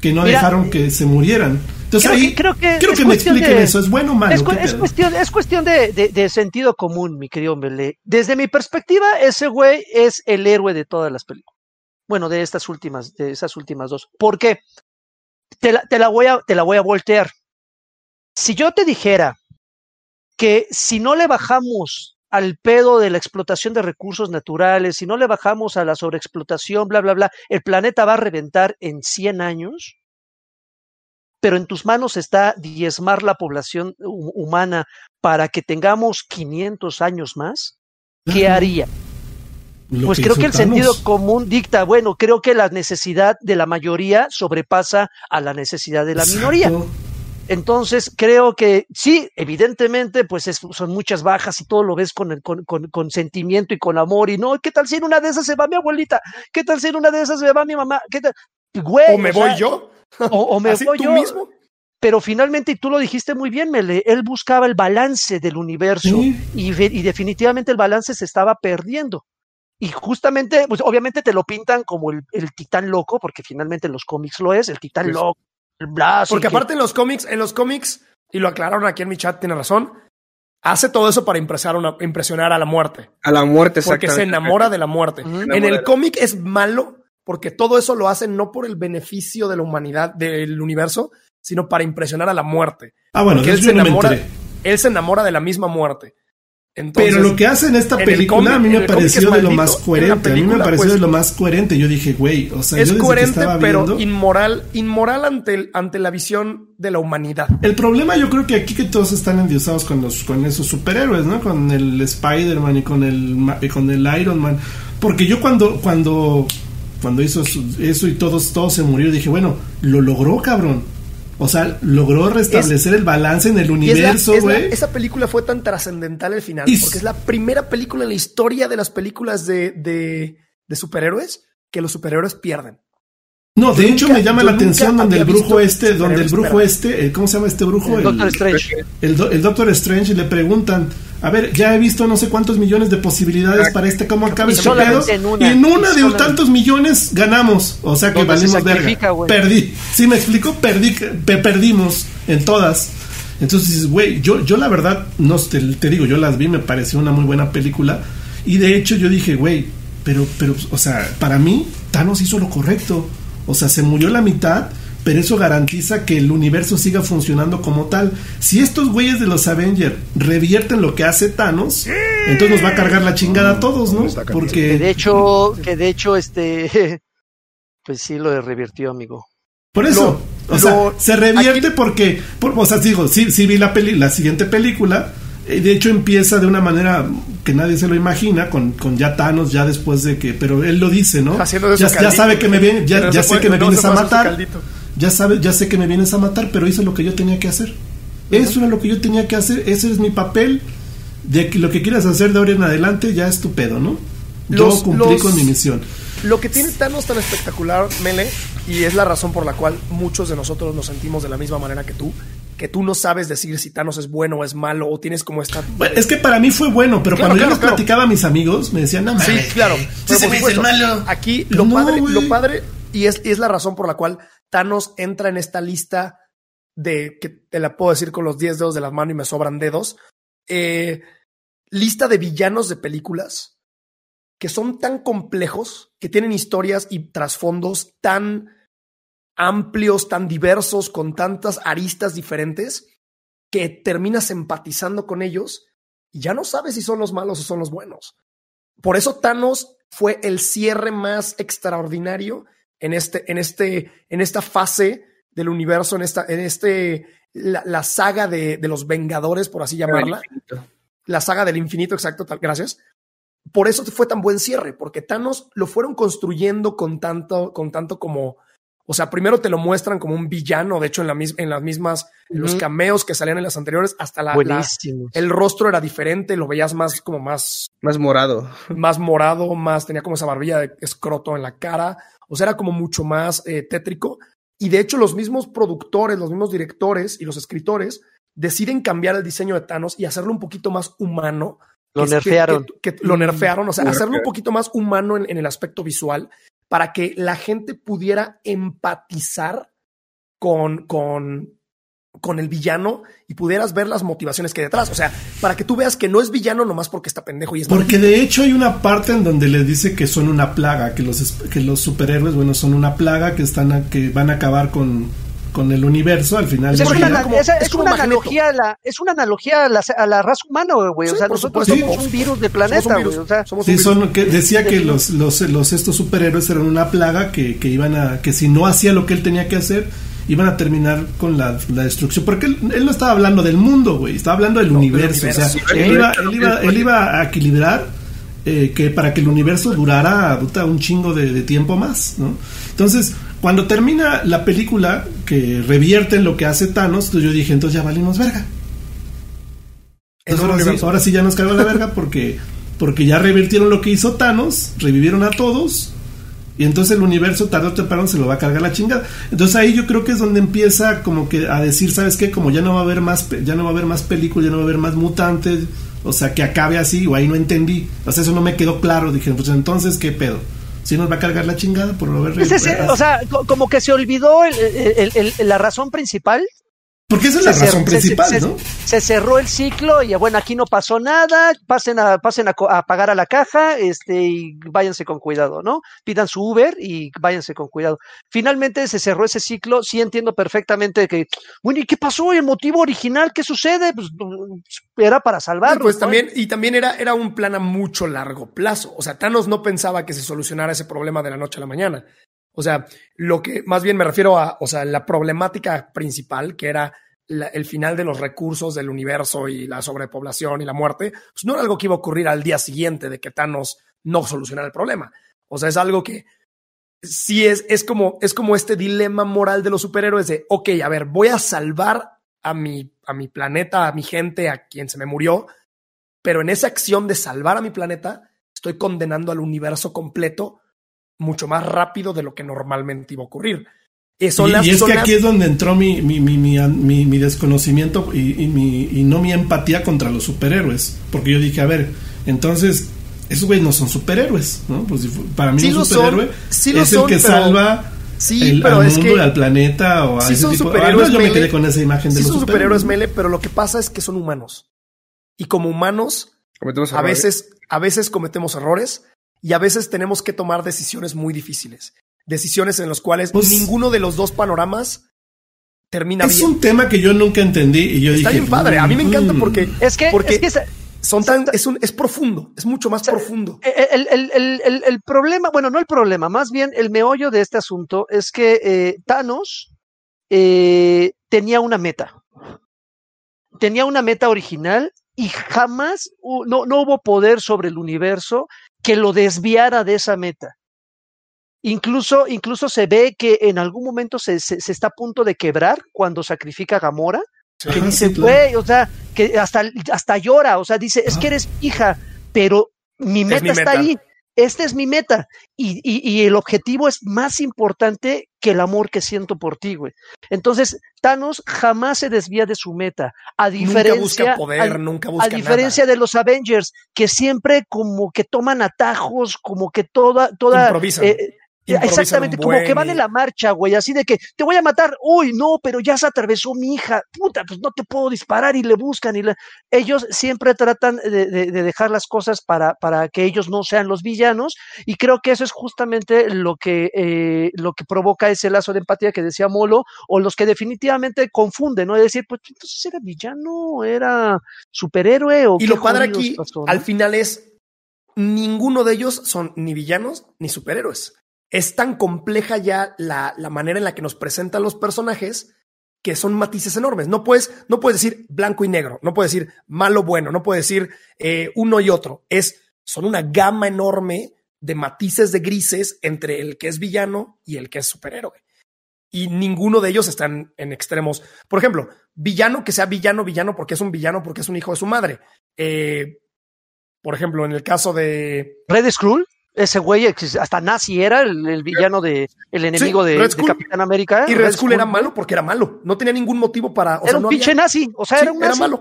Que no Mira, dejaron que se murieran. Entonces creo ahí, que- creo que quiero es que me expliquen de- eso, ¿es bueno o malo? Es, cuestión, es cuestión de, de- de sentido común, mi querido Mele. Desde mi perspectiva, ese güey es el héroe de todas las películas. Bueno, de estas últimas, de esas últimas dos. ¿Por qué? Te la, te la voy a, te la voy a voltear. Si yo te dijera que si no le bajamos al pedo de la explotación de recursos naturales, si no le bajamos a la sobreexplotación, bla, bla, bla, el planeta va a reventar en 100 años, pero en tus manos está diezmar la población hu- humana para que tengamos 500 años más, ¿qué haría? Lo Pues que creo que el sentido común dicta, bueno, creo que la necesidad de la mayoría sobrepasa a la necesidad de la minoría. Entonces, creo que sí, evidentemente, pues es- son muchas bajas y todo lo ves con, el- con, con- con sentimiento y con amor. Y no, ¿qué tal si en una de esas se va mi abuelita? ¿Qué tal si en una de esas se va mi mamá? ¿Qué tal? Güey, ¿O me voy yo? O, o me ¿Así voy tú yo. mismo? Pero finalmente, y tú lo dijiste muy bien, Mele, él buscaba el balance del universo Sí. y, ve- y definitivamente el balance se estaba perdiendo. Y justamente, pues obviamente te lo pintan como el, el titán loco, porque finalmente en los cómics lo es, el titán Pues, loco, Porque que- aparte en los cómics, en los cómics, y lo aclararon aquí en mi chat, tiene razón, hace todo eso para impresionar, una- impresionar a la muerte. A la muerte, Porque se enamora de la muerte. En el cómic es malo porque todo eso lo hace no por el beneficio de la humanidad, del universo, sino para impresionar a la muerte. Ah, bueno, Porque se me él se enamora de la misma muerte. Entonces, Pero lo que hace en esta película a mí me pareció de lo más coherente. a mí me pareció pues, de lo más coherente. Yo dije, güey, o sea, es yo desde que coherente, estaba pero viendo- inmoral, inmoral ante, el- ante la visión de la humanidad. El problema yo creo que aquí que todos están endiosados con los con esos superhéroes, ¿no? Con el Spider-Man y con el con el Iron Man, porque yo cuando cuando cuando hizo eso y todos todos se murieron dije, bueno, lo logró, cabrón. O sea, logró restablecer el balance en el es universo, es güey. esa película fue tan trascendental al final, Y porque es la primera película en la historia de las películas de, de, de superhéroes que los superhéroes pierden. No, de yo hecho nunca- me llama la atención donde el brujo este, donde el brujo este, el- ¿cómo se llama este brujo? el Doctor Strange. el, do- el Doctor Strange y le preguntan, a ver, ya he visto no sé cuántos millones de posibilidades Ah, para este, ¿cómo acaba y este pedo? en una, y en una y de tantos millones ganamos, o sea que valimos verga. güey. Perdí, ¿sí me explico? Perdí, pe- perdimos en todas. Entonces dices, güey, yo, yo la verdad, no te, te digo, yo las vi, me pareció una muy buena película. Y de hecho yo dije, güey, pero, pero, o sea, para mí, Thanos hizo lo correcto. O sea, se murió la mitad, pero eso garantiza que el universo siga funcionando como tal. Si estos güeyes de los Avengers revierten lo que hace Thanos, entonces nos va a cargar la chingada a todos, ¿no? Que de Porque hecho, que de hecho, este, pues sí lo revirtió, amigo. por eso, Lo- o sea, lo- se revierte aquí- porque, por- o sea, digo, sí, sí vi la peli, la siguiente película. eh, De hecho empieza de una manera que nadie se lo imagina con, con ya Thanos ya después de que, pero él lo dice, ¿no? Haciendo de su ya, ya caldito. sabe que me viene, ya, ya sé puede- que me no vienes a matar. Ya sabes, ya sé que me vienes a matar, pero hice lo que yo tenía que hacer. Eso era lo que yo tenía que hacer, ese es mi papel. De que lo que quieras hacer de ahora en adelante ya es tu pedo, ¿no? Yo Los- cumplí los- con mi misión. Lo que tiene Thanos tan espectacular, Mele, y es la razón por la cual muchos de nosotros nos sentimos de la misma manera que tú, que tú no sabes decir si Thanos es bueno o es malo, o tienes como esta... Bueno, es que para mí fue bueno, pero Claro, cuando yo claro, les claro. platicaba a mis amigos, me decían, no Sí, claro. sí se me supuesto, malo. Aquí lo no, padre, güey. lo padre, Y es, es la razón por la cual Thanos entra en esta lista de que te la puedo decir con los 10 dedos de la mano y me sobran dedos. Eh, lista de villanos de películas que son tan complejos, que tienen historias y trasfondos tan amplios, tan diversos, con tantas aristas diferentes, que terminas empatizando con ellos y ya no sabes si son los malos o son los buenos. Por eso Thanos fue el cierre más extraordinario en este, en este, en esta fase del universo, en esta, en este, la, saga de, de, los Vengadores, por así llamarla. La saga del infinito, exacto, tal, gracias. Por eso fue tan buen cierre, porque Thanos lo fueron construyendo con tanto, con tanto como o sea, primero te lo muestran como un villano, de hecho en, la en las mismas, los cameos que salían en las anteriores, hasta la, el rostro era diferente, lo veías más como más... Más morado. Más morado, más, tenía como esa barbilla de escroto en la cara, o sea, era como mucho más eh, tétrico. Y de hecho los mismos productores, los mismos directores y los escritores deciden cambiar el diseño de Thanos y hacerlo un poquito más humano. Lo nerfearon. Que, lo nerfearon, o sea, hacerlo un poquito más humano en, en el aspecto visual para que la gente pudiera empatizar con, con, con el villano y pudieras ver las motivaciones que hay detrás. O sea, para que tú veas que no es villano nomás porque está pendejo y es Porque de hecho hay una parte en donde le dice que son una plaga, que los, que los superhéroes, bueno, son una plaga que están que van a acabar con, con el universo al final. es, una, es, una analogía a la, es una analogía a la, a la raza humana, güey. o sea, nosotros somos un virus de planeta, güey. O sea, sí, son, que decía que los, los, los, estos superhéroes eran una plaga que, que iban a, que si no hacía lo que él tenía que hacer, iban a terminar con la, la destrucción. Porque él, él, no estaba hablando del mundo, güey, estaba hablando del universo. O sea, él iba, él iba, él iba a equilibrar eh, que para que el universo durara un chingo de, de tiempo más, ¿no? Entonces, cuando termina la película, que revierte en lo que hace Thanos, entonces yo dije, entonces ya valimos verga. ahora, sí, ya nos cagó la verga porque, porque ya revirtieron lo que hizo Thanos, revivieron a todos, y entonces el universo tarde o temprano se lo va a cargar la chingada. Entonces ahí yo creo que es donde empieza como que a decir, ¿sabes qué? Como ya no va a haber más, ya no va a haber más películas, ya no va a haber más mutantes, o sea, que acabe así, o ahí no entendí. O sea, eso no me quedó claro. Dije, pues entonces, ¿qué pedo? si nos va a cargar la chingada por lo haber O sea, como que se olvidó la razón principal porque esa es la razón principal, ¿no? Se, cerró el ciclo y bueno, aquí no pasó nada, pasen a, pasen a, pagar a la caja, este, y váyanse con cuidado, ¿no? Pidan su Uber y váyanse con cuidado. Finalmente se cerró ese ciclo, sí entiendo perfectamente que, bueno, ¿y qué pasó? ¿El motivo original? ¿Qué sucede? Pues era para salvarlo. Pues también, y también era, era un plan a mucho largo plazo. O sea, Thanos no pensaba que se solucionara ese problema de la noche a la mañana. O sea, lo que más bien me refiero a, o sea, la problemática principal, que era el final de los recursos del universo y la sobrepoblación y la muerte, pues no era algo que iba a ocurrir al día siguiente de que Thanos no solucionara el problema. O sea, es algo que sí es, es como, es como este dilema moral de los superhéroes de, ok, a ver, voy a salvar a mi, a mi planeta, a mi gente, a quien se me murió, pero en esa acción de salvar a mi planeta, estoy condenando al universo completo mucho más rápido de lo que normalmente iba a ocurrir. y, es que aquí es donde entró mi, mi, mi, mi, mi desconocimiento y, mi, y no mi empatía contra los superhéroes. Porque yo dije, a ver, entonces, esos güeyes no son superhéroes, ¿no? Pues para mí un superhéroe es el que salva el, al mundo, y al planeta o a sí ese tipo. Superhéroes yo me quedé con esa imagen de los son superhéroes mele, pero lo que pasa es que son humanos. Y como humanos, a veces, a veces cometemos errores y a veces tenemos que tomar decisiones muy difíciles. Decisiones en las cuales pues ninguno de los dos panoramas termina bien. Es un tema que yo nunca entendí y yo Está dije. bien padre. A mí me encanta mm". porque. Es que. Porque es, que son tan, es, un, es profundo, es mucho más profundo. El, el, el, el, problema, bueno, no el problema, más bien el meollo de este asunto es que eh, Thanos eh, tenía una meta. Tenía una meta original y jamás no, no hubo poder sobre el universo que lo desviara de esa meta. Incluso, incluso se ve que en algún momento se, se, está a punto de quebrar cuando sacrifica a Gamora. Que dice, güey, o sea, que hasta, hasta llora, o sea, dice, es que eres hija, pero mi meta, está ahí esta es mi meta y, y, y, el objetivo es más importante que el amor que siento por ti, güey. Entonces, Thanos jamás se desvía de su meta, a diferencia, nunca busca poder, a, nunca busca a diferencia de los Avengers, que siempre como que toman atajos, como que toda, toda, improvisan. Eh, Exactamente, como que van en la marcha, güey, así de que te voy a matar, uy, no, pero ya se atravesó mi hija, puta, pues no te puedo disparar y le buscan y ellos siempre tratan de, dejar las cosas para, para que ellos no sean los villanos y creo que eso es justamente lo que, eh, lo que provoca ese lazo de empatía que decía Molo o los que definitivamente confunden, ¿no? Es decir, pues entonces era villano, era superhéroe o... Y lo padre aquí, al final es, ninguno de ellos son ni villanos ni superhéroes es tan compleja ya la, manera en la que nos presentan los personajes que son matices enormes. No puedes, no puedes decir blanco y negro, no puedes decir malo bueno, no puedes decir eh, uno y otro. Es, son una gama enorme de matices de grises entre el que es villano y el que es superhéroe. Y ninguno de ellos están en extremos. Por ejemplo, villano que sea villano, villano porque es un villano, porque es un hijo de su madre. Eh, por ejemplo, en el caso de. Red Skrull ese güey, hasta nazi era el, villano de, el enemigo de, Capitán América. Y Red, Skull, era malo porque era malo. No tenía ningún motivo para. era un pinche nazi. O sea, era un nazi. malo.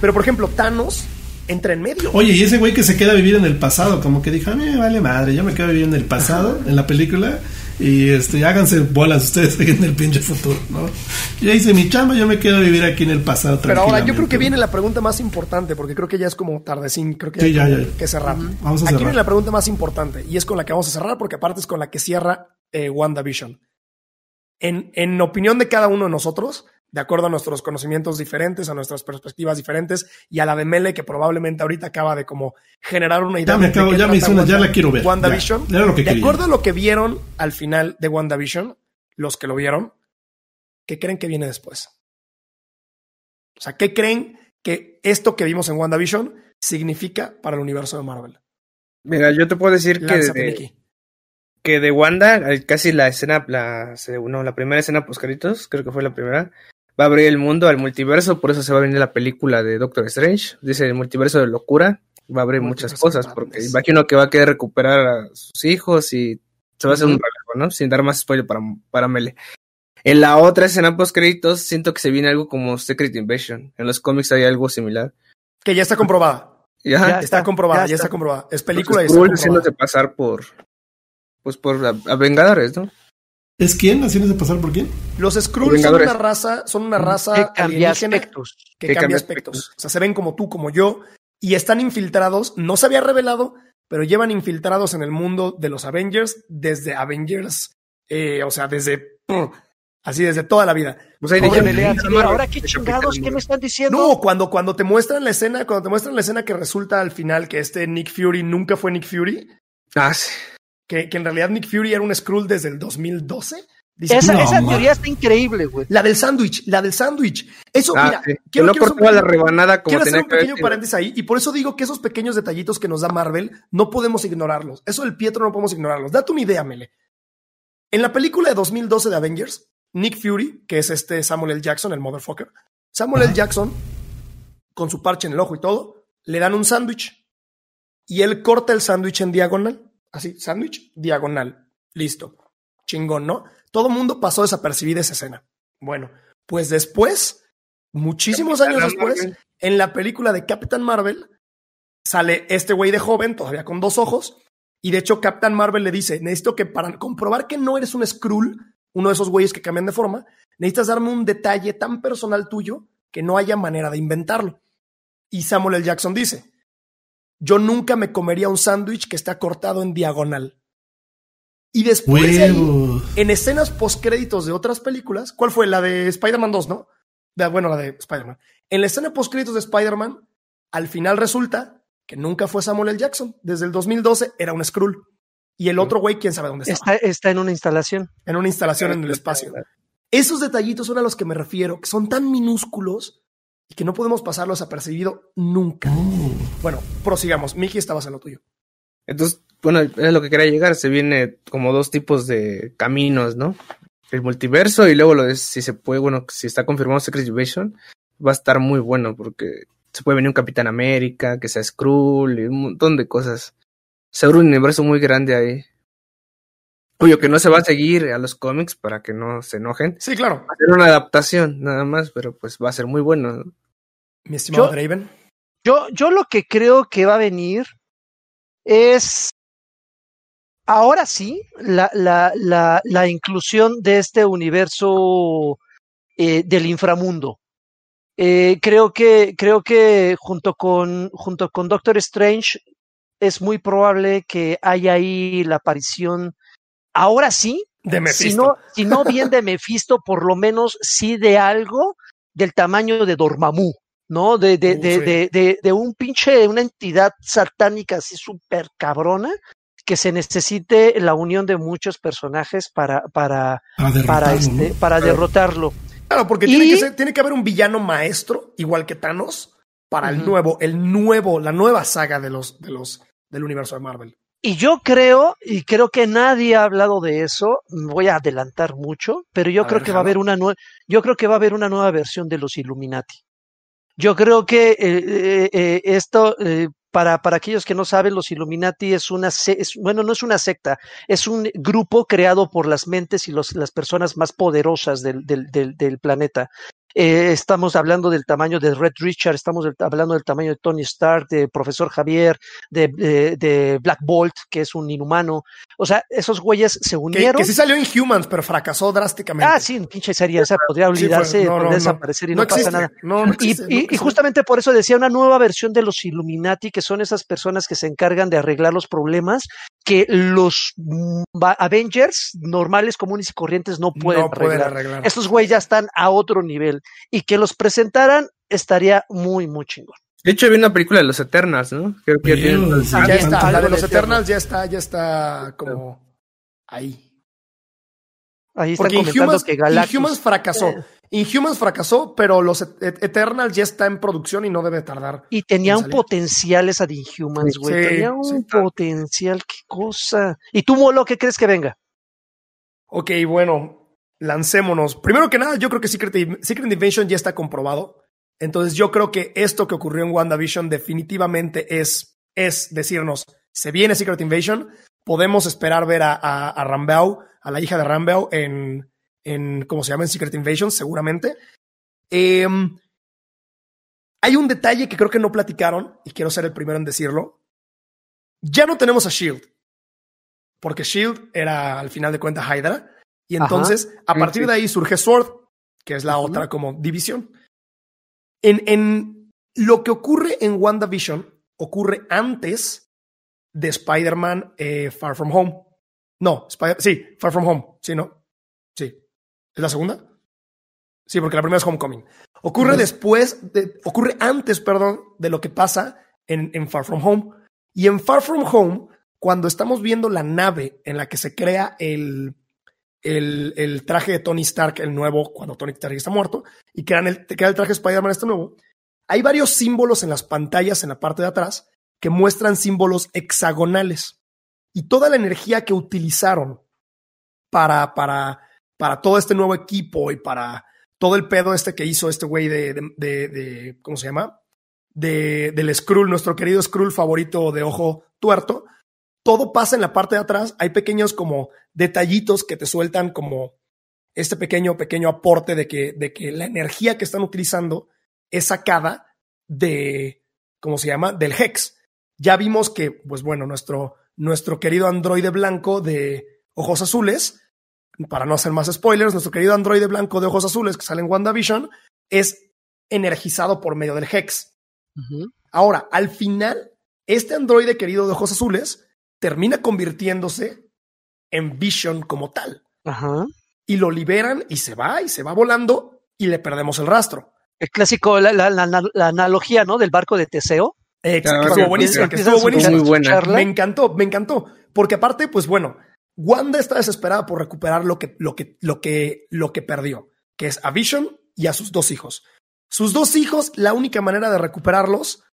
Pero por ejemplo, Thanos entra en medio. Oye, y ese güey que se queda a vivir en el pasado, como que dijo, a mí me vale madre, yo me quedo a vivir en el pasado, en la película, y este, háganse bolas ustedes en el pinche futuro, ¿no? Ya hice mi chamba, yo me quedo a vivir aquí en el pasado. Pero ahora yo creo que viene la pregunta más importante, porque creo que ya es como tardecín, creo que sí, ya, que cerrar. Vamos a aquí viene la pregunta más importante, y es con la que vamos a cerrar, porque aparte es con la que cierra eh, WandaVision. En, en opinión de cada uno de nosotros, de acuerdo a nuestros conocimientos diferentes, a nuestras perspectivas diferentes y a la de Mele que probablemente ahorita acaba de como generar una idea. Ya me, acabo, ya me hizo una, ya la quiero ver. WandaVision. de acuerdo a lo que vieron al final de WandaVision, los que lo vieron, ¿qué creen que viene después? O sea, ¿qué creen que esto que vimos en WandaVision significa para el universo de Marvel? Mira, yo te puedo decir que de, que de Wanda, casi la escena, la, no, la primera escena post creo que fue la primera, va a abrir el mundo al multiverso, por eso se va a venir la película de Doctor Strange, dice el multiverso de locura, va a abrir muchas cosas, porque imagino que va a querer recuperar a sus hijos y se va a hacer un relajo, ¿no? Sin dar más spoiler para, para Mele. En la otra escena post créditos siento que se viene algo como Secret Invasion. En los cómics hay algo similar. Que ya está comprobada. Ya, está, comprobada, ya está. comprobada. Es película y está comprobada. pasar por pues por a Vengadores, ¿no? ¿Es quién? ¿Haciéndose pasar por quién? Los Skrulls son una raza, son una raza que cambia aspectos. Que, cambia aspectos. O sea, se ven como tú, como yo, y están infiltrados. No se había revelado, pero llevan infiltrados en el mundo de los Avengers desde Avengers, eh, o sea, desde así desde toda la vida. Pues ahora qué chingados, ¿qué me están diciendo? No, cuando, cuando te muestran la escena, cuando te muestran la esna que resulta al final que este Nick Fury nunca fue Nick Fury. Ah, sí que, en realidad Nick Fury era un Skrull desde el 2012. esa, esa teoría está increíble, güey. La del sándwich, la del sándwich. Eso, ah, mira, quiero, no cortó la rebanada como quiero hacer un pequeño paréntesis ahí, y por eso digo que esos pequeños detallitos que nos da Marvel no podemos ignorarlos. Eso del Pietro no podemos ignorarlos. Date una idea, Mele. En la película de 2012 de Avengers, Nick Fury, que es este Samuel L. Jackson, el motherfucker, Samuel L. Jackson, con su parche en el ojo y todo, le dan un sándwich y él corta el sándwich en diagonal así, sándwich, diagonal, listo, chingón, ¿no? Todo el mundo pasó desapercibida esa escena. Bueno, pues después, muchísimos años después, en la película de Captain Marvel, sale este güey de joven, todavía con dos ojos, y de hecho Captain Marvel le dice, necesito que para comprobar que no eres un Skrull, uno de esos güeyes que cambian de forma, necesitas darme un detalle tan personal tuyo que no haya manera de inventarlo. Y Samuel L. Jackson dice, yo nunca me comería un sándwich que está cortado en diagonal. Y después, en escenas postcréditos de otras películas, ¿cuál fue? La de Spider-Man 2, ¿no? bueno, la de Spider-Man. En la escena postcréditos de Spider-Man, al final resulta que nunca fue Samuel L. Jackson. Desde el 2012 era un Skrull. Y el otro güey, quién sabe dónde está. Está, en una instalación. En una instalación en el espacio. Esos detallitos son a los que me refiero, que son tan minúsculos y que no podemos pasarlo desapercibido nunca. Bueno, prosigamos. Miki, estabas en lo tuyo. Entonces, bueno, es lo que quería llegar. Se viene como dos tipos de caminos, ¿no? El multiverso y luego lo de si se puede, bueno, si está confirmado Secret Invasion, va a estar muy bueno porque se puede venir un Capitán América, que sea Skrull y un montón de cosas. Se abre un universo muy grande ahí. Cuyo que no se va a seguir a los cómics para que no se enojen. Sí, claro. Va a ser una adaptación, nada más, pero pues va a ser muy bueno. Mi estimado Draven. Yo, yo lo que creo que va a venir es ahora sí, la, la, la, la, inclusión de este universo eh, del inframundo. Eh, creo que, creo que junto con, junto con Doctor Strange es muy probable que haya ahí la aparición, ahora sí, de Mephisto. Si no, si no bien de Mephisto, por lo menos sí de algo del tamaño de Dormammu. ¿No? De, de, de, de, de, un pinche, una entidad satánica así súper cabrona que se necesite la unión de muchos personajes para, para, para, este, para derrotarlo. Claro, porque tiene, que ser, tiene que haber un villano maestro, igual que Thanos, para el nuevo, el nuevo, la nueva saga de los, de los, del universo de Marvel. Y yo creo, y creo que nadie ha hablado de eso, voy a adelantar mucho, pero yo creo que va a haber una nueva, yo creo que va a haber una nueva versión de los Illuminati. Yo creo que eh, eh, eh esto, eh, para, para aquellos que no saben, los Illuminati es una, es, bueno, no es una secta, es un grupo creado por las mentes y los, las personas más poderosas del, del, planeta. Eh, estamos hablando del tamaño de Red Richard, estamos hablando del tamaño de Tony Stark, de Profesor Javier, de, de, Black Bolt, que es un inhumano. O sea, esos güeyes se unieron. Que, que sí salió en Humans, pero fracasó drásticamente. Ah, sí, pinche sería, o sea, podría olvidarse, podría desaparecer y no, pasa nada. y, y, justamente por eso decía una nueva versión de los Illuminati, que son esas personas que se encargan de arreglar los problemas que los mm, Avengers normales, comunes y corrientes no pueden, arreglar. Estos güeyes ya están a otro nivel y que los presentaran estaría muy, muy chingón. De hecho, había una película de los Eternals, ¿no? Creo que ya está, la de los Eternals ya está, ya está como ahí. Ahí están Porque Inhumans, que Galactus... Inhumans fracasó. Eh. Inhumans fracasó, pero los Eternals ya está en producción y no debe tardar. Y tenía un potencial esa de Inhumans, güey. tenía un potencial, qué cosa. ¿Y tú, Molo, qué crees que venga? Ok, bueno, lancémonos. Primero que nada, yo creo que Secret, Secret Invasion ya está comprobado. Entonces yo creo que esto que ocurrió en WandaVision definitivamente es, es decirnos, se viene Secret Invasion, podemos esperar ver a, a, a a la hija de Rambeau en, en, ¿cómo se llama? En Secret Invasion, seguramente. Em, hay un detalle que creo que no platicaron, y quiero ser el primero en decirlo. Ya no tenemos a Shield, porque Shield era al final de cuentas Hydra. Y entonces, a partir de ahí surge Sword, que es la otra como división. En, en lo que ocurre en WandaVision ocurre antes de Spider-Man eh, Far From Home. No, sí, Far From Home. Sí, ¿no? Sí. ¿Es la segunda? Sí, porque la primera es Homecoming. Ocurre después, de, ocurre antes, perdón, de lo que pasa en, en Far From Home. Y en Far From Home, cuando estamos viendo la nave en la que se crea el, el, el, traje de Tony Stark, el nuevo, cuando Tony Stark está muerto, y crean el, crea el traje de Spider-Man este nuevo, hay varios símbolos en las pantallas en la parte de atrás que muestran símbolos hexagonales. Y toda la energía que utilizaron para, para, para todo este nuevo equipo y para todo el pedo este que hizo este güey de, de, ¿cómo se llama? De, del Skrull, nuestro querido Skrull favorito de ojo tuerto, todo pasa en la parte de atrás. Hay pequeños como detallitos que te sueltan como este pequeño, pequeño aporte de que, de que la energía que están utilizando es sacada de, ¿cómo se llama? Del Hex. Ya vimos que, pues bueno, nuestro, nuestro querido androide blanco de ojos azules, para no hacer más spoilers, nuestro querido androide blanco de ojos azules que sale en WandaVision es energizado por medio del Hex. Ahora, al final, este androide querido de ojos azules termina convirtiéndose en Vision como tal. Ajá. Y lo liberan y se va y se va volando y le perdemos el rastro. El clásico, la, la, la, la analogía, ¿no? Del barco de Teseo. Que estuvo buenísima, que estuvo buenísima. Muy buena. Me encantó, me encantó. Porque aparte, pues bueno, Wanda está desesperada por recuperar lo que, lo que, lo que, lo que perdió, que es a Vision y a sus dos hijos. Sus dos hijos, la única manera de recuperarlos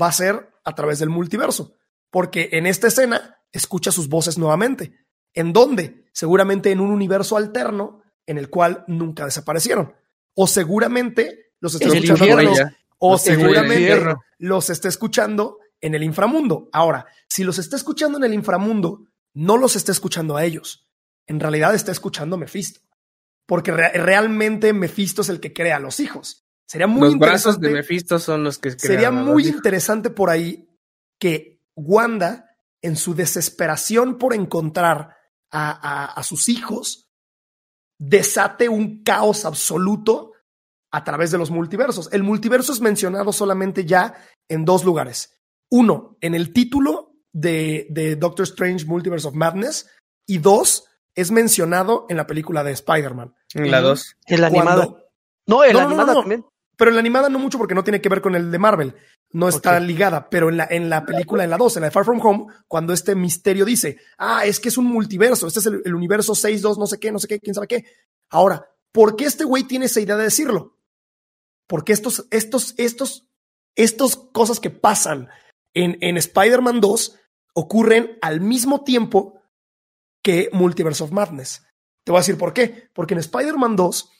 va a ser a través del multiverso. Porque en esta escena escucha sus voces nuevamente. ¿En dónde? Seguramente en un universo alterno en el cual nunca desaparecieron. O seguramente los está escuchando. O seguramente los está escuchando en el inframundo. Ahora, si los está escuchando en el inframundo, no los está escuchando a ellos. En realidad está escuchando a Mephisto. Porque realmente Mephisto es el que crea a los hijos. Sería muy los brazos de Mephisto son los que Sería muy interesante por ahí que Wanda en su desesperación por encontrar a, sus hijos, desate un caos absoluto a través de los multiversos. El multiverso es mencionado solamente ya en dos lugares. Uno, en el título de, de Doctor Strange Multiverse of Madness. Y dos, es mencionado en la película de Spider-Man. En la dos. En la animada. No, en la animada también. Pero en la animada no mucho porque no tiene que ver con el de Marvel. No está ligada. Pero en la, en la película, en la 2, en la de Far From Home, cuando este misterio dice, ah, es que es un multiverso, este es el, universo 6-2, no sé qué, no sé qué, quién sabe qué. Ahora, ¿por qué este güey tiene esa idea de decirlo? Porque estos, estos, estos, estos cosas que pasan en, en Spider-Man 2 ocurren al mismo tiempo que Multiverse of Madness. Te voy a decir por qué. Porque en Spider-Man 2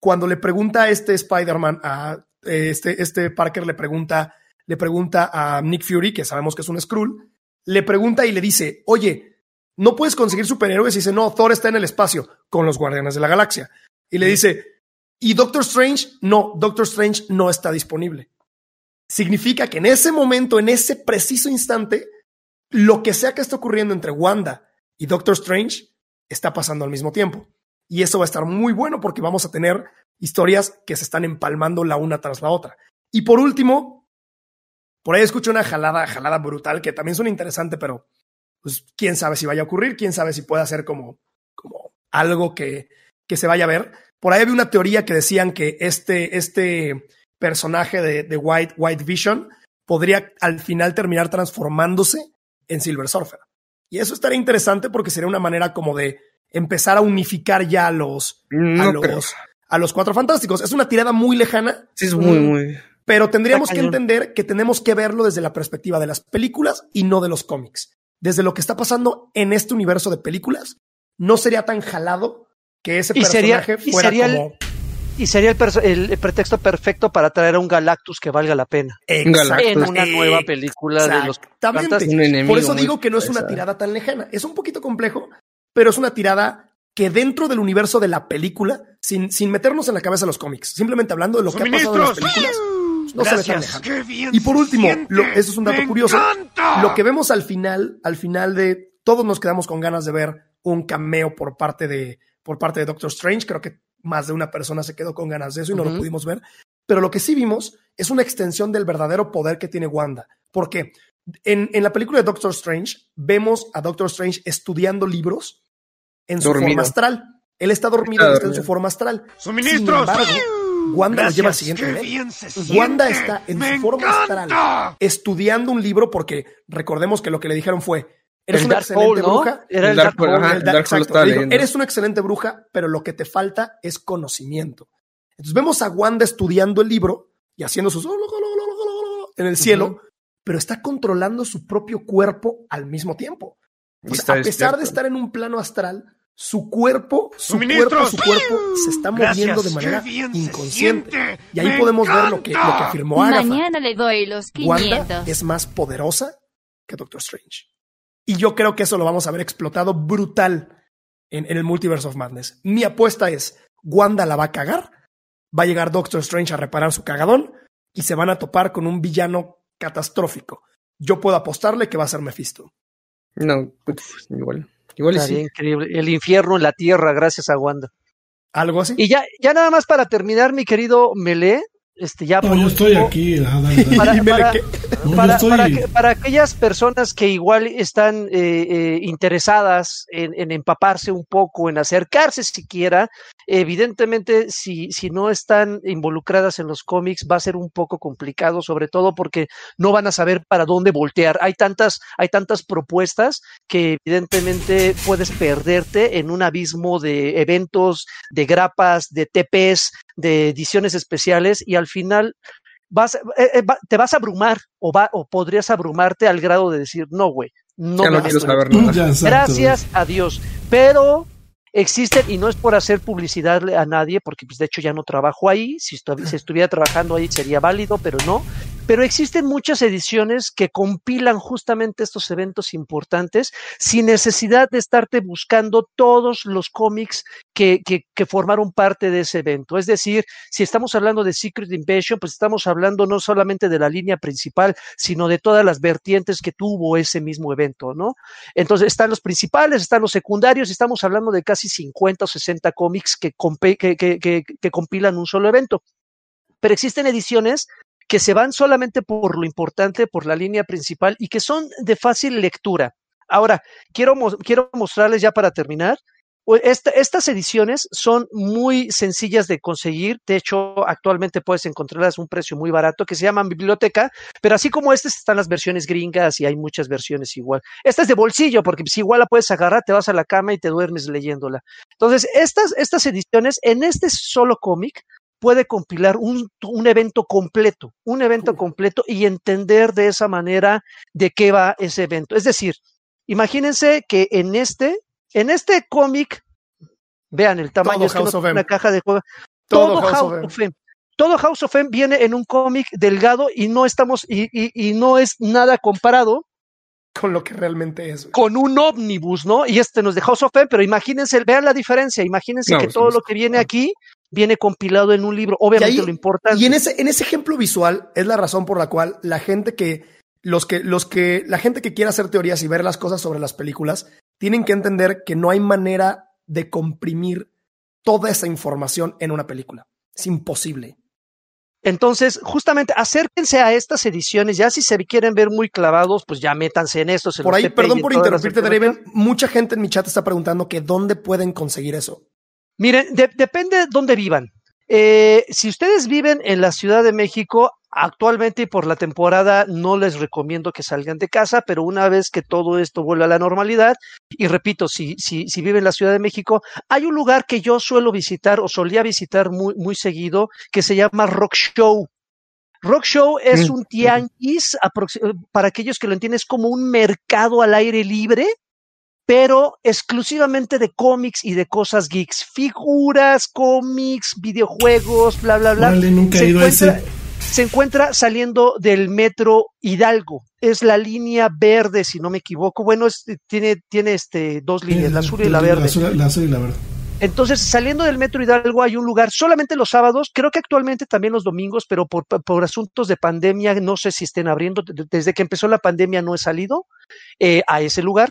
cuando le pregunta a este Spider-Man, a este, este Parker le pregunta, le pregunta a Nick Fury, que sabemos que es un Skrull, le pregunta y le dice, oye, ¿no puedes conseguir superhéroes? Y dice, no, Thor está en el espacio con los Guardianes de la Galaxia. Y le dice, ¿y Doctor Strange? No, Doctor Strange no está disponible. Significa que en ese momento, en ese preciso instante, lo que sea que esté ocurriendo entre Wanda y Doctor Strange está pasando al mismo tiempo. Y eso va a estar muy bueno porque vamos a tener historias que se están empalmando la una tras la otra. Y por último, por ahí escucho una jalada, jalada brutal que también suena interesante, pero pues quién sabe si vaya a ocurrir, quién sabe si puede ser como, como algo que, que se vaya a ver. Por ahí había una teoría que decían que este, este personaje de, de White, White Vision podría al final terminar transformándose en Silver Surfer. Y eso estaría interesante porque sería una manera como de empezar a unificar ya a los, a, los a los cuatro fantásticos. Es una tirada muy lejana. Sí, es muy, muy. Pero tendríamos que entender que tenemos que verlo desde la perspectiva de las películas y no de los cómics. Desde lo que está pasando en este universo de películas, no sería tan jalado que ese personaje fuera como. y sería el, pretexto perfecto para traer a un Galactus que valga la pena. Exacto. En una nueva película de los Por eso digo que no es una tirada tan lejana. Es un poquito complejo, pero es una tirada que dentro del universo de la película, sin, sin meternos en la cabeza los cómics, simplemente hablando de lo que ha pasado en las películas, no se ve tan lejano. Y por último, eso es un dato curioso, lo que vemos al final, al final de, todos nos quedamos con ganas de ver un cameo por parte de, por parte de Doctor Strange, creo que más de una persona se quedó con ganas de eso y no lo pudimos ver, pero lo que sí vimos es una extensión del verdadero poder que tiene Wanda. porque En, en la película de Doctor Strange vemos a Doctor Strange estudiando libros en su forma astral. Él está dormido, está, en su forma astral. ¡Suministros! Sin embargo, Wanda lo lleva al siguiente nivel. Wanda está en su forma astral estudiando un libro porque recordemos que lo que le dijeron fue Eres una excelente bruja. Era el, Dark, Eres una excelente bruja, pero lo que te falta es conocimiento. Entonces vemos a Wanda estudiando el libro y haciendo sus en el cielo, pero está controlando su propio cuerpo al mismo tiempo. a pesar de estar en un plano astral, su cuerpo, su cuerpo, su cuerpo se está moviendo de manera inconsciente. Y ahí podemos ver lo que, lo que afirmó Agatha. Mañana le doy los 500. Wanda es más poderosa que Doctor Strange. Y yo creo que eso lo vamos a ver explotado brutal en, en el Multiverse of Madness. Mi apuesta es, Wanda la va a cagar, va a llegar Doctor Strange a reparar su cagadón y se van a topar con un villano catastrófico. Yo puedo apostarle que va a ser Mephisto. No, pues, igual. Igual sí. increíble. El infierno en la tierra, gracias a Wanda. Algo así. Y ya, ya nada más para terminar, mi querido Melé, este, ya no, yo estoy aquí. Para, aquellas personas que igual están eh, eh, interesadas en, en, empaparse un poco, en acercarse siquiera, evidentemente si, si no están involucradas en los cómics va a ser un poco complicado, sobre todo porque no van a saber para dónde voltear. Hay tantas, hay tantas propuestas que evidentemente puedes perderte en un abismo de eventos, de grapas, de TPs, de ediciones especiales y al final vas, eh, eh, te vas a abrumar o, va, o podrías abrumarte al grado de decir, no, güey, no, quiero saber nada. Gracias a Dios. Pero existen, y no es por hacer publicidad a nadie, porque pues, de hecho ya no trabajo ahí, si, si estuviera trabajando ahí sería válido, pero no. Pero existen muchas ediciones que compilan justamente estos eventos importantes sin necesidad de estarte buscando todos los cómics que, que, que, formaron parte de ese evento. Es decir, si estamos hablando de Secret Invasion, pues estamos hablando no solamente de la línea principal, sino de todas las vertientes que tuvo ese mismo evento, ¿no? Entonces están los principales, están los secundarios, estamos hablando de casi 50 o 60 cómics que, que, que, que compilan un solo evento. Pero existen ediciones que se van solamente por lo importante, por la línea principal y que son de fácil lectura. Ahora, quiero, quiero mostrarles ya para terminar. estas ediciones son muy sencillas de conseguir. De hecho, actualmente puedes encontrarlas a un precio muy barato que se llaman biblioteca. Pero así como estas están las versiones gringas y hay muchas versiones igual. Esta es de bolsillo porque si igual la puedes agarrar, te vas a la cama y te duermes leyéndola. Entonces, estas, estas ediciones en este solo cómic puede compilar un, un, evento completo, un evento completo y entender de esa manera de qué va ese evento. Es decir, imagínense que en este, en este cómic, vean el tamaño, de una caja de juego, todo, House, of M. Todo House of M viene en un cómic delgado y no estamos, y, y, y no es nada comparado con lo que realmente es. Con un ómnibus, ¿no? Y este nos de House of M, pero imagínense, vean la diferencia, imagínense que todo lo que viene aquí viene compilado en un libro. Obviamente lo importante. Y en ese, en ese ejemplo visual es la razón por la cual la gente que, los que, los que, la gente que quiere hacer teorías y ver las cosas sobre las películas, tienen que entender que no hay manera de comprimir toda esa información en una película. Es imposible. Entonces, justamente acérquense a estas ediciones, ya si se quieren ver muy clavados, pues ya métanse en esto. por ahí, perdón por interrumpirte, Draven, mucha gente en mi chat está preguntando que dónde pueden conseguir eso. Miren, depende de dónde vivan. Eh, si ustedes viven en la Ciudad de México, actualmente y por la temporada no les recomiendo que salgan de casa, pero una vez que todo esto vuelva a la normalidad, y repito, si, si, si viven en la Ciudad de México, hay un lugar que yo suelo visitar o solía visitar muy, muy seguido que se llama Rock Show. Rock Show es mm, un tianguis, para aquellos que lo entienden, es como un mercado al aire libre pero exclusivamente de cómics y de cosas geeks, figuras, cómics, videojuegos, bla, bla, bla. nunca se, encuentra, se encuentra saliendo del metro Hidalgo. Es la línea verde, si no me equivoco. Bueno, tiene, tiene este, dos líneas, la azul y la verde. La azul, y la verde. Entonces, saliendo del Metro Hidalgo hay un lugar solamente los sábados, creo que actualmente también los domingos, pero por, por asuntos de pandemia, no sé si estén abriendo. Desde que empezó la pandemia no he salido eh, a ese lugar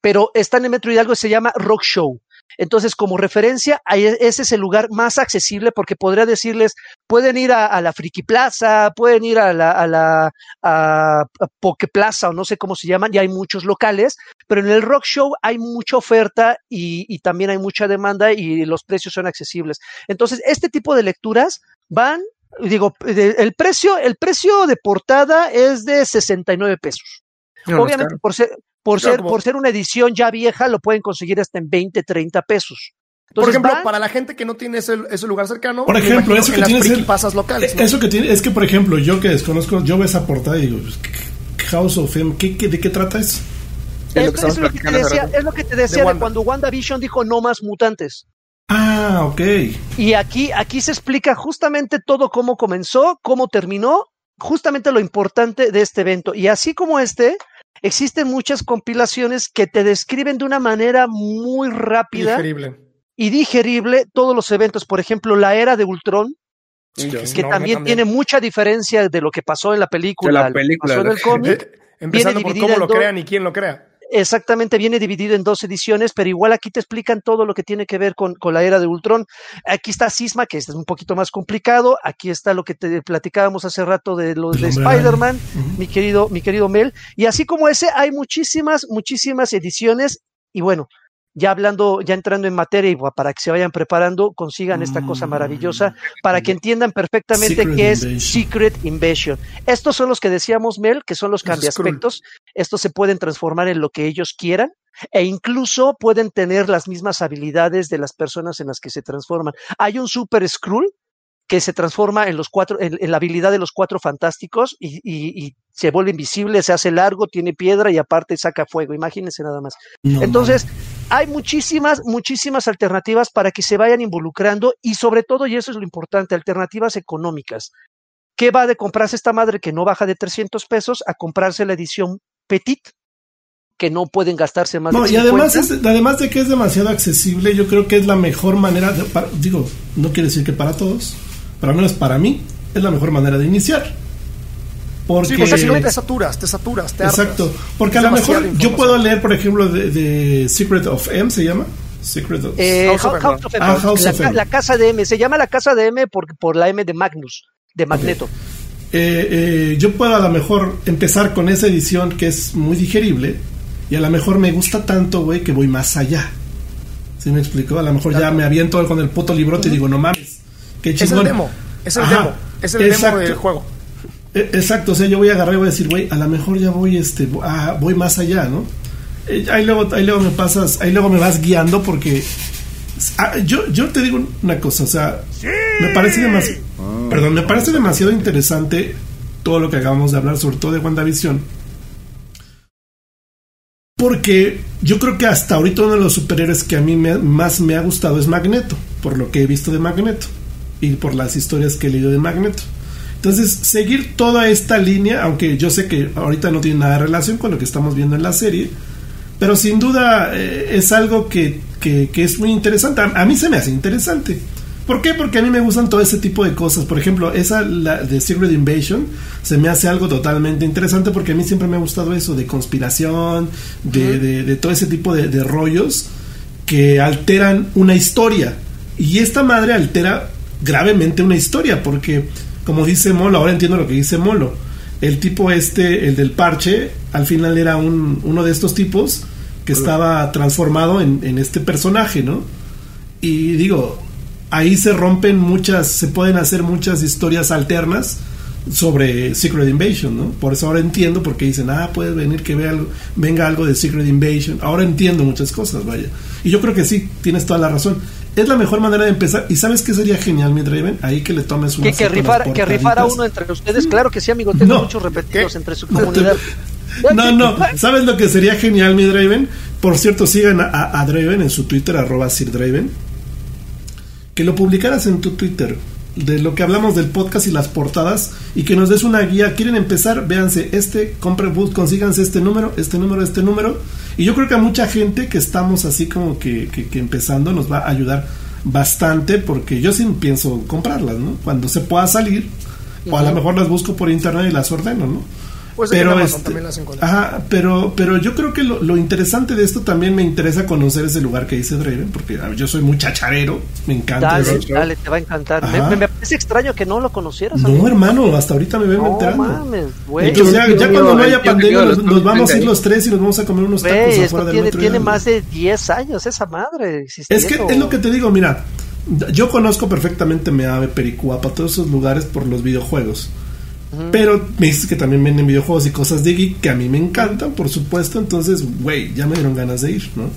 pero está en el Metro Hidalgo y se llama Rock Show. Entonces, como referencia, ese es el lugar más accesible porque podría decirles, pueden ir a, la Friki Plaza, pueden ir a la, a la a, Poke Plaza o no sé cómo se llaman, y hay muchos locales, pero en el Rock Show hay mucha oferta y, y también hay mucha demanda y los precios son accesibles. Entonces, este tipo de lecturas van, digo, el precio, el precio de portada es de 69 pesos. Obviamente, por ser, por, ser, por ser una edición ya vieja, lo pueden conseguir hasta en 20, 30 pesos. por ejemplo, para la gente que no tiene ese, ese lugar cercano, por ejemplo, eso que tiene pasas locales. Eso que tiene es que, por ejemplo, yo que desconozco, yo veo esa portada y digo, pues, House of M, ¿qué, ¿de qué trata eso? Es, lo, que te decía, es lo que te decía de, cuando WandaVision dijo no más mutantes. Ah, ok. Y aquí, aquí se explica justamente todo cómo comenzó, cómo terminó, justamente lo importante de este evento. Y así como este, existen muchas compilaciones que te describen de una manera muy rápida y digerible todos los eventos. Por ejemplo, la era de Ultron, que también, tiene mucha diferencia de lo que pasó en la película, la película pasó en el cómic. Empezando por cómo lo crean y quién lo crea. Exactamente, viene dividido en dos ediciones, pero igual aquí te explican todo lo que tiene que ver con, con la era de Ultron. Aquí está Sisma, que es un poquito más complicado. Aquí está lo que te platicábamos hace rato de los de Spider-Man, mi querido, mi querido Mel. Y así como ese, hay muchísimas, muchísimas ediciones. Y bueno, ya hablando, ya entrando en materia y para que se vayan preparando, consigan esta cosa maravillosa, para que entiendan perfectamente qué es Secret Invasion. Estos son los que decíamos, Mel, que son los cambiaspectos. Estos se pueden transformar en lo que ellos quieran e incluso pueden tener las mismas habilidades de las personas en las que se transforman. Hay un Super Skrull que se transforma en los cuatro, en, la habilidad de los cuatro fantásticos y, y, se vuelve invisible, se hace largo, tiene piedra y aparte saca fuego. Imagínense nada más. Entonces, hay muchísimas, muchísimas alternativas para que se vayan involucrando y sobre todo, y eso es lo importante, alternativas económicas ¿qué va de comprarse esta madre que no baja de 300 pesos a comprarse la edición Petit? que no pueden gastarse más no, y además además de que es demasiado accesible yo creo que es la mejor manera de, digo no quiere decir que para todos pero al menos para mí es la mejor manera de iniciar porque sí, no te saturas te saturas te exacto porque a lo mejor yo puedo leer por ejemplo de, Secret of M se llama Secret of, eh, House, of, M. Ah, la, la, casa de M se llama la casa de M por, por la M de Magnus de Magneto eh, eh, yo puedo a lo mejor empezar con esa edición que es muy digerible y a lo mejor me gusta tanto, güey, que voy más allá. ¿Sí me explicó? A lo mejor ya me aviento con el puto librote y digo, no mames, qué chingón. Es el demo, es el demo, es el demo del juego. E, exacto, o sea, yo voy a agarrar y voy a decir, güey, a lo mejor ya voy, este, ah, voy más allá, ¿no? Eh, ahí luego, ahí luego me pasas, ahí luego me vas guiando porque ah, yo, yo te digo una cosa, o sea, me parece demasiado, perdón, me parece demasiado interesante todo lo que acabamos de hablar, sobre todo de WandaVision porque yo creo que hasta ahorita uno de los superhéroes que a mí más me ha gustado es Magneto, por lo que he visto de Magneto y por las historias que he leído de Magneto. Entonces, seguir toda esta línea, aunque yo sé que ahorita no tiene nada de relación con lo que estamos viendo en la serie, pero sin duda eh, es algo que, que, es muy interesante. a, mí se me hace interesante. ¿Por qué? Porque a mí me gustan todo ese tipo de cosas. Por ejemplo, esa la, de Secret Invasion se me hace algo totalmente interesante porque a mí siempre me ha gustado eso de conspiración, de, todo ese tipo de, rollos que alteran una historia. Y esta madre altera gravemente una historia porque, como dice Molo, ahora entiendo lo que dice Molo. El tipo este, el del parche, al final era un, uno de estos tipos que estaba transformado en, en este personaje, ¿no? Y digo, ahí se rompen muchas, se pueden hacer muchas historias alternas sobre Secret Invasion, ¿no? Por eso ahora entiendo porque dicen, ah, puede venir que vea algo, venga algo de Secret Invasion. Ahora entiendo muchas cosas, vaya. Y yo creo que sí, tienes toda la razón. Es la mejor manera de empezar. ¿Y sabes qué sería genial, mi Draven? Ahí que le tomes una Que, que, rifar, que rifara uno entre ustedes. Claro que sí, amigo. Tengo muchos repetidos entre su comunidad. No, no. ¿Sabes lo que sería genial, mi Draven? Por cierto, sigan a, a Draven en su Twitter, arroba Sir Draven que lo publicaras en tu Twitter de lo que hablamos del podcast y las portadas y que nos des una guía. Quieren empezar, véanse este, compren bus, consíganse este número, este número, este número. Y yo creo que a mucha gente que estamos así como que, que, empezando nos va a ayudar bastante porque yo sí pienso comprarlas, ¿no? Cuando se pueda salir, o a lo mejor las busco por internet y las ordeno, ¿no? Pues pero este, también las Ajá, pero, pero yo creo que lo, interesante de esto también me interesa conocer ese lugar que dice Draven, porque yo soy muy chacharero, me encanta. Dale, dale, te va a encantar. Me, parece extraño que no lo conocieras. No, hermano, hasta ahorita me ven no, enterando. Mames, güey. Entonces, ya, ya cuando no haya pandemia, nos, vamos a ir los tres y nos vamos a comer unos tacos afuera del tiene, tiene más de 10 años esa madre. Es que es lo que te digo, mira, yo conozco perfectamente Meave, Pericuapa, todos esos lugares por los videojuegos. Pero me dices que también venden videojuegos y cosas de geek que a mí me encantan, por supuesto. Entonces, güey, ya me dieron ganas de ir, ¿no?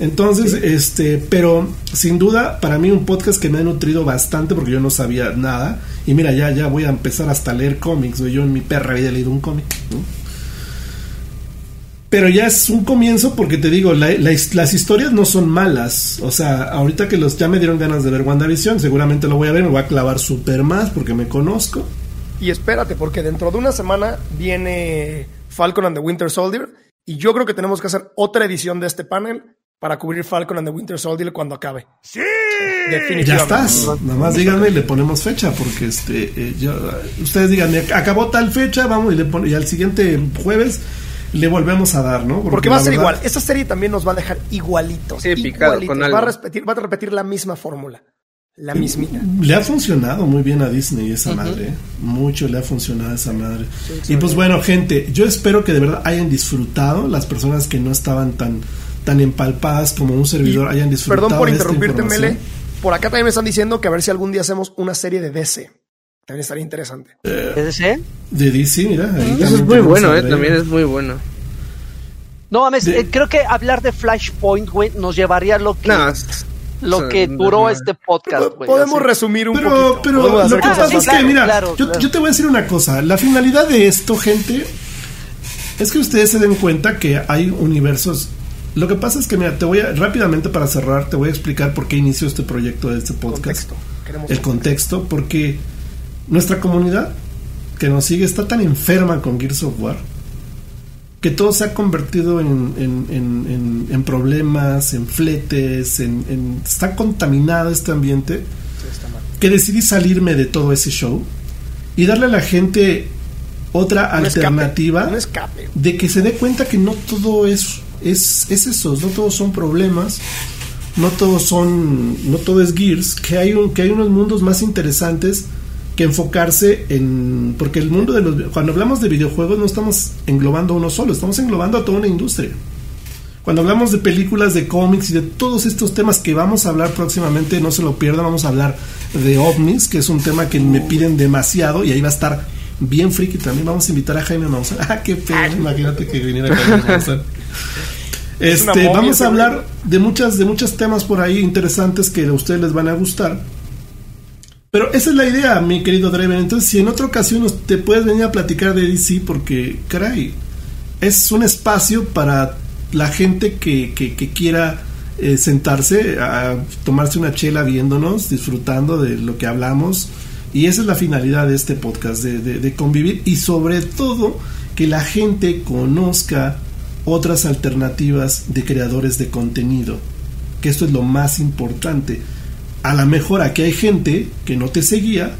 Entonces, este, pero sin duda, para mí un podcast que me ha nutrido bastante porque yo no sabía nada. Y mira, ya, ya voy a empezar hasta a leer cómics, Yo en mi perra había leído un cómic, ¿no? Pero ya es un comienzo porque te digo, las historias no son malas. O sea, ahorita que los ya me dieron ganas de ver WandaVision, seguramente lo voy a ver, me voy a clavar súper más porque me conozco. Y espérate, porque dentro de una semana viene Falcon and the Winter Soldier. Y yo creo que tenemos que hacer otra edición de este panel para cubrir Falcon and the Winter Soldier cuando acabe. ¡Sí! Ya estás. Nada más díganme y le ponemos fecha, porque este, eh, ustedes díganme, acabó tal fecha, vamos, y, le y al siguiente jueves le volvemos a dar, ¿no? Porque, va a ser igual. Esta serie también nos va a dejar igualitos. Sí, picado con Va a repetir, va a repetir la misma fórmula la mismita. Le ha funcionado muy bien a Disney esa madre, ¿eh? mucho le ha funcionado esa madre. y pues bueno, gente, yo espero que de verdad hayan disfrutado las personas que no estaban tan tan empalpadas como un servidor hayan disfrutado. Perdón por interrumpirte, Mele. Por acá también me están diciendo que a ver si algún día hacemos una serie de DC. También estaría interesante. ¿De DC? De DC, mira. Eso es muy bueno, eh, también es muy bueno. No, mames, eh, creo que hablar de Flashpoint, güey, nos llevaría a lo que lo que duró este podcast. Podemos resumir un pero, poquito. Pero lo que pasa es que, mira, yo, te voy a decir una cosa. La finalidad de esto, gente, es que ustedes se den cuenta que hay universos. Lo que pasa es que, mira, te voy a, rápidamente para cerrar, te voy a explicar por qué inició este proyecto de este podcast. El contexto, porque nuestra comunidad que nos sigue está tan enferma con Gears of War que todo se ha convertido en, en, problemas, en fletes, en, está contaminado este ambiente, que decidí salirme de todo ese show y darle a la gente otra alternativa de que se dé cuenta que no todo es, es, es eso, no todos son problemas, no todos son, no todo es Gears, que hay, un, que hay unos mundos más interesantes que enfocarse en porque el mundo de los cuando hablamos de videojuegos no estamos englobando uno solo, estamos englobando a toda una industria. Cuando hablamos de películas, de cómics y de todos estos temas que vamos a hablar próximamente, no se lo pierdan, vamos a hablar de ovnis, que es un tema que me piden demasiado y ahí va a estar bien friki también. Vamos a invitar a Jaime Maussan. Ah, qué pena, imagínate que viniera Jaime Maussan. Este, vamos a hablar de muchas de muchos temas por ahí interesantes que a ustedes les van a gustar. Pero esa es la idea, mi querido Draven. Entonces, si en otra ocasión te puedes venir a platicar de DC, porque, caray, es un espacio para la gente que, que, quiera eh, sentarse a tomarse una chela viéndonos, disfrutando de lo que hablamos. Y esa es la finalidad de este podcast, de, de convivir y sobre todo que la gente conozca otras alternativas de creadores de contenido. Que esto es lo más importante a lo mejor aquí hay gente que no te seguía,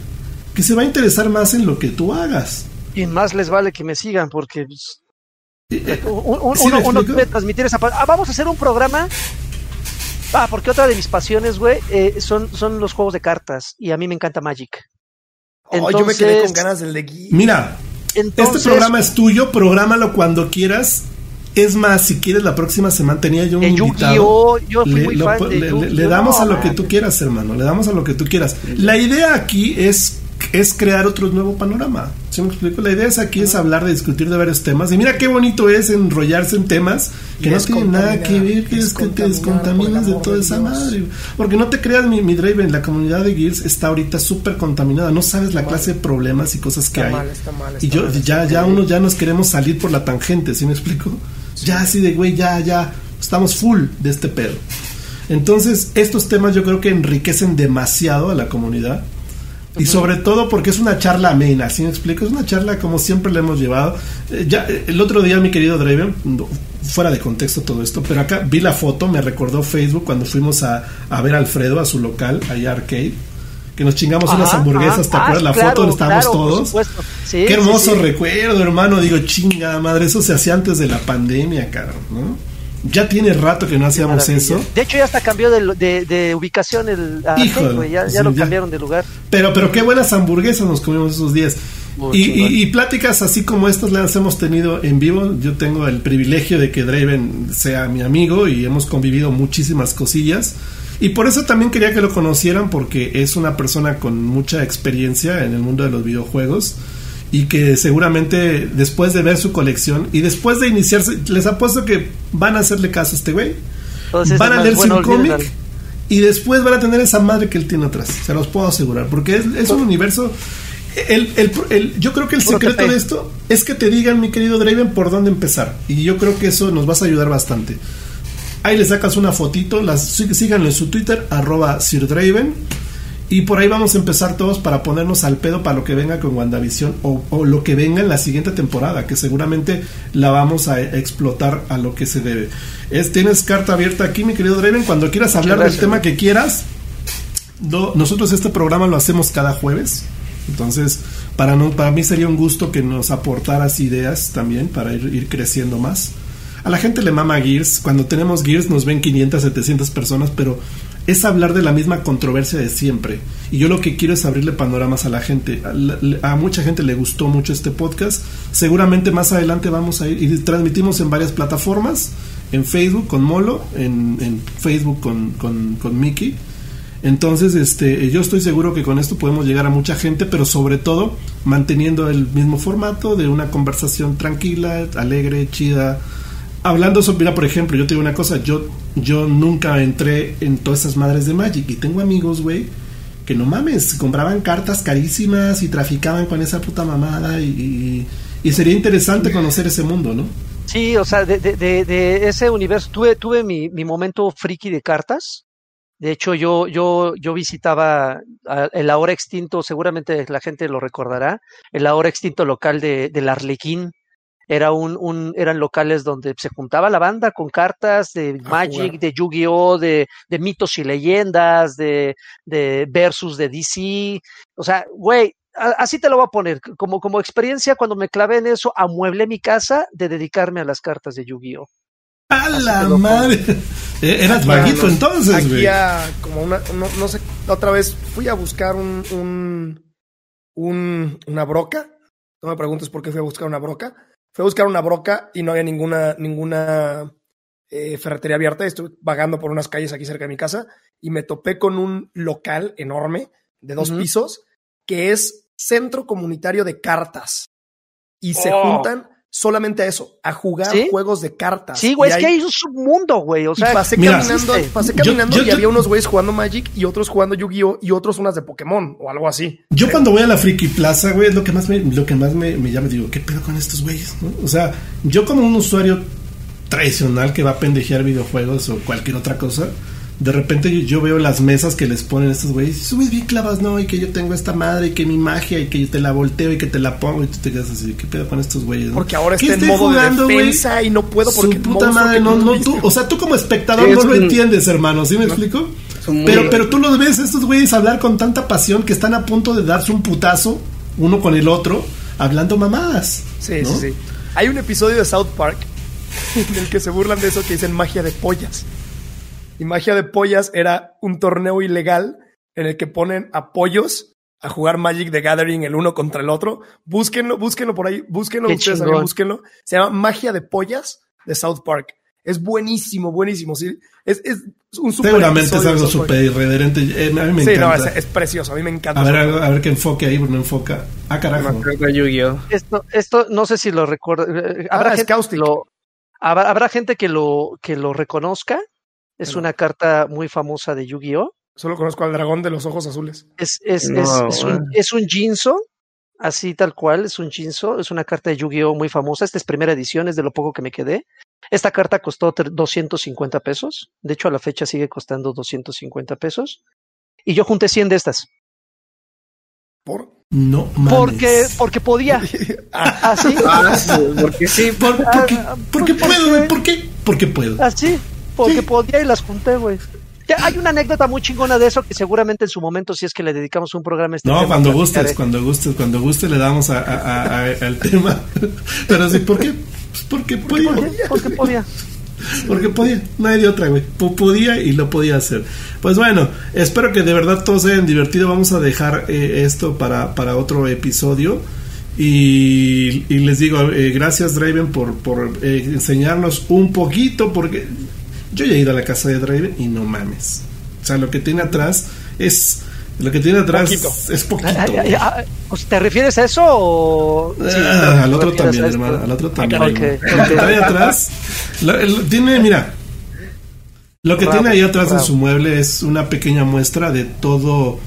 que se va a interesar más en lo que tú hagas. Y más les vale que me sigan porque pues, eh, uno, puede transmitir esa... Ah, vamos a hacer un programa. Ah, porque otra de mis pasiones, güey, eh, son, son los juegos de cartas y a mí me encanta Magic. Oh, yo me quedé con ganas del de Mira, este programa es tuyo, prográmalo cuando quieras es más, si quieres, la próxima semana tenía yo un invitado. Yo fui le, muy fan de le, damos a lo que tú quieras, hermano. Le damos a lo que tú quieras. La idea aquí es es crear otro nuevo panorama. ¿Sí me explico? La idea es aquí es hablar, de discutir de varios temas. Y mira qué bonito es enrollarse en temas que no tienen nada que ver, que es que te descontaminas de toda esa madre. Porque no te creas, mi, mi Draven, la comunidad de Gears está ahorita súper contaminada. No sabes la clase de problemas y cosas que hay. y yo, ya, ya uno ya nos queremos salir por la tangente, ¿sí me explico? Ya así de, güey, ya, ya, estamos full de este pedo. Entonces, estos temas yo creo que enriquecen demasiado a la comunidad. Y sobre todo porque es una charla amena, ¿sí me explico? Es una charla como siempre le hemos llevado. Eh, ya eh, el otro día, mi querido Draven, fuera de contexto todo esto, pero acá vi la foto, me recordó Facebook cuando fuimos a, a ver a Alfredo a su local, allá Arcade que nos chingamos unas hamburguesas, ¿te acuerdas la foto donde estábamos todos? Qué hermoso recuerdo, hermano. Digo, chinga madre, eso se hacía antes de la pandemia, caro, ¿no? Ya tiene rato que no hacíamos eso. De hecho, ya hasta cambió de, de, ubicación el. ya, ya lo cambiaron de lugar. Pero, pero qué buenas hamburguesas nos comimos esos días. Y, y, pláticas así como estas las hemos tenido en vivo. Yo tengo el privilegio de que Draven sea mi amigo y hemos convivido muchísimas cosillas. Y por eso también quería que lo conocieran porque es una persona con mucha experiencia en el mundo de los videojuegos y que seguramente después de ver su colección y después de iniciarse, les apuesto que van a hacerle caso a este güey. van a leer su cómic y después van a tener esa madre que él tiene atrás. Se los puedo asegurar porque es, un universo... El, el, yo creo que el secreto de esto es que te digan, mi querido Draven, por dónde empezar. Y yo creo que eso nos va a ayudar bastante. Ahí le sacas una fotito, las, síganlo en su Twitter, arroba SirDraven. Y por ahí vamos a empezar todos para ponernos al pedo para lo que venga con WandaVision o, o lo que venga en la siguiente temporada, que seguramente la vamos a explotar a lo que se debe. Es, tienes carta abierta aquí, mi querido Draven. Cuando quieras hablar del tema que quieras, nosotros este programa lo hacemos cada jueves. Entonces, para, no, para mí sería un gusto que nos aportaras ideas también para ir, ir creciendo más. A la gente le mama Gears. Cuando tenemos Gears nos ven 500, 700 personas, pero es hablar de la misma controversia de siempre. Y yo lo que quiero es abrirle panoramas a la gente. A, mucha gente le gustó mucho este podcast. Seguramente más adelante vamos a ir y transmitimos en varias plataformas. En Facebook con Molo, en, Facebook con, con, con Mickey. Entonces, este, yo estoy seguro que con esto podemos llegar a mucha gente, pero sobre todo manteniendo el mismo formato de una conversación tranquila, alegre, chida, hablando sobre, mira, por ejemplo, yo te digo una cosa, yo, yo nunca entré en todas esas madres de Magic y tengo amigos, güey, que no mames, compraban cartas carísimas y traficaban con esa puta mamada y, sería interesante conocer ese mundo, ¿no? Sí, o sea, de, de, de, ese universo, tuve, tuve mi, mi momento friki de cartas, De hecho, yo, yo, yo visitaba el ahora extinto, seguramente la gente lo recordará, el ahora extinto local de, del Arlequín. Era un, un, eran locales donde se juntaba la banda con cartas de Magic, de Yu-Gi-Oh, de, de mitos y leyendas, de, de versus de DC. O sea, güey, así te lo voy a poner, como, como experiencia, cuando me clavé en eso, amueblé mi casa de dedicarme a las cartas de Yu-Gi-Oh! ¡A la madre! Eh, eras vaguito entonces, güey. como una, no, sé, otra vez fui a buscar un, un, un, una broca. No me preguntes por qué fui a buscar una broca. Fui a buscar una broca y no había ninguna, ninguna eh, ferretería abierta. Estuve vagando por unas calles aquí cerca de mi casa y me topé con un local enorme de dos pisos que es centro comunitario de cartas. Y se oh. juntan solamente a eso, a jugar juegos de cartas. Sí, güey, es que hay un submundo, güey. O sea, pasé caminando, pasé caminando y había unos güeyes jugando Magic y otros jugando Yu-Gi-Oh! y otros unas de Pokémon o algo así. Yo cuando voy a la Friki Plaza, güey, es lo que más me, lo que más me, me llama, digo, ¿qué pedo con estos güeyes? O sea, yo como un usuario tradicional que va a pendejear videojuegos o cualquier otra cosa, de repente yo, veo las mesas que les ponen estos güeyes y subes bien clavas, no, y que yo tengo esta madre y que mi magia y que yo te la volteo y que te la pongo y tú te quedas así, ¿qué pedo con estos güeyes? Porque ahora está en modo jugando, de defensa y no puedo porque Su puta madre, no, no, tú, o sea, tú como espectador no lo entiendes, hermano, ¿sí me explico? Pero, pero tú los ves estos güeyes hablar con tanta pasión que están a punto de darse un putazo uno con el otro, hablando mamadas. Sí, sí, sí. Hay un episodio de South Park en el que se burlan de eso que dicen magia de pollas. Y Magia de Pollas era un torneo ilegal en el que ponen apoyos a jugar Magic the Gathering el uno contra el otro. Búsquenlo, búsquenlo por ahí, búsquenlo ustedes también, búsquenlo. Se llama Magia de Pollas de South Park. Es buenísimo, buenísimo. Sí, es, es un super Seguramente es algo súper irreverente. Eh, a mí me sí, encanta. no, es, precioso. A mí me encanta. A ver, a, ver qué enfoque ahí, no enfoca. Ah, carajo. Esto, esto no sé si lo recuerdo. Eh, habrá, ah, gente, lo, habrá, habrá gente que lo, que lo reconozca es una carta muy famosa de Yu-Gi-Oh! Solo conozco al dragón de los ojos azules. Es, es, es, un, es un Jinzo, así tal cual, es un Jinzo, es una carta de Yu-Gi-Oh! muy famosa. Esta es primera edición, es de lo poco que me quedé. Esta carta costó 250 pesos. De hecho, a la fecha sigue costando 250 pesos. Y yo junté 100 de estas. ¿Por? No mames. Porque, porque podía. ¿Así? Ah, porque sí. Por, porque, ah, porque, puedo, ¿por qué? Porque puedo. Así porque podía y las junté, güey. Hay una anécdota muy chingona de eso que seguramente en su momento, si es que le dedicamos un programa este No, cuando gustes, cuando gustes, cuando guste le damos a, al tema. Pero sí, ¿por qué? Pues porque podía. Porque podía. Porque podía, no hay de otra, güey. Podía y lo podía hacer. Pues bueno, espero que de verdad todos se hayan divertido. Vamos a dejar eh, esto para, para otro episodio. Y, les digo, eh, gracias Draven por, por eh, enseñarnos un poquito, porque yo ya he ido a la casa de Draven y no mames. O sea, lo que tiene atrás es. Lo que tiene atrás es poquito. ¿Te refieres a eso o.? Ah, al otro también, hermano. Al otro también. Lo que trae atrás. tiene, mira. Lo que tiene ahí atrás en su mueble es una pequeña muestra de todo.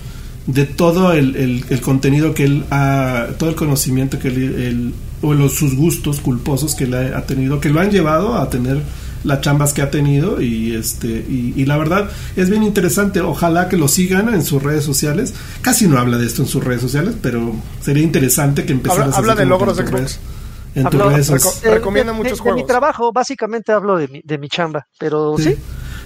De todo el, el, contenido que él ha. Todo el conocimiento que él. o los, sus gustos culposos que él ha tenido. Que lo han llevado a tener las chambas que ha tenido y este y, la verdad es bien interesante. Ojalá que lo sigan en sus redes sociales. Casi no habla de esto en sus redes sociales pero sería interesante que empezara habla, habla de logros de Xbox en tus redes recomienda muchos juegos de mi trabajo básicamente hablo de mi, de mi chamba pero sí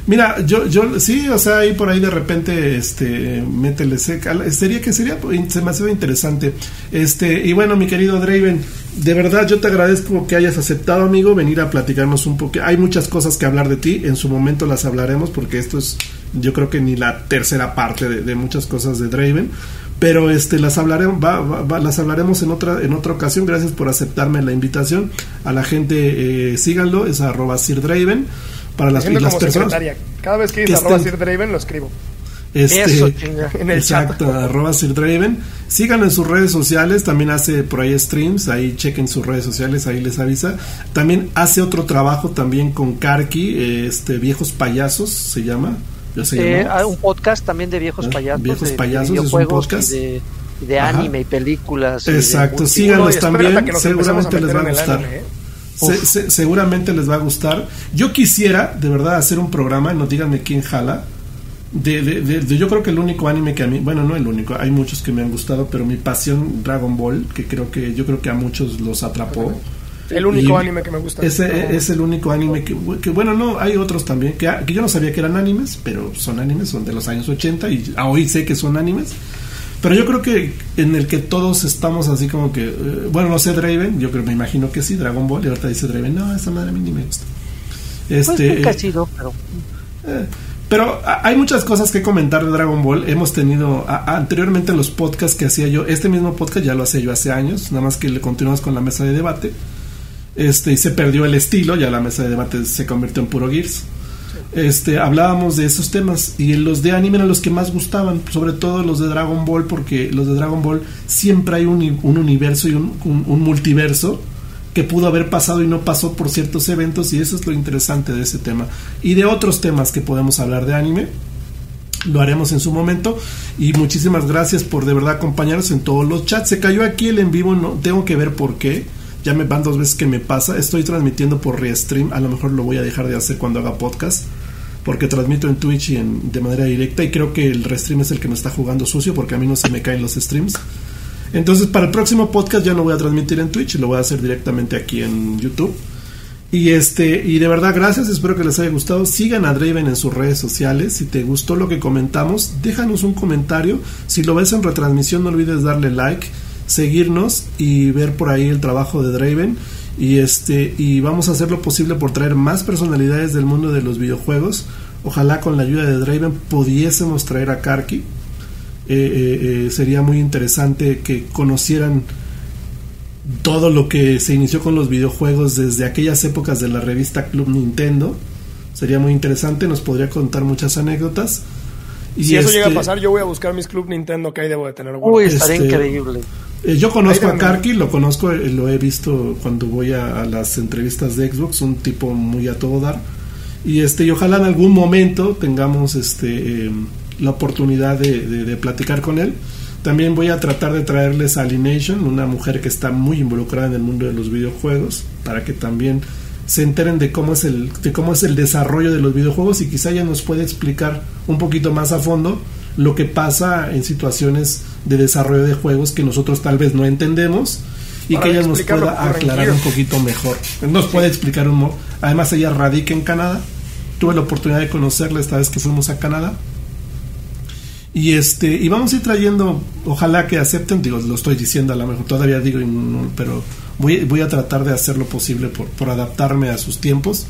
Mira, yo, yo, sí, o sea, ahí por ahí de repente, este, métele seca. Sería que sería, se me hace interesante. Este, y bueno, mi querido Draven, de verdad yo te agradezco que hayas aceptado, amigo, venir a platicarnos un poco. Hay muchas cosas que hablar de ti, en su momento las hablaremos, porque esto es, yo creo que ni la tercera parte de, muchas cosas de Draven. Pero este, las hablaremos, las hablaremos en otra, en otra ocasión. Gracias por aceptarme la invitación. A la gente, eh, síganlo, es arroba Sir Draven para las, las personas. Cada vez que dice arroba Sir Draven lo escribo. Este, Eso, en el exacto, arroba Sir Draven. Síganlo en sus redes sociales, también hace por ahí streams, ahí chequen sus redes sociales, ahí les avisa. También hace otro trabajo también con Karki, este Viejos Payasos se llama. Eh, un podcast también de viejos payasos. Viejos payasos es un podcast. de, anime y películas. Exacto, síganlos también, seguramente les va a gustar. ¿eh? Seguramente les va a gustar. Yo quisiera, de verdad, hacer un programa, no díganme quién jala, De, de, yo creo que el único anime que a mí, bueno, no el único, hay muchos que me han gustado, pero mi pasión Dragon Ball, que creo que yo creo que a muchos los atrapó. El único anime que me gusta. Ese es el único anime que, que, bueno, no, hay otros también, que, que, yo no sabía que eran animes, pero son animes, son de los años 80 y hoy sé que son animes. Pero yo creo que en el que todos estamos así como que, eh, bueno, no sé, Draven, yo creo, me imagino que sí, Dragon Ball, y ahorita dice Draven, no, esa madre a mí ni me gusta. Este, pues chido, pero... Eh, pero hay muchas cosas que comentar de Dragon Ball. Hemos tenido anteriormente en los podcasts que hacía yo, este mismo podcast ya lo hacía yo hace años, nada más que le continuamos con la mesa de debate. Este, y se perdió el estilo, ya la mesa de debate se convirtió en puro Gears. Este, hablábamos de esos temas y los de anime eran los que más gustaban, sobre todo los de Dragon Ball, porque los de Dragon Ball siempre hay un, universo y un multiverso que pudo haber pasado y no pasó por ciertos eventos y eso es lo interesante de ese tema. Y de otros temas que podemos hablar de anime, lo haremos en su momento y muchísimas gracias por de verdad acompañarnos en todos los chats. Se cayó aquí el en vivo, no tengo que ver por qué. Ya me van dos veces que me pasa. Estoy transmitiendo por Restream, a lo mejor lo voy a dejar de hacer cuando haga podcast porque transmito en Twitch y en, de manera directa y creo que el Restream es el que me está jugando sucio porque a mí no se me caen los streams. Entonces, para el próximo podcast ya no voy a transmitir en Twitch, lo voy a hacer directamente aquí en YouTube. Y este, y de verdad, gracias, espero que les haya gustado. Sigan a Draven en sus redes sociales. Si te gustó lo que comentamos, déjanos un comentario. Si lo ves en retransmisión, no olvides darle like, seguirnos y ver por ahí el trabajo de Draven. Y este, y vamos a hacer lo posible por traer más personalidades del mundo de los videojuegos. Ojalá con la ayuda de Draven pudiésemos traer a Karki eh, eh, eh, sería muy interesante que conocieran todo lo que se inició con los videojuegos desde aquellas épocas de la revista Club Nintendo. Sería muy interesante, nos podría contar muchas anécdotas. Y si eso llega a este pasar, yo voy a buscar mis Club Nintendo que ahí debo de tener. Uy, estaría este, increíble. Yo conozco a Karki, lo conozco, lo he visto cuando voy a, las entrevistas de Xbox, un tipo muy a todo dar. Y este, y ojalá en algún momento tengamos este em, la oportunidad de, platicar con él. También voy a tratar de traerles a Alienation, una mujer que está muy involucrada en el mundo de los videojuegos, para que también se enteren de cómo es el, de cómo es el desarrollo de los videojuegos y quizá ella nos puede explicar un poquito más a fondo lo que pasa en situaciones de desarrollo de juegos que nosotros tal vez no entendemos y que ella nos pueda aclarar un poquito mejor. Nos puede explicar un además ella radica en Canadá. Tuve la oportunidad de conocerla esta vez que fuimos a Canadá y este, y vamos a ir trayendo, ojalá que acepten, digo, lo estoy diciendo a lo mejor, todavía digo, pero voy, voy a tratar de hacer lo posible por, por adaptarme a sus tiempos,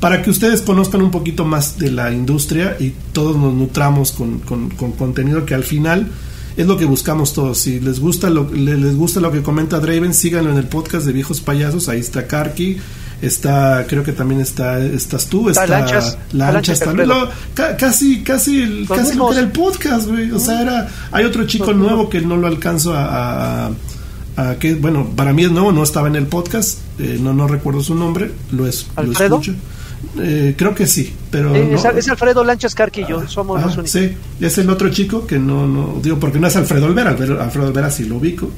para que ustedes conozcan un poquito más de la industria y todos nos nutramos con, con, con contenido que al final es lo que buscamos todos. Si les gusta lo, les gusta lo que comenta Draven, síganlo en el podcast de Viejos Payasos, ahí está Karki está creo que también está estás tú está, lanchas, lanchas, también. Casi casi el, casi lo que era el podcast güey. O sea era hay otro chico nuevo que no lo alcanzo a, a, que bueno para mí es nuevo no estaba en el podcast eh, no no recuerdo su nombre lo es lo escucho eh, creo que sí, pero eh, es, Alfredo Lanchas Carquillo, somos los únicos. Sí, es el otro chico que no, no digo porque no es Alfredo Olvera, Alfredo Olvera sí lo ubico,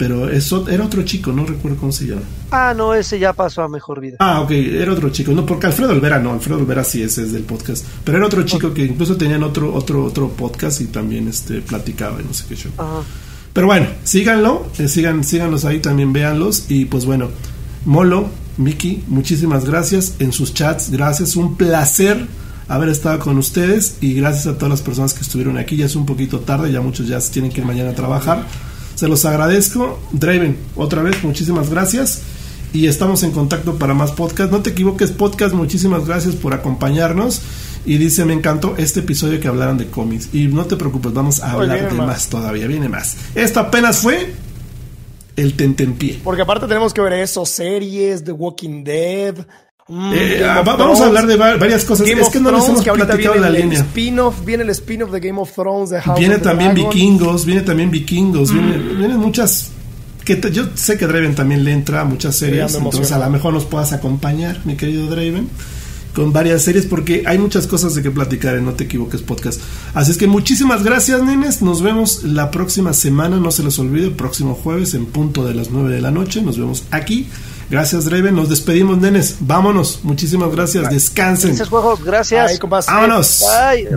pero eso era otro chico, no recuerdo cómo se llama. Ah, no, ese ya pasó a mejor vida. Ah, ok, era otro chico. No, porque Alfredo Olvera no, Alfredo Olvera sí ese es del podcast. Pero era otro chico que incluso tenían otro, otro, otro podcast y también este platicaba y no sé qué show. Pero bueno, síganlo, eh, sigan, síganlos ahí, también véanlos. Y pues bueno, Molo, Miki, muchísimas gracias en sus chats, gracias, un placer haber estado con ustedes y gracias a todas las personas que estuvieron aquí. Ya es un poquito tarde, ya muchos ya tienen que ir mañana a trabajar. Se los agradezco. Draven, otra vez, muchísimas gracias. Y estamos en contacto para más podcast. No te equivoques, podcast. Muchísimas gracias por acompañarnos. Y dice, me encantó este episodio que hablaron de cómics. Y no te preocupes, vamos a hablar de más. todavía. Viene más. Esto apenas fue el tentempié. Porque aparte tenemos que ver eso, series, The Walking Dead. Mm, eh, ah, vamos a hablar de varias cosas. es que no nos hemos platicado la línea. viene el spin-off de Game of Thrones. De House viene también Vikingos, viene también Vikingos, mm. vienen muchas. que Yo sé que Draven también le entra a muchas series, entonces a lo mejor nos puedas acompañar, mi querido Draven, con varias series, porque hay muchas cosas de que platicar en No Te Equivoques Podcast. Así es que muchísimas gracias, nenes. Nos vemos la próxima semana, no se les olvide, el próximo jueves en punto de las 9 de la noche. Nos vemos aquí Gracias, Draven. Nos despedimos, nenes. Vámonos. Muchísimas gracias. Descansen. Gracias, juegos. Gracias. Vámonos.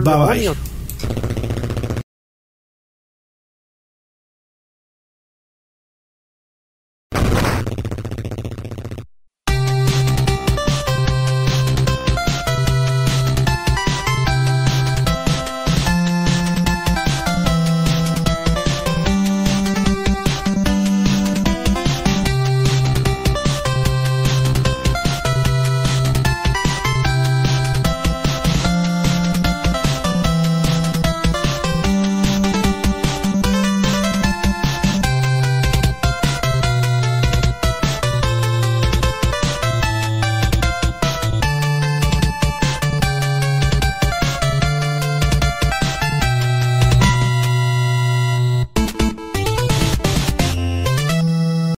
bye. bye.